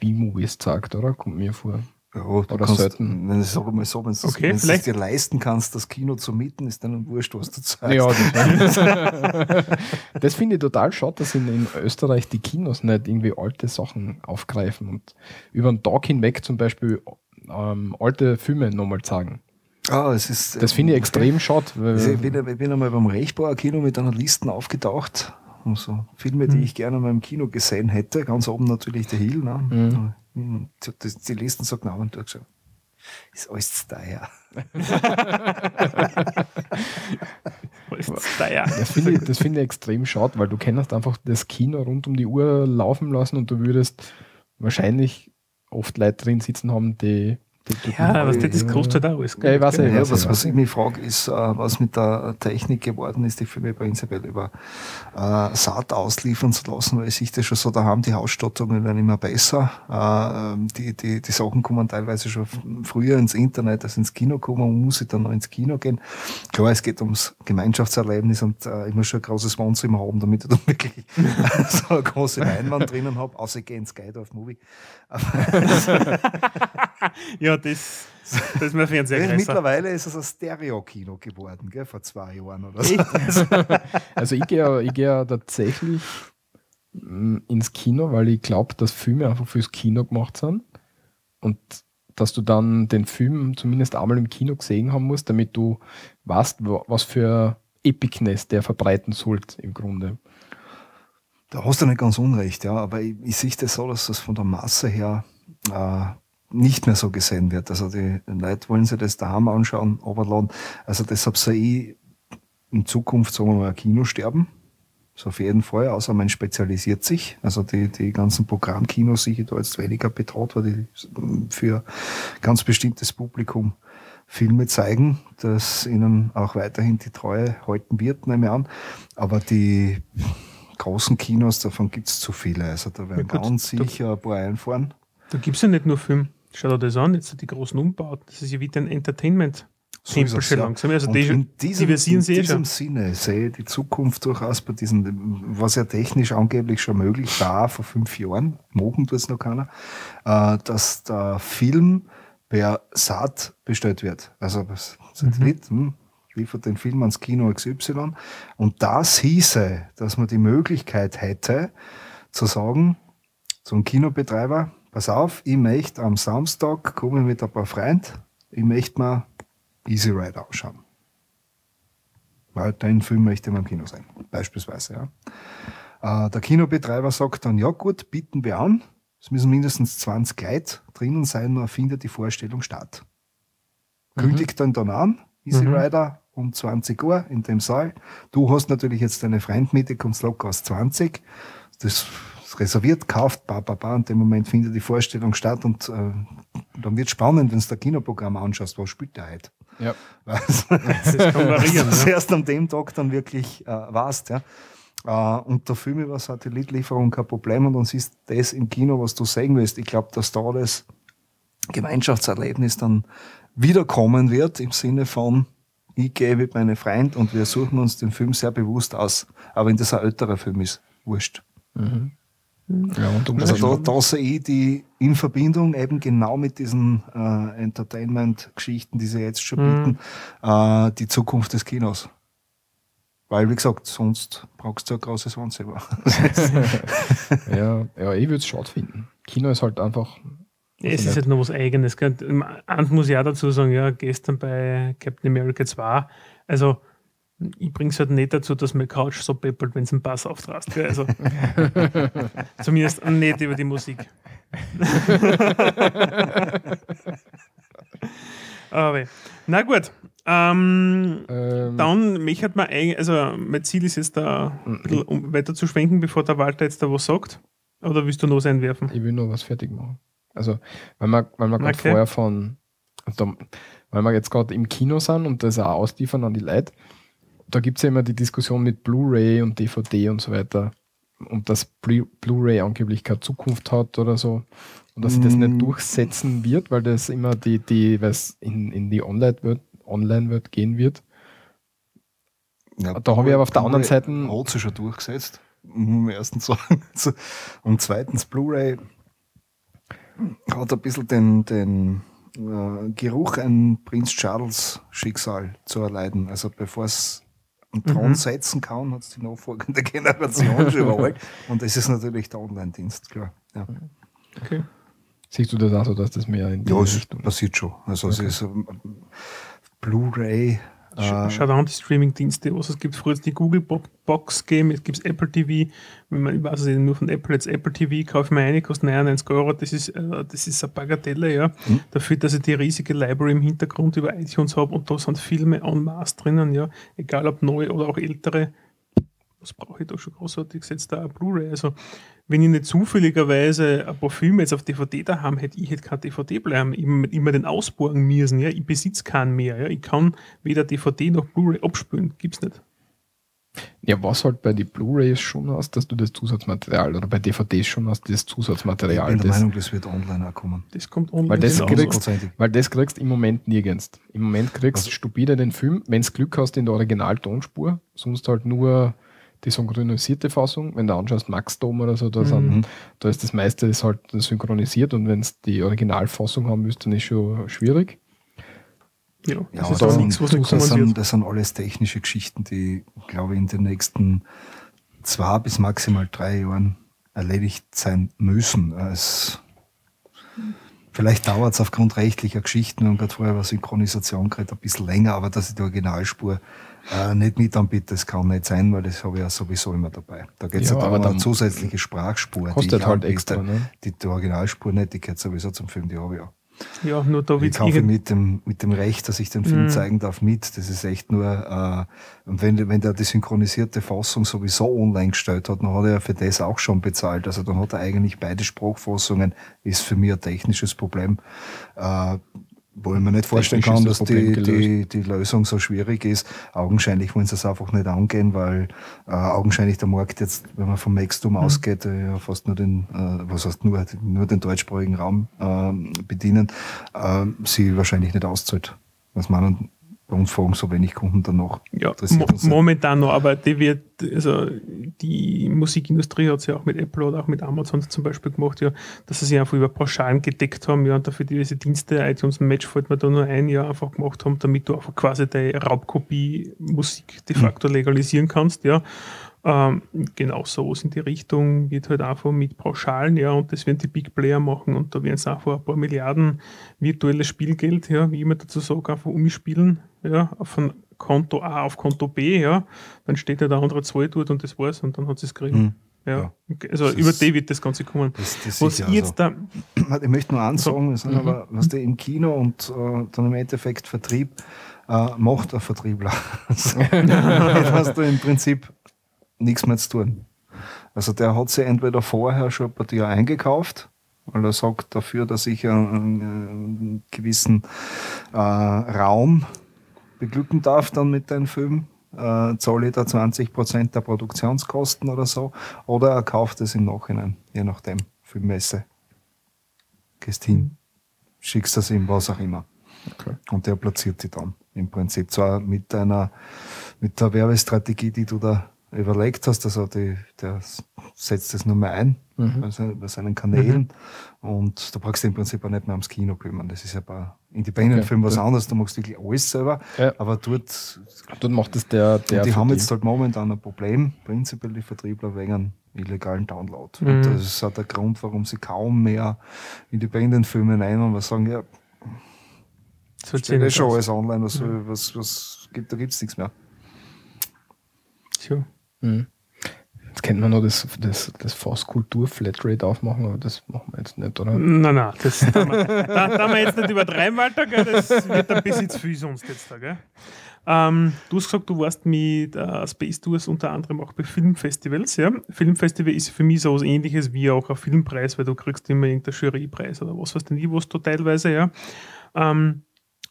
B-Movies zeigt, oder? Kommt mir vor. Ja, du Oder kannst, selten. wenn sage mal so, wenn du Okay, es vielleicht- dir leisten kannst, das Kino zu mieten, ist dann wurscht, was du zeigst. Ja, das, das finde ich total schade, dass in, in Österreich die Kinos nicht irgendwie alte Sachen aufgreifen und über den Tag hinweg zum Beispiel ähm, alte Filme nochmal zeigen. Ah, es ist, Das finde ich extrem schade. Also ich, Weil, bin, ich bin einmal beim Rechbauer Kino mit einer Liste aufgetaucht. Und so Filme, die Mhm. ich gerne mal im Kino gesehen hätte. Ganz oben natürlich der Hill. Ne? Mhm. Und Die, Listen sagt nein und gesagt, ist alles zu teuer. Was ist da ja? das finde ich, das finde ich extrem schade, weil du kennst einfach das Kino rund um die Uhr laufen lassen und du würdest wahrscheinlich oft Leute drin sitzen haben, die. Ja, was das kostet auch alles. Ja, ich weiß nicht. Ja, was, was ich mich frage, ist, äh, was mit der Technik geworden ist, die Filme prinzipiell über äh, Saat ausliefern zu lassen, weil ich sehe das schon so, da haben die Ausstattungen werden immer besser. Äh, ähm, die, die, die Sachen kommen teilweise schon früher ins Internet als ins Kino kommen und muss ich dann noch ins Kino gehen. Klar, es geht ums Gemeinschaftserlebnis und äh, ich muss schon ein großes Wohnzimmer haben, damit ich dann wirklich so eine große Leinwand drinnen habe, außer ich gehe ins Skydorf Movie. Ja, das, das Fernseher Ja, größer. mittlerweile ist es ein Stereo-Kino geworden, gell, vor zwei Jahren oder so. Also ich gehe ja- ich gehe ja tatsächlich mm, ins Kino, weil ich glaube, dass Filme einfach fürs Kino gemacht sind und dass du dann den Film zumindest einmal im Kino gesehen haben musst, damit du weißt, wa- was für Epicness der verbreiten sollte im Grunde. Da hast du nicht ganz unrecht, ja, aber ich, ich sehe das so, dass das von der Masse her äh, nicht mehr so gesehen wird. Also die Leute wollen sich das daheim anschauen, runterladen. Also deshalb sehe ich in Zukunft, sagen wir mal, ein Kinosterben. So auf jeden Fall, außer man spezialisiert sich. Also die, die ganzen Programmkinos ich da jetzt weniger betraut, weil die für ganz bestimmtes Publikum Filme zeigen, dass ihnen auch weiterhin die Treue halten wird, nehme ich an. Aber die großen Kinos, davon gibt es zu viele. Also da werden ja, ganz sicher ein paar einfahren. Da gibt es ja nicht nur Film. Schau dir das an, jetzt die großen Umbauten. Das ist ja wieder ein Entertainment. So ist es, ja. langsam. Also die, in diesem, die in diesem Sinne sehe ich die Zukunft durchaus bei diesen, was ja technisch angeblich schon möglich war vor fünf Jahren, mogen tut es noch keiner, äh, dass der Film per Saat bestellt wird. Also Satellit mhm. hm, liefert den Film ans Kino XY. Und das hieße, dass man die Möglichkeit hätte, zu sagen, zum Kinobetreiber, pass auf, ich möchte am Samstag kommen mit ein paar Freunden, ich möchte mal Easy Ride ausschauen. Weil dein Film möchte mal im Kino sein, beispielsweise. Ja. Äh, der Kinobetreiber sagt dann, ja gut, bieten wir an, es müssen mindestens 20 Leute drinnen sein, dann findet die Vorstellung statt. Mhm. Kündigt dann dann an, Easy mhm. Rider um 20 Uhr in dem Saal. Du hast natürlich jetzt deine Freund mit, kommst locker aus 20. Das reserviert, kauft, ba, ba, ba. In dem Moment findet die Vorstellung statt und äh, dann wird spannend, wenn du das Kinoprogramm anschaust, was spielt der heute? Ja. das kann variieren. Das erst an dem Tag dann wirklich äh, warst, ja. Uh, und der Film über Satellitlieferung kein Problem und dann siehst das im Kino, was du sehen willst. Ich glaube, dass da das Gemeinschaftserlebnis dann wiederkommen wird im Sinne von, ich gehe mit meinen Freunden und wir suchen uns den Film sehr bewusst aus. Aber wenn das ein älterer Film ist, wurscht. Mhm. Ja, also da, da sehe ich die in Verbindung eben genau mit diesen äh, Entertainment-Geschichten, die sie jetzt schon mhm. bieten, äh, die Zukunft des Kinos. Weil, wie gesagt, sonst brauchst du ein großes Wohnzimmer. ja, ja, ich würde es schade finden. Kino ist halt einfach. Es ist halt noch was Eigenes. Eins muss ich auch dazu sagen, ja, gestern bei Captain America 2, also ich bringe es halt nicht dazu, dass meine Couch so peppelt, wenn es einen Bass auftrast. Also, zumindest nicht über die Musik. Aber, na gut, ähm, ähm, dann möchte man eigentlich, also mein Ziel ist jetzt da bisschen um weiter zu schwenken, bevor der Walter jetzt da was sagt. Oder willst du noch was einwerfen? Ich will nur was fertig machen. Also, weil wir, weil gerade okay. vorher von, also, weil wir jetzt gerade im Kino sind und das auch ausliefern an die Leute, da gibt es ja immer die Diskussion mit Blu-ray und DVD und so weiter. Und dass Blu-ray angeblich keine Zukunft hat oder so. Und dass sich das nicht mm. durchsetzen wird, weil das immer die, die, was in, in die Online wird, online gehen wird. Ja, da habe ich aber auf der anderen Seite. Hat sich schon durchgesetzt, um ersten sagen. Und zweitens, Blu-ray hat ein bisschen den, den äh, Geruch ein Prinz Charles Schicksal zu erleiden. Also bevor es einen Thron mhm. setzen kann, hat es die nachfolgende Generation schon überholt. Und das ist natürlich der Online-Dienst, klar. Ja. Okay. Siehst du das auch so, dass das mehr in die Ja, es passiert schon. Also okay. es ist ähm, Blu-ray. Schau da an die Streaming-Dienste, was es gibt. Früher die Google Box Game, jetzt gibt es Apple TV. Wenn man, ich weiß es nur von Apple, jetzt Apple TV, kaufe ich mir eine, kostet 99 Euro. Das ist, äh, das ist eine Bagatelle, ja. Mhm. Dafür, dass ich die riesige Library im Hintergrund über iTunes habe und da sind Filme en masse drinnen, ja. Egal ob neue oder auch ältere. Was brauche ich da schon großartig? Setzt da eine Blu-ray. Also, wenn ich nicht zufälligerweise ein paar Filme jetzt auf DVD da haben, hätte ich hätte kein DVD bleiben, immer, immer den ausborgen müssen. Ja? Ich besitze keinen mehr. Ja? Ich kann weder DVD noch Blu-ray abspülen. Gibt es nicht. Ja, was halt bei den Blu-rays schon hast, dass du das Zusatzmaterial oder bei DVDs schon hast, das Zusatzmaterial. Ich bin der Meinung, das wird online auch kommen. Das kommt online. Weil das, genau. kriegst, weil das kriegst im Moment nirgends. Im Moment kriegst du also, stupide den Film, wenn du Glück hast in der Originaltonspur, sonst halt nur die synchronisierte Fassung. Wenn du anschaust, Max Dom oder so, da, mhm. sind, da ist das meiste ist halt synchronisiert und wenn es die Originalfassung haben müsst, dann ist schon schwierig. Ja, das, ja, ist da, nichts, was das, sind, das sind alles technische Geschichten, die, glaube ich, in den nächsten zwei bis maximal drei Jahren erledigt sein müssen. Es, vielleicht dauert es aufgrund rechtlicher Geschichten und gerade vorher war Synchronisation gerade ein bisschen länger, aber dass ich die Originalspur äh, nicht mit anbieten, das kann nicht sein, weil das habe ich ja sowieso immer dabei. Da geht es ja, ja um eine zusätzliche Sprachspur. Kostet die halt extra, ne? Die, die Originalspur nicht, die gehört sowieso zum Film, die habe ich ja. Ja, nur da Ich wird's kaufe mit dem, mit dem Recht, dass ich den Film Mhm. zeigen darf, mit. Das ist echt nur, äh, und wenn, wenn der die synchronisierte Fassung sowieso online gestellt hat, dann hat er für das auch schon bezahlt. Also dann hat er eigentlich beide Sprachfassungen, ist für mich ein technisches Problem. Äh, wo ich mir nicht vorstellen kann, dass die, die, die Lösung so schwierig ist. Augenscheinlich wollen sie es einfach nicht angehen, weil äh, augenscheinlich der Markt jetzt, wenn man vom Maxtum ausgeht, äh, ja fast nur den, äh, was heißt nur, nur den deutschsprachigen Raum ähm, bedienen, äh, sie wahrscheinlich nicht auszahlt. Was meinen, bei uns fragen so wenig Kunden danach. Ja, mo momentan noch, aber die wird, also die Musikindustrie hat es ja auch mit Apple oder auch mit Amazon zum Beispiel gemacht, ja, dass sie sich einfach über Pauschalen gedeckt haben, ja, und dafür diese Dienste, iTunes Match fällt mir da nur ein Jahr einfach gemacht haben, damit du einfach quasi deine Raubkopie Musik de facto legalisieren kannst, ja. Ähm, genau so in die Richtung wird halt einfach mit Pauschalen, ja, und das werden die Big Player machen und da werden es einfach ein paar Milliarden virtuelles Spielgeld, ja, wie immer dazu sage, einfach umspielen, ja, von Konto A auf Konto B, ja, dann steht ja der andere zwei dort und das war's und dann hat sie es gekriegt. Hm. Ja. Also Das über ist- die wird das Ganze kommen. Das, das Was ist ja ich jetzt so. da, Ich möchte nur eins So. sagen, wir sind Mhm. aber, was der im Kino und äh, dann im Endeffekt Vertrieb äh, macht ein Vertriebler. Also, Damit hast du im Prinzip nichts mehr zu tun. Also der hat sich entweder vorher schon bei dir eingekauft, weil er sagt dafür, dass ich einen, einen gewissen äh, Raum beglücken darf dann mit deinem Film, äh, zahle ich da 20% der Produktionskosten oder so, oder er kauft es im Nachhinein, je nachdem, Filmmesse. Gehst hin, schickst das ihm, was auch immer. Okay. Und der platziert die dann im Prinzip zwar mit einer, mit der Werbestrategie, die du da überlegt hast, also die, der setzt das nur mehr ein Mhm. bei, seinen, bei seinen Kanälen und da brauchst du im Prinzip auch nicht mehr ums Kino kümmern. Das ist ja bei Independent-Filmen was Ja. anderes, du machst wirklich alles selber, Ja. aber dort, Dort macht es der, der und die haben jetzt halt momentan ein Problem, prinzipiell die Vertriebler wegen illegalen Download. Mhm. Und das ist auch der Grund, warum sie kaum mehr Independent-Filme nehmen, weil sie sagen, ja, das wird steht eh schon alles online, was, soll- was, was gibt, da gibt's nichts mehr. Tja. Mhm. Jetzt könnte man noch das, das, das Fasskultur-Flatrate aufmachen, aber das machen wir jetzt nicht, oder? Nein, nein, das da, da, wir jetzt nicht übertreiben, Walter, gell, das wird ein bisschen zu viel sonst jetzt da. Gell? Ähm, du hast gesagt, du warst mit äh, Space Tours unter anderem auch bei Filmfestivals. Ja? Filmfestival ist für mich so was ähnliches wie auch ein Filmpreis, weil du kriegst immer irgendeinen Jurypreis oder was weiß ich, was du teilweise. Ja? Ähm,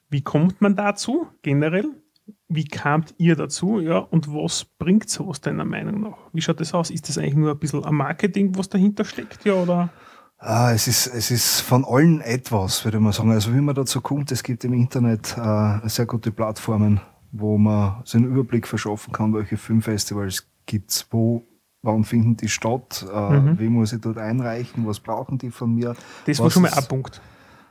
wie kommt man dazu generell? Wie kamt ihr dazu? Ja, und was bringt sowas deiner Meinung nach? Wie schaut das aus? Ist das eigentlich nur ein bisschen ein Marketing, was dahinter steckt? Ja, oder? Ah, es, ist, es ist von allen etwas, würde man sagen. Also wie man dazu kommt, es gibt im Internet äh, sehr gute Plattformen, wo man sich einen Überblick verschaffen kann, welche Filmfestivals gibt's, wo, wann finden die statt, äh, Mhm. wie muss ich dort einreichen, was brauchen die von mir. Das war schon mal ein Punkt.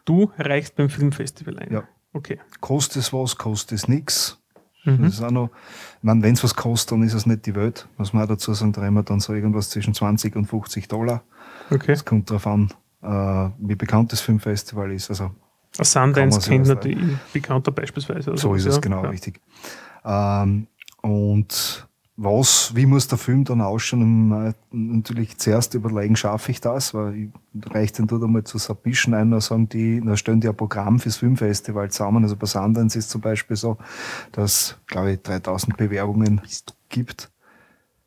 Du reichst beim Filmfestival ein. Ja. Okay. Kostet es was, kostet es nichts. Mhm. Das ist auch noch, ich meine, wenn es was kostet, dann ist es nicht die Welt. Muss man auch dazu sagen, da reden wir dann so irgendwas zwischen 20 und 50 Dollar. Okay. Es kommt darauf an, äh, wie bekannt das Filmfestival ist. Also A Sundance kennt natürlich bekannter beispielsweise. So ist es ja. genau Ja. richtig. Ähm, und was, wie muss der Film dann ausschauen? Ähm, Natürlich zuerst überlegen, schaffe ich das, weil ich reicht dann dort einmal zu so ein bisschen ein, da sagen die, da stellen die ein Programm fürs Filmfestival zusammen. Also bei Sundance ist zum Beispiel so, dass, glaube ich, 3000 Bewerbungen gibt.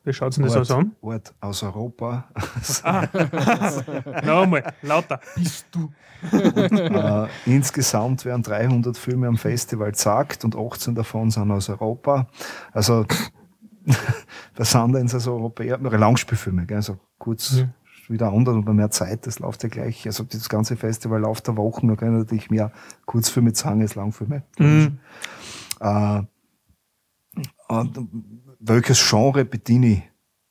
Wie schaut denn das aus an? Ort aus Europa. Ah. Noch einmal, lauter. Bist du. äh, insgesamt werden 300 Filme am Festival gezeigt und 18 davon sind aus Europa. Also bei Sundance also Europäer, Langspielfilme, gell? also kurz Ja. wieder anders, aber mehr Zeit, das läuft ja gleich. Also das ganze Festival läuft der Wochen, da ich natürlich mehr Kurzfilme zeigen als Langfilme. Mhm. Äh, und welches Genre bediene ich?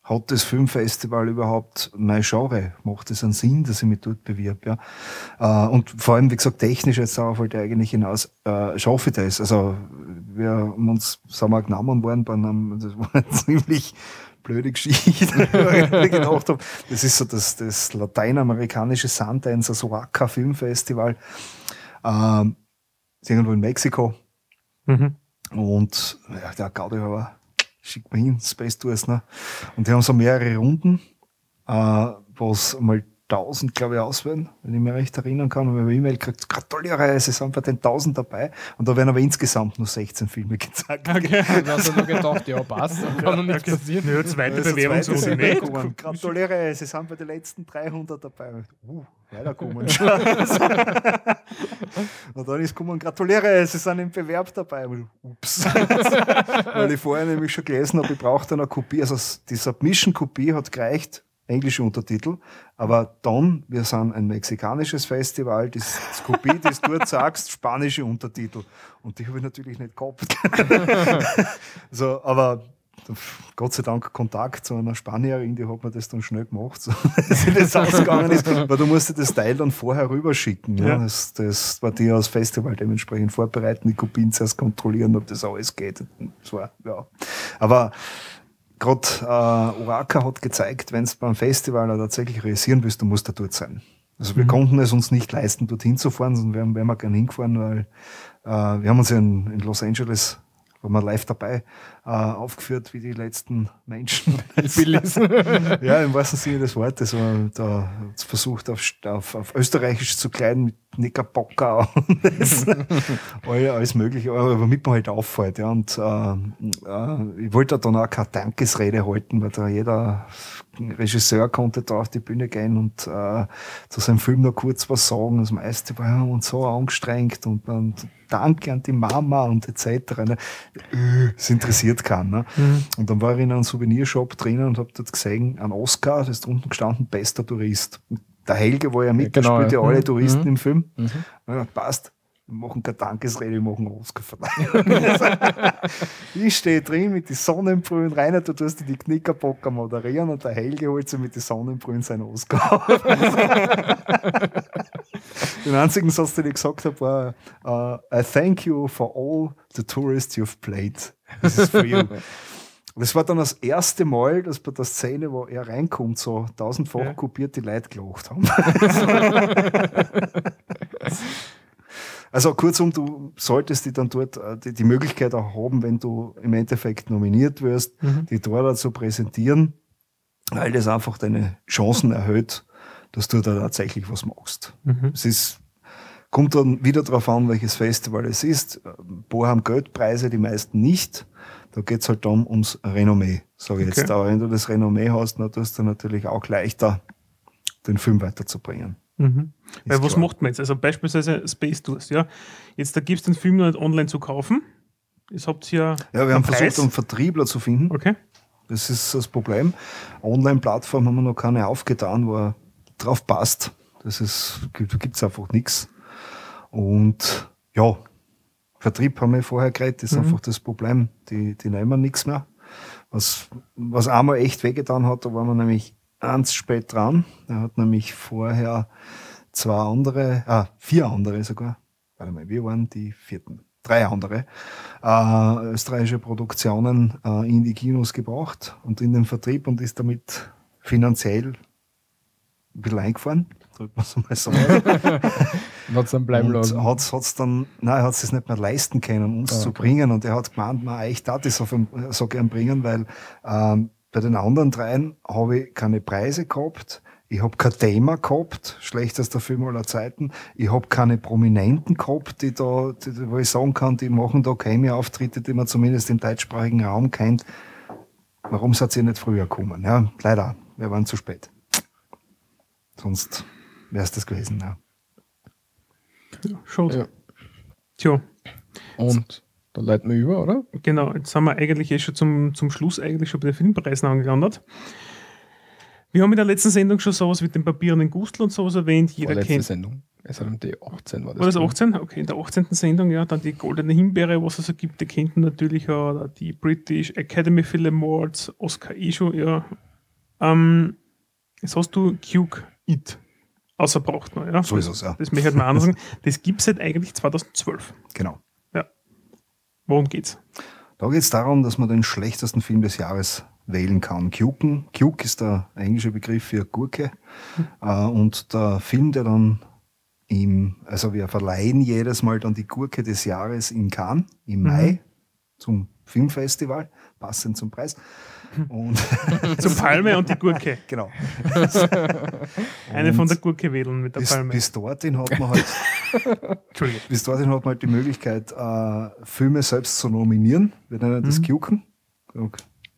Hat das Filmfestival überhaupt mein Genre? Macht es einen Sinn, dass ich mich dort bewirb? Ja? Äh, und vor allem, wie gesagt, technisch jetzt darauf wollte ich eigentlich hinaus, äh, schaffe ich das? Also, wir haben uns, wir genommen worden bei einem, das war eine ziemlich blöde Geschichte, weil ich gedacht habe, das ist so das, das lateinamerikanische Sundance, also Waka Filmfestival, ähm, ist irgendwo in Mexiko. Mhm. Und ja, der Gaudi aber schickt mir hin, Space Tours. Ne? Und die haben so mehrere Runden, äh, was mal 1000, glaube ich, auswählen, wenn ich mich recht erinnern kann. Und wir haben eine E-Mail gekriegt, gratuliere, es sind bei den 1000 dabei. Und da werden aber insgesamt nur 16 Filme gezeigt. Okay. Da hast du nur gedacht, ja, passt, dann kann noch nichts passieren. Ja, zweite Also Bewerbungsrunde zweite nicht. Gratuliere, Sie sind bei den letzten 300 dabei. Uh, weiterkommen. Und dann ist gekommen, gratuliere, Sie sind im Bewerb dabei. Ups. Weil ich vorher nämlich schon gelesen habe, ich brauche dann eine Kopie. Also die Submission-Kopie hat gereicht, englische Untertitel. Aber dann, wir sind ein mexikanisches Festival, das, Kopie, das du sagst, spanische Untertitel. Und die habe ich natürlich nicht gehabt. so, aber Gott sei Dank Kontakt zu einer Spanierin, die hat mir das dann schnell gemacht, so, dass ich das ausgegangen ist, weil du musst dir das Teil dann vorher rüberschicken. Ja. Ja. Das, das war die aus Festival dementsprechend vorbereiten, die Kopien zuerst kontrollieren, ob das alles geht. Das war, ja. Aber gerade äh, Oraka hat gezeigt, wenn es beim Festival tatsächlich realisieren willst, du musst da dort sein. Also wir konnten es uns nicht leisten, dorthin zu fahren, sondern wären, wären wir gerne hingefahren, weil äh, wir haben uns ja in, in Los Angeles, waren wir live dabei, äh, aufgeführt, wie die letzten Menschen. Ja, im wahrsten Sinne des Wortes. Und da versucht, auf, auf, auf Österreichisch zu kleiden mit Knickerbocker und alles, alles Mögliche, aber damit man halt auffällt. Ja. Und äh, äh, ich wollte dann auch keine Dankesrede halten, weil da jeder Regisseur konnte da auf die Bühne gehen und äh, zu seinem Film noch kurz was sagen. Das meiste war ja, und so angestrengt und, und Danke an die Mama und etc. Ne? Das interessiert keinen. Ne? Und dann war ich in einem Souvenirshop drinnen und habe dort gesehen, ein Oscar, das ist drunten gestanden, bester Tourist. Der Helge war ja mit, Genau, der spielt ja ja. alle Mhm. Touristen Mhm. im Film. Mhm. Ja, passt. Wir machen keine Dankesrede, wir machen Oscarverleihung. ich stehe drin mit den Sonnenbrüllen rein, du tust dir die Knickerbocker moderieren und der Helge holt sich mit den Sonnenbrüllen seinen Oscar. Den einzigen Satz, den ich gesagt habe, war uh, I thank you for all the tourists you've played. This is for you. Das war dann das erste Mal, dass bei der Szene, wo er reinkommt, so tausendfach Ja. kopiert die Leute gelacht haben. Also kurzum, du solltest die dann dort äh, die, die Möglichkeit auch haben, wenn du im Endeffekt nominiert wirst, Mhm. die dort zu präsentieren, weil das einfach deine Chancen erhöht, dass du da tatsächlich was machst. Mhm. Es ist, kommt dann wieder darauf an, welches Festival es ist. Ein paar haben Geldpreise, die meisten nicht. Da geht's halt dann ums Renommee, sage ich Okay. jetzt. Aber wenn du das Renommee hast, dann tust du natürlich auch leichter, den Film weiterzubringen. Mhm. Weil Ist was klar. macht man jetzt? Also beispielsweise Space Tours, ja. Jetzt da gibt es den Film noch nicht online zu kaufen. Das habt ihr Ja, wir haben Preis. versucht, einen Vertriebler zu finden. Okay. Das ist das Problem. Online-Plattform haben wir noch keine aufgetan, wo er drauf passt. Das ist, da gibt's einfach nichts. Und ja, Vertrieb haben wir vorher geredet, ist Mhm. einfach das Problem. Die, die nehmen nichts mehr. Was, was einmal echt wehgetan hat, da waren wir nämlich eins spät dran. Er hat nämlich vorher zwei andere, ah, vier andere sogar. Warte mal, wir waren die vierten. Drei andere äh, österreichische Produktionen äh, in die Kinos gebracht und in den Vertrieb und ist damit finanziell ein bisschen eingefahren, drückt man so mal sagen. Und hat's dann bleiben lassen. Hat's, hat's dann, nein, er hat es nicht mehr leisten können, uns Ah, zu okay. bringen. Und er hat gemeint, na, ich darf das auf, so gern bringen, weil ähm, bei den anderen dreien habe ich keine Preise gehabt. Ich habe kein Thema gehabt, schlechtester Film aller Zeiten. Ich habe keine Prominenten gehabt, die da, die, wo ich sagen kann, die machen da Cameo-Auftritte, die man zumindest im deutschsprachigen Raum kennt. Warum seid ihr nicht früher gekommen? Ja, leider, wir waren zu spät. Sonst wäre es das gewesen. Ja. Ja, Schade. Ja. Tja, Und da leiten wir über, oder? genau. Jetzt sind wir eigentlich eh schon zum, zum Schluss eigentlich schon bei den Filmpreisen angelandet. Wir haben in der letzten Sendung schon sowas wie den papierenden Gustl und sowas erwähnt. Jeder Vorletzte kennt. Sendung. SRMD 18 war das. War das glaub ich. 18? Okay, in der 18. Sendung, ja. Dann die Goldene Himbeere, was es so gibt, die kennt man natürlich auch. Die British Academy Film Awards, Oscar eh schon, ja. Ähm, jetzt hast du Cuke It außerbracht noch, ja. So ist es, ja. Das möchte ich halt mal anders sagen. Das gibt es seit eigentlich 2012. Genau. Worum geht's? Da geht es darum, dass man den schlechtesten Film des Jahres wählen kann. Cuken. Cuke ist der englische Begriff für Gurke. Äh, und der Film, der dann im, also wir verleihen jedes Mal dann die Gurke des Jahres in Cannes im Mhm. Mai zum Filmfestival, passend zum Preis. Und Zum Palme und die Gurke. genau. Eine von der Gurke wedeln mit der bis, Palme. bis dorthin hat man halt bis dorthin hat man halt die Möglichkeit, äh, Filme selbst zu nominieren. Wir nennen das Mhm. Cuken.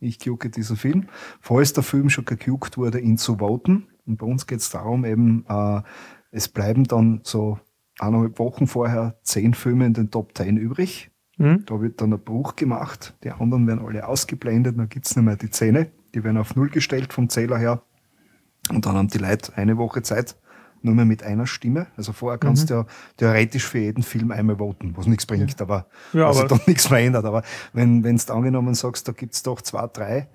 Ich cuke diesen Film. Falls der Film schon gecukt wurde, ihn zu voten. Und bei uns geht es darum, eben, äh, es bleiben dann so eineinhalb Wochen vorher zehn Filme in den Top 10 übrig. Mhm. Da wird dann ein Bruch gemacht. Die anderen werden alle ausgeblendet. Dann gibt's nicht mehr die Zähne. Die werden auf Null gestellt vom Zähler her. Und dann haben die Leute eine Woche Zeit, nur mehr mit einer Stimme. Also vorher kannst Mhm. du ja theoretisch für jeden Film einmal voten, was nichts bringt, aber Ja, also aber- dann nichts verändert. Aber wenn du angenommen sagst, da gibt's doch zwei, drei,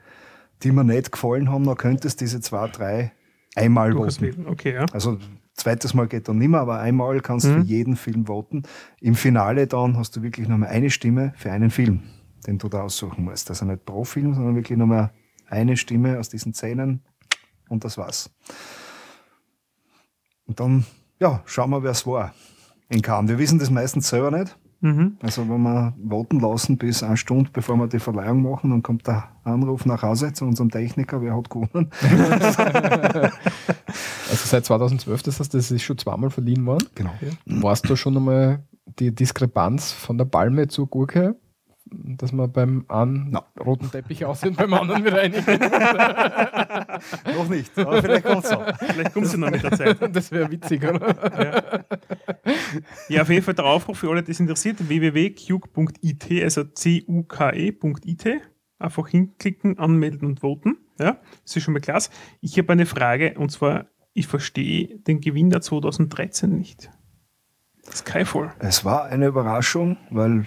die mir nicht gefallen haben, dann könntest du diese zwei, drei einmal voten. Okay, ja. Also zweites Mal geht dann nicht mehr, aber einmal kannst du Mhm. für jeden Film voten. Im Finale dann hast du wirklich nochmal eine Stimme für einen Film, den du da aussuchen musst. Also nicht pro Film, sondern wirklich nochmal eine Stimme aus diesen Szenen und das war's. Und dann, ja, schauen wir, wer es war in Cannes. Wir wissen das meistens selber nicht. Mhm. Also wenn wir warten lassen bis eine Stunde, bevor wir die Verleihung machen, dann kommt der Anruf nach Hause zu unserem Techniker, wer hat gewonnen. Also seit 2012, das heißt, das ist schon zweimal verliehen worden. Genau. Warst du schon einmal die Diskrepanz von der Palme zur Gurke, dass man beim einen Na. roten Teppich aussehen, beim anderen wieder reinigen? Noch nicht, aber vielleicht kommt es noch. Vielleicht kommt sie noch mit der Zeit. Das wäre witzig, oder? Ja, auf jeden Fall der Aufruf für alle, die es interessiert, www.cuke.it, also c-u-k-e.it. Einfach hinklicken, anmelden und voten. Ja, das ist schon mal klasse. Ich habe eine Frage und zwar, ich verstehe den Gewinner 2013 nicht. Skyfall. Es war eine Überraschung, weil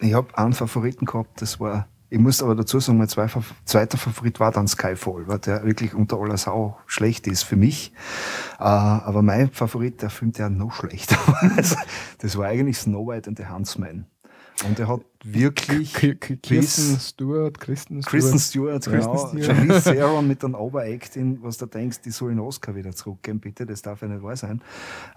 ich habe einen Favoriten gehabt, das war, ich muss aber dazu sagen, mein zwei, zweiter Favorit war dann Skyfall, weil der wirklich unter aller Sau schlecht ist für mich. Äh, aber mein Favorit, der Film, der noch schlechter war, das, das war eigentlich Snow White and the Huntsman. Und er hat wirklich K- K- Kirsten Stewart, Kristen Stewart. Kristen Stewart, genau, Stewart. Charlize Theron mit einem Overacting, was du denkst, die soll den Oscar wieder zurückgeben, bitte, das darf ja nicht wahr sein.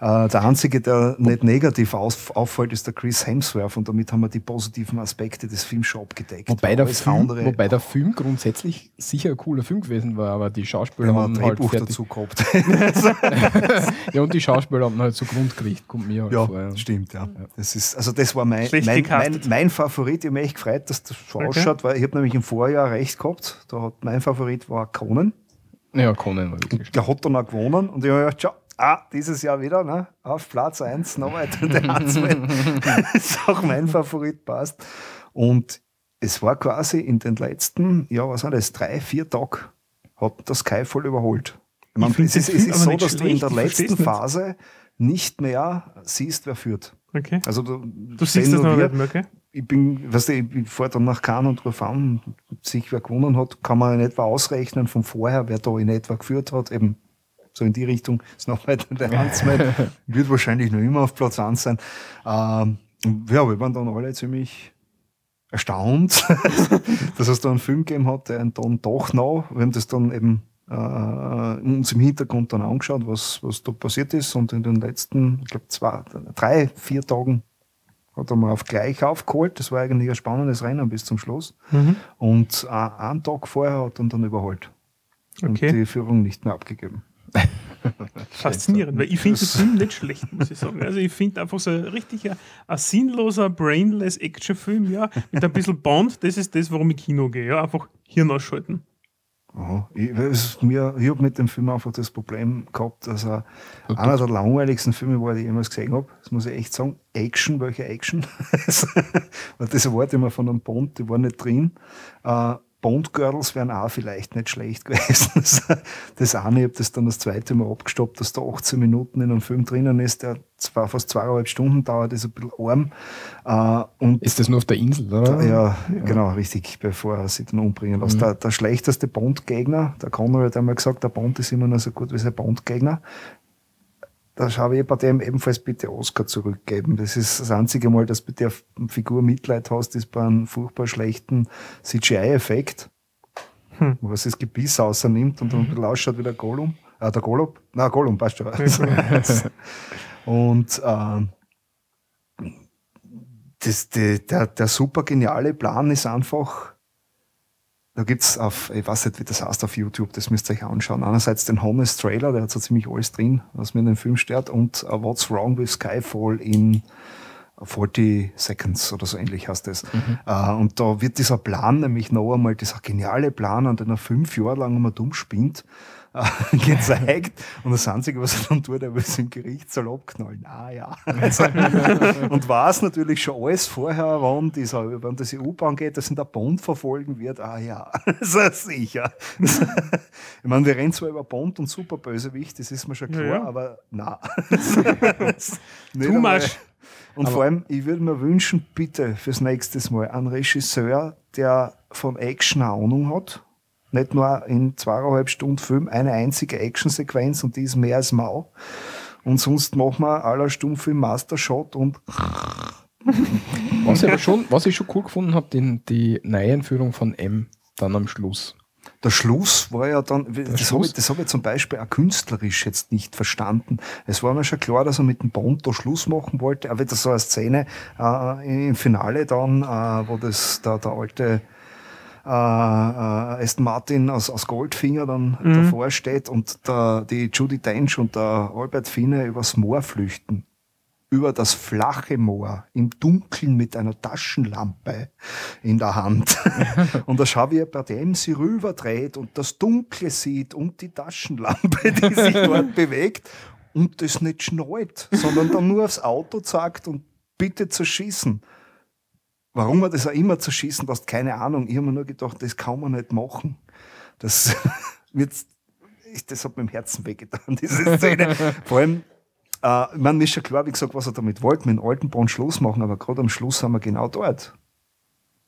Äh, der Einzige, der nicht negativ auf, auffällt, ist der Chris Hemsworth und damit haben wir die positiven Aspekte des Films schon abgedeckt. Wobei der, Film, andere, wobei der Film grundsätzlich sicher ein cooler Film gewesen war, aber die Schauspieler wenn man haben ein halt Drehbuch fertig, dazu gehabt. Ja, und die Schauspieler haben halt so Grund gekriegt, kommt mir halt ja, vor. Ja. stimmt, ja. Das ist, also das war mein, mein, mein, mein Favorit. Ich habe mich echt gefreut, dass das so Okay. ausschaut, weil ich habe nämlich im Vorjahr recht gehabt. Da hat mein Favorit war Conan. Ja, Conan war wirklich Der hat dann auch gewonnen und ich habe gedacht, schau, ah, dieses Jahr wieder, ne? auf Platz 1, noch weiter der Huntsman. das ist auch mein Favorit, passt. Und es war quasi in den letzten, ja, was war das, drei, vier Tagen hat das Skyfall überholt. Ich meine, Ich es ist, es ist so, dass du in schlecht, der letzten. Phase nicht mehr siehst, wer führt. Okay. Also du, Du siehst das noch nicht mehr, okay? Ich bin, weißt du, ich fahre dann nach Cannes und rufe an, sich wer gewonnen hat, kann man in etwa ausrechnen von vorher, wer da in etwa geführt hat, eben so in die Richtung, ist noch weiter der Huntsman, wird wahrscheinlich noch immer auf Platz 1 sein. Ähm, ja, wir waren dann alle ziemlich erstaunt, dass es da einen Film gegeben hat, der dann doch noch, wir haben das dann eben äh, uns im Hintergrund dann angeschaut, was, was da passiert ist. Und in den letzten, ich glaube, zwei, drei, vier Tagen hat er mal auf gleich aufgeholt. Das war eigentlich ein spannendes Rennen bis zum Schluss. Mhm. Und äh, einen Tag vorher hat er dann überholt und Okay. die Führung nicht mehr abgegeben. Faszinierend, weil ich finde den Film nicht schlecht, muss ich sagen. Also ich finde einfach so ein richtiger, ein sinnloser, brainless Actionfilm, ja, mit ein bisschen Bond, das ist das, warum ich Kino gehe, ja, einfach Hirn ausschalten. Aha. Ich, es ich habe mit dem Film einfach das Problem gehabt, dass er einer der langweiligsten Filme war, die ich jemals gesehen habe. Das muss ich echt sagen. Action, welche Action? Das Wort immer von einem Bond, die war nicht drin. Äh, Bond-Girls wären auch vielleicht nicht schlecht gewesen. Das, eine, ich habe das dann das zweite Mal abgestoppt, dass da 18 Minuten in einem Film drinnen ist, der zwar fast zweieinhalb Stunden dauert, ist ein bisschen arm. Äh, und Ist das nur auf der Insel, oder? ja, genau, richtig, bevor er sich dann umbringen lässt. Der, der schlechteste Bond-Gegner, der Connery hat einmal gesagt, der Bond ist immer noch so gut wie sein Bond-Gegner. Da habe ich bei dem ebenfalls bitte Oscar zurückgeben. Das ist das einzige Mal, dass du bei der Figur Mitleid hast, ist bei einem furchtbar schlechten CGI-Effekt, Hm. wo es das Gebiss außernimmt und dann ein bisschen ausschaut wie der Gollum. Äh, der Gollum? Nein, Gollum, passt schon. und ähm, das, die, der, der super geniale Plan ist einfach, da gibt's auf, ich weiß nicht, wie das heißt auf YouTube, das müsst ihr euch anschauen. Einerseits den Honest Trailer, der hat so ziemlich alles drin, was mir in dem Film stört, und uh, What's Wrong with Skyfall in 40 Seconds oder so ähnlich heißt das. Mhm. Uh, und da wird dieser Plan nämlich noch einmal, dieser geniale Plan, an den er fünf Jahre lang immer dumm spinnt, gezeigt. Und das Einzige, was er dann tut, er will es im Gerichtssaal abknallen. Ah ja. Also, und weiß natürlich schon alles vorher, wann, dieser, wann das EU-Bahn geht, dass ihn der Bond verfolgen wird. Ah ja, das ist sicher. ich meine, wir rennen zwar über Bond und Superbösewicht, das ist mir schon klar, ja, ja. aber na. Too much. Und aber vor allem, ich würde mir wünschen, bitte fürs nächste Mal einen Regisseur, der von Action eine Ahnung hat nicht nur in zweieinhalb Stunden Film eine einzige Actionsequenz und die ist mehr als mau. Und sonst machen wir aller Stummfilm Mastershot und was ich, aber schon, was ich schon cool gefunden habe, die Neueinführung von M dann am Schluss. Der Schluss war ja dann, Der das habe ich, hab ich zum Beispiel auch künstlerisch jetzt nicht verstanden. Es war mir schon klar, dass er mit dem Bond da Schluss machen wollte, aber das so eine Szene äh, im Finale dann, äh, wo das da der alte äh, äh, Aston Martin aus, aus Goldfinger dann mhm. davor steht und der, die Judy Dench und der Albert Fine übers Moor flüchten. Über das flache Moor, im Dunkeln mit einer Taschenlampe in der Hand. und da schau, wie er bei dem sie rüberdreht und das Dunkle sieht und die Taschenlampe, die sich dort bewegt und das nicht schnallt, sondern dann nur aufs Auto zeigt und bitte zu schießen. Warum man das auch immer zu schießen passt, keine Ahnung. Ich habe mir nur gedacht, das kann man nicht machen. Das wird, das hat mir im Herzen wehgetan, diese Szene. Vor allem, äh, man ist schon klar, wie gesagt, was er damit wollte, mit dem alten Bond Schluss machen, aber gerade am Schluss sind wir genau dort.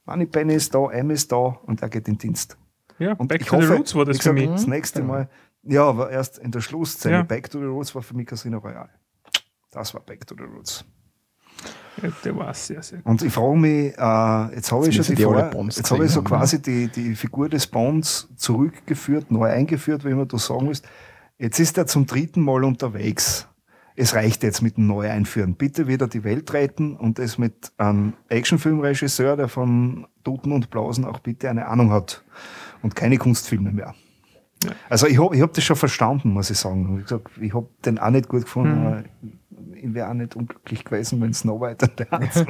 Money Penny ist da, M ist da und er geht in Dienst. Ja, und Back to hoffe, the Roots war das für mich. Das nächste Mal, ja, aber erst in der Schlussszene. Ja. Back to the Roots war für mich Casino Royale. Das war Back to the Roots. Ja, der war sehr, sehr gut. Und ich frage mich, äh, jetzt habe ich schon die Vor jetzt habe ich so haben, quasi die, die Figur des Bonds zurückgeführt, neu eingeführt, wie immer du sagen willst. Jetzt ist er zum dritten Mal unterwegs. Es reicht jetzt mit dem Neueinführen. Bitte wieder die Welt retten und es mit einem Actionfilmregisseur, der von Toten und Blausen auch bitte eine Ahnung hat und keine Kunstfilme mehr. Ja. Also ich habe ich hab das schon verstanden, muss ich sagen. Ich, ich habe den auch nicht gut gefunden, mhm. Ich wäre auch nicht unglücklich gewesen, wenn Snow White an der Hand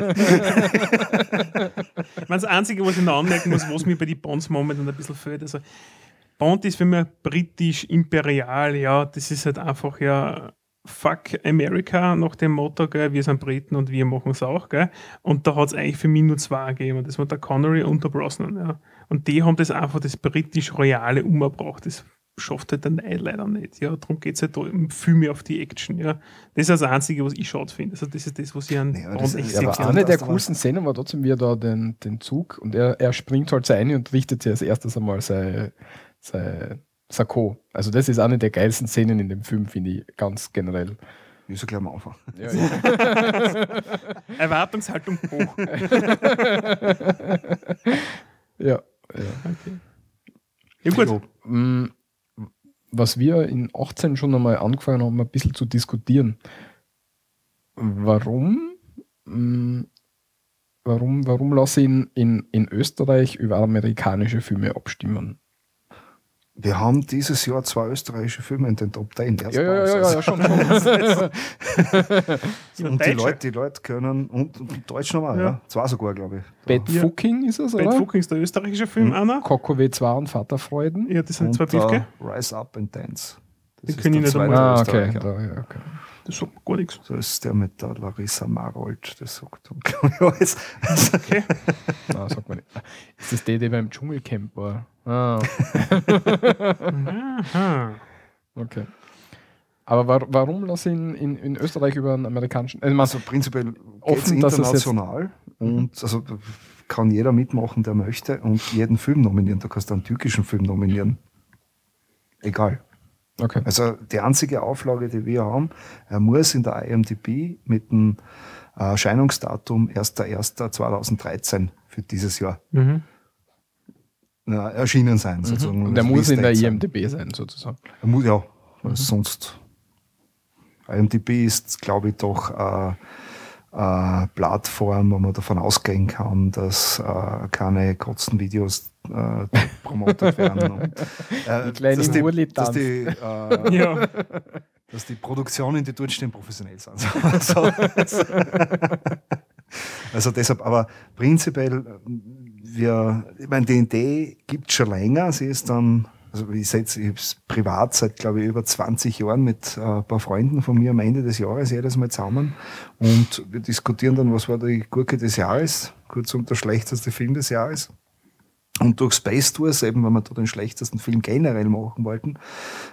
Das Einzige, was ich noch anmerken muss, was mir bei den Bonds momentan ein bisschen fehlt, also Bond ist für mich britisch, imperial, ja, das ist halt einfach ja Fuck America nach dem Motto, gell, wir sind Briten und wir machen es auch, gell. Und da hat es eigentlich für mich nur zwei gegeben. Das war der Connery und der Brosnan, ja. Und die haben das einfach das britisch-royale umgebracht. Das schafft halt der Neid leider nicht. Ja, darum geht es halt viel mehr auf die Action. Ja. Das ist das Einzige, was ich schade finde. Also das ist das, was ich an nee, das aber Eine der coolsten Szenen war trotzdem, wie er da den, den Zug und er, er springt halt so ein und richtet sich als erstes einmal sein, sein Sakko. Also das ist eine der geilsten Szenen in dem Film, finde ich, ganz generell. Ja gleich am Anfang. Ja, ja. Erwartungshaltung hoch. ja, ja. Okay. Ja, gut. Was wir in 18 schon einmal angefangen haben, ein bisschen zu diskutieren. Warum, mm, warum, warum lasse ich in, in, in Österreich über amerikanische Filme abstimmen? Wir haben dieses Jahr zwei österreichische Filme in den Top 10. Ja, ja, ja, ja, ja, schon. und die Leute, die Leute können, und, und Deutsch nochmal, ja. ja. Zwei sogar, glaube ich. Bad ja. Fucking ist es, oder? Bad Fucking ist der österreichische Film, mhm. Anna. Coco W2 und Vaterfreuden. Ja, das sind und, zwei Biefke. Uh, Rise Up and Dance. Das Den können ich nicht einmal. Ah, okay. Da, ja, okay. Das sagt gar nichts. So ist der mit der Larissa Marold, das sagt ich, alles. Okay. Nein, sagt man nicht. Ist das der, der beim Dschungelcamp war? Ah. okay. Aber war, warum lasse ich in, in, in, Österreich über einen amerikanischen. Also, also prinzipiell offen international und also kann jeder mitmachen, der möchte und jeden Film nominieren. Du kannst einen türkischen Film nominieren. Egal. Okay. Also die einzige Auflage, die wir haben, er muss in der IMDb mit dem Erscheinungsdatum 1.1.2013 für dieses Jahr mhm. erschienen sein. Mhm. Sozusagen. Und er muss in der IMDb sein, sozusagen. Er muss, ja, mhm. sonst. IMDb ist, glaube ich, doch äh, äh, Plattform, wo man davon ausgehen kann, dass äh, keine Kotzen-Videos äh, promotet werden. Und, äh, die dass, die, dass, die, äh, ja. dass die Produktionen, die dort stehen, professionell sind. also, also deshalb, aber prinzipiell, wir, ich meine, die Idee gibt es schon länger. Sie ist dann also ich setze ich privat seit, glaube ich, über 20 Jahren mit äh, ein paar Freunden von mir am Ende des Jahres jedes Mal zusammen und wir diskutieren dann, was war die Gurke des Jahres, kurzum der schlechteste Film des Jahres. Und durch Space Tours, eben, wenn wir da den schlechtesten Film generell machen wollten,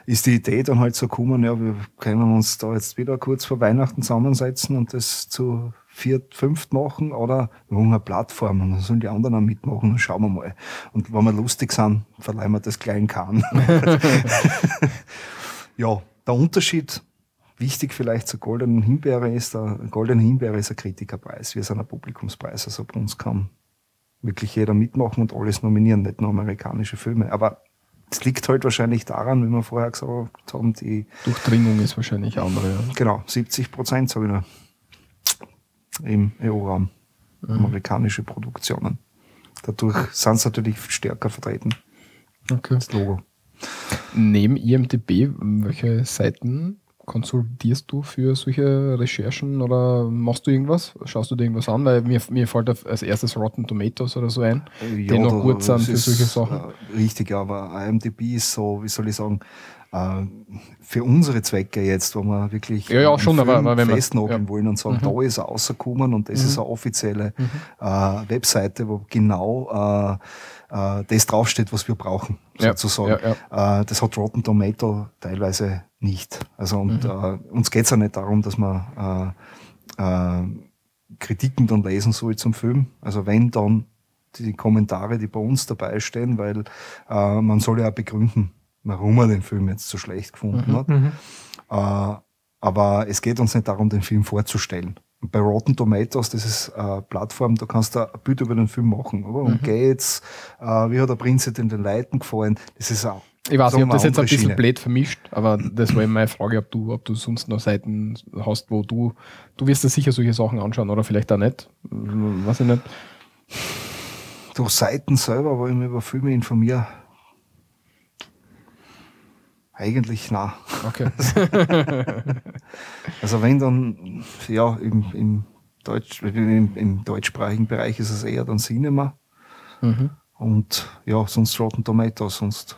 ist die Idee dann halt so gekommen, ja, wir können uns da jetzt wieder kurz vor Weihnachten zusammensetzen und das zu viert, fünft machen oder wir haben eine Plattform und dann sollen die anderen auch mitmachen und schauen wir mal. Und wenn wir lustig sind, verleihen wir das kleinen Kahn. ja, der Unterschied, wichtig vielleicht zur Goldenen Himbeere ist, der Goldene Himbeere ist ein Kritikerpreis, wir sind ein Publikumspreis, also bei uns kann wirklich jeder mitmachen und alles nominieren, nicht nur amerikanische Filme. Aber es liegt halt wahrscheinlich daran, wie wir vorher gesagt haben, die Durchdringung ist wahrscheinlich andere. Ja. Genau, 70 Prozent, sage ich nur im EU-Raum. Mhm. Amerikanische Produktionen. Dadurch sind sie natürlich stärker vertreten. Okay. Das Logo. Neben IMDB, welche Seiten konsultierst du für solche Recherchen oder machst du irgendwas? Schaust du dir irgendwas an? Weil mir, mir fällt als erstes Rotten Tomatoes oder so ein, ja, die noch gut sind für solche Sachen. Äh, richtig, aber IMDB ist so, wie soll ich sagen, für unsere Zwecke jetzt, wo wir wirklich ja, ja, schon, aber, aber wenn festnageln ja. wollen und sagen, mhm. da ist er rausgekommen und das mhm. ist eine offizielle mhm. äh, Webseite, wo genau äh, äh, das draufsteht, was wir brauchen, sozusagen. Äh, das hat Rotten Tomato teilweise nicht. Also und mhm. äh, uns geht es ja nicht darum, dass man äh, äh, Kritiken dann lesen soll zum Film. Also wenn dann die Kommentare, die bei uns dabei stehen, weil äh, man soll ja auch begründen, warum er den Film jetzt so schlecht gefunden mhm. hat. Mhm. Äh, aber es geht uns nicht darum, den Film vorzustellen. bei Rotten Tomatoes, das ist eine Plattform, da kannst du ein Bild über den Film machen. Oder? Und mhm. geht's, äh, wie hat der Prinz in den Leuten gefallen? Das ist auch. Ich weiß, ich habe das jetzt ein bisschen blöd vermischt, aber das war meine Frage, ob du, ob du sonst noch Seiten hast, wo du, du wirst dir sicher solche Sachen anschauen oder vielleicht auch nicht. Weiß ich nicht. Durch Seiten selber, wo ich mich über Filme informiere, eigentlich na. Okay. also wenn dann, ja, im, im, Deutsch, im, im deutschsprachigen Bereich ist es eher dann Cinema. Mhm. Und ja, sonst Rotten Tomatoes, sonst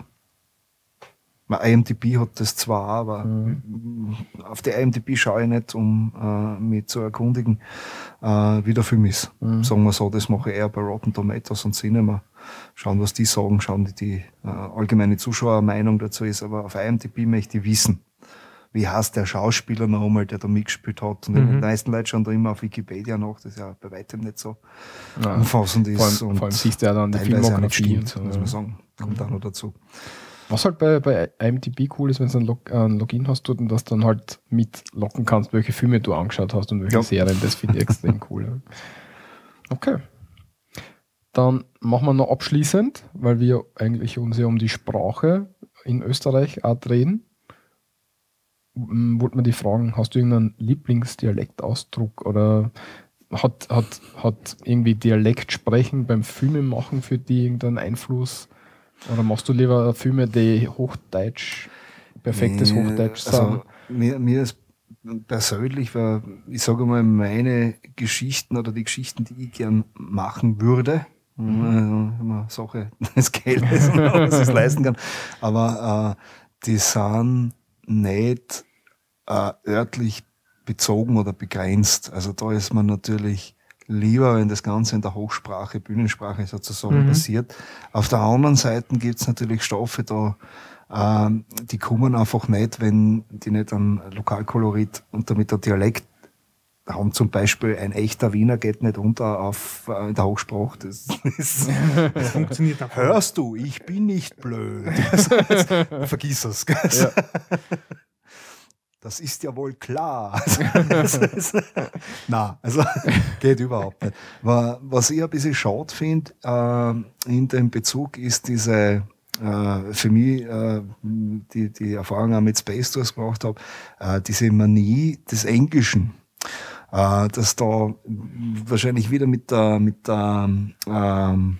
IMDb hat das zwar, aber mhm. auf die IMDb schaue ich nicht, um äh, mich zu erkundigen, äh, wie der Film ist. Mhm. Sagen wir so, das mache ich eher bei Rotten Tomatoes und Cinema. Schauen, was die sagen, schauen, wie die äh, allgemeine Zuschauermeinung dazu ist. Aber auf IMDb möchte ich wissen, wie heißt der Schauspieler noch einmal, der da mitgespielt hat. Und mhm. die meisten Leute schauen da immer auf Wikipedia nach, das ja bei weitem nicht so ja. umfassend ist. Vor allem, und vor allem siehst du ja dann die Filmografie. Stimmt, muss man sagen. Kommt auch noch dazu. Was halt bei, bei IMDb cool ist, wenn du ein, Log ein Login hast dort und das dann halt mitlocken kannst, welche Filme du angeschaut hast und welche ja. Serien, das finde ich extrem cool. Okay. Dann machen wir noch abschließend, weil wir eigentlich uns ja um die Sprache in Österreich auch drehen. Wollten wir die fragen, hast du irgendeinen Lieblingsdialektausdruck oder hat, hat, hat irgendwie Dialekt sprechen beim Filmemachen für die irgendeinen Einfluss? Oder machst du lieber Filme, die Hochdeutsch, perfektes nee, Hochdeutsch also sagen? Also mir, mir ist persönlich, weil ich sage mal, meine Geschichten oder die Geschichten, die ich gern machen würde, mhm. also immer Sache des Geldes, was ich leisten kann, aber äh, die sind nicht äh, örtlich bezogen oder begrenzt. Also da ist man natürlich lieber, wenn das Ganze in der Hochsprache, Bühnensprache sozusagen mhm. passiert. Auf der anderen Seite gibt es natürlich Stoffe da, ähm, die kommen einfach nicht, wenn die nicht an Lokalkolorit und damit der Dialekt haben zum Beispiel ein echter Wiener geht nicht unter auf äh, in der Hochsprache. Das, das, das funktioniert einfach. Hörst du, ich bin nicht blöd. Vergiss es. Ja. Das ist ja wohl klar. Na, also geht überhaupt nicht. Was ich ein bisschen schade finde äh, in dem Bezug ist diese äh, für mich äh, die, die Erfahrung auch mit Space Tours gemacht habe, äh, diese Manie des Englischen. Äh, dass da wahrscheinlich wieder mit der, mit der ähm,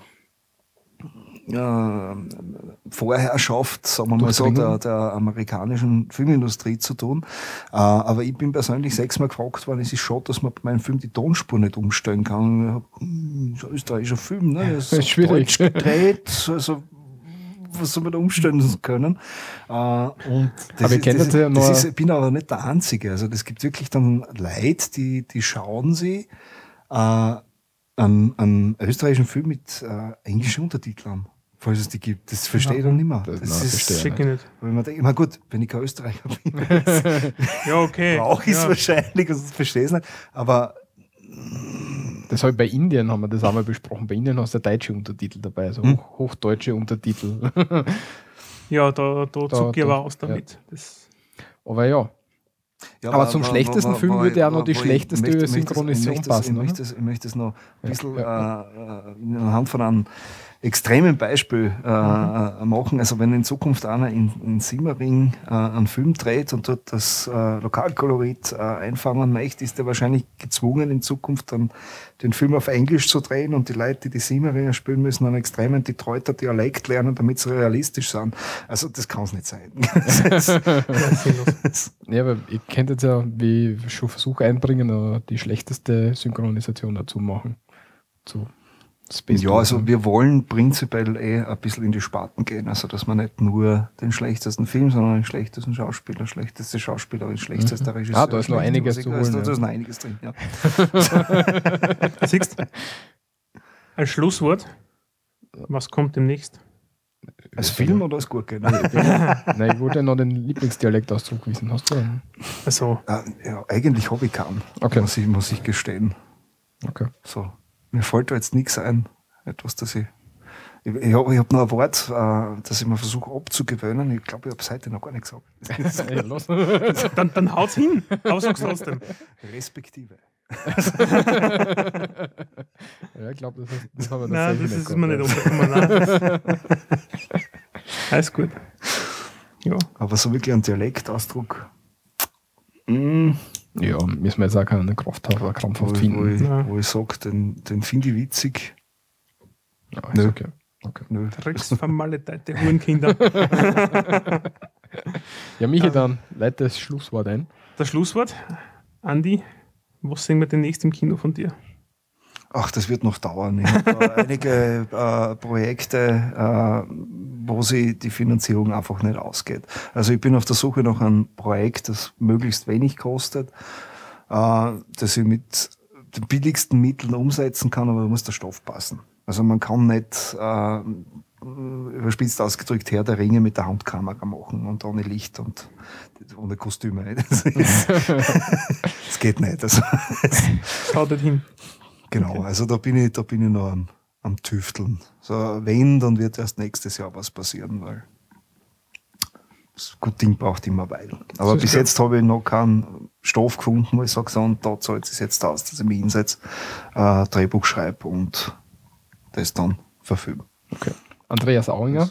äh, Vorherrschaft, sagen wir mal so, der, der amerikanischen Filmindustrie zu tun. Äh, aber ich bin persönlich sechsmal gefragt worden, es ist schon, dass man bei meinem Film die Tonspur nicht umstellen kann. Ich hab, hm, so österreichischer Film, ne? Das ist schwierig. gedreht, also was soll man da umstellen können? Äh, und das aber ist, ich das, ja das ist, ich bin aber nicht der Einzige. Also das gibt wirklich dann Leute, die, die schauen sie äh, einen, einen österreichischen Film mit äh, englischen Untertiteln falls es die gibt. Das verstehe ich dann nicht mehr. Das, Das, nein, ist, verstehe ich Schicke nicht. weil man denkt, na gut, wenn ich kein Österreicher bin, Ja, okay. brauche ich es ja. wahrscheinlich, also das verstehe ich nicht. Aber Das habe ich bei Indien, haben wir das einmal besprochen. Bei Indien hast du deutsche Untertitel dabei, also Hm. hoch, hochdeutsche Untertitel. Ja, da, da zucke ich da- aber aus damit. Das, Aber ja, Ja, Aber zum schlechtesten Film würde ja noch die schlechteste möchte- Synchronisation möchte, passen, Ich möchte, es- ich möchte es noch ein bisschen Ja, Äh, äh, anhand von einem extremen Beispiel äh, äh, machen. Also wenn in Zukunft einer in, in Simmering äh, einen Film dreht und dort das äh, Lokalkolorit äh, einfangen möchte, ist er wahrscheinlich gezwungen, in Zukunft dann den Film auf Englisch zu drehen und die Leute, die die Simmeringer spielen müssen, einen extremen Detroiter Dialekt lernen, damit sie realistisch sind. Also das kann es nicht sein. Ja, aber ich könnte jetzt ja, wie ich schon versuche einbringen, äh, die schlechteste Synchronisation dazu machen. Zu Space Ja, also wir wollen prinzipiell eh ein bisschen in die Sparten gehen, also dass man nicht nur den schlechtesten Film, sondern den schlechtesten Schauspieler, schlechteste Schauspielerin, schlechtester Regisseur. Ah, da ist noch einiges Musik, zu da ist- holen, Da ja. ist noch einiges drin, ja. Siehst du? Ein Schlusswort. Was kommt demnächst? Als Film oder als Gurke? Nein, ich wollte ja noch den Lieblingsdialektausdruck wissen. Hast du einen? Also, ja, eigentlich habe ich keinen, Okay. muss, ich, muss ich gestehen. Okay. So, mir fällt da jetzt nichts ein, etwas, das ich... Ich, ich habe ich hab noch ein Wort, äh, das ich mir versuche abzugewöhnen. Ich glaube, ich habe es heute noch gar nicht gesagt. Ja, dann, dann haut's hin. Aber sag's trotzdem. Respektive. ja, ich glaube, das, ist- das haben wir Nein, das ist mir nicht untergekommen. Alles gut. Ja, Aber so wirklich ein Dialektausdruck. Mm. Ja. müssen wir jetzt auch keine Kraft haben, wo, krampfhaft ich- wo, finden. ich, Ja. wo ich sage, den, den finde ich witzig. Ja, ist Nö. okay. okay. Nö. drecksvermaledeite Hurenkinder. Ja, Michi, dann leite das Schlusswort ein. Das Schlusswort. Andi, was sehen wir demnächst im Kino von dir? Ach, das wird noch dauern. Ich habe da einige äh, Projekte, äh, wo sie die Finanzierung einfach nicht ausgeht. Also ich bin auf der Suche nach einem Projekt, das möglichst wenig kostet, äh, das ich mit den billigsten Mitteln umsetzen kann, aber da muss der Stoff passen. Also man kann nicht äh, überspitzt ausgedrückt Herr der Ringe mit der Handkamera machen und ohne Licht und ohne Kostüme. Das, ist, das geht nicht. Also, Schaut hin. Genau, also da bin ich, da bin ich noch am, am Tüfteln. So, wenn, dann wird erst nächstes Jahr was passieren, weil das gute Ding braucht immer Weile. Aber bis klar. jetzt habe ich noch keinen Stoff gefunden, wo ich sage, so, und da zahlt es jetzt aus, dass ich mich hinsetze, äh, Drehbuch schreibe und das dann verfilme. Okay. Andreas Auinger,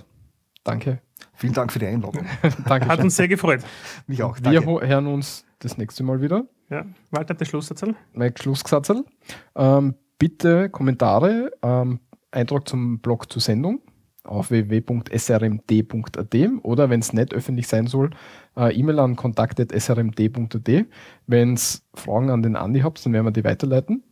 danke. Vielen Dank für die Einladung. danke Hat uns sehr gefreut. Mich auch. Wir Danke. ho- hören uns das nächste Mal wieder. Ja. Walter, der Schlusssatz. Mein Schlussgesatzel. Ähm, bitte Kommentare, ähm, Eintrag zum Blog zur Sendung auf www.srmd.at oder wenn es nicht öffentlich sein soll, äh, E-Mail an kontakt.srmd.at. Wenn es Fragen an den Andi habt, dann werden wir die weiterleiten.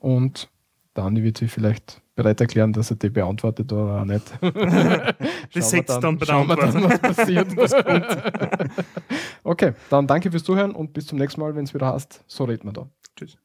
Und der Andi wird sich vielleicht bereit erklären, dass er die beantwortet oder auch nicht. Wir seht's dann bei der schauen wir dann, was passiert. okay, dann danke fürs Zuhören und bis zum nächsten Mal, wenn es wieder heißt, so reden wir da. Tschüss.